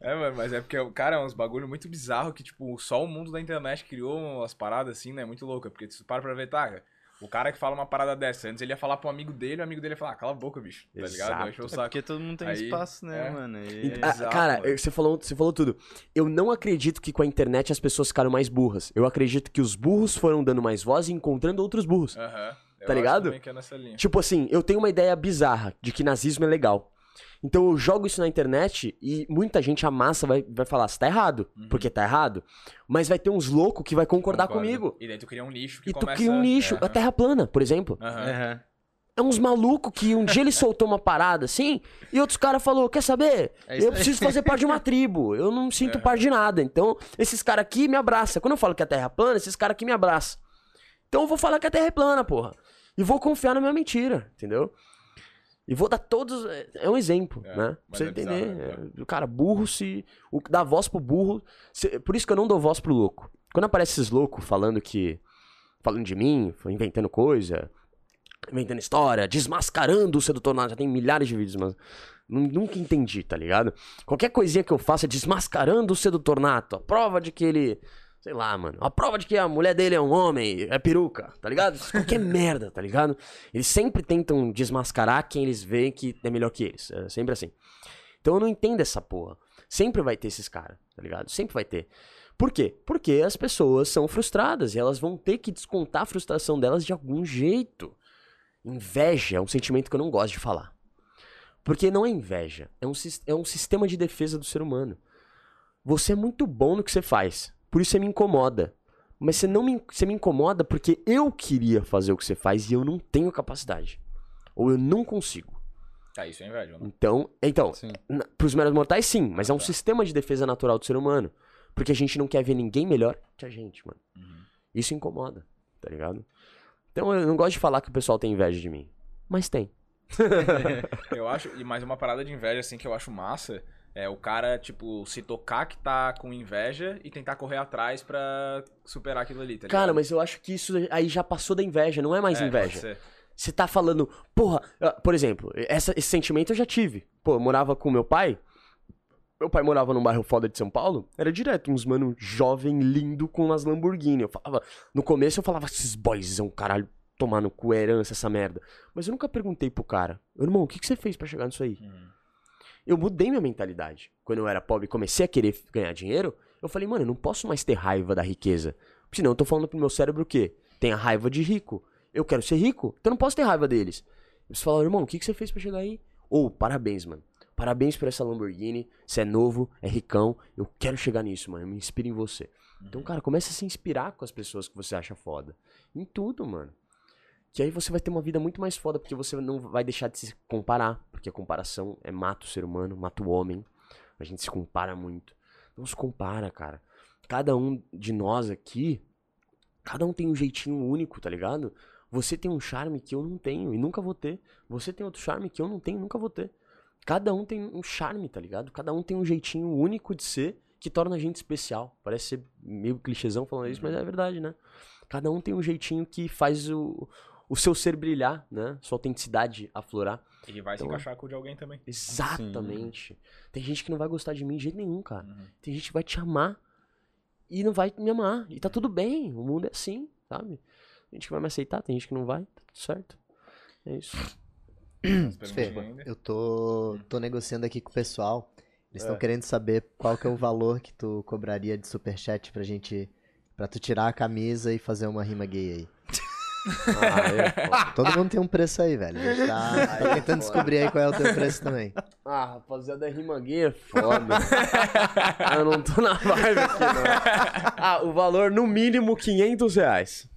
É, mano, mas é porque, cara, é uns bagulho muito bizarro que, tipo, só o mundo da internet criou umas paradas assim, né? Muito louca. Porque tu para pra ver, tá, o cara que fala uma parada dessa, antes ele ia falar pro amigo dele, o amigo dele ia falar, ah, cala a boca, bicho, tá ligado? Exato. Vai encher o É saco. porque todo mundo tem Aí, espaço, né, é. mano? E- É ah, bizarro, cara, mano. você falou, você falou tudo. Eu não acredito que com a internet as pessoas ficaram mais burras. Eu acredito que os burros foram dando mais voz e encontrando outros burros. Aham. Eu Tá acho ligado? que é nessa linha. Tipo assim, eu tenho uma ideia bizarra de que nazismo é legal. Então eu jogo isso na internet e muita gente, a massa, vai, vai falar, você tá errado, porque tá errado. Mas vai ter uns loucos que vai concordar Concordo. comigo. E daí tu cria um nicho que E tu cria um nicho. É, A Terra plana, por exemplo. aham. Aham. É uns malucos que um dia ele soltou uma parada assim, e outros caras falou, quer saber? É eu preciso fazer parte de uma tribo. Eu não sinto parte de nada. Então, esses caras aqui me abraçam. Quando eu falo que a Terra é plana, esses caras aqui me abraçam. Então eu vou falar que a Terra é plana, porra. E vou confiar na minha mentira, entendeu? E vou dar todos. é- É um exemplo, É, né? Pra você é entender. é bizarro. É, o cara, burro se. O dá voz pro burro. se- Por isso que eu não dou voz pro louco. Quando aparece esses loucos falando que. Falando de mim, inventando coisa, inventando história, desmascarando o sedutor nato. Já tem milhares de vídeos, mas nu- nunca entendi, tá ligado? Qualquer coisinha que eu faça é desmascarando o sedutor nato. A prova de que ele. Sei lá, mano. A prova de que a mulher dele é um homem, é peruca, tá ligado? Qualquer merda, tá ligado? Eles sempre tentam desmascarar quem eles veem que é melhor que eles. É sempre assim. Então eu não entendo essa porra. Sempre vai ter esses caras, tá ligado? Sempre vai ter. Por quê? Porque as pessoas são frustradas e elas vão ter que descontar a frustração delas de algum jeito. Inveja é um sentimento que eu não gosto de falar. Porque não é inveja, é um, é um sistema de defesa do ser humano. Você é muito bom no que você faz, por isso você me incomoda. Mas você não me, você me incomoda porque eu queria fazer o que você faz e eu não tenho capacidade. Ou eu não consigo. Tá, isso é inveja, né? Então, então na- pros meros mortais, sim, mas é um Tá. sistema de defesa natural do ser humano. Porque a gente não quer ver ninguém melhor que a gente, mano. Uhum. Isso incomoda, tá ligado? Então eu não gosto de falar que o pessoal tem inveja de mim. Mas tem. Eu acho, e mais uma parada de inveja, assim, que eu acho massa, é o cara, tipo, se tocar que tá com inveja e tentar correr atrás pra superar aquilo ali, tá Cara, mas eu acho que isso aí já passou da inveja, não é mais É, inveja. Você tá falando, porra, por exemplo, essa- esse sentimento eu já tive. Pô, eu morava com meu pai. Meu pai morava num bairro foda de São Paulo. Era direto, uns mano jovem, lindo, com umas Lamborghini. Eu falava, no começo eu falava, esses boys são caralho, tomar no cu, é herança, essa merda. Mas eu nunca perguntei pro cara, irmão, o que, que você fez pra chegar nisso aí? Uhum. Eu mudei minha mentalidade. Quando eu era pobre e comecei a querer ganhar dinheiro, eu falei, mano, eu não posso mais ter raiva da riqueza. Senão eu tô falando pro meu cérebro o quê? Tenha raiva de rico. Eu quero ser rico, então eu não posso ter raiva deles. Eles falaram, irmão, o que, que você fez pra chegar aí? Ô, parabéns, mano. Parabéns por essa Lamborghini. Você é novo, é ricão. Eu quero chegar nisso, mano. Eu me inspiro em você. Então, cara, comece a se inspirar com as pessoas que você acha foda. Em tudo, mano. Que aí você vai ter uma vida muito mais foda, porque você não vai deixar de se comparar. Porque a comparação é mata o ser humano, mata o homem. A gente se compara muito. Não se compara, cara. Cada um de nós aqui, cada um tem um jeitinho único, tá ligado? Você tem um charme que eu não tenho e nunca vou ter. Você tem outro charme que eu não tenho e nunca vou ter. Cada um tem um charme, tá ligado? Cada um tem um jeitinho único de ser que torna a gente especial. Parece ser meio clichêzão falando isso, mas é verdade, né? Cada um tem um jeitinho que faz o, o seu ser brilhar, né? Sua autenticidade aflorar. E vai se Então, encaixar com o de alguém também. Exatamente. Tem gente que não vai gostar de mim de jeito nenhum, cara. Uhum. Tem gente que vai te amar e não vai me amar. E tá tudo bem. O mundo é assim, sabe? gente que vai me aceitar, tem gente que não vai, tá tudo certo. É isso. Fê, eu tô, tô negociando aqui com o pessoal. Eles estão É. querendo saber qual que é o valor que tu cobraria de superchat pra gente. Pra tu tirar a camisa e fazer uma rima gay aí. Ah, é, foda. Todo mundo tem um preço aí, velho. A gente tá, tá tentando descobrir aí qual é o teu preço também. Ah, rapaziada, rima gay é foda. eu não tô na vibe aqui, não. Ah, o valor no mínimo 500 reais.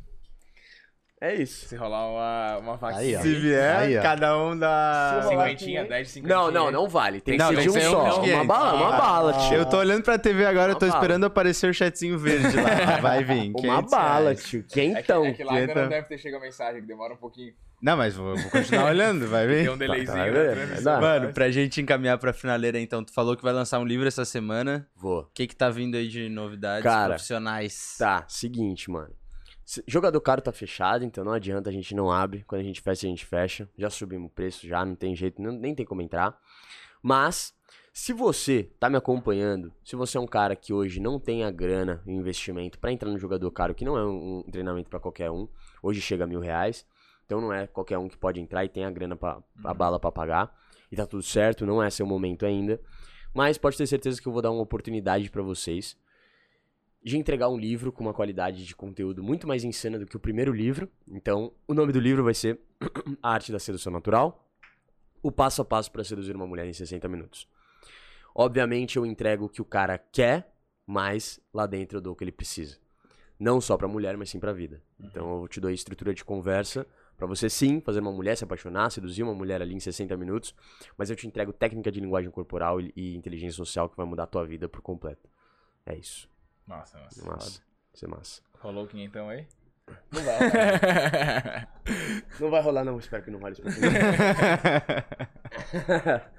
É isso. Se rolar uma, uma vaquinha. Aí, ó. Se vier, Aí, ó. cada um dá. Cinquentinha, 10 de cinquentinha. Não, não, não vale. Tem que Não, ser tem de que um ser um só. Uma 500. bala, uma Ah, bala, tio. Eu tô olhando pra TV agora, eu tô Uma bala. esperando aparecer o chatzinho verde lá. Vai vir. Uma 500 bala, reais. tio. É que, Quentão. é que lá ainda não deve ter chegado a mensagem, que demora um pouquinho. Não, mas vou, vou continuar olhando, vai Tem vir. um delayzinho tá, na é, transmissão. é Mano, pra gente encaminhar pra finaleira, então, tu falou que vai lançar um livro essa semana. Vou. O que que tá vindo aí de novidades Cara, profissionais? Tá, seguinte, mano. Jogador caro tá fechado, então não adianta, a gente não abre. Quando a gente fecha, a gente fecha. Já subimos o preço, já não tem jeito, não- nem tem como entrar. Mas, se você tá me acompanhando, se você é um cara que hoje não tem a grana e investimento pra entrar no jogador caro, que não é um, um treinamento pra qualquer um, hoje chega a mil reais, então não é qualquer um que pode entrar e tem a grana, pra, a bala pra pagar. E tá tudo certo, não é seu momento ainda. Mas pode ter certeza que eu vou dar uma oportunidade pra vocês de entregar um livro com uma qualidade de conteúdo muito mais insana do que o primeiro livro. Então, o nome do livro vai ser A Arte da Sedução Natural, o passo a passo para seduzir uma mulher em 60 minutos. Obviamente, eu entrego o que o cara quer, mas lá dentro eu dou o que ele precisa. Não só pra mulher, mas sim pra vida. Então, eu te dou a estrutura de conversa pra você sim fazer uma mulher se apaixonar, seduzir uma mulher ali em 60 minutos, mas eu te entrego técnica de linguagem corporal e, e inteligência social que vai mudar a tua vida por completo. É isso. Nossa, nossa. Massa. Isso é massa. Rolou o quinhentão aí? Não vai rolar. não vai rolar, não. Espero que não role isso pra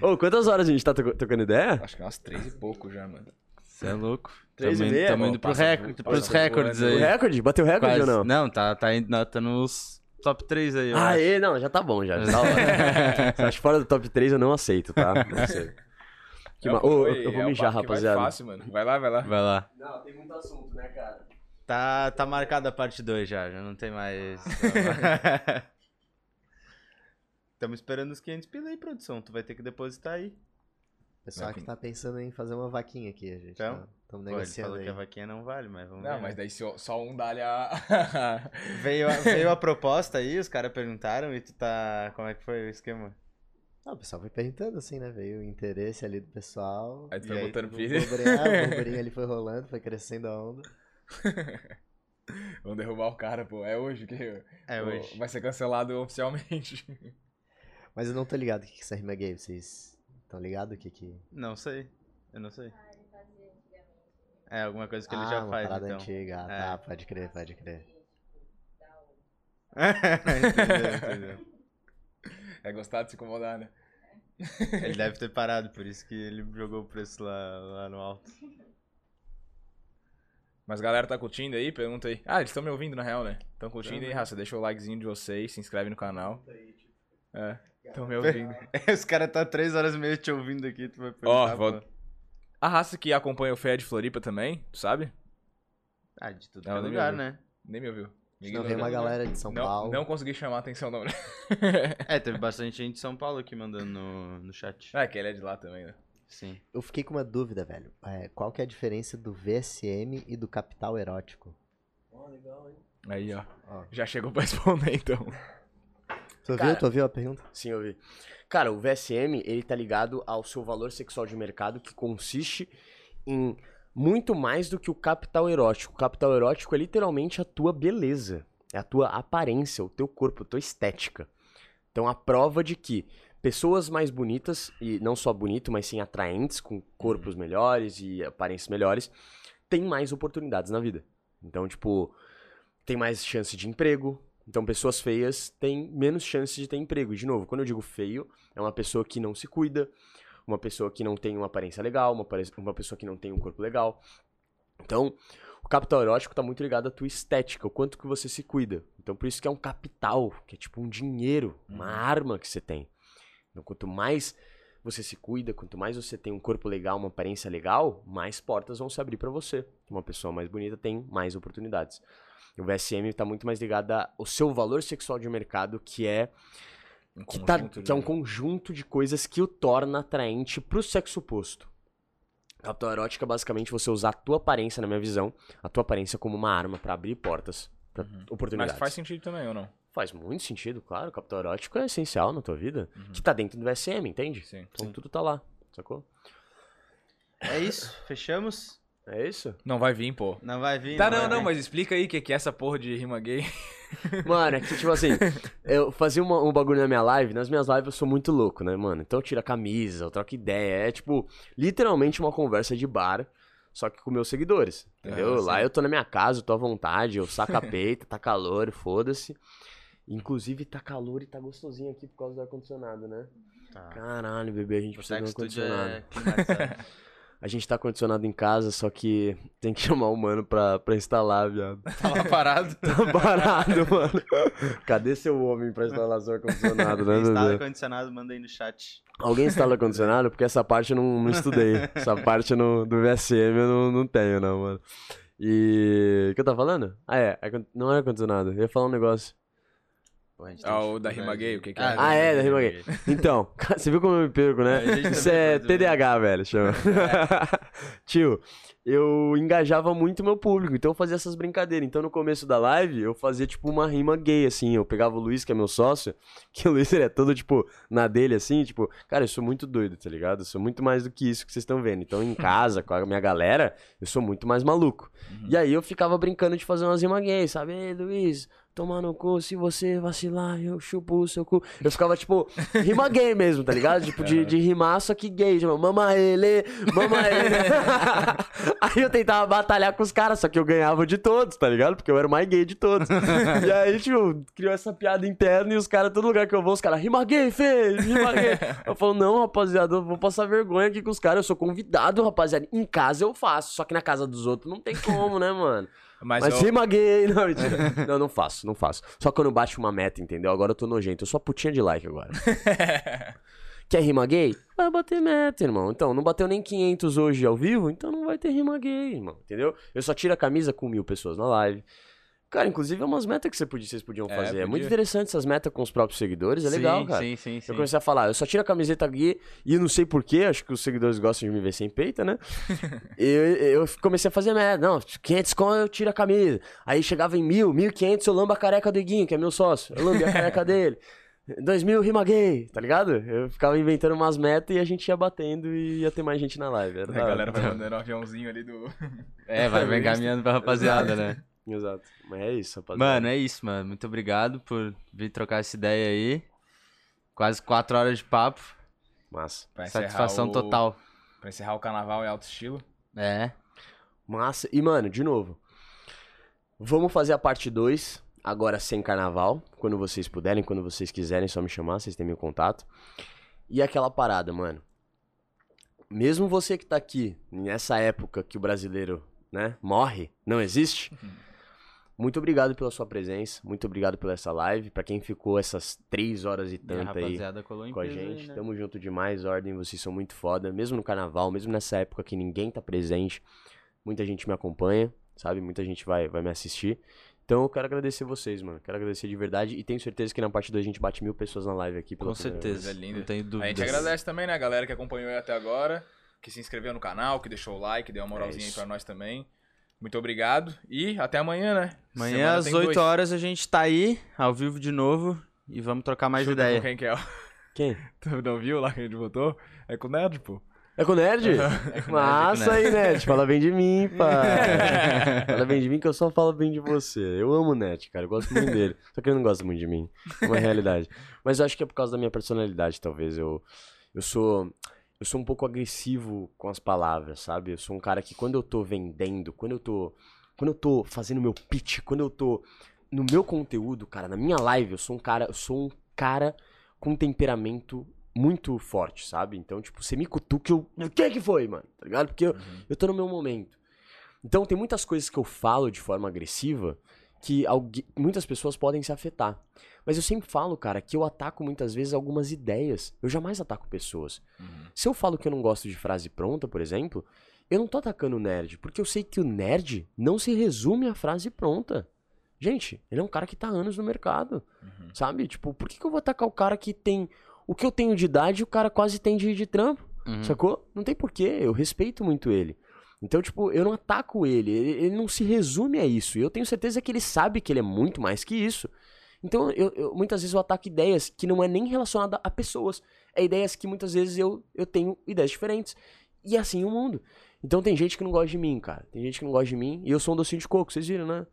Ô, quantas horas a gente tá to- tocando ideia? Acho que é umas três e pouco já, mano. Você é louco. Três e Tamo indo- meia? Tamo Pô, indo pro recorde, pros passa recordes. O aí. recorde? Bateu o recorde Quase. ou não? Não, tá, tá, indo- não, tá nos top 3 aí. eu acho. Aê, não, já tá bom, já. já tá acho fora do top 3, eu não aceito, tá? Não aceito. Que É, ma- Ô, eu vou é mijar, que vai rapaziada. fácil, mano. Vai lá, vai lá. Vai lá. Não, tem muito assunto, né, cara? Tá, tá marcada a parte 2 já, já não tem mais. Estamos esperando os 500 pila aí, produção. Tu vai ter que depositar aí. O pessoal que tá pensando em fazer uma vaquinha aqui, a gente Então? tá, estamos Pô, ele negociando falou aí. que a vaquinha não vale, mas vamos Não, ver. mas né? daí só, só um dá-lhe a... Veio, a, veio a proposta aí, os caras perguntaram e tu tá. Como é que foi o esquema? Ah, o pessoal foi perguntando assim, né? Veio o interesse ali do pessoal. Aí tu foi botando O pilha. burburinho, ah, o burburinho ali foi rolando, foi crescendo a onda. Vamos derrubar o cara, pô. É hoje que É pô, hoje. vai ser cancelado oficialmente. Mas eu não tô ligado o que que é essa rima gay, vocês estão ligados o que que... Não sei. Eu não sei. É alguma coisa que ele ah, já uma faz, parada então. antiga. Ah, É. Tá, pode crer, pode crer. entendeu, entendeu. É gostar de se incomodar, né? Ele deve ter parado, por isso que ele jogou o preço lá, lá no alto. Mas galera tá curtindo aí? Pergunta aí. Ah, eles estão me ouvindo na real, né? Estão curtindo aí, raça. Deixa o likezinho de vocês, se inscreve no canal. É, estão me ouvindo. Os caras tá três horas e meia te ouvindo aqui, tu vai Ó, perguntar, vou- pô. A raça que acompanha o Fé de Floripa também, tu sabe? Ah, de tudo Não, é nem lugar, me ouviu. né? Nem me ouviu. Não veio uma galera de São não, Paulo. Não consegui chamar a atenção da mulher. É, teve bastante gente de São Paulo aqui mandando no, no chat. Ah, que ele é de lá também, né? Sim. Eu fiquei com uma dúvida, velho. É, qual que é a diferença do VSM e do capital erótico? Aí, ó. Ó. Já chegou pra responder, então. Tu Cara- ouviu? Tu ouviu a pergunta? Sim, eu vi. Cara, o VSM, ele tá ligado ao seu valor sexual de mercado, que consiste em muito mais do que o capital erótico. O capital erótico é literalmente a tua beleza, é a tua aparência, o teu corpo, a tua estética. Então, a prova de que pessoas mais bonitas, e não só bonito, mas sim atraentes, com corpos melhores e aparências melhores, têm mais oportunidades na vida. Então, tipo, tem mais chance de emprego. Então, pessoas feias têm menos chance de ter emprego. De novo, quando eu digo feio, é uma pessoa que não se cuida, uma pessoa que não tem uma aparência legal, uma, uma pessoa que não tem um corpo legal. Então, o capital erótico tá muito ligado à tua estética, o quanto que você se cuida. Então, por isso que é um capital, que é tipo um dinheiro, uma arma que você tem. Então, quanto mais você se cuida, quanto mais você tem um corpo legal, uma aparência legal, mais portas vão se abrir pra você. Uma pessoa mais bonita tem mais oportunidades. O VSM tá muito mais ligado ao seu valor sexual de mercado, que é Um que, tá- que é um conjunto de coisas que o torna atraente pro sexo oposto. Capital erótica é basicamente você usar a tua aparência, na minha visão, a tua aparência como uma arma pra abrir portas, pra Uhum. oportunidades. Mas faz sentido também, ou não? Faz muito sentido, claro. Capital erótico é essencial na tua vida. Uhum. Que tá dentro do VSM, entende? Sim. Então tudo tá lá, sacou? É isso, fechamos? É isso? Não vai vir, pô. Não vai vir. Tá, não, não, vir. mas explica aí o que que é essa porra de rima gay. Mano, é que, tipo assim, eu fazia uma- um bagulho na minha live, nas minhas lives eu sou muito louco, né, mano? Então eu tiro a camisa, eu troco ideia. É, tipo, literalmente uma conversa de bar, só que com meus seguidores, entendeu? Ah, Lá eu tô na minha casa, eu tô à vontade, eu saco a peita, tá calor, foda-se. Inclusive tá calor e tá gostosinho aqui por causa do ar-condicionado, né? Tá. Caralho, bebê, a gente precisa de um Boteco Studio ar-condicionado. é. A gente tá condicionado em casa, só que tem que chamar o mano pra, pra instalar, viado. Tava parado. Tá parado, mano. Cadê seu homem pra instalar seu ar-condicionado, né, Instala ar-condicionado, manda aí no chat. Alguém instala ar-condicionado? Porque essa parte eu não, não estudei. Essa parte no, do VSM eu não, não tenho, não, mano. E. O que eu tava falando? Ah, é. ar- Não era ar-condicionado. Eu ia falar um negócio. Ah, o da rima gay, o que que é? Ah, é, da rima gay. Então, você viu como eu me perco, né? É, Isso é ver. TDAH, velho, chama. Tio, eu engajava muito meu público, então eu fazia essas brincadeiras. Então no começo da live, eu fazia tipo uma rima gay, assim. Eu pegava o Luiz, que é meu sócio, que o Luiz ele é todo tipo na dele, assim, tipo, cara, eu sou muito doido, tá ligado? Eu sou muito mais do que isso que vocês estão vendo. Então em casa, com a minha galera, eu sou muito mais maluco. E aí eu ficava brincando de fazer umas rimas gay, sabe? Ei, Luiz, toma no cu, se você vacilar, eu chupo o seu cu. Eu ficava, tipo, rima gay mesmo, tá ligado? Tipo, de, de rimar, só que gay. Tipo, mama ele, mama ele. aí eu tentava batalhar com os caras, só que eu ganhava de todos, tá ligado? Porque eu era o mais gay de todos. e aí, tipo, criou essa piada interna e os caras, todo lugar que eu vou, os caras, rima gay, fez, rima gay. Eu falo, não, rapaziada, eu vou passar vergonha aqui com os caras. Eu sou convidado, rapaziada. Em casa eu faço, só que na casa dos outros não tem como, né, mano? Mas, Mas eu- rima gay, não, não, não faço, não faço. Só quando bate uma meta, entendeu? Agora eu tô nojento, eu sou a putinha de like agora. Quer rima gay? Vai bater meta, irmão. Então, não bateu nem 500 hoje ao vivo, então não vai ter rima gay, irmão. Entendeu? Eu só tiro a camisa com mil pessoas na live. Cara, inclusive é umas metas que você podia- vocês podiam É, fazer. É podia. muito interessante essas metas com os próprios seguidores, é legal, sim, cara. Sim, sim, sim. Eu comecei a falar, eu só tiro a camiseta aqui e eu não sei porquê, acho que os seguidores gostam de me ver sem peita, né? eu, eu comecei a fazer merda. Não, 500 com eu tiro a camisa. Aí chegava em mil, 1.500 eu lambo a careca do Iguinho, que é meu sócio. Eu lambi a careca dele. 2 mil rima gay, tá ligado? Eu ficava inventando umas metas e a gente ia batendo e ia ter mais gente na live. Era A galera vai mandando um aviãozinho ali do. É, vai vai encaminhando pra rapaziada, né? Exato. Mas é isso, rapaziada. Mano, é isso, mano. Muito obrigado por vir trocar essa ideia aí. Quase quatro horas de papo. Massa. Pra Satisfação o- total. Pra encerrar o carnaval em alto estilo. É. Massa. E, mano, de novo. Vamos fazer a parte 2, agora sem carnaval. Quando vocês puderem, quando vocês quiserem, só me chamar, vocês têm meu contato. E aquela parada, mano. Mesmo você que tá aqui, nessa época que o brasileiro, né, morre, não existe. Muito obrigado pela sua presença, muito obrigado pela essa live. Pra quem ficou essas três horas e E a tanto aí com a peso aí, gente. né? Tamo junto demais, Ordem, vocês são muito foda. Mesmo no carnaval, mesmo nessa época que ninguém tá presente, muita gente me acompanha, sabe? Muita gente vai, vai me assistir. Então eu quero agradecer vocês, mano. Quero agradecer de verdade. E tenho certeza que na parte 2 a gente bate mil pessoas na live aqui. pela Com certeza. Coisa linda. Não tenho A dúvidas. gente agradece também, né, a galera que acompanhou aí até agora, que se inscreveu no canal, que deixou o like, deu uma moralzinha aí isso. pra nós também. Muito obrigado e até amanhã, né? Amanhã Semana às tem 8 dois. horas a gente tá aí, ao vivo de novo, e vamos trocar mais Chuta ideia. com quem que é. Quem? Tu não viu lá que a gente votou? É com o Nerd, pô. É com o Nerd? Massa aí, Nerd. Fala bem de mim, pai. Fala bem de mim que eu só falo bem de você. Eu amo o Nerd, cara. Eu gosto muito dele. Só que ele não gosta muito de mim. É uma realidade. Mas eu acho que é por causa da minha personalidade, talvez. Eu, eu sou. Eu sou um pouco agressivo com as palavras, sabe? Eu sou um cara que quando eu tô vendendo, quando eu tô. Quando eu tô fazendo meu pitch, quando eu tô no meu conteúdo, cara, na minha live, eu sou um cara, eu sou um cara com temperamento muito forte, sabe? Então, tipo, você me cutuca, eu. O que que foi, mano? Tá ligado? Porque eu, eu tô no meu momento. Então, tem muitas coisas que eu falo de forma agressiva que alguém, muitas pessoas podem se afetar. Mas eu sempre falo, cara, que eu ataco muitas vezes algumas ideias. Eu jamais ataco pessoas. Se eu falo que eu não gosto de frase pronta, por exemplo, eu não tô atacando o nerd, porque eu sei que o nerd não se resume à frase pronta. Gente, ele é um cara que tá anos no mercado, Uhum. sabe? Tipo, por que, que eu vou atacar o cara que tem o que eu tenho de idade e o cara quase tem de, de trampo? Uhum. Sacou? Não tem porquê, eu respeito muito ele. Então, tipo, eu não ataco ele, ele, ele não se resume a isso. E eu tenho certeza que ele sabe que ele é muito mais que isso. Então, eu, eu- muitas vezes eu ataco ideias que não é nem relacionada a pessoas. É ideias que muitas vezes eu, eu tenho ideias diferentes. E é assim o mundo. Então tem gente que não gosta de mim, cara. Tem gente que não gosta de mim. E eu sou um docinho de coco, vocês viram, né?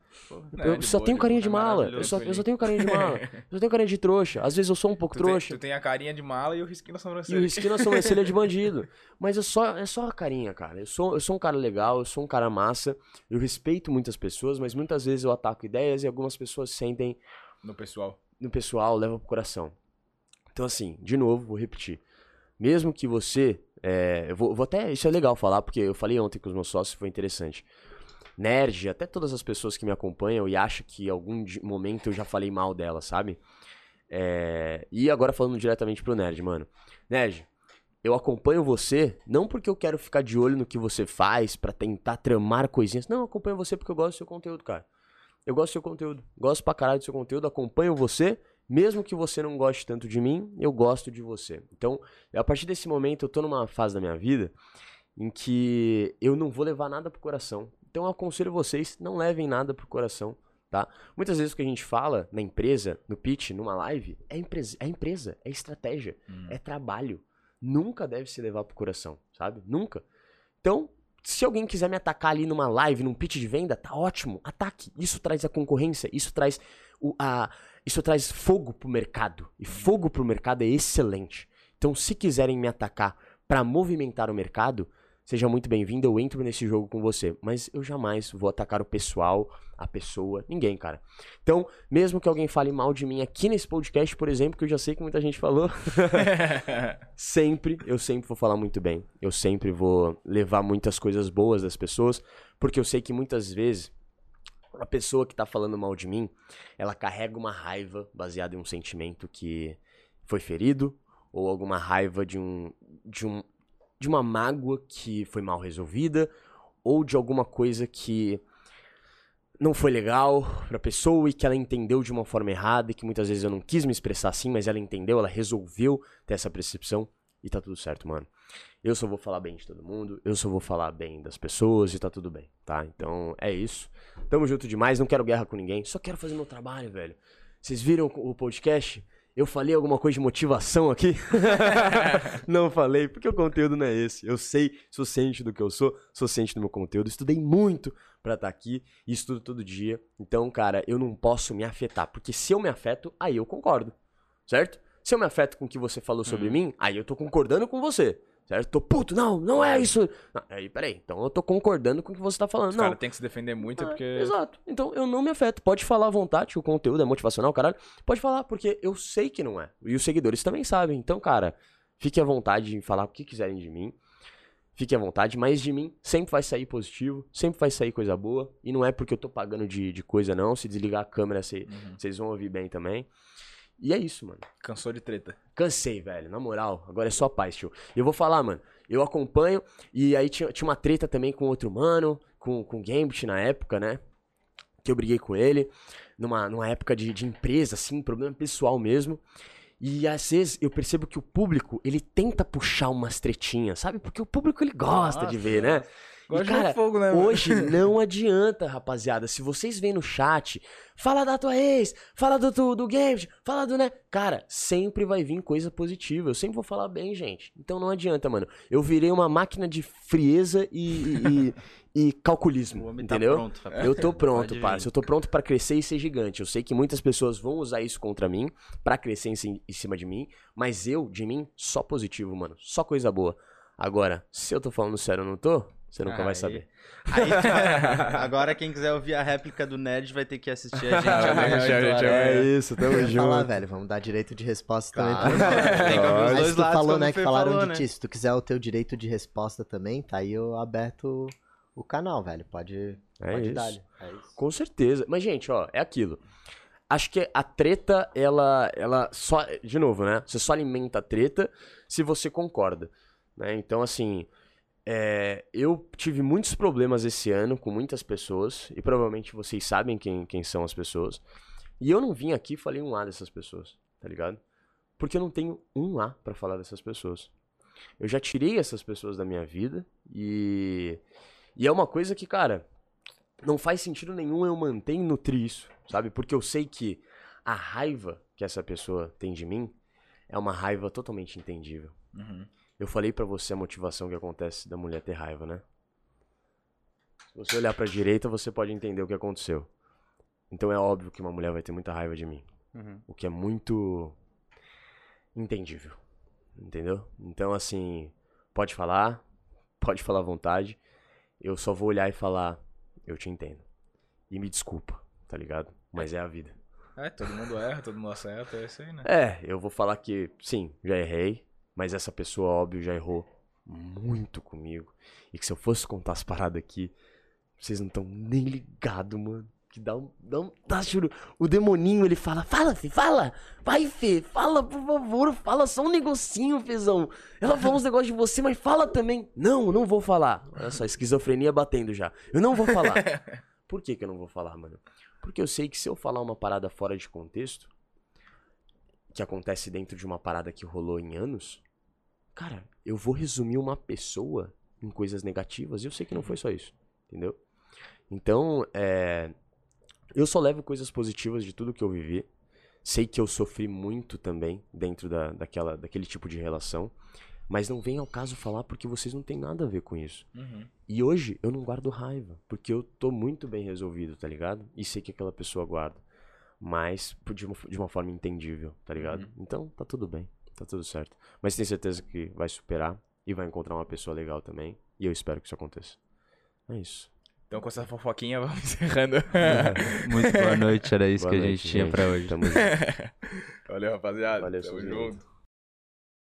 É, eu só boa, tenho carinha de É mala. Eu só, eu só tenho carinha de mala. Eu só tenho carinha de trouxa. Às vezes eu sou um pouco Tu tem, trouxa. tu tem a carinha de mala e o risquinho na E sobrancelha. o risquinho na sobrancelha de bandido. Mas eu só, é só a carinha, cara. Eu sou, eu sou um cara legal, eu sou um cara massa. Eu respeito muitas pessoas, mas muitas vezes eu ataco ideias e algumas pessoas sentem No pessoal. no pessoal, leva pro coração. Então, assim, de novo, vou repetir. Mesmo que você. é, eu vou, vou até. Isso é legal falar, porque eu falei ontem com os meus sócios, foi interessante. Nerd, até todas as pessoas que me acompanham e acham que em algum momento eu já falei mal dela, sabe? É, e agora falando diretamente pro Nerd, mano. Nerd, eu acompanho você não porque eu quero ficar de olho no que você faz pra tentar tramar coisinhas. Não, eu acompanho você porque eu gosto do seu conteúdo, cara. Eu gosto do seu conteúdo. Gosto pra caralho do seu conteúdo, acompanho você. Mesmo que você não goste tanto de mim, eu gosto de você. Então, a partir desse momento, eu tô numa fase da minha vida em que eu não vou levar nada pro coração. Então, eu aconselho vocês, não levem nada pro coração, tá? Muitas vezes o que a gente fala na empresa, no pitch, numa live, é empresa, é, empresa, é estratégia, Hum. é trabalho. Nunca deve se levar pro coração, sabe? Nunca. Então, se alguém quiser me atacar ali numa live, num pitch de venda, tá ótimo. Ataque. Isso traz a concorrência, isso traz o, a, isso traz fogo pro mercado. E fogo pro mercado é excelente. Então, se quiserem me atacar pra movimentar o mercado, seja muito bem-vindo, eu entro nesse jogo com você. Mas eu jamais vou atacar o pessoal, a pessoa, ninguém, cara. Então, mesmo que alguém fale mal de mim aqui nesse podcast, por exemplo, que eu já sei que muita gente falou, sempre, eu sempre vou falar muito bem. Eu sempre vou levar muitas coisas boas das pessoas, porque eu sei que muitas vezes a pessoa que tá falando mal de mim, ela carrega uma raiva baseada em um sentimento que foi ferido ou alguma raiva de um de um de uma mágoa que foi mal resolvida ou de alguma coisa que não foi legal pra pessoa e que ela entendeu de uma forma errada e que muitas vezes eu não quis me expressar assim, mas ela entendeu, ela resolveu ter essa percepção e tá tudo certo, mano. Eu só vou falar bem de todo mundo, eu só vou falar bem das pessoas e tá tudo bem, tá? Então é isso. Tamo junto demais, não quero guerra com ninguém, só quero fazer meu trabalho, velho. Vocês viram o podcast? Eu falei alguma coisa de motivação aqui? não falei, porque o conteúdo não é esse. Eu sei, sou ciente do que eu sou, sou ciente do meu conteúdo. Estudei muito pra estar aqui e estudo todo dia. Então, cara, eu não posso me afetar, porque se eu me afeto, aí eu concordo, certo? Se eu me afeto com o que você falou sobre mim, aí eu tô concordando com você, certo? Tô puto, não, não é isso. Não, aí, peraí, então eu tô concordando com o que você tá falando. Os não, caras têm que se defender muito é, porque. Exato. Então eu não me afeto. Pode falar à vontade, que o conteúdo é motivacional, caralho. Pode falar, porque eu sei que não é. E os seguidores também sabem. Então, cara, fique à vontade em falar o que quiserem de mim. Fique à vontade, mas de mim sempre vai sair positivo, sempre vai sair coisa boa. E não é porque eu tô pagando de, de coisa, não. Se desligar a câmera, cê- Uhum. vocês vão ouvir bem também. E é isso, mano. Cansou de treta. Cansei, velho, na moral. Agora é só paz, tio. Eu vou falar, mano. Eu acompanho. E aí tinha, tinha uma treta também com outro mano, com, com o Gambit na época, né? Que eu briguei com ele. Numa, numa época de, de empresa, assim, problema pessoal mesmo. E às vezes eu percebo que o público, ele tenta puxar umas tretinhas, sabe? Porque o público, ele gosta de Nossa, ver, né? Gosta E, de cara, fogo, né? mano? Hoje não adianta, rapaziada. Se vocês vêm no chat, fala da tua ex, fala do, do, do Games, fala do, né? Cara, sempre vai vir coisa positiva. Eu sempre vou falar bem, gente. Então não adianta, mano. Eu virei uma máquina de frieza e, e, e- e calculismo. Tá entendeu? pronto. Fábio. Eu tô pronto, parça. Eu tô pronto pra crescer e ser gigante. Eu sei que muitas pessoas vão usar isso contra mim, pra crescer em, em cima de mim, mas eu, de mim, só positivo, mano. Só coisa boa. Agora, se eu tô falando sério ou não tô, você nunca vai Aí. saber. Aí, agora quem quiser ouvir a réplica do Nerd vai ter que assistir a gente amanhã. horas. É isso, tamo Eu ia falar, velho, vamos dar direito de resposta Claro, também pra tem que ouvir os Mas dois tu lados, falou, né, que falaram falou, de né? ti. Se tu quiser o teu direito de resposta também, tá aí eu aberto o canal, velho. Pode, É pode isso. dar. É isso. Com certeza. Mas, gente, ó, é aquilo. Acho que a treta, ela, ela só. De novo, né? Você só alimenta a treta se você concorda. Né? Então, assim. É, eu tive muitos problemas esse ano com muitas pessoas, e provavelmente vocês sabem quem, quem são as pessoas. E eu não vim aqui e falei um A dessas pessoas, tá ligado? Porque eu não tenho um A pra falar dessas pessoas. Eu já tirei essas pessoas da minha vida e. E é uma coisa que, cara, não faz sentido nenhum eu manter e nutrir isso, sabe? Porque eu sei que a raiva que essa pessoa tem de mim é uma raiva totalmente entendível. Uhum. Eu falei pra você a motivação que acontece da mulher ter raiva, né? Se você olhar pra direita, você pode entender o que aconteceu. Então é óbvio que uma mulher vai ter muita raiva de mim. Uhum. O que é muito entendível. Entendeu? Então, assim, pode falar, pode falar à vontade. Eu só vou olhar e falar, eu te entendo. E me desculpa, tá ligado? Mas é a vida. É, todo mundo erra, todo mundo acerta, é isso aí, né? É, eu vou falar que, sim, já errei, mas essa pessoa, óbvio, já errou muito comigo. E que se eu fosse contar as paradas aqui, vocês não estão nem ligados, mano. Que dá um. Dá um tá, juro. O demoninho, ele fala: Fala, Fê, fala! Vai, Fê, fala, por favor, fala só um negocinho, Fezão. Ela falou uns negócios de você, mas fala também. Não, eu não vou falar. Olha só, esquizofrenia batendo já. Eu não vou falar. Por que, que eu não vou falar, mano? Porque eu sei que se eu falar uma parada fora de contexto, que acontece dentro de uma parada que rolou em anos, cara, eu vou resumir uma pessoa em coisas negativas e eu sei que não foi só isso, entendeu? Então, é, eu só levo coisas positivas de tudo que eu vivi. Sei que eu sofri muito também dentro da, daquela, daquele tipo de relação. Mas não vem ao caso falar porque vocês não têm nada a ver com isso. Uhum. E hoje eu não guardo raiva, porque eu tô muito bem resolvido, tá ligado? E sei que aquela pessoa guarda. Mas de uma, de uma forma entendível, tá ligado? Então tá tudo bem, tá tudo certo. Mas tenho certeza que vai superar e vai encontrar uma pessoa legal também. E eu espero que isso aconteça. É isso. Então, com essa fofoquinha, vamos encerrando. Muito boa noite, era isso Boa que a noite, gente tinha gente. pra hoje. Tamo junto. Valeu, rapaziada. Valeu, Tamo seus junto.